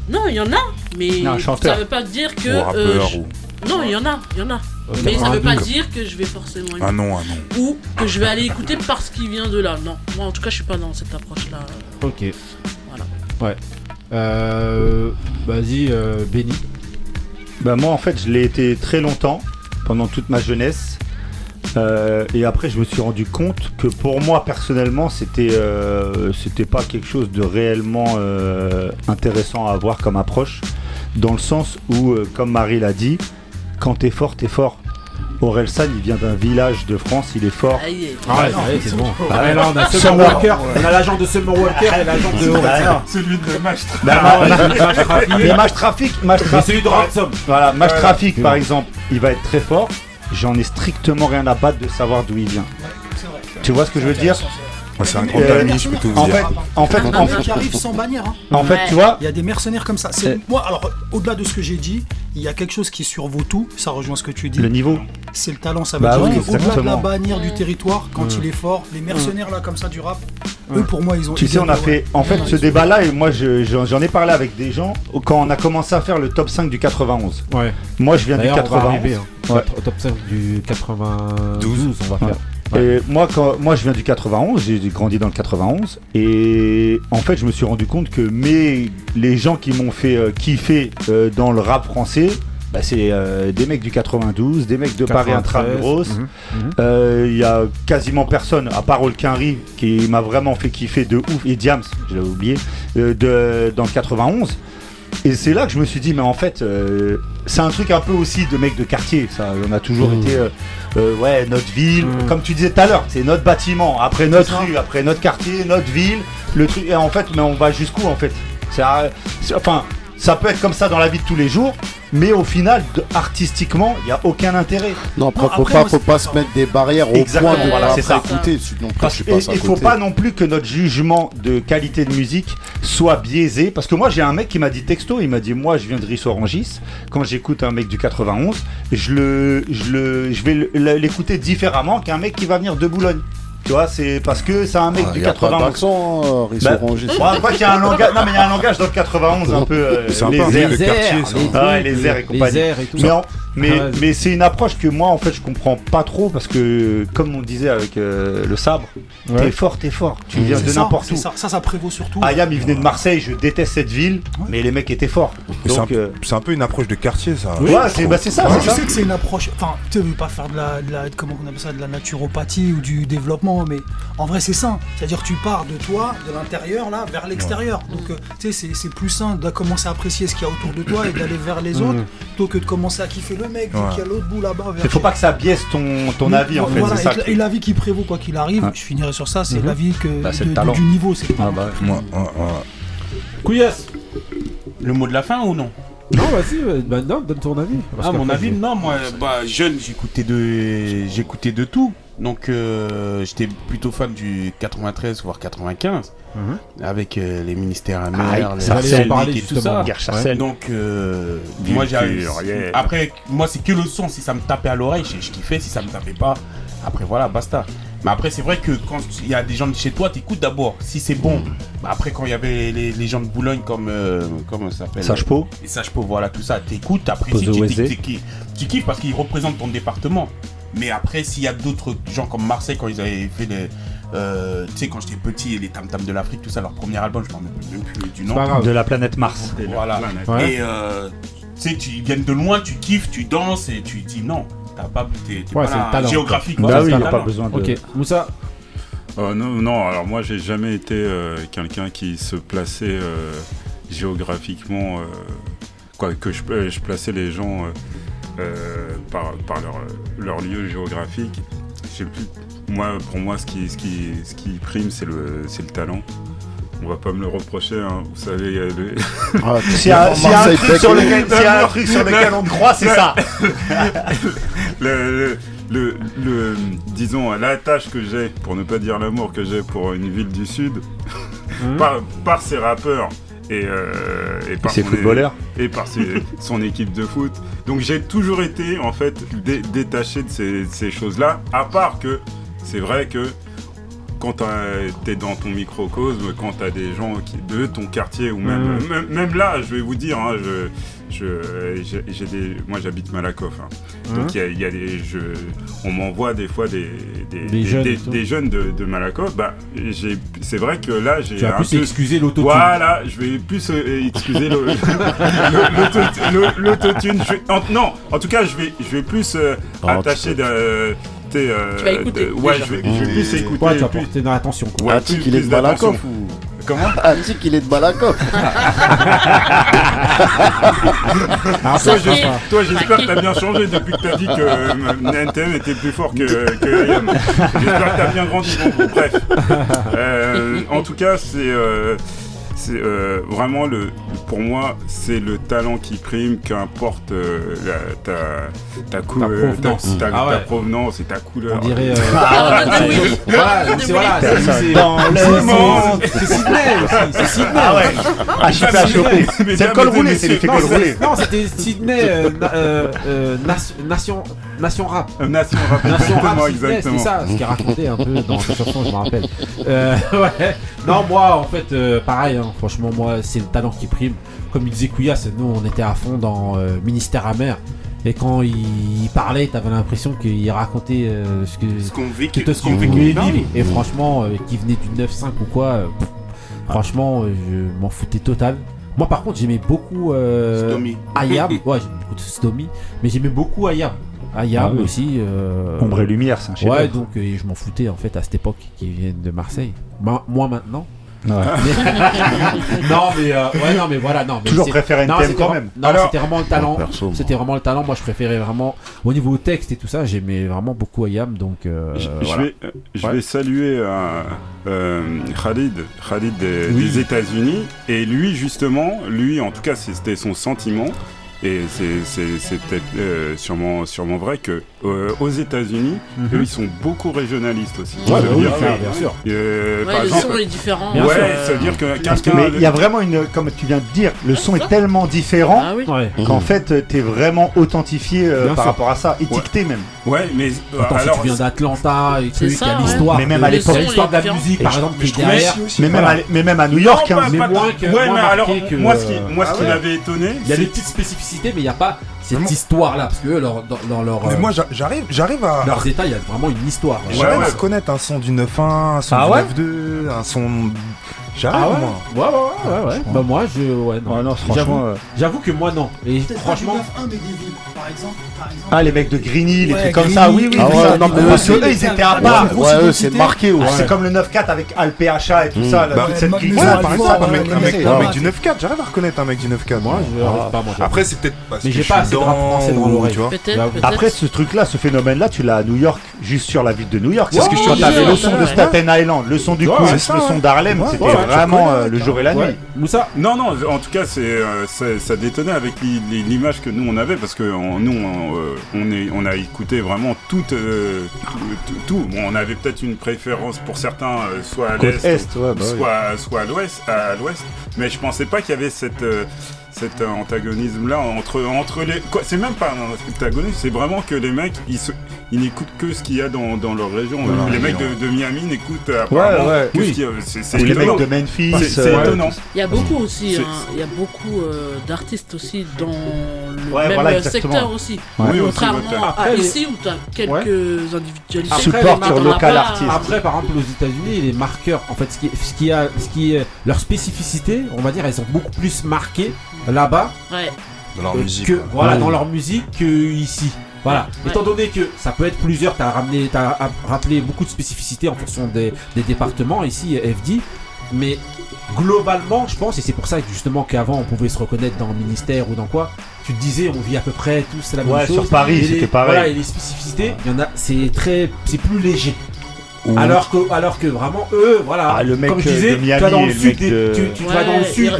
[SPEAKER 12] Non, il y en a, mais
[SPEAKER 4] Non,
[SPEAKER 12] ça veut pas dire que.
[SPEAKER 15] Ou un rappeur,
[SPEAKER 12] je-
[SPEAKER 15] ou-
[SPEAKER 12] Non, il y en a, il y en a.
[SPEAKER 3] Euh,
[SPEAKER 12] Mais ça veut pas
[SPEAKER 3] 92.
[SPEAKER 12] dire que je vais forcément
[SPEAKER 15] Un
[SPEAKER 12] écouter.
[SPEAKER 15] nom, un nom.
[SPEAKER 12] Ou que je vais aller écouter parce qu'il vient de là. Non, moi en tout cas, je suis pas dans cette approche-là.
[SPEAKER 3] Ok.
[SPEAKER 12] Voilà.
[SPEAKER 3] Ouais. Euh, Vas-y, euh, Benny.
[SPEAKER 4] Bah moi en fait je l'ai été très longtemps, pendant toute ma jeunesse. Euh, et après je me suis rendu compte que pour moi personnellement c'était euh, c'était pas quelque chose de réellement euh, intéressant à avoir comme approche. Dans le sens où, euh, comme Marie l'a dit, quand t'es fort, t'es fort. Orelsan il vient d'un village de France, il est fort.
[SPEAKER 12] Aïe.
[SPEAKER 3] Ah ouais, ouais, c'est bon.
[SPEAKER 4] Ah
[SPEAKER 3] Ouais, là, on a Summer. Walker. On a l'agent de Summer Walker et l'agent de
[SPEAKER 4] Ah,
[SPEAKER 3] Orelsan.
[SPEAKER 4] non.
[SPEAKER 14] Celui de match.
[SPEAKER 4] Bah,
[SPEAKER 3] Ah
[SPEAKER 4] ma-
[SPEAKER 3] Match Traffic.
[SPEAKER 4] Mais Match Traffic,
[SPEAKER 3] celui de Ransom.
[SPEAKER 4] Voilà, Match
[SPEAKER 3] c'est
[SPEAKER 4] par
[SPEAKER 3] bon.
[SPEAKER 4] exemple, il va être très fort. J'en ai strictement rien à battre de savoir d'où il vient. Tu vois ce que je veux dire?
[SPEAKER 15] C'est un grand
[SPEAKER 4] Euh,
[SPEAKER 15] ami, je peux tout vous
[SPEAKER 4] en
[SPEAKER 15] dire.
[SPEAKER 4] fait, en fait, en
[SPEAKER 13] mec qui
[SPEAKER 4] fait,
[SPEAKER 13] arrive sans bannière. hein.
[SPEAKER 4] en fait, tu vois,
[SPEAKER 13] Il y a des mercenaires comme ça. C'est
[SPEAKER 4] Euh.
[SPEAKER 13] moi. Alors, au-delà de ce que j'ai dit, il y a quelque chose qui survaut tout. Ça rejoint ce que tu dis.
[SPEAKER 4] le niveau.
[SPEAKER 13] C'est le talent. Ça veut
[SPEAKER 4] Bah
[SPEAKER 13] dire
[SPEAKER 4] oui,
[SPEAKER 13] au-delà de la bannière du territoire, quand il est fort, les mercenaires là comme ça du rap, eux pour moi ils ont.
[SPEAKER 4] Tu sais, on a fait, en fait, ce
[SPEAKER 13] ils-
[SPEAKER 4] débat-là, et moi, je- j'en j'en ai parlé avec des gens quand on a commencé à faire le top 5 du 91.
[SPEAKER 3] Ouais.
[SPEAKER 4] Moi, je viens du
[SPEAKER 3] D'ailleurs, on va
[SPEAKER 4] 91.
[SPEAKER 3] arriver. hein.
[SPEAKER 4] Ouais.
[SPEAKER 3] Au top 5 du 92, on va faire.
[SPEAKER 4] Et moi, quand, moi, je viens du 91, j'ai grandi dans le 91, et en fait, je me suis rendu compte que mes, les gens qui m'ont fait euh, kiffer euh, dans le rap français, bah, c'est euh, des mecs du 92, des mecs de Paris
[SPEAKER 3] 93,
[SPEAKER 4] Intramuros.
[SPEAKER 3] mhm, mhm.
[SPEAKER 4] Euh, Il y a quasiment personne, à part Olkinry, qui m'a vraiment fait kiffer de ouf, et Diams, je l'avais oublié, euh, de, dans le 91. Et c'est là que je me suis dit, mais en fait, euh, c'est un truc un peu aussi de mecs de quartier. Ça, on a toujours
[SPEAKER 3] Mmh.
[SPEAKER 4] été, euh, euh, ouais, notre ville,
[SPEAKER 3] Mmh.
[SPEAKER 4] comme tu disais tout à l'heure, c'est notre bâtiment, après notre rue, après notre quartier, notre ville, le truc. Et en fait, mais on va jusqu'où en fait? C'est, c'est- enfin, ça peut être comme ça dans la vie de tous les jours, mais au final, de- artistiquement, il n'y a aucun intérêt.
[SPEAKER 7] Non, après,
[SPEAKER 13] Non,
[SPEAKER 7] faut
[SPEAKER 13] après,
[SPEAKER 7] pas, faut se mettre des barrières au
[SPEAKER 4] Exactement,
[SPEAKER 7] point de
[SPEAKER 4] voilà,
[SPEAKER 7] pas
[SPEAKER 4] c'est ça.
[SPEAKER 7] écouter. Sinon,
[SPEAKER 4] Parce
[SPEAKER 7] à
[SPEAKER 4] il faut pas non plus que notre jugement de qualité de musique soit biaisé. Parce que moi, j'ai un mec qui m'a dit texto, il m'a dit Moi, je viens de Ris-Orangis. Quand j'écoute un mec du 91, je, le, je, le, je vais l'écouter différemment qu'un mec qui va venir de Boulogne. Tu vois, c'est parce que c'est un mec
[SPEAKER 7] Ah,
[SPEAKER 4] du
[SPEAKER 7] y a pas
[SPEAKER 4] 91.
[SPEAKER 7] d'accent, hein, Riz
[SPEAKER 4] Bah,
[SPEAKER 7] Orangis.
[SPEAKER 4] bon, après, qu'il y a un langage, non, mais il y a un langage dans le 91 un peu. euh,
[SPEAKER 15] C'est un peu
[SPEAKER 4] les airs,
[SPEAKER 3] les
[SPEAKER 4] Ah ouais,
[SPEAKER 3] trucs,
[SPEAKER 4] les airs et
[SPEAKER 3] les
[SPEAKER 4] compagnie.
[SPEAKER 3] airs et tout
[SPEAKER 4] mais
[SPEAKER 3] ça.
[SPEAKER 4] en- mais,
[SPEAKER 3] Ah ouais.
[SPEAKER 4] mais c'est une approche que moi en fait je comprends pas trop parce que comme on disait avec euh, le sabre,
[SPEAKER 3] Ouais.
[SPEAKER 4] t'es fort, t'es fort, tu viens de n'importe où.
[SPEAKER 13] Ça, ça, ça prévaut surtout.
[SPEAKER 4] Ayam il venait de Marseille, je déteste cette ville, mais les mecs étaient forts.
[SPEAKER 15] C'est un,
[SPEAKER 4] euh,
[SPEAKER 15] c'est un peu une approche de quartier, ça.
[SPEAKER 4] Oui, ouais, c'est bah, c'est ça, ça.
[SPEAKER 13] sais que c'est une approche. Enfin, tu veux pas faire de la, de la- comment on appelle ça, de la naturopathie ou du développement, mais en vrai c'est sain. C'est-à-dire que tu pars de toi, de l'intérieur là, vers l'extérieur. Donc, euh, tu sais, c'est- c'est plus sain de commencer à apprécier ce qu'il y a autour de toi et d'aller vers les autres, plutôt que de commencer à kiffer le mec
[SPEAKER 15] Ouais.
[SPEAKER 13] qui est à l'autre bout là-bas. vers-
[SPEAKER 4] Il faut pas que ça biaise ton, ton
[SPEAKER 13] Mais
[SPEAKER 4] avis en fait,
[SPEAKER 13] voilà,
[SPEAKER 4] c'est ça.
[SPEAKER 13] et, et l'avis qui prévaut quoi qu'il arrive,
[SPEAKER 4] Ouais.
[SPEAKER 13] je finirai sur ça, c'est
[SPEAKER 3] Mhm.
[SPEAKER 13] l'avis que
[SPEAKER 4] Bah, c'est
[SPEAKER 13] de-
[SPEAKER 4] le talent.
[SPEAKER 13] du niveau. C'est
[SPEAKER 4] Ah bah.
[SPEAKER 3] Couillasse.
[SPEAKER 14] Le mot de la fin ou non?
[SPEAKER 3] Non, vas-y, euh, bah, non, donne ton avis. Parce
[SPEAKER 14] Ah, mon avis, non, moi, bah, jeune, j'écoutais de, j'écoutais de tout. Donc, euh, j'étais plutôt fan du 93, voire 95,
[SPEAKER 3] Mhm.
[SPEAKER 14] avec euh, les ministères
[SPEAKER 4] Ah,
[SPEAKER 14] amers, les
[SPEAKER 3] en
[SPEAKER 14] Selnick
[SPEAKER 3] parler
[SPEAKER 14] et tout ça. Donc, euh, moi,
[SPEAKER 6] yeah.
[SPEAKER 14] Après, moi, c'est que le son. Si ça me tapait à l'oreille, je, je kiffais. Si ça me tapait pas, après, voilà, basta. Mais après, c'est vrai que quand il y a des gens de chez toi, t'écoutes d'abord. Si c'est bon. Bah après, quand il y avait les, les gens de Boulogne comme. euh, comment ça s'appelle?
[SPEAKER 4] Sagepo.
[SPEAKER 14] Et Sagepo, voilà, tout ça. T'écoutes, tu- tu kiffes parce qu'ils représentent ton département. Mais après, s'il y a d'autres gens comme Marseille, quand ils avaient fait les. euh, tu sais, quand j'étais petit, les Tam Tam de l'Afrique, tout ça, leur premier album, je m'en rappelle même plus du nom.
[SPEAKER 4] De la planète Mars.
[SPEAKER 14] Voilà.
[SPEAKER 4] Ouais.
[SPEAKER 14] Et euh, tu sais, tu ils viennent de loin, tu kiffes, tu danses et tu dis non. T'as pas. T'es t'es
[SPEAKER 3] Ouais,
[SPEAKER 14] pas
[SPEAKER 3] c'est
[SPEAKER 14] là,
[SPEAKER 3] le talent.
[SPEAKER 14] géographique.
[SPEAKER 3] Bah oui, y a pas besoin de- Ok. Moussa
[SPEAKER 6] Euh, non, non, alors moi j'ai jamais été euh, quelqu'un qui se plaçait euh, géographiquement, euh, quoi, que je, je plaçais les gens euh, par, par leur, leur lieu géographique. J'ai plus- moi, pour moi, ce qui, ce qui, ce qui prime, c'est le, c'est le talent. On va pas me le reprocher, hein, vous savez. il y a
[SPEAKER 4] Ah, s'il y a- s'il y a un truc sur lequel- s'il y a un truc sur lequel on croit, c'est ça.
[SPEAKER 6] le, le, le- le- disons, l'attache que j'ai, pour ne pas dire l'amour que j'ai pour une ville du Sud,
[SPEAKER 4] Mmh.
[SPEAKER 6] par, par ses rappeurs et, euh, et par
[SPEAKER 4] ses
[SPEAKER 6] son-
[SPEAKER 4] footballeurs.
[SPEAKER 6] et par ses- son équipe de foot. Donc j'ai toujours été en fait dé- détaché de ces, choses-là, à part que c'est vrai que quand tu es dans ton microcosme, quand tu as des gens qui, de ton quartier, ou même,
[SPEAKER 3] Mhm.
[SPEAKER 6] même, même là, je vais vous dire, hein, je, je, des, moi j'habite Malakoff. hein.
[SPEAKER 3] Mhm.
[SPEAKER 6] Donc il y a, y a des, je, on m'envoie des fois des, des,
[SPEAKER 3] Des jeunes et
[SPEAKER 6] des,
[SPEAKER 3] tout.
[SPEAKER 6] des jeunes de, de Malakoff. Bah, c'est vrai que là, j'ai.
[SPEAKER 3] Tu vas
[SPEAKER 6] un
[SPEAKER 3] plus
[SPEAKER 6] peu-
[SPEAKER 3] excuser l'autotune.
[SPEAKER 6] Voilà, je vais plus euh, excuser l'autotune. Non, en tout cas, je vais, je vais plus euh,
[SPEAKER 3] Oh,
[SPEAKER 6] attacher de. t'es, euh,
[SPEAKER 3] Tu vas écouter,
[SPEAKER 6] de- ouais,
[SPEAKER 3] déjà.
[SPEAKER 6] je vais, je vais plus écouter.
[SPEAKER 3] Ouais, tu vas
[SPEAKER 6] plus-
[SPEAKER 3] porter dans l'attention. quoi.
[SPEAKER 6] Ouais,
[SPEAKER 7] Un
[SPEAKER 6] plus-
[SPEAKER 7] il est
[SPEAKER 6] plus
[SPEAKER 7] de Malakoff
[SPEAKER 6] d'attention.
[SPEAKER 7] ou.
[SPEAKER 6] Comment
[SPEAKER 7] Un tic, il est de Malakoff.
[SPEAKER 6] Ah, toi,
[SPEAKER 7] fait-
[SPEAKER 6] j'es- toi, j'espère que t'as bien changé depuis que t'as dit que euh, NTM était plus fort que, que IAM. J'espère que t'as bien grandi. Bon, bref. Euh, en tout cas, c'est euh, c'est euh, vraiment le, pour moi, c'est le talent qui prime, qu'importe euh, la- ta, ta, cou-
[SPEAKER 3] Ta
[SPEAKER 6] euh,
[SPEAKER 3] provenance.
[SPEAKER 6] ta, ta-
[SPEAKER 3] Ah ouais.
[SPEAKER 6] ta provenance et ta couleur.
[SPEAKER 3] On dirait. euh,
[SPEAKER 6] Ah,
[SPEAKER 3] c'est-
[SPEAKER 6] oui.
[SPEAKER 3] Voilà, c'est voilà, c'est- c'est-
[SPEAKER 6] Dans le
[SPEAKER 3] c'est-
[SPEAKER 6] monde.
[SPEAKER 3] C'est Sydney aussi. C'est Sydney.
[SPEAKER 4] Ah ouais. Ah, je suis fait à choper.
[SPEAKER 3] Mais
[SPEAKER 4] C'est le col
[SPEAKER 3] mais
[SPEAKER 4] roulé,
[SPEAKER 3] mais
[SPEAKER 4] c'est l'effet
[SPEAKER 3] non,
[SPEAKER 4] col
[SPEAKER 3] c'est-
[SPEAKER 4] roulé.
[SPEAKER 3] Non, c'était Sydney euh, na- euh, euh, nation, nation, nation rap.
[SPEAKER 6] Nation rap,
[SPEAKER 3] Nation rap,
[SPEAKER 6] exactement,
[SPEAKER 3] Sydney,
[SPEAKER 6] exactement.
[SPEAKER 3] C'est ça, ce qu'il racontait un peu dans sa chanson, je me rappelle. Euh, ouais. Non, moi, en fait, euh, pareil, hein, franchement, moi, c'est le talent qui prime. Comme il disait Kouya, c'est- nous, on était à fond dans euh, Ministère amer. Et quand il, il parlait, t'avais l'impression qu'il racontait euh, ce que
[SPEAKER 14] Ce qu'on vit,
[SPEAKER 3] que-
[SPEAKER 14] ce qu'on
[SPEAKER 3] Et franchement, euh, qu'il venait du 9-5 ou quoi, euh, pff, franchement, euh, je m'en foutais total. Moi, par contre, j'aimais beaucoup euh. Ayam. ouais, j'aimais beaucoup de Stomy. Mais j'aimais beaucoup Ayam. Ayam
[SPEAKER 4] Ah oui.
[SPEAKER 3] aussi. euh,
[SPEAKER 4] Ombre et lumière, c'est un.
[SPEAKER 3] Ouais, donc euh, je m'en foutais en fait à cette époque qu'ils viennent de Marseille. Ma- moi maintenant.
[SPEAKER 4] Ouais.
[SPEAKER 3] Non mais euh, ouais non mais voilà non mais
[SPEAKER 4] Toujours
[SPEAKER 3] c'est-
[SPEAKER 4] préféré
[SPEAKER 3] non,
[SPEAKER 4] NTM
[SPEAKER 3] c'était
[SPEAKER 4] quand
[SPEAKER 3] vraiment-
[SPEAKER 4] même.
[SPEAKER 3] non
[SPEAKER 4] Alors-
[SPEAKER 3] c'était vraiment le talent c'était vraiment le talent moi je préférais vraiment au niveau texte et tout ça j'aimais vraiment beaucoup Ayam donc euh,
[SPEAKER 6] Je,
[SPEAKER 3] voilà.
[SPEAKER 6] vais, euh, je
[SPEAKER 3] Ouais.
[SPEAKER 6] vais saluer euh, euh, Khalid, Khalid des,
[SPEAKER 3] Oui.
[SPEAKER 6] des États-Unis. Et lui, justement, lui, en tout cas, c'était son sentiment. Et c'est- c'est c'est peut-être euh, sûrement, sûrement vrai que euh, aux États-Unis,
[SPEAKER 3] Mhm.
[SPEAKER 6] eux, ils sont beaucoup régionalistes aussi.
[SPEAKER 3] Ouais, bah oui,
[SPEAKER 6] dire
[SPEAKER 3] bien sûr.
[SPEAKER 6] euh,
[SPEAKER 12] Ouais,
[SPEAKER 6] par
[SPEAKER 12] le
[SPEAKER 6] exemple,
[SPEAKER 12] son est différent.
[SPEAKER 3] Bien
[SPEAKER 6] ouais, ça veut dire que
[SPEAKER 4] Parce que,
[SPEAKER 6] quelqu'un
[SPEAKER 4] mais il y a vraiment une, comme tu viens de dire, le son est tellement différent
[SPEAKER 12] Ah oui.
[SPEAKER 3] Ouais.
[SPEAKER 4] qu'en fait, euh, t'es vraiment authentifié euh, par
[SPEAKER 3] sûr.
[SPEAKER 4] rapport à ça, étiqueté même.
[SPEAKER 6] Ouais, mais euh,
[SPEAKER 3] Attends,
[SPEAKER 6] alors,
[SPEAKER 3] si tu viens d'Atlanta il y a
[SPEAKER 12] ouais.
[SPEAKER 3] l'histoire
[SPEAKER 4] Mais même à l'époque-
[SPEAKER 3] l'histoire de la musique par exemple
[SPEAKER 4] mais
[SPEAKER 3] qui derrière
[SPEAKER 4] Mais même, à, New York, hein.
[SPEAKER 3] mais moins que-
[SPEAKER 6] ouais, alors, moi, ce qui, moi, ce
[SPEAKER 3] Ah
[SPEAKER 6] qui
[SPEAKER 3] ouais.
[SPEAKER 6] m'avait étonné,
[SPEAKER 3] il y a des petites spécificités mais il n'y a pas cette histoire là parce que eux, leur, dans, dans leur
[SPEAKER 15] Mais
[SPEAKER 3] euh,
[SPEAKER 15] moi, j'a- j'arrive, j'arrive à.
[SPEAKER 3] leurs états il y a vraiment une histoire
[SPEAKER 6] Ouais,
[SPEAKER 15] J'arrive
[SPEAKER 6] ouais.
[SPEAKER 15] à reconnaître un son du 9.1, un son
[SPEAKER 4] Ah
[SPEAKER 15] du
[SPEAKER 4] ouais
[SPEAKER 15] 9.2, un son. J'arrive,
[SPEAKER 3] Ah ouais
[SPEAKER 15] moi.
[SPEAKER 3] Ouais, ouais, ouais, ouais, ouais. Bah, moi, je. Ouais, non.
[SPEAKER 4] Ouais, non, franchement,
[SPEAKER 3] J'avoue-
[SPEAKER 4] euh,
[SPEAKER 3] J'avoue que moi, non. Et franchement.
[SPEAKER 13] un mais des villes, par exemple. Par exemple.
[SPEAKER 4] Ah, les mecs de Greeny, les trucs comme ça, oui, oui.
[SPEAKER 7] Ah
[SPEAKER 4] ça,
[SPEAKER 7] non, mais
[SPEAKER 4] parce
[SPEAKER 7] eux,
[SPEAKER 4] ils étaient à part.
[SPEAKER 7] Ouais, eux, c'est marqué
[SPEAKER 4] Ah,
[SPEAKER 7] aussi.
[SPEAKER 4] c'est comme le 9-4 avec Alpha et tout
[SPEAKER 7] Mm.
[SPEAKER 4] ça.
[SPEAKER 15] Bah,
[SPEAKER 4] cette
[SPEAKER 13] Ouais,
[SPEAKER 15] par exemple, un mec, du 9.4, j'arrive à reconnaître un mec du 9.4.
[SPEAKER 3] Moi, je
[SPEAKER 15] Ah.
[SPEAKER 3] n'arrive pas à manger.
[SPEAKER 15] Après, c'est peut-être
[SPEAKER 3] Mais
[SPEAKER 15] que
[SPEAKER 3] j'ai
[SPEAKER 15] je
[SPEAKER 3] pas assez de rap français dans l'oreille.
[SPEAKER 12] peut-être.
[SPEAKER 4] Après, ce truc-là, ce phénomène-là, tu l'as à New York, juste sur la ville de New York.
[SPEAKER 3] Ouais,
[SPEAKER 4] Parce que je te t'avais le son de. Staten Island, le son du Queens,
[SPEAKER 3] c'est
[SPEAKER 4] le son d'Harlem, c'était vraiment euh, le jour et la nuit.
[SPEAKER 3] Moussa
[SPEAKER 6] Non, non, en tout cas, c'est, euh, ça, détonnait avec l'i- l'i- l'image que nous on avait parce que nous on, euh, on, est, on a écouté vraiment tout. Bon, on avait peut-être une préférence pour certains, soit à l'est,
[SPEAKER 4] bah
[SPEAKER 6] soit à l'ouest, à l'ouest, mais je pensais pas qu'il y avait cette, cet antagonisme là entre entre les quoi c'est même pas un antagonisme c'est vraiment que les mecs ils ils n'écoutent que ce qu'il y a dans, dans leur région. Les mecs de, Miami n'écoutent apparemment
[SPEAKER 4] ouais,
[SPEAKER 6] ouais,
[SPEAKER 4] que
[SPEAKER 6] ce qu'il y a c'est
[SPEAKER 4] les mecs de Memphis
[SPEAKER 6] c'est
[SPEAKER 4] euh,
[SPEAKER 6] étonnant.
[SPEAKER 12] il y a beaucoup aussi hein, il y a beaucoup euh, d'artistes aussi dans le même
[SPEAKER 4] voilà,
[SPEAKER 12] secteur aussi.
[SPEAKER 3] Oui,
[SPEAKER 12] contrairement
[SPEAKER 3] aussi,
[SPEAKER 12] à ici où tu as quelques individualités.
[SPEAKER 3] Supportent
[SPEAKER 12] leur
[SPEAKER 3] local
[SPEAKER 12] artiste.
[SPEAKER 3] après par exemple aux États-Unis les marqueurs en fait ce qui ce qui a ce qui leur spécificité on va dire elles sont beaucoup plus marquées là-bas
[SPEAKER 15] dans
[SPEAKER 3] euh, leur
[SPEAKER 15] musique.
[SPEAKER 3] Que, voilà, dans leur musique ici. Voilà. Étant donné que ça peut être plusieurs, t'as ramené, t'as rappelé beaucoup de spécificités en fonction des, des départements ici, FD, mais globalement, je pense, et c'est pour ça justement qu'avant on pouvait se reconnaître dans le ministère ou dans quoi, tu te disais on vit à peu près tous la même
[SPEAKER 4] ouais,
[SPEAKER 3] chose.
[SPEAKER 4] Sur Paris, c'était pareil.
[SPEAKER 3] Voilà, et les spécificités, il y en a, c'est très, c'est plus léger. Alors, que, vraiment, eux, voilà.
[SPEAKER 4] Le mec
[SPEAKER 3] comme je disais, tu vas dans le, sud, tu, dans le sud,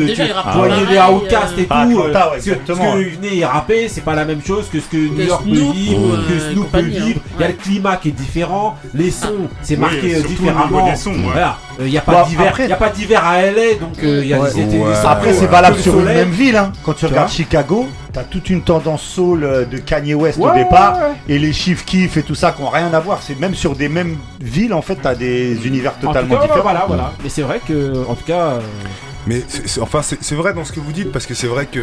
[SPEAKER 3] voyais les Outcasts et tout. Euh, ce, que y rapper, c'est pas la même chose que ce que New York peut vivre,
[SPEAKER 12] euh,
[SPEAKER 3] que Snoop peut vivre. Il y a le climat qui est différent, les sons, c'est marqué euh, différemment. Euh, Il n'y a pas d'hiver à LA, donc euh, y a des, euh,
[SPEAKER 4] Après, c'est valable sur une même ville. Hein. Quand tu, regardes Chicago, t'as toute une tendance soul de Kanye West au départ et les chiffres kiff et tout ça qui n'ont rien à voir. C'est même sur des mêmes villes en fait, t'as des univers totalement différents.
[SPEAKER 3] Voilà, voilà. Mais c'est vrai que en tout cas.
[SPEAKER 15] Mais c'est, enfin, c'est vrai dans ce que vous dites, parce que c'est vrai que,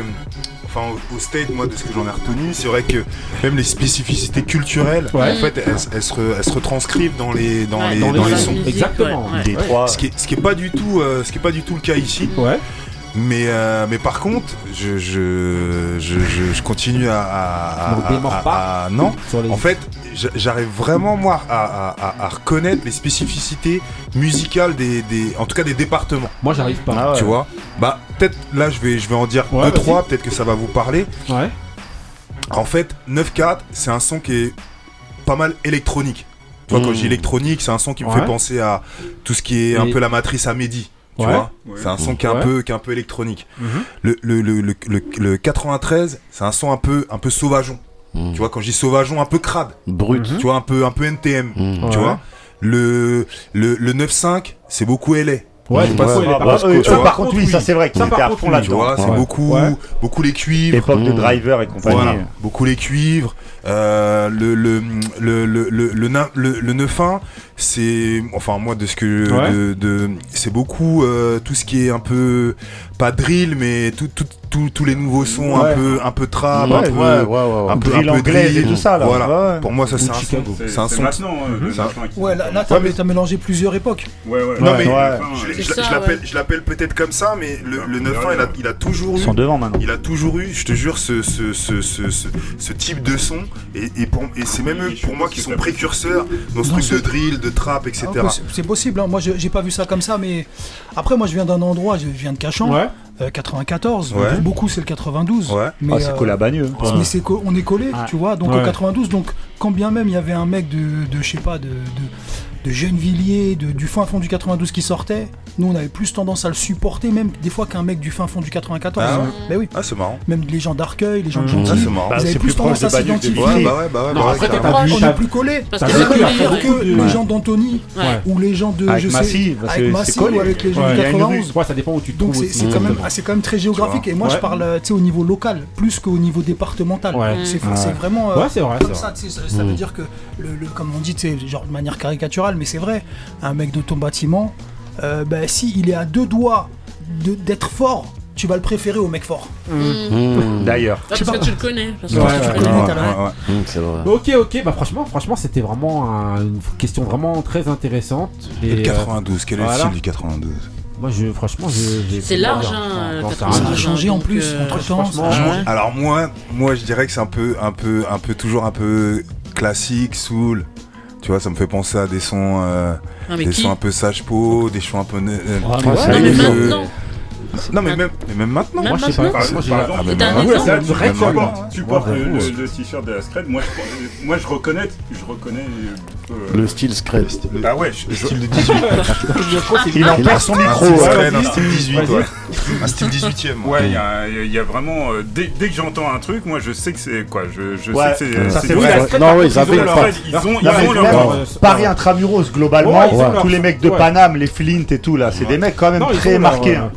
[SPEAKER 15] enfin, au, state, moi, de ce que j'en ai retenu, c'est vrai que même les spécificités culturelles, en fait, elles, se, elles, se, retranscrivent dans les, dans les,
[SPEAKER 3] dans les, sons.
[SPEAKER 12] Musique,
[SPEAKER 3] Exactement.
[SPEAKER 12] Ouais,
[SPEAKER 4] trois.
[SPEAKER 15] Ce qui est, ce qui pas du tout, euh, pas du tout le cas ici. Mais, euh, mais par contre, je, je, je, je continue à. à, à, à non, en fait, j'arrive vraiment moi à, reconnaître les spécificités musicales des, en tout cas des départements.
[SPEAKER 3] Moi j'arrive pas.
[SPEAKER 4] Ah.
[SPEAKER 15] Tu vois? Bah peut-être là je vais je vais en dire
[SPEAKER 3] ouais,
[SPEAKER 15] deux trois, peut-être que ça va vous parler. En fait, 9-4, c'est un son qui est pas mal électronique. Tu vois, quand
[SPEAKER 4] hmm.
[SPEAKER 15] je dis électronique, c'est un son qui me fait penser à tout ce qui est un peu la matrice à Mehdi. Tu vois? C'est un son qui est un, peu, qui est un peu électronique.
[SPEAKER 3] Mhm.
[SPEAKER 15] Le, le, le, le, 93, c'est un son un peu, un peu sauvageon. Tu vois, quand je dis sauvageon, un peu crade.
[SPEAKER 7] Brut.
[SPEAKER 15] Tu vois, un peu, un peu NTM.
[SPEAKER 7] Mm.
[SPEAKER 15] Tu vois. Le, le, le 9-5, c'est beaucoup LA.
[SPEAKER 3] Ouais, ouais,
[SPEAKER 4] ah,
[SPEAKER 3] pas
[SPEAKER 4] bah,
[SPEAKER 3] ouais,
[SPEAKER 4] par, contre, oui, ça c'est vrai qu'ils étaient à fond
[SPEAKER 3] là
[SPEAKER 15] Tu vois, c'est beaucoup, beaucoup les cuivres.
[SPEAKER 4] L'époque de Driver et compagnie.
[SPEAKER 15] Beaucoup les cuivres. Euh, le, le, le, le, le, le, c'est. Enfin, moi, de ce que. De, c'est beaucoup euh, tout ce qui est un peu. Pas drill, mais tout, tous les nouveaux sons un peu un peu trap, un peu,
[SPEAKER 4] ouais,
[SPEAKER 15] un peu,
[SPEAKER 4] drill, et tout ça. Là.
[SPEAKER 15] Pour moi, ça c'est un son.
[SPEAKER 6] C'est
[SPEAKER 15] un son.
[SPEAKER 6] Maintenant, euh,
[SPEAKER 13] ouais, là, là t'as mélangé plusieurs époques.
[SPEAKER 6] Ouais, ouais.
[SPEAKER 15] Non mais
[SPEAKER 6] euh,
[SPEAKER 15] je l'appelle peut-être comme ça, mais le 9-1 il a toujours eu.
[SPEAKER 4] devant maintenant.
[SPEAKER 15] Il a toujours eu, je te jure, ce ce type de son et c'est même eux pour moi qui sont précurseurs dans ce truc de drill, de trap, etc.
[SPEAKER 13] Ah, c'est possible. Hein. Moi, j'ai pas vu ça comme ça, mais après, moi, je viens d'un endroit, je viens de Cachan. Euh, 94, beaucoup c'est le 92.
[SPEAKER 15] Ouais.
[SPEAKER 13] Mais,
[SPEAKER 4] ah, c'est collé. Euh,
[SPEAKER 13] mais c'est on est collé, tu vois, donc en 92, donc quand bien même il y avait un mec de, de je sais pas, de de Gennevilliers, de, du fin fond du 92 qui sortait, nous on avait plus tendance à le supporter, même des fois qu'un mec du fin fond du 94.
[SPEAKER 15] Ah,
[SPEAKER 13] ben oui. Même les gens d'Arcueil, les gens de Gentil,
[SPEAKER 15] ah, marrant.
[SPEAKER 13] ils avaient plus, tendance à s'identifier.
[SPEAKER 15] Ouais, bah
[SPEAKER 3] après,
[SPEAKER 13] on plus collé.
[SPEAKER 12] Que
[SPEAKER 13] les gens d'Anthony ou les gens de.
[SPEAKER 4] Avec Massy,
[SPEAKER 13] ou avec les gens
[SPEAKER 4] de
[SPEAKER 13] 91.
[SPEAKER 3] ça dépend où tu
[SPEAKER 13] Donc c'est quand même très géographique. Et moi je parle au niveau local, plus qu'au niveau départemental. C'est vraiment. Euh,
[SPEAKER 3] ouais, c'est.
[SPEAKER 13] Ça veut dire que, comme on dit, genre de manière caricaturale, mais c'est vrai, un mec de ton bâtiment, euh, ben, si il est à deux doigts d'être fort, tu vas le préférer au mec fort.
[SPEAKER 12] Mmh. Mmh. Mmh. D'ailleurs. Parce que tu le connais.
[SPEAKER 3] Ok, ok, bah franchement, franchement c'était vraiment une question vraiment très intéressante.
[SPEAKER 15] Et, le 92, euh, quel est le style du 92
[SPEAKER 3] moi, je, franchement,
[SPEAKER 12] c'est large. Hein,
[SPEAKER 13] ça a hein, changé en plus.
[SPEAKER 12] Euh,
[SPEAKER 15] Alors moi, moi, je dirais que c'est un peu, un peu, un peu toujours un peu classique, soul. Tu vois, ça me fait penser à des sons, euh, des sons un peu sage peau, des sons un peu.
[SPEAKER 12] Non, mais
[SPEAKER 15] même, maintenant.
[SPEAKER 3] Moi, je sais pas. Moi,
[SPEAKER 6] par exemple, tu, portes, le, le, t-shirt de la Scred. Moi, je, reconnais. Je reconnais euh,
[SPEAKER 7] le style Scred.
[SPEAKER 6] Bah ouais, le
[SPEAKER 15] style de bah 18.
[SPEAKER 4] il en perd son micro.
[SPEAKER 15] Un style 18. Un style 18 e
[SPEAKER 6] Ouais, il y a vraiment. Euh, dès que j'entends un truc, moi, je sais que c'est quoi. Je sais que c'est.
[SPEAKER 7] Non, oui, ils avaient
[SPEAKER 4] Paris intramuros, globalement, tous les mecs de Paname, les Flint et tout, là, c'est des mecs quand même très marqués. Hein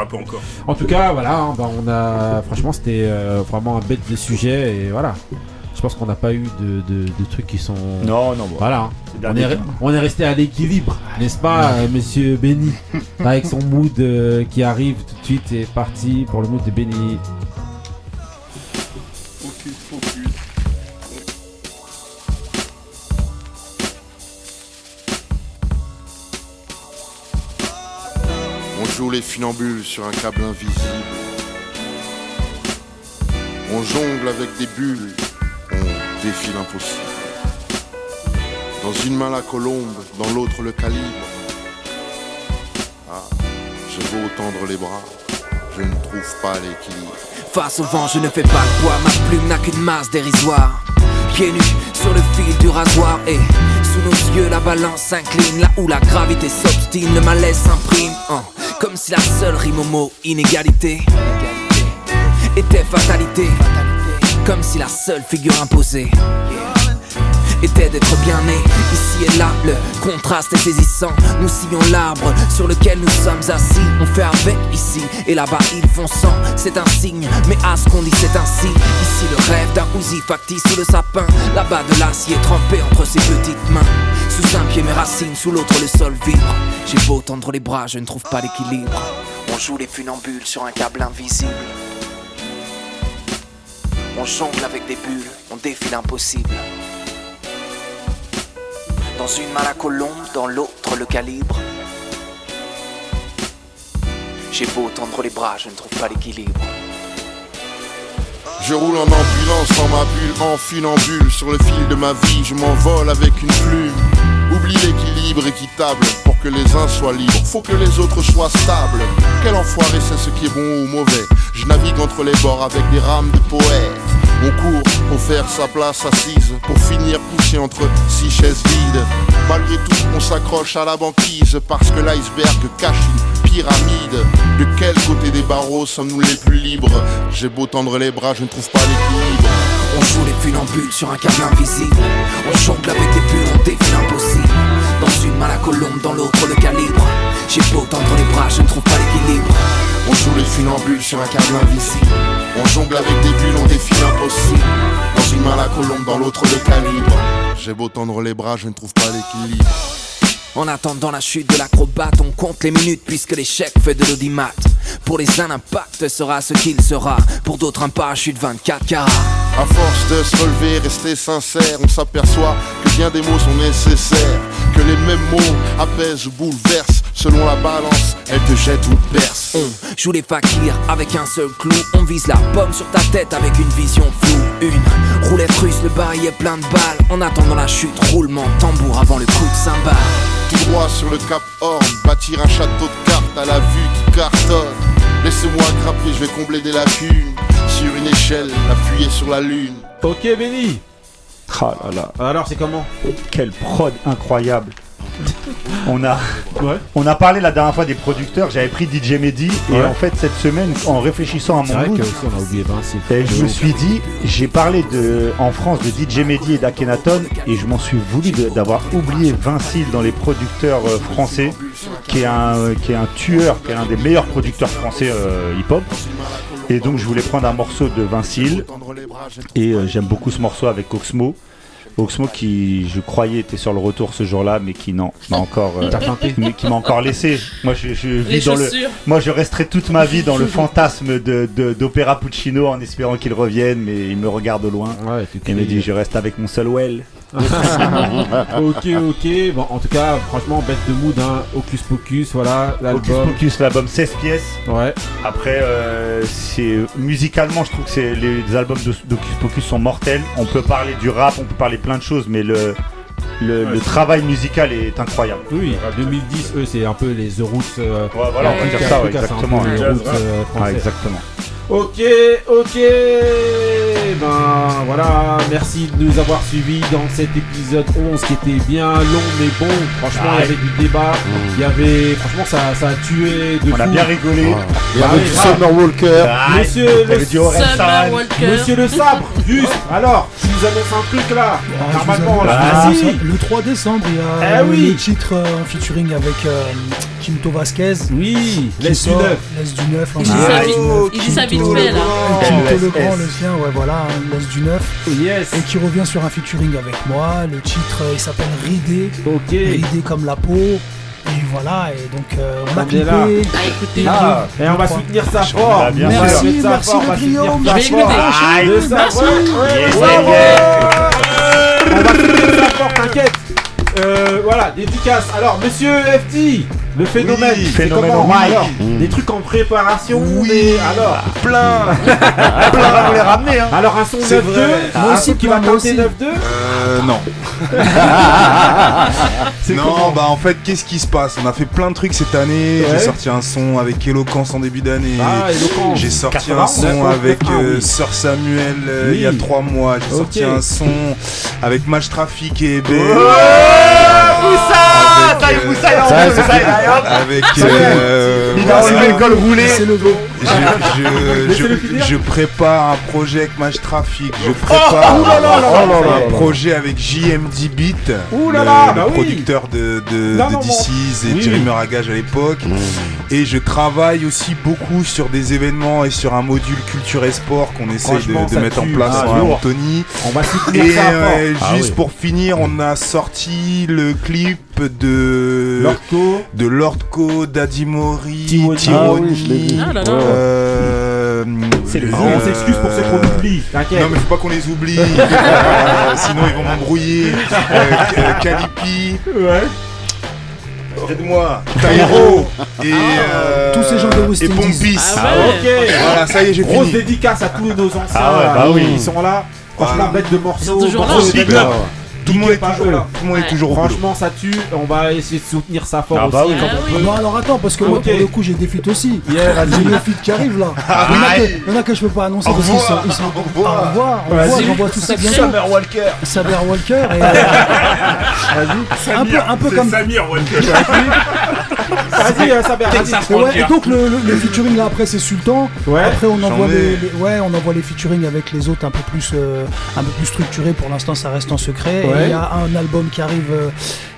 [SPEAKER 6] encore.
[SPEAKER 3] En tout cas, voilà, hein, bah, on a, franchement, c'était euh, vraiment un bête de sujet et voilà. Je pense qu'on n'a pas eu de, de- de trucs qui sont.
[SPEAKER 4] Non, non, bon.
[SPEAKER 3] Voilà. hein. On est, on est resté à l'équilibre, n'est-ce pas, euh, monsieur Benny? Avec son mood euh, qui arrive tout de suite et parti pour le mood de Benny.
[SPEAKER 10] Joue les funambules sur un câble invisible. On jongle avec des bulles, on défie l'impossible. Dans une main la colombe, dans l'autre le calibre. Ah, j'ai beau tendre les bras, je ne trouve pas l'équilibre.
[SPEAKER 24] Face au vent, je ne fais pas le poids, ma plume n'a qu'une masse dérisoire. Pieds nus sur le fil du rasoir et sous nos yeux la balance s'incline là où la gravité s'obstine, le malaise s'imprime. hein, comme si la seule rime au mot inégalité était fatalité. Comme si la seule figure imposée était d'être bien né. Ici et là, le contraste est saisissant. Nous sillons l'arbre sur lequel nous sommes assis. On fait avec ici et là-bas, ils font sans. C'est un signe, mais à ce qu'on dit, c'est ainsi. Ici, le rêve d'un Uzi factice sous le sapin. Là-bas, de l'acier trempé entre ses petites mains. Sous un pied, mes racines, sous l'autre, le sol vibre. J'ai beau tendre les bras, je ne trouve pas l'équilibre. On joue les funambules sur un câble invisible. On jongle avec des bulles, on défie l'impossible. Dans une main la colombe, dans l'autre le calibre. J'ai beau tendre les bras, je ne trouve pas l'équilibre.
[SPEAKER 10] Je roule en ambulance dans ma bulle, en funambule Sur le fil de ma vie, je m'envole avec une plume Oublie l'équilibre équitable pour que les uns soient libres. Faut que les autres soient stables. Quel enfoiré c'est ce qui est bon ou mauvais. Je navigue entre les bords avec des rames de poète On court pour faire sa place assise Pour finir couché entre six chaises vides. Malgré tout on s'accroche à la banquise Parce que l'iceberg cache une pyramide. De quel côté des barreaux sommes-nous les plus libres? J'ai beau tendre les bras, je ne trouve pas l'équilibre.
[SPEAKER 24] On joue les funambules sur un câble invisible. On jongle avec des bulles, on défie l'impossible. Main la colombe, dans l'autre le calibre. J'ai beau tendre les bras, je ne trouve pas l'équilibre.
[SPEAKER 10] On joue les funambules sur un câble invisible On jongle avec des bulles, on défie l'impossible Dans une main la colombe, dans l'autre le calibre J'ai beau tendre les bras, je ne trouve pas l'équilibre
[SPEAKER 24] En attendant la chute de l'acrobate, on compte les minutes puisque l'échec fait de l'audimat. Pour les uns, l'impact sera ce qu'il sera. Pour d'autres, un parachute 24 carats.
[SPEAKER 10] À force de se relever, rester sincère, on s'aperçoit que bien des mots sont nécessaires. Que les mêmes mots apaisent ou bouleversent. Selon la balance, elles te jettent ou te bercent.
[SPEAKER 24] On joue les fakirs avec un seul clou. On vise la pomme sur ta tête avec une vision floue. Une roulette russe, le barillet plein de balles. En attendant la chute, roulement tambour avant le coup de cymbale.
[SPEAKER 10] Tout droit sur le cap Horn, bâtir un château de cartes à la vue qui cartonne. Laissez-moi grapper, je vais combler des lacunes. Sur une échelle, appuyer sur la lune.
[SPEAKER 3] Ok, Benny
[SPEAKER 4] Ah là là.
[SPEAKER 3] Alors, c'est comment?
[SPEAKER 4] Quelle prod incroyable. On a, on a parlé la dernière fois des producteurs, j'avais pris DJ Mehdi et
[SPEAKER 3] Ouais.
[SPEAKER 4] en fait cette semaine en réfléchissant à mon
[SPEAKER 3] vrai
[SPEAKER 4] mood,
[SPEAKER 3] que aussi, on a oublié Vinci.
[SPEAKER 4] et je me suis dit, j'ai parlé de, en France de DJ Mehdi et d'Akhenaton et je m'en suis voulu d'avoir oublié Vincile dans les producteurs euh, français, qui est, un, euh, qui est un tueur, qui est un des meilleurs producteurs français euh, hip-hop. Et donc je voulais prendre un morceau de Vincile et j'aime beaucoup ce morceau avec Oxmo. Oxmo qui je croyais était sur le retour ce jour-là mais qui non m'a encore euh, mais qui m'a encore laissé. Moi je, je vis
[SPEAKER 12] Les
[SPEAKER 4] dans le moi je resterai toute ma vie dans le fantasme de de- d'Opéra Puccino en espérant qu'il revienne mais il me regarde au loin. Il me dit je reste avec mon seul well
[SPEAKER 3] ok, ok. Bon, en tout cas, franchement, bête de mood, hein. Hocus Pocus, voilà,
[SPEAKER 4] Hocus
[SPEAKER 3] l'album.
[SPEAKER 4] Pocus l'album 16 pièces
[SPEAKER 3] Ouais.
[SPEAKER 4] après euh, c'est musicalement je trouve que c'est les albums d'Hocus Pocus sont mortels on peut parler du rap on peut parler plein de choses mais le le, le travail musical est incroyable
[SPEAKER 3] Oui, 2010, eux, c'est un peu les The Roots. euh,
[SPEAKER 4] voilà, on peut dire ça, ouais, exactement.
[SPEAKER 3] les
[SPEAKER 4] Jazz
[SPEAKER 3] Roots, euh,
[SPEAKER 4] Ouais,
[SPEAKER 3] français.
[SPEAKER 4] exactement.
[SPEAKER 3] Ok, ok. Ben voilà, merci de nous avoir suivis dans cet épisode 11 qui était bien long mais bon. Franchement, il y avait du débat. Il y avait, franchement, ça, ça a tué de
[SPEAKER 4] On a bien rigolé.
[SPEAKER 3] Ah.
[SPEAKER 4] Il y avait
[SPEAKER 3] Ah
[SPEAKER 4] du
[SPEAKER 3] oui,
[SPEAKER 4] Summer. Walker.
[SPEAKER 3] Ah, Monsieur le
[SPEAKER 4] avait.
[SPEAKER 3] Summer Walker. Monsieur le sabre, juste. Alors, nous annonce un truc là.
[SPEAKER 13] Ah,
[SPEAKER 3] Normalement,
[SPEAKER 13] je vous
[SPEAKER 3] là. Vas-y.
[SPEAKER 13] Le 3 décembre, il y a
[SPEAKER 3] Eh oui.
[SPEAKER 13] le titre euh, en featuring avec euh, Quinto Vasquez.
[SPEAKER 3] Oui, Laisse du neuf.
[SPEAKER 13] Laisse du neuf.
[SPEAKER 12] Il dit
[SPEAKER 13] Quinto
[SPEAKER 12] fait,
[SPEAKER 13] le
[SPEAKER 12] là.
[SPEAKER 13] Grand,
[SPEAKER 4] LSS.
[SPEAKER 13] Quinto le sien, ouais, voilà, hein, Laisse du neuf.
[SPEAKER 3] Yes.
[SPEAKER 13] Et qui revient sur un featuring avec moi. Le titre, euh, il s'appelle Ridé.
[SPEAKER 3] Ok.
[SPEAKER 13] Ridé comme la peau. Et voilà, et donc euh, on a clippé.
[SPEAKER 3] là.
[SPEAKER 12] Ah, écoutez,
[SPEAKER 3] Ah, et on va soutenir ça fort.
[SPEAKER 4] Bah, bien
[SPEAKER 13] Merci,
[SPEAKER 3] ça
[SPEAKER 13] merci
[SPEAKER 3] fort,
[SPEAKER 13] le
[SPEAKER 3] ça
[SPEAKER 12] Je vais écouter.
[SPEAKER 3] Ah,
[SPEAKER 12] Merci.
[SPEAKER 3] ouais, ouais. On va soutenir ça fort, t'inquiète. Euh, voilà, dédicace. Alors, monsieur FT, le phénomène.
[SPEAKER 4] Oui, phénomène
[SPEAKER 3] comment
[SPEAKER 4] Mike.
[SPEAKER 3] Alors, Des trucs en préparation.
[SPEAKER 4] Oui.
[SPEAKER 3] des- alors,
[SPEAKER 4] Plein Plein, on les ramener, hein
[SPEAKER 3] alors un son 9-2.
[SPEAKER 15] C'est vrai.
[SPEAKER 3] Un
[SPEAKER 13] Moi aussi,
[SPEAKER 3] qui va tenter
[SPEAKER 13] aussi.
[SPEAKER 3] 9-2.
[SPEAKER 15] Euh, non. Non, bah en fait, qu'est-ce qui se passe On a fait plein de trucs cette année.
[SPEAKER 3] Ouais.
[SPEAKER 15] J'ai sorti un son avec Eloquence en début d'année.
[SPEAKER 3] Ah.
[SPEAKER 15] J'ai sorti
[SPEAKER 4] 80,
[SPEAKER 15] un son
[SPEAKER 3] 9,
[SPEAKER 15] avec
[SPEAKER 3] ah,
[SPEAKER 15] euh. Sœur Samuel euh,
[SPEAKER 3] Oui.
[SPEAKER 15] il y a trois mois. J'ai sorti un son avec Match Traffic et
[SPEAKER 4] Ça y est,
[SPEAKER 15] euh,
[SPEAKER 4] ça.
[SPEAKER 15] Avec. Euh,
[SPEAKER 4] Il a enlevé le col roulé
[SPEAKER 13] C'est le dos.
[SPEAKER 15] Je, je, je, prépare un projet avec Match Traffic. Je prépare
[SPEAKER 3] Oh
[SPEAKER 15] un projet avec JMD Beat,
[SPEAKER 3] Ouh là
[SPEAKER 15] le,
[SPEAKER 3] là,
[SPEAKER 15] le
[SPEAKER 3] bah oui.
[SPEAKER 15] producteur de, de,
[SPEAKER 3] Non,
[SPEAKER 15] de
[SPEAKER 3] non.
[SPEAKER 15] DC's et
[SPEAKER 3] Oui.
[SPEAKER 15] Jerry Meragage à l'époque. Et je travaille aussi beaucoup sur des événements et sur un module culture et sport qu'on essaye
[SPEAKER 3] Franchement,
[SPEAKER 15] de, mettre en place
[SPEAKER 3] Ah,
[SPEAKER 15] à. Anthony.
[SPEAKER 3] On va soutenir
[SPEAKER 15] Et
[SPEAKER 3] ça
[SPEAKER 4] Ah
[SPEAKER 15] juste
[SPEAKER 4] oui.
[SPEAKER 15] pour finir, on a sorti le clip de
[SPEAKER 3] Lorco.
[SPEAKER 15] de Lordco, Daddy Mori,
[SPEAKER 3] Tironi.
[SPEAKER 15] Tironi.
[SPEAKER 4] Ah oui,
[SPEAKER 12] Ah.
[SPEAKER 15] Euh,
[SPEAKER 4] C'est le
[SPEAKER 15] euh,
[SPEAKER 3] On s'excuse pour ceux qu'on oublie. T'inquiète.
[SPEAKER 15] Non mais faut pas qu'on les oublie, Euh, sinon ils vont m'embrouiller. Euh, euh, Calipi,
[SPEAKER 3] Ouais.
[SPEAKER 15] aide-moi, Tairo et euh,
[SPEAKER 13] Tous ces gens de West
[SPEAKER 15] et. Pompis.
[SPEAKER 12] Ah ouais.
[SPEAKER 3] Ok.
[SPEAKER 15] Voilà, ça y est, j'ai
[SPEAKER 3] Grosse
[SPEAKER 15] fini.
[SPEAKER 3] dédicace à tous nos anciens
[SPEAKER 4] Ah ouais, bah oui.
[SPEAKER 3] qui sont là. Franchement,
[SPEAKER 15] Voilà.
[SPEAKER 3] bête de
[SPEAKER 12] Ils
[SPEAKER 3] morceaux.
[SPEAKER 12] sont toujours là,
[SPEAKER 15] Tout le monde est toujours là. Tout le monde est toujours.
[SPEAKER 3] Franchement, ça tue. On va essayer de soutenir ça fort
[SPEAKER 4] Ah bah
[SPEAKER 3] aussi.
[SPEAKER 12] Ah
[SPEAKER 3] on
[SPEAKER 12] oui.
[SPEAKER 3] peut.
[SPEAKER 13] Non, alors attends, parce que moi, pour le coup, j'ai des feats aussi. J'ai le feat qui arrive là.
[SPEAKER 15] Ah,
[SPEAKER 13] il, y en a
[SPEAKER 15] ouais.
[SPEAKER 13] que, il y en a que je peux pas annoncer
[SPEAKER 15] Au
[SPEAKER 13] parce qu'ils sont.
[SPEAKER 15] revoir.
[SPEAKER 13] Ils sont
[SPEAKER 15] Au revoir.
[SPEAKER 13] Au revoir, j'envoie tout ça bientôt.
[SPEAKER 15] Summer Walker.
[SPEAKER 13] Saber Walker et. Vas-y. Un peu, un peu
[SPEAKER 6] C'est
[SPEAKER 13] comme.
[SPEAKER 6] Samir Walker.
[SPEAKER 3] Vas-y, euh, Saber,
[SPEAKER 13] Et, ouais,
[SPEAKER 14] Ranger.
[SPEAKER 13] et donc le, le, le featuring là après c'est Sultan.
[SPEAKER 3] Ouais.
[SPEAKER 13] Après on envoie les- ouais on envoie les featuring avec les autres un peu plus euh, un peu plus structurés. Pour l'instant ça reste en secret. Il y a un album qui arrive euh,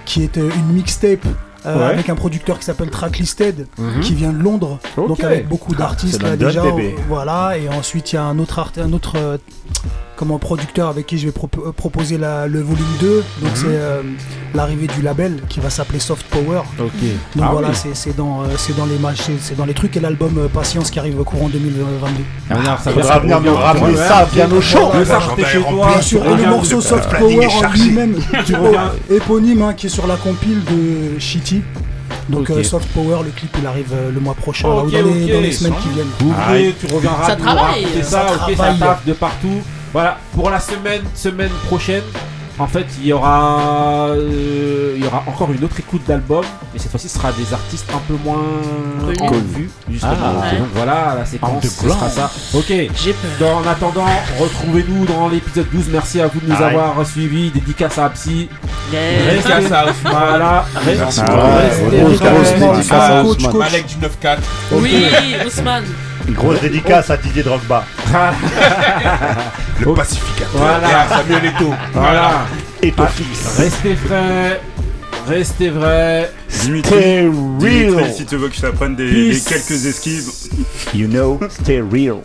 [SPEAKER 13] qui est euh, une mixtape. euh,
[SPEAKER 3] Ouais.
[SPEAKER 13] avec un producteur qui s'appelle Tracklisted
[SPEAKER 3] Mhm.
[SPEAKER 13] qui vient de Londres donc avec beaucoup d'artistes là déjà
[SPEAKER 4] bébé.
[SPEAKER 13] voilà et ensuite il y a un autre un autre euh, comment producteur avec qui je vais propo- euh, proposer la, le volume 2 donc
[SPEAKER 3] Mhm.
[SPEAKER 13] c'est euh, l'arrivée du label qui va s'appeler Soft Power
[SPEAKER 3] Ok.
[SPEAKER 13] donc
[SPEAKER 3] Ah
[SPEAKER 13] voilà,
[SPEAKER 3] oui.
[SPEAKER 13] c'est- c'est dans, euh, c'est dans les matchs, c'est- dans les trucs et l'album euh, Patience qui arrive au courant 2022.
[SPEAKER 3] Ah, ça
[SPEAKER 4] Faudra
[SPEAKER 3] va,
[SPEAKER 4] venir nous ramener ça bien au chaud.
[SPEAKER 13] Bien sûr, et le
[SPEAKER 3] reviens.
[SPEAKER 13] morceau Soft Power en lui-même,
[SPEAKER 3] reviens.
[SPEAKER 13] éponyme, hein, qui est sur la compile de Shitty. Donc euh, Soft Power, le clip il arrive euh, le mois prochain, là, ou dans, les,
[SPEAKER 3] ok.
[SPEAKER 13] dans les semaines qui viennent.
[SPEAKER 3] Ouvrez, tu reviendras
[SPEAKER 12] Ça
[SPEAKER 3] nous
[SPEAKER 12] travaille,
[SPEAKER 13] ça
[SPEAKER 3] ça,
[SPEAKER 13] travaille.
[SPEAKER 3] taffe de partout. Voilà, pour la semaine, semaine prochaine, en fait, il y aura, euh, il y aura encore une autre écoute d'album, mais cette fois-ci, ce sera des artistes un peu moins
[SPEAKER 12] Connus.
[SPEAKER 3] justement.
[SPEAKER 4] Ah.
[SPEAKER 3] Et donc voilà, la séquence, ce sera ça. Ok.
[SPEAKER 12] J'ai peur.
[SPEAKER 3] En attendant, retrouvez-nous dans l'épisode 12. Merci à vous de nous avoir suivis. Dédicace à Psy.
[SPEAKER 14] Dédicace à Ousmane.
[SPEAKER 3] Voilà. Restez-
[SPEAKER 15] Merci.
[SPEAKER 4] Ah ouais,
[SPEAKER 3] restez-
[SPEAKER 4] ouais,
[SPEAKER 3] restez-
[SPEAKER 4] ouais,
[SPEAKER 3] restez-
[SPEAKER 4] ouais,
[SPEAKER 3] restez-
[SPEAKER 4] ouais,
[SPEAKER 3] Ah,
[SPEAKER 4] ouais,
[SPEAKER 3] coach,
[SPEAKER 4] ouais.
[SPEAKER 3] coach.
[SPEAKER 14] Malek du 9-4.
[SPEAKER 12] Oui, Ousmane.
[SPEAKER 4] Une grosse dédicace à Didier Drogba.
[SPEAKER 15] Le pacificateur.
[SPEAKER 3] Voilà.
[SPEAKER 14] Et à Samuel Eto'o.
[SPEAKER 3] Voilà.
[SPEAKER 4] Et ton
[SPEAKER 3] Ah,
[SPEAKER 4] fils.
[SPEAKER 3] Restez frais. Restez vrai.
[SPEAKER 6] Dimitri,
[SPEAKER 4] Stay
[SPEAKER 6] Dimitri,
[SPEAKER 4] real.
[SPEAKER 6] si tu veux que je t'apprenne des, des quelques esquives,
[SPEAKER 4] You know, stay real.